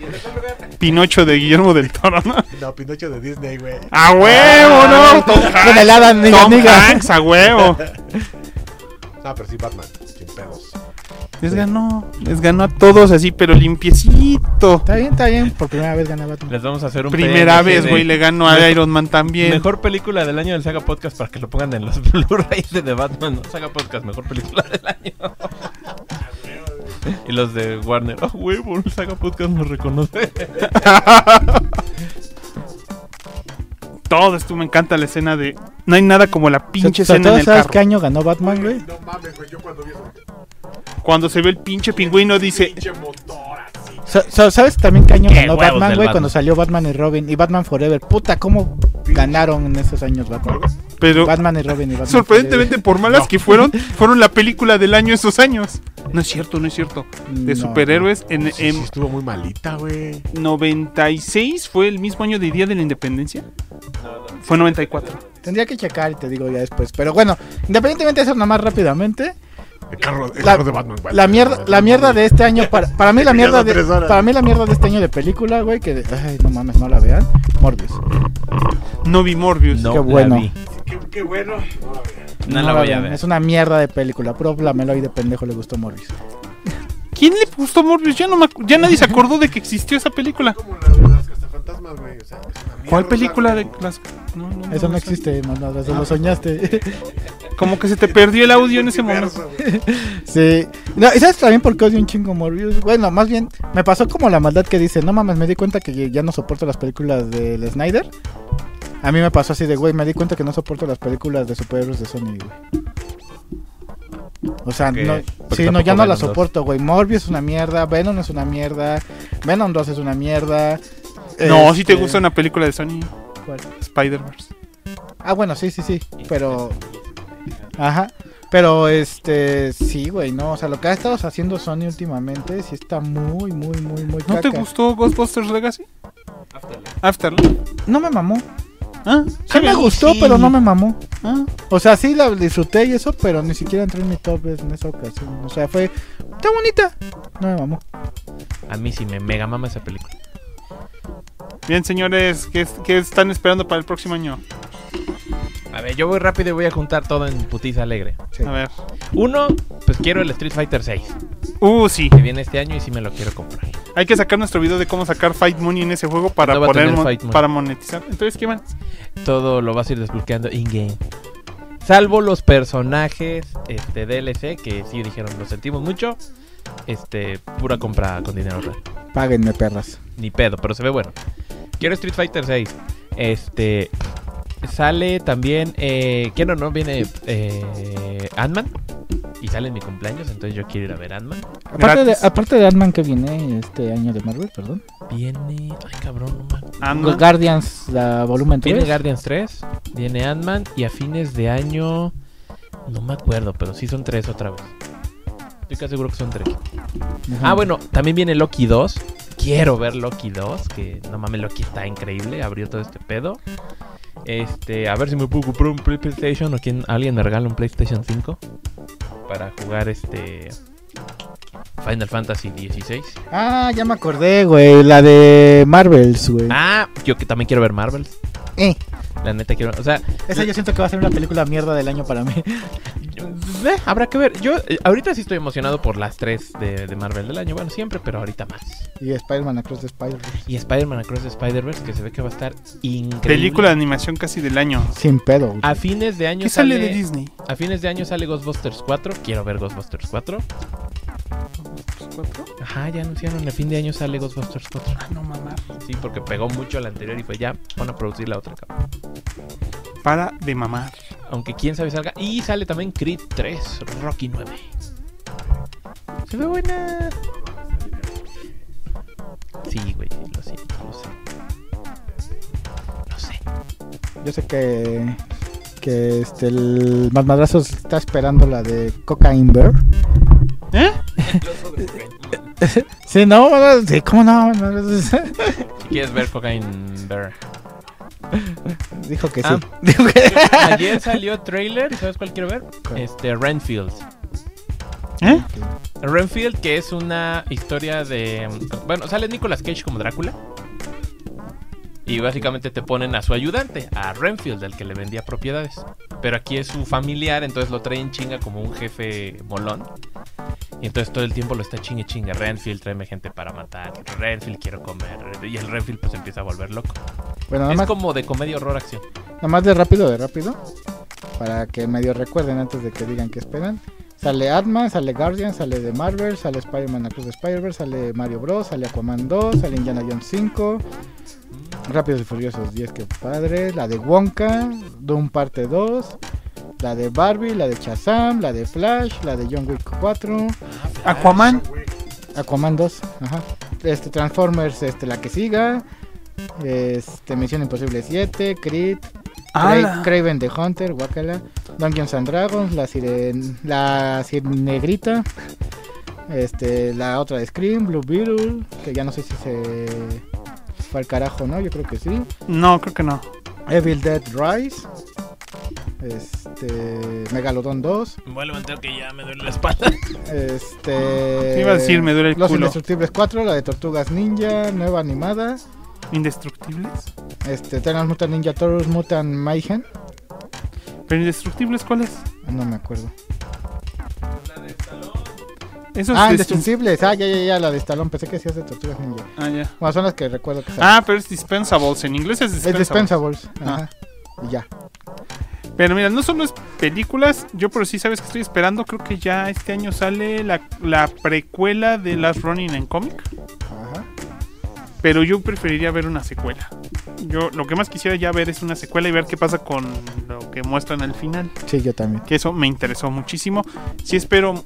[SPEAKER 3] ¿Y en tercer lugar? <laughs>
[SPEAKER 2] Pinocho de Guillermo del Toro, ¿no?
[SPEAKER 5] no, Pinocho de Disney, güey.
[SPEAKER 2] ¡A huevo, no! Tom
[SPEAKER 4] Con el Adam,
[SPEAKER 2] Tom. Hanks, a huevo. <laughs>
[SPEAKER 5] No, pero sí, Batman. Sin pedos.
[SPEAKER 2] Les ganó. Les ganó a todos así, pero limpiecito.
[SPEAKER 4] Está bien, está bien. Por primera vez gana Batman.
[SPEAKER 3] Les vamos a hacer un
[SPEAKER 2] Primera
[SPEAKER 3] PNG
[SPEAKER 2] vez,
[SPEAKER 3] de
[SPEAKER 2] güey, le ganó a
[SPEAKER 3] Mejor-
[SPEAKER 2] Iron Man también.
[SPEAKER 3] Mejor película del año del Saga Podcast para que lo pongan en los <laughs> Blu-rays de The Batman. ¿no? Saga Podcast, mejor película del año. <laughs> y los de Warner. ¡Ah, huevo! El Saga Podcast nos reconoce. <laughs>
[SPEAKER 2] Todo esto me encanta la escena de. No hay nada como la pinche escena en el
[SPEAKER 4] ¿Sabes
[SPEAKER 2] carro.
[SPEAKER 4] qué año ganó Batman, güey?
[SPEAKER 5] No mames, güey. Yo cuando vi eso.
[SPEAKER 2] Cuando se ve el pinche pingüino dice.
[SPEAKER 4] ¿Sabes también qué año
[SPEAKER 3] Qué
[SPEAKER 4] ganó Batman, güey? Cuando salió Batman y Robin y Batman Forever. Puta, ¿cómo ganaron en esos años Batman?
[SPEAKER 2] Pero
[SPEAKER 4] Batman y Robin y Batman
[SPEAKER 2] sorprendentemente,
[SPEAKER 4] Forever.
[SPEAKER 2] por malas que fueron, <laughs> fueron la película del año esos años. No es cierto, no es cierto. De
[SPEAKER 4] No.
[SPEAKER 2] superhéroes en,
[SPEAKER 5] Sí, sí,
[SPEAKER 2] en
[SPEAKER 5] estuvo muy malita, güey.
[SPEAKER 2] 96 fue el mismo año de Día de la Independencia. Fue 94.
[SPEAKER 4] Tendría que checar y te digo ya después. Pero bueno, independientemente de eso, nomás rápidamente.
[SPEAKER 5] El carro, el
[SPEAKER 4] La-
[SPEAKER 5] carro de Batman, güey.
[SPEAKER 4] La mierda, la mierda de este año para, para mí la mierda de, para mí la mierda de este año de película, güey, que de- ay, no mames, no la vean. Morbius.
[SPEAKER 2] No vi Morbius.
[SPEAKER 3] No
[SPEAKER 4] Qué
[SPEAKER 3] la
[SPEAKER 4] bueno.
[SPEAKER 3] vi.
[SPEAKER 5] Qué, qué bueno.
[SPEAKER 3] No, la voy a ver.
[SPEAKER 4] Es una mierda de película. Puro Flameloy de pendejo le gustó Morbius.
[SPEAKER 2] ¿Quién le gustó Morbius? Ya, no me ya nadie se acordó de que existió esa película.
[SPEAKER 5] Como la de las cazafantasmas, güey. O sea, es una mierda,
[SPEAKER 2] ¿Cuál película de las.? No, no,
[SPEAKER 4] Eso no existe, mamada, eso lo soñaste.
[SPEAKER 2] Como que se te perdió el audio en ese momento. <laughs>
[SPEAKER 4] Sí. No, ¿y sabes también por qué odio un chingo Morbius? Bueno, más bien, me pasó como la maldad que dice, no mames, me di cuenta que ya no soporto las películas del Snyder. A mí me pasó así de, güey, me di cuenta que no soporto las películas de superhéroes de Sony, güey. O sea,
[SPEAKER 3] Porque-
[SPEAKER 4] no, sí, no, ya no la
[SPEAKER 3] Venom dos.
[SPEAKER 4] soporto, güey. Morbius es una mierda, Venom es una mierda, Venom 2 es una mierda.
[SPEAKER 2] No, si te
[SPEAKER 4] Este,
[SPEAKER 2] gusta una película de Sony,
[SPEAKER 4] ¿cuál?
[SPEAKER 2] Spider-Verse.
[SPEAKER 4] Ah, bueno, sí, sí, sí, pero... Ajá. Pero, este, sí, güey, no, o sea, lo que ha estado haciendo Sony últimamente sí está muy, muy, muy, muy
[SPEAKER 2] ¿No te gustó Ghostbusters Legacy? Afterlife.
[SPEAKER 4] No me mamó.
[SPEAKER 2] Ah,
[SPEAKER 4] Sí me gustó,
[SPEAKER 3] sí.
[SPEAKER 4] pero no me mamó.
[SPEAKER 2] ah.
[SPEAKER 4] O sea, sí la disfruté y eso, pero ni siquiera entró en mi top en esa ocasión. O sea, fue... Está bonita. No me mamó.
[SPEAKER 3] A mí sí me mega mama esa película.
[SPEAKER 2] Bien, señores, ¿qué, qué están esperando para el próximo año?
[SPEAKER 3] A ver, yo voy rápido y voy a juntar todo en putiza alegre.
[SPEAKER 4] Sí.
[SPEAKER 2] A ver.
[SPEAKER 3] Uno, pues quiero el Street Fighter 6,
[SPEAKER 2] Uh, sí.
[SPEAKER 3] que viene este año y sí me lo quiero comprar.
[SPEAKER 2] Hay que sacar nuestro video de cómo sacar Fight Money en ese juego para
[SPEAKER 3] No
[SPEAKER 2] mon- para monetizar. Entonces, ¿qué más?
[SPEAKER 3] Todo lo vas a ir desbloqueando in-game. Salvo los personajes este, DLC, que sí dijeron, lo sentimos mucho. Este, pura compra con dinero real.
[SPEAKER 4] Páguenme, perras.
[SPEAKER 3] Ni pedo, pero se ve bueno. Quiero Street Fighter 6. Este. Sale también. Eh, ¿Quién o no? Viene eh, Ant-Man. Y sale en mi cumpleaños, entonces yo quiero ir a ver Ant-Man.
[SPEAKER 4] Aparte de, aparte de Ant-Man que viene este año de Marvel, perdón.
[SPEAKER 3] Viene. Ay, cabrón, no.
[SPEAKER 4] Guardians, la volumen 3.
[SPEAKER 3] Viene Guardians 3. Viene Ant-Man. Y a fines de año. No me acuerdo, pero sí son tres otra vez. Estoy casi seguro que son tres.
[SPEAKER 4] Ajá.
[SPEAKER 3] Ah, bueno, también viene Loki 2. Quiero ver Loki 2, que no mames, Loki está increíble, abrió todo este pedo. Este, a ver si me puedo comprar un PlayStation o quien alguien me regala un PlayStation 5 para jugar este Final Fantasy 16.
[SPEAKER 4] Ah, ya me acordé, güey. La de Marvels, güey.
[SPEAKER 3] Ah, yo que también quiero ver Marvel.
[SPEAKER 4] Eh,
[SPEAKER 3] La neta quiero. O sea,
[SPEAKER 4] Esa yo siento que va a ser una película mierda del año para mí. <laughs>
[SPEAKER 3] eh, habrá que ver. Yo eh, ahorita sí estoy emocionado por las tres de, de Marvel del año. Bueno, siempre, pero ahorita más.
[SPEAKER 4] Y Spider-Man Across the Spider-Verse.
[SPEAKER 3] Y Spider-Man Across the Spider-Verse, que se ve que va a estar increíble.
[SPEAKER 2] Película de animación casi del año.
[SPEAKER 4] Sin pedo. güey.
[SPEAKER 3] A fines de año
[SPEAKER 2] ¿Qué sale de Disney?
[SPEAKER 3] A fines de año sale Ghostbusters 4. Quiero ver Ghostbusters 4.
[SPEAKER 2] ¿Cuatro?
[SPEAKER 3] Ajá, ya anunciaron. A fin de año sale Ghostbusters 4.
[SPEAKER 2] Ah, no mamar.
[SPEAKER 3] Sí, porque pegó mucho la anterior y fue ya, van a producir la otra cabrón.
[SPEAKER 2] Para de mamar.
[SPEAKER 3] Aunque quién sabe salga. Y sale también Creed 3, Rocky 9. Se ve buena. Sí, güey, lo siento, lo sé. Lo sé.
[SPEAKER 4] Yo sé que. Que este, el Madrazo está esperando la de Cocaine Bear.
[SPEAKER 2] ¿Eh? <laughs>
[SPEAKER 4] Sí, no, sí, ¿cómo no?
[SPEAKER 3] Quieres ver Cocaine Bear. <laughs>
[SPEAKER 4] Dijo que sí.
[SPEAKER 3] Ah. <laughs>
[SPEAKER 4] Dijo que-
[SPEAKER 3] Ayer salió trailer, ¿sabes cuál quiero ver?
[SPEAKER 4] ¿Cuál?
[SPEAKER 3] Este, Renfield.
[SPEAKER 2] ¿Eh?
[SPEAKER 3] Renfield, que es una historia de. Bueno, sale Nicolas Cage como Drácula. Y básicamente te ponen a su ayudante, a Renfield, el que le vendía propiedades. Pero aquí es su familiar, entonces lo traen chinga como un jefe molón. Y entonces todo el tiempo lo está chingue chinga. Renfield, tráeme gente para matar. Renfield, quiero comer. Y el Renfield pues empieza a volver loco.
[SPEAKER 4] Bueno, nada
[SPEAKER 3] Es
[SPEAKER 4] más,
[SPEAKER 3] como de comedia horror acción.
[SPEAKER 4] nada más de rápido, de rápido. Para que medio recuerden antes de que digan que esperan. Sale Atman, sale Guardian, sale de Marvel, sale Spider-Man Across the Spider-Verse, sale Mario Bros, sale Aquaman 2, sale Indiana Jones 5, Rápidos y Furiosos 10, que padre, la de Wonka, Doom parte 2, la de Barbie, la de Shazam, la de Flash, la de John Wick 4,
[SPEAKER 2] Aquaman.
[SPEAKER 4] Aquaman 2, ajá. Este Transformers, este la que siga, este Misión Imposible 7, Creed, Cra-. Craven the Hunter, Wakala, Dungeons and Dragons, la siren, la negrita, este, la otra de Scream, Blue Beetle, que ya no sé si se fue al carajo, ¿no? Yo creo que sí.
[SPEAKER 2] No, creo que no.
[SPEAKER 4] Evil Dead Rise, este, Megalodon 2,
[SPEAKER 3] Vuelvo a entender que ya me duele la espalda.
[SPEAKER 4] este,
[SPEAKER 2] Te iba a decir, me duele el
[SPEAKER 4] Los
[SPEAKER 2] culo.
[SPEAKER 4] Indestructibles 4, la de Tortugas Ninja, nueva animada,
[SPEAKER 2] Indestructibles.
[SPEAKER 4] este, Teenage Mutant Ninja Turtles Mutant Mayhem,
[SPEAKER 2] ¿Pero indestructibles cuáles?
[SPEAKER 4] no me acuerdo.
[SPEAKER 2] Esos
[SPEAKER 4] Ah,
[SPEAKER 2] de-
[SPEAKER 4] Indestructibles. Ah, ya, ya, ya, la de Stallone. Pensé que hacías de Tortugas Ninja.
[SPEAKER 2] Ah, ya.
[SPEAKER 4] Bueno, son las que recuerdo que salen.
[SPEAKER 2] Ah, pero es dispensables. En inglés es
[SPEAKER 4] es
[SPEAKER 2] dispensables.
[SPEAKER 4] Dispensables. Ajá. Y ya.
[SPEAKER 2] Pero mira, no solo es películas, yo por sí sabes que estoy esperando, creo que ya este año sale la, la precuela de Last Running en cómic. Pero yo preferiría ver una secuela. Yo lo que más quisiera ya ver es una secuela y ver qué pasa con lo que muestran al final,
[SPEAKER 4] Sí, yo también.
[SPEAKER 2] que eso me interesó muchísimo. Sí espero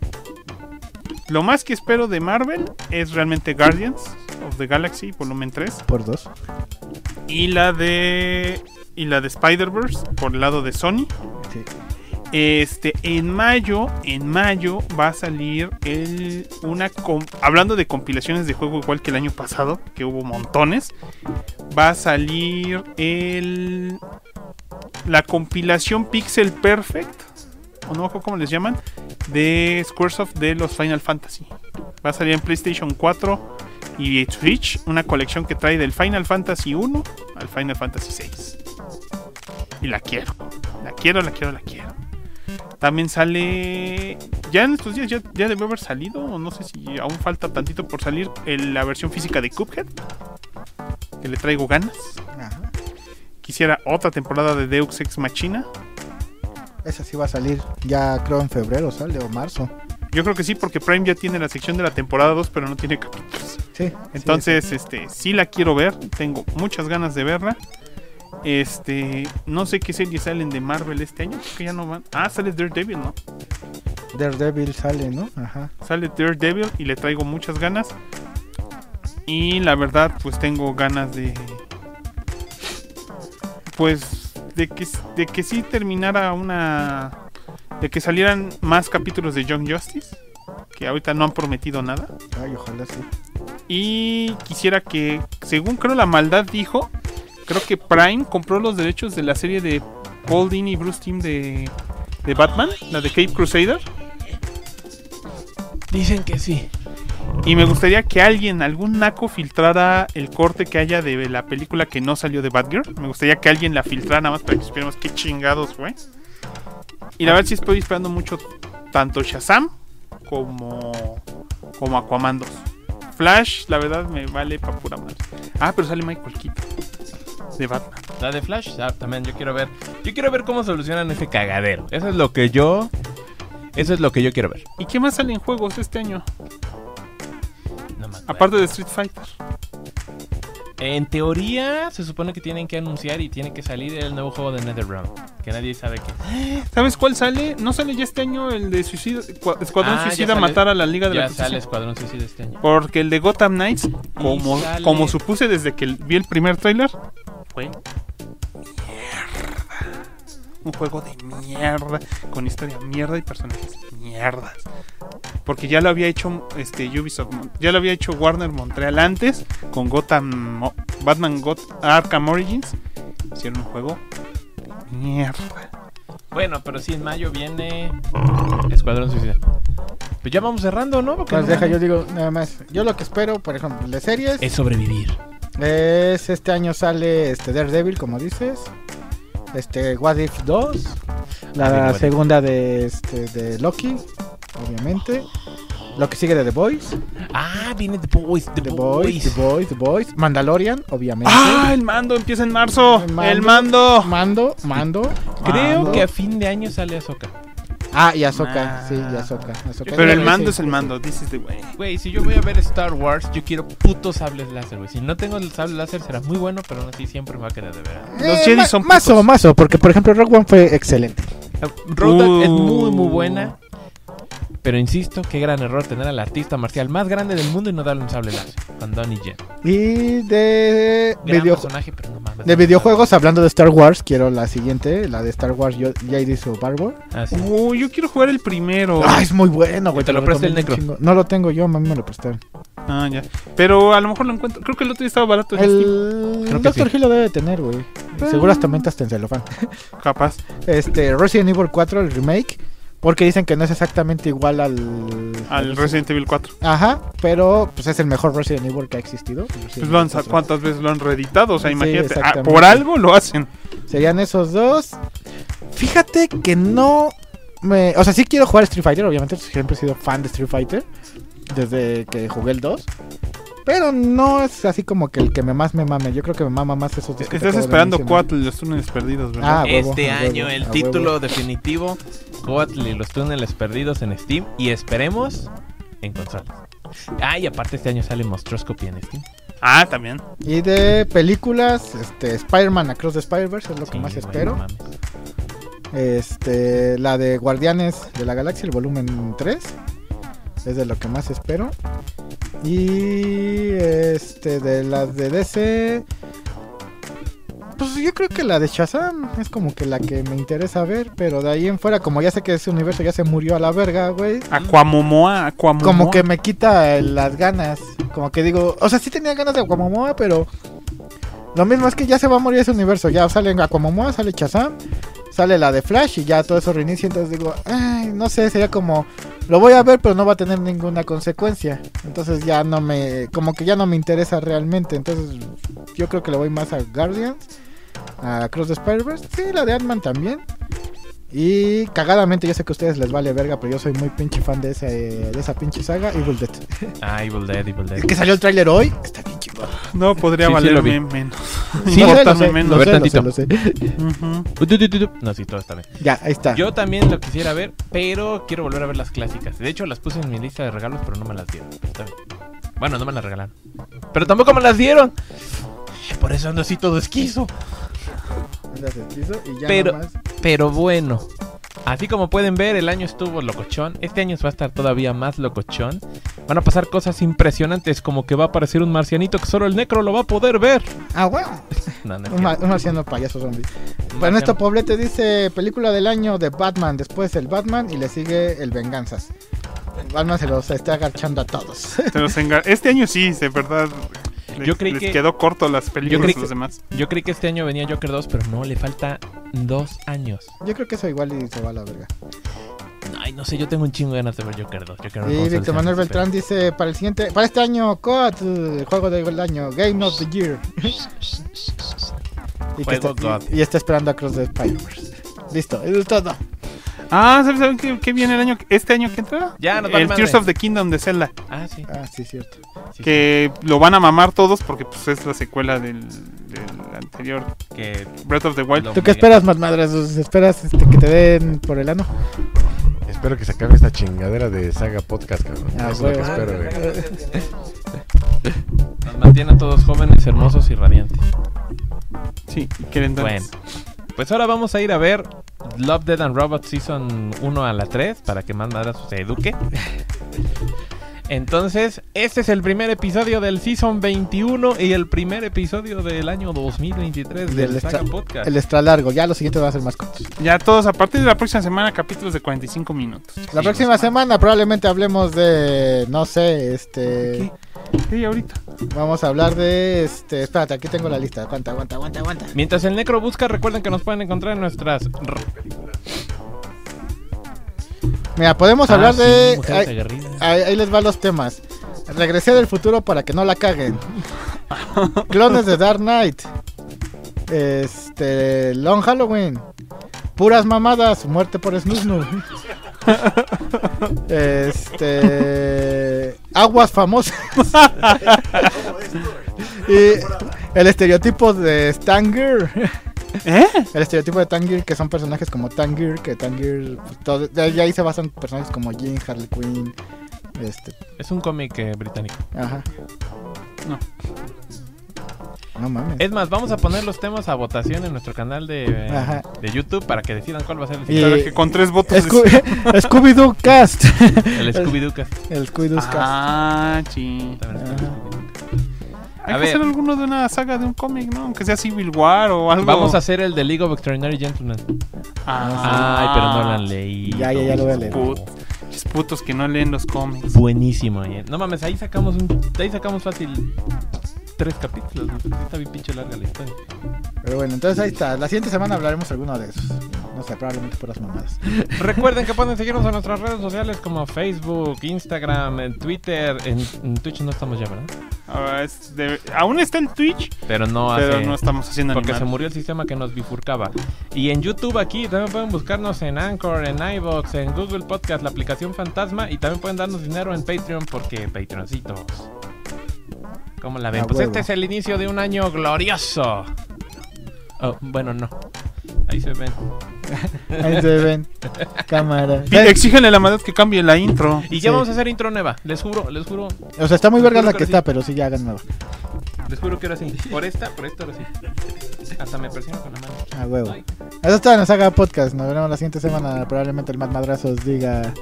[SPEAKER 2] lo más que espero de Marvel es realmente Guardians of the Galaxy volumen 3
[SPEAKER 4] Por dos.
[SPEAKER 2] y la de y la de Spider-Verse por el lado de Sony.
[SPEAKER 4] Sí.
[SPEAKER 2] Este, en mayo, en mayo va a salir el una hablando de compilaciones de juego igual que el año pasado, que hubo montones. Va a salir el la compilación Pixel Perfect, o no cómo les llaman, de Squaresoft de los Final Fantasy. Va a salir en PlayStation 4 y Switch, una colección que trae del Final Fantasy 1 al Final Fantasy 6. Y la quiero. La quiero, la quiero, la quiero. También sale. Ya en estos días ya, ya debe haber salido. O no sé si aún falta tantito por salir. el- la versión física de Cuphead. Que le traigo ganas.
[SPEAKER 4] Ajá.
[SPEAKER 2] Quisiera otra temporada de Deux Ex Machina.
[SPEAKER 4] Esa sí va a salir ya creo en febrero, sale o marzo.
[SPEAKER 2] Yo creo que sí, porque Prime ya tiene la sección de la temporada 2, pero no tiene capítulos.
[SPEAKER 4] Sí.
[SPEAKER 2] Entonces, este, sí la quiero ver. Tengo muchas ganas de verla. Este, no sé qué series salen de Marvel este año. Creo que ya no van. Ah, sale Daredevil, ¿no?
[SPEAKER 4] Daredevil sale, ¿no? Ajá.
[SPEAKER 2] Sale Daredevil y le traigo muchas ganas. Y la verdad, pues tengo ganas de. Pues de que, de que sí terminara una. De que salieran más capítulos de Young Justice. Que ahorita no han prometido nada.
[SPEAKER 4] Ay, ojalá sí.
[SPEAKER 2] Y quisiera que, según creo la maldad dijo, creo que Prime compró los derechos de la serie de Paul Dini y Bruce Timm de, de Batman, la de Cape Crusader.
[SPEAKER 3] Dicen que sí.
[SPEAKER 2] Y me gustaría que alguien, algún naco, filtrara el corte que haya de la película que no salió de Batgirl. Me gustaría que alguien la filtrara nada más para que supiéramos qué chingados fue. Y la verdad sí estoy esperando mucho tanto Shazam como, como Aquaman 2. Flash, la verdad, me vale pa' pura madre. Ah, pero sale Michael Keaton. De Batman.
[SPEAKER 3] La de Flash, ah, también yo quiero ver. Yo quiero ver cómo solucionan ese cagadero. Eso es lo que yo. Eso es lo que yo quiero ver.
[SPEAKER 2] ¿Y qué más sale en juegos este año?
[SPEAKER 3] No acuerdo.
[SPEAKER 2] Aparte de Street Fighter.
[SPEAKER 3] En teoría, se supone que tienen que anunciar y tiene que salir el nuevo juego de NetherRealm. Que nadie sabe qué.
[SPEAKER 2] ¿Sabes cuál sale? ¿No sale ya este año el de Suicida, Escua- Escuadrón
[SPEAKER 3] Ah, ya
[SPEAKER 2] Suicida
[SPEAKER 3] sale-
[SPEAKER 2] matar a la Liga de la
[SPEAKER 3] Ya sale Escuadrón Suicida este año.
[SPEAKER 2] Porque el de Gotham Knights, como, como supuse desde que vi el primer tráiler, fue mierda. Un juego de mierda, con historia mierda y personajes mierdas. Porque ya lo había hecho este Ubisoft, ya lo había hecho Warner Montreal antes con Gotham Batman Got Arkham Origins. Hicieron un juego de mierda.
[SPEAKER 3] Bueno, pero sí, en mayo viene Escuadrón Suicida. Pues ya vamos cerrando, ¿no? Porque
[SPEAKER 4] Pues
[SPEAKER 3] no
[SPEAKER 4] deja, yo digo nada más. Yo lo que espero, por ejemplo, de series,
[SPEAKER 3] Es sobrevivir.
[SPEAKER 4] Es este año sale este Daredevil, como dices. Este What If 2. La
[SPEAKER 3] Ah,
[SPEAKER 4] segunda de, este, de Loki, obviamente. Lo que sigue de The Boys.
[SPEAKER 3] Ah, viene The Boys, The,
[SPEAKER 4] The Boys,
[SPEAKER 3] Boys.
[SPEAKER 4] The Boys, The Boys. Mandalorian, obviamente.
[SPEAKER 2] ¡Ah! El mando empieza en marzo.
[SPEAKER 4] El
[SPEAKER 2] El
[SPEAKER 4] mando.
[SPEAKER 2] mando.
[SPEAKER 4] Mando.
[SPEAKER 3] Creo
[SPEAKER 4] Mando.
[SPEAKER 3] que a fin de año sale Ahsoka.
[SPEAKER 4] Ah, y Ahsoka,
[SPEAKER 2] Ah.
[SPEAKER 4] sí, y Ahsoka. Ahsoka.
[SPEAKER 2] Pero el mando
[SPEAKER 4] sí,
[SPEAKER 2] es el mando. This is the way.
[SPEAKER 3] Güey, si yo voy a ver Star Wars, yo quiero putos sables láser, güey. Si no tengo el sable láser será muy bueno, pero aún así siempre me va a quedar de veras.
[SPEAKER 4] sí.
[SPEAKER 2] Los
[SPEAKER 4] Eh,
[SPEAKER 2] Jedi son
[SPEAKER 4] Mazo,
[SPEAKER 2] putos.
[SPEAKER 4] mazo, porque por ejemplo Rogue One fue excelente.
[SPEAKER 3] Road Dogg es
[SPEAKER 2] Uh.
[SPEAKER 3] muy, muy buena. Pero insisto, qué gran error tener al artista marcial más grande del mundo y no darle un sable láser. Con Donnie Yen.
[SPEAKER 4] Y de,
[SPEAKER 3] Gran
[SPEAKER 4] video-
[SPEAKER 3] personaje, pero no mames.
[SPEAKER 4] de videojuegos, hablando de Star Wars, quiero la siguiente, la de Star Wars Yo- Jedi Survivor.
[SPEAKER 3] Ah, sí.
[SPEAKER 2] Yo quiero jugar el primero.
[SPEAKER 4] Ah, es muy bueno, güey.
[SPEAKER 3] te lo presta el
[SPEAKER 4] recomiendo
[SPEAKER 3] necro.
[SPEAKER 4] chingo. No lo tengo yo, a mí me lo prestaron.
[SPEAKER 2] Ah, ya. Pero a lo mejor lo encuentro. Creo que el otro día estaba barato en.
[SPEAKER 4] El
[SPEAKER 3] Creo que
[SPEAKER 4] Doctor
[SPEAKER 3] sí.
[SPEAKER 4] Hill lo debe tener, güey.
[SPEAKER 2] Ah.
[SPEAKER 4] Seguro hasta menta hasta en celofán.
[SPEAKER 2] Capaz.
[SPEAKER 4] Este, Resident Evil 4, el remake. Porque dicen que no es exactamente igual al...
[SPEAKER 2] Al Resident Evil 4.
[SPEAKER 4] Ajá, pero pues es el mejor Resident Evil que ha existido.
[SPEAKER 2] Pues lo han,
[SPEAKER 4] Evil 4.
[SPEAKER 2] ¿Cuántas veces lo han reeditado? O sea,
[SPEAKER 4] Sí,
[SPEAKER 2] imagínate. ah, por algo lo hacen.
[SPEAKER 4] Serían esos dos. Fíjate que no me... O sea, sí quiero jugar Street Fighter, obviamente. Siempre he sido fan de Street Fighter. Desde que jugué el 2. Pero no es así como que el que me más me mame. Yo creo que me mama más esos dos. que
[SPEAKER 2] Estás esperando. Cuatl y los túneles perdidos, ¿verdad?
[SPEAKER 4] Ah, huevo,
[SPEAKER 3] Este
[SPEAKER 4] huevo,
[SPEAKER 3] año el título
[SPEAKER 4] huevo.
[SPEAKER 3] definitivo, Coatl y los túneles perdidos en Steam y esperemos en consolas. Ah, y aparte este año sale Monstroscopy en Steam.
[SPEAKER 2] Ah, también.
[SPEAKER 4] Y de películas, este, Spider-Man Across the Spider-Verse es lo que más espero.
[SPEAKER 3] mames.
[SPEAKER 4] Este, la de Guardianes de la Galaxia, el volumen 3. Es de lo que más espero. Y este, de las de DC. Pues yo creo que la de Shazam es como que la que me interesa ver. Pero de ahí en fuera, como ya sé que ese universo ya se murió a la verga, güey.
[SPEAKER 2] Aquamomoa, Aquamomoa.
[SPEAKER 4] Como que me quita las ganas. Como que digo, o sea, sí tenía ganas de Aquamomoa, pero lo mismo es que ya se va a morir ese universo. Ya sale Aquamomoa, sale Shazam, sale la de Flash y ya todo eso reinicia. Entonces digo, ay, no sé, sería como, lo voy a ver, pero no va a tener ninguna consecuencia. Entonces ya no me, como que ya no me interesa realmente. Entonces yo creo que le voy más a Guardians, a Cross the Spider-Verse, sí, la de Ant-Man también. Y cagadamente, yo sé que a ustedes les vale verga, pero yo soy muy pinche fan de, ese, de esa pinche saga, Evil Dead.
[SPEAKER 3] Ah, Evil Dead, Evil Dead.
[SPEAKER 4] Es que salió el tráiler hoy, está bien chingón.
[SPEAKER 2] No podría
[SPEAKER 3] Sí, sí
[SPEAKER 2] valerme
[SPEAKER 3] vi.
[SPEAKER 2] menos.
[SPEAKER 4] Sí,
[SPEAKER 2] Importarme
[SPEAKER 4] lo sé,
[SPEAKER 2] menos.
[SPEAKER 4] lo sé, lo sé, lo sé.
[SPEAKER 3] Uh. No, sí, todo está bien.
[SPEAKER 4] Ya, ahí está.
[SPEAKER 3] Yo también lo quisiera ver, pero quiero volver a ver las clásicas. De hecho, las puse en mi lista de regalos, pero no me las dieron. Pero está bien. Bueno, no me las regalaron. Pero tampoco me las dieron. Por eso ando así todo esquizo.
[SPEAKER 4] Y ya
[SPEAKER 3] Pero-
[SPEAKER 4] nomás.
[SPEAKER 3] Pero bueno, así como pueden ver, el año estuvo locochón. Este año va a estar todavía más locochón. Van a pasar cosas impresionantes, como que va a aparecer un marcianito que solo el necro lo va a poder ver.
[SPEAKER 4] Ah, bueno. <laughs>
[SPEAKER 3] No, no
[SPEAKER 4] Un, ma- un marciano payaso zombie.
[SPEAKER 3] Un
[SPEAKER 4] Bueno, esto
[SPEAKER 3] marciano.
[SPEAKER 4] Poblete dice película del año de Batman, después el Batman y le sigue el Venganzas. Batman se los está agachando a todos.
[SPEAKER 2] Se los enga- Este año sí, de verdad. Les-
[SPEAKER 3] Yo creí
[SPEAKER 2] les
[SPEAKER 3] que-
[SPEAKER 2] quedó corto las películas
[SPEAKER 3] creí
[SPEAKER 2] de los demás.
[SPEAKER 3] Yo creí que este año venía Joker 2, pero no, le falta dos años.
[SPEAKER 4] Yo creo que eso igual y se va a la verga.
[SPEAKER 3] Ay, no sé, yo tengo un chingo de ganas de ver Joker 2. Joker
[SPEAKER 4] Y
[SPEAKER 3] 2
[SPEAKER 4] Víctor Manuel Beltrán dice para el siguiente, para este año, COD, el juego del año, Game of the Year. <laughs> y, está,
[SPEAKER 3] God.
[SPEAKER 4] y, y está esperando a Cross the Spider-Verse. Listo, eso es todo.
[SPEAKER 2] Ah, ¿sabes, saben qué, qué viene el año, este año que entra?
[SPEAKER 3] Ya, nos
[SPEAKER 2] El
[SPEAKER 3] madre.
[SPEAKER 2] Tears of the Kingdom de Zelda.
[SPEAKER 3] Ah, sí.
[SPEAKER 4] Ah, sí, cierto.
[SPEAKER 3] sí,
[SPEAKER 2] Que lo van a mamar todos porque pues es la secuela del, del anterior
[SPEAKER 3] que
[SPEAKER 2] Breath of the Wild.
[SPEAKER 4] ¿Tú qué esperas, más madres? ¿Esperas este, que te den por el ano?
[SPEAKER 5] Espero que se acabe esta chingadera de saga podcast, cabrón.
[SPEAKER 4] Ah,
[SPEAKER 5] Eso es lo que espero, güey.
[SPEAKER 3] nos mantiene a todos jóvenes, hermosos y radiantes.
[SPEAKER 2] Sí, quieren
[SPEAKER 3] Bueno, pues ahora vamos a ir a ver Love, Dead and Robots Season 1 a la 3 para que más madras se eduque. Entonces, este es el primer episodio del Season 21 y el primer episodio del año 2023 del,
[SPEAKER 4] Del
[SPEAKER 3] Saga Podcast.
[SPEAKER 4] El extra largo, ya lo siguiente va a ser más corto.
[SPEAKER 2] Ya todos, a partir de la próxima semana, capítulos de 45 minutos.
[SPEAKER 4] La próxima semana probablemente hablemos de, no sé, este...
[SPEAKER 2] Sí, ahorita.
[SPEAKER 4] Vamos a hablar de, este... Espérate, aquí tengo la lista. Aguanta, aguanta, aguanta, aguanta.
[SPEAKER 3] Mientras el Necro busca, recuerden que nos pueden encontrar en nuestras...
[SPEAKER 4] Mira, podemos
[SPEAKER 3] Ah,
[SPEAKER 4] hablar
[SPEAKER 3] sí,
[SPEAKER 4] de... ahí les van los temas. Regresé del futuro para que no la caguen. <laughs> Clones de Dark Knight. Este... Long Halloween. Puras mamadas. Muerte por Snusnu. <laughs> Este... Aguas famosas. <laughs> y el estereotipo de Stanger.
[SPEAKER 2] ¿Eh?
[SPEAKER 4] El estereotipo de Tangier, que son personajes como Tangier, que Tangier, pues, todo, de ahí- se basan personajes como Jean, Harley Quinn, este,
[SPEAKER 3] Es un cómic eh, británico.
[SPEAKER 4] ajá.
[SPEAKER 2] No.
[SPEAKER 4] No mames.
[SPEAKER 3] Es más, vamos a poner los temas a votación en nuestro canal de, de YouTube para que decidan cuál va a ser el,
[SPEAKER 4] Y-
[SPEAKER 2] Claro que con tres votos.
[SPEAKER 4] Scoo- <laughs> Scooby-Doo Cast.
[SPEAKER 3] el <laughs> Scooby-Doo Cast.
[SPEAKER 4] El Scooby-Doo Cast.
[SPEAKER 2] Ah, sí. Hay
[SPEAKER 3] A
[SPEAKER 2] que
[SPEAKER 3] ver.
[SPEAKER 2] hacer alguno de una saga de un cómic, ¿no? Aunque sea Civil War o algo.
[SPEAKER 3] Vamos a hacer el de League of Extraordinary Gentlemen.
[SPEAKER 2] Ah,
[SPEAKER 3] Ay, pero no lo han leído.
[SPEAKER 4] Ya, ya, ya lo voy a leer.
[SPEAKER 2] Put- putos que no leen los cómics.
[SPEAKER 3] Buenísimo. eh. No mames, ahí sacamos un, ahí sacamos fácil tres capítulos. ¿no? Está bien pinche larga la historia.
[SPEAKER 4] Pero bueno, entonces ahí está. La siguiente semana hablaremos de alguno de esos. No sé, probablemente puras mamadas. <laughs>
[SPEAKER 3] Recuerden que pueden seguirnos en nuestras redes sociales como Facebook, Instagram, en Twitter. En, en Twitch no estamos ya, ¿verdad?
[SPEAKER 2] Ah, es de- Aún está en Twitch,
[SPEAKER 3] Pero no
[SPEAKER 2] pero no estamos haciendo
[SPEAKER 3] Porque se murió el sistema que nos bifurcaba. Y en YouTube aquí también pueden buscarnos en Anchor, en iVoox, en Google Podcast, la aplicación Fantasma. Y también pueden darnos dinero en Patreon porque Patreoncitos. ¿Cómo la ven? Pues
[SPEAKER 4] huevo.
[SPEAKER 3] este es el inicio de un año glorioso. Oh, bueno, no. Ahí se ven. <laughs>
[SPEAKER 4] Ahí se ven. Cámara.
[SPEAKER 2] Y Exígenle a la madre que cambie la intro.
[SPEAKER 3] Y ya
[SPEAKER 4] Sí.
[SPEAKER 3] vamos a hacer intro nueva. Les juro, les juro.
[SPEAKER 4] O sea, está muy verga la que
[SPEAKER 3] que
[SPEAKER 4] está,
[SPEAKER 3] sí.
[SPEAKER 4] pero sí ya hagan nueva.
[SPEAKER 3] Les juro que ahora sí. Por esta, por esta, ahora sí. Hasta me presiono con la mano.
[SPEAKER 4] A huevo. Eso está en la saga podcast. Nos veremos la siguiente semana. Probablemente el más madrazos diga.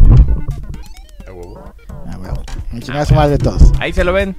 [SPEAKER 5] A huevo.
[SPEAKER 4] Ah, bueno. En chingar a su madre todos.
[SPEAKER 3] Ahí se lo ven.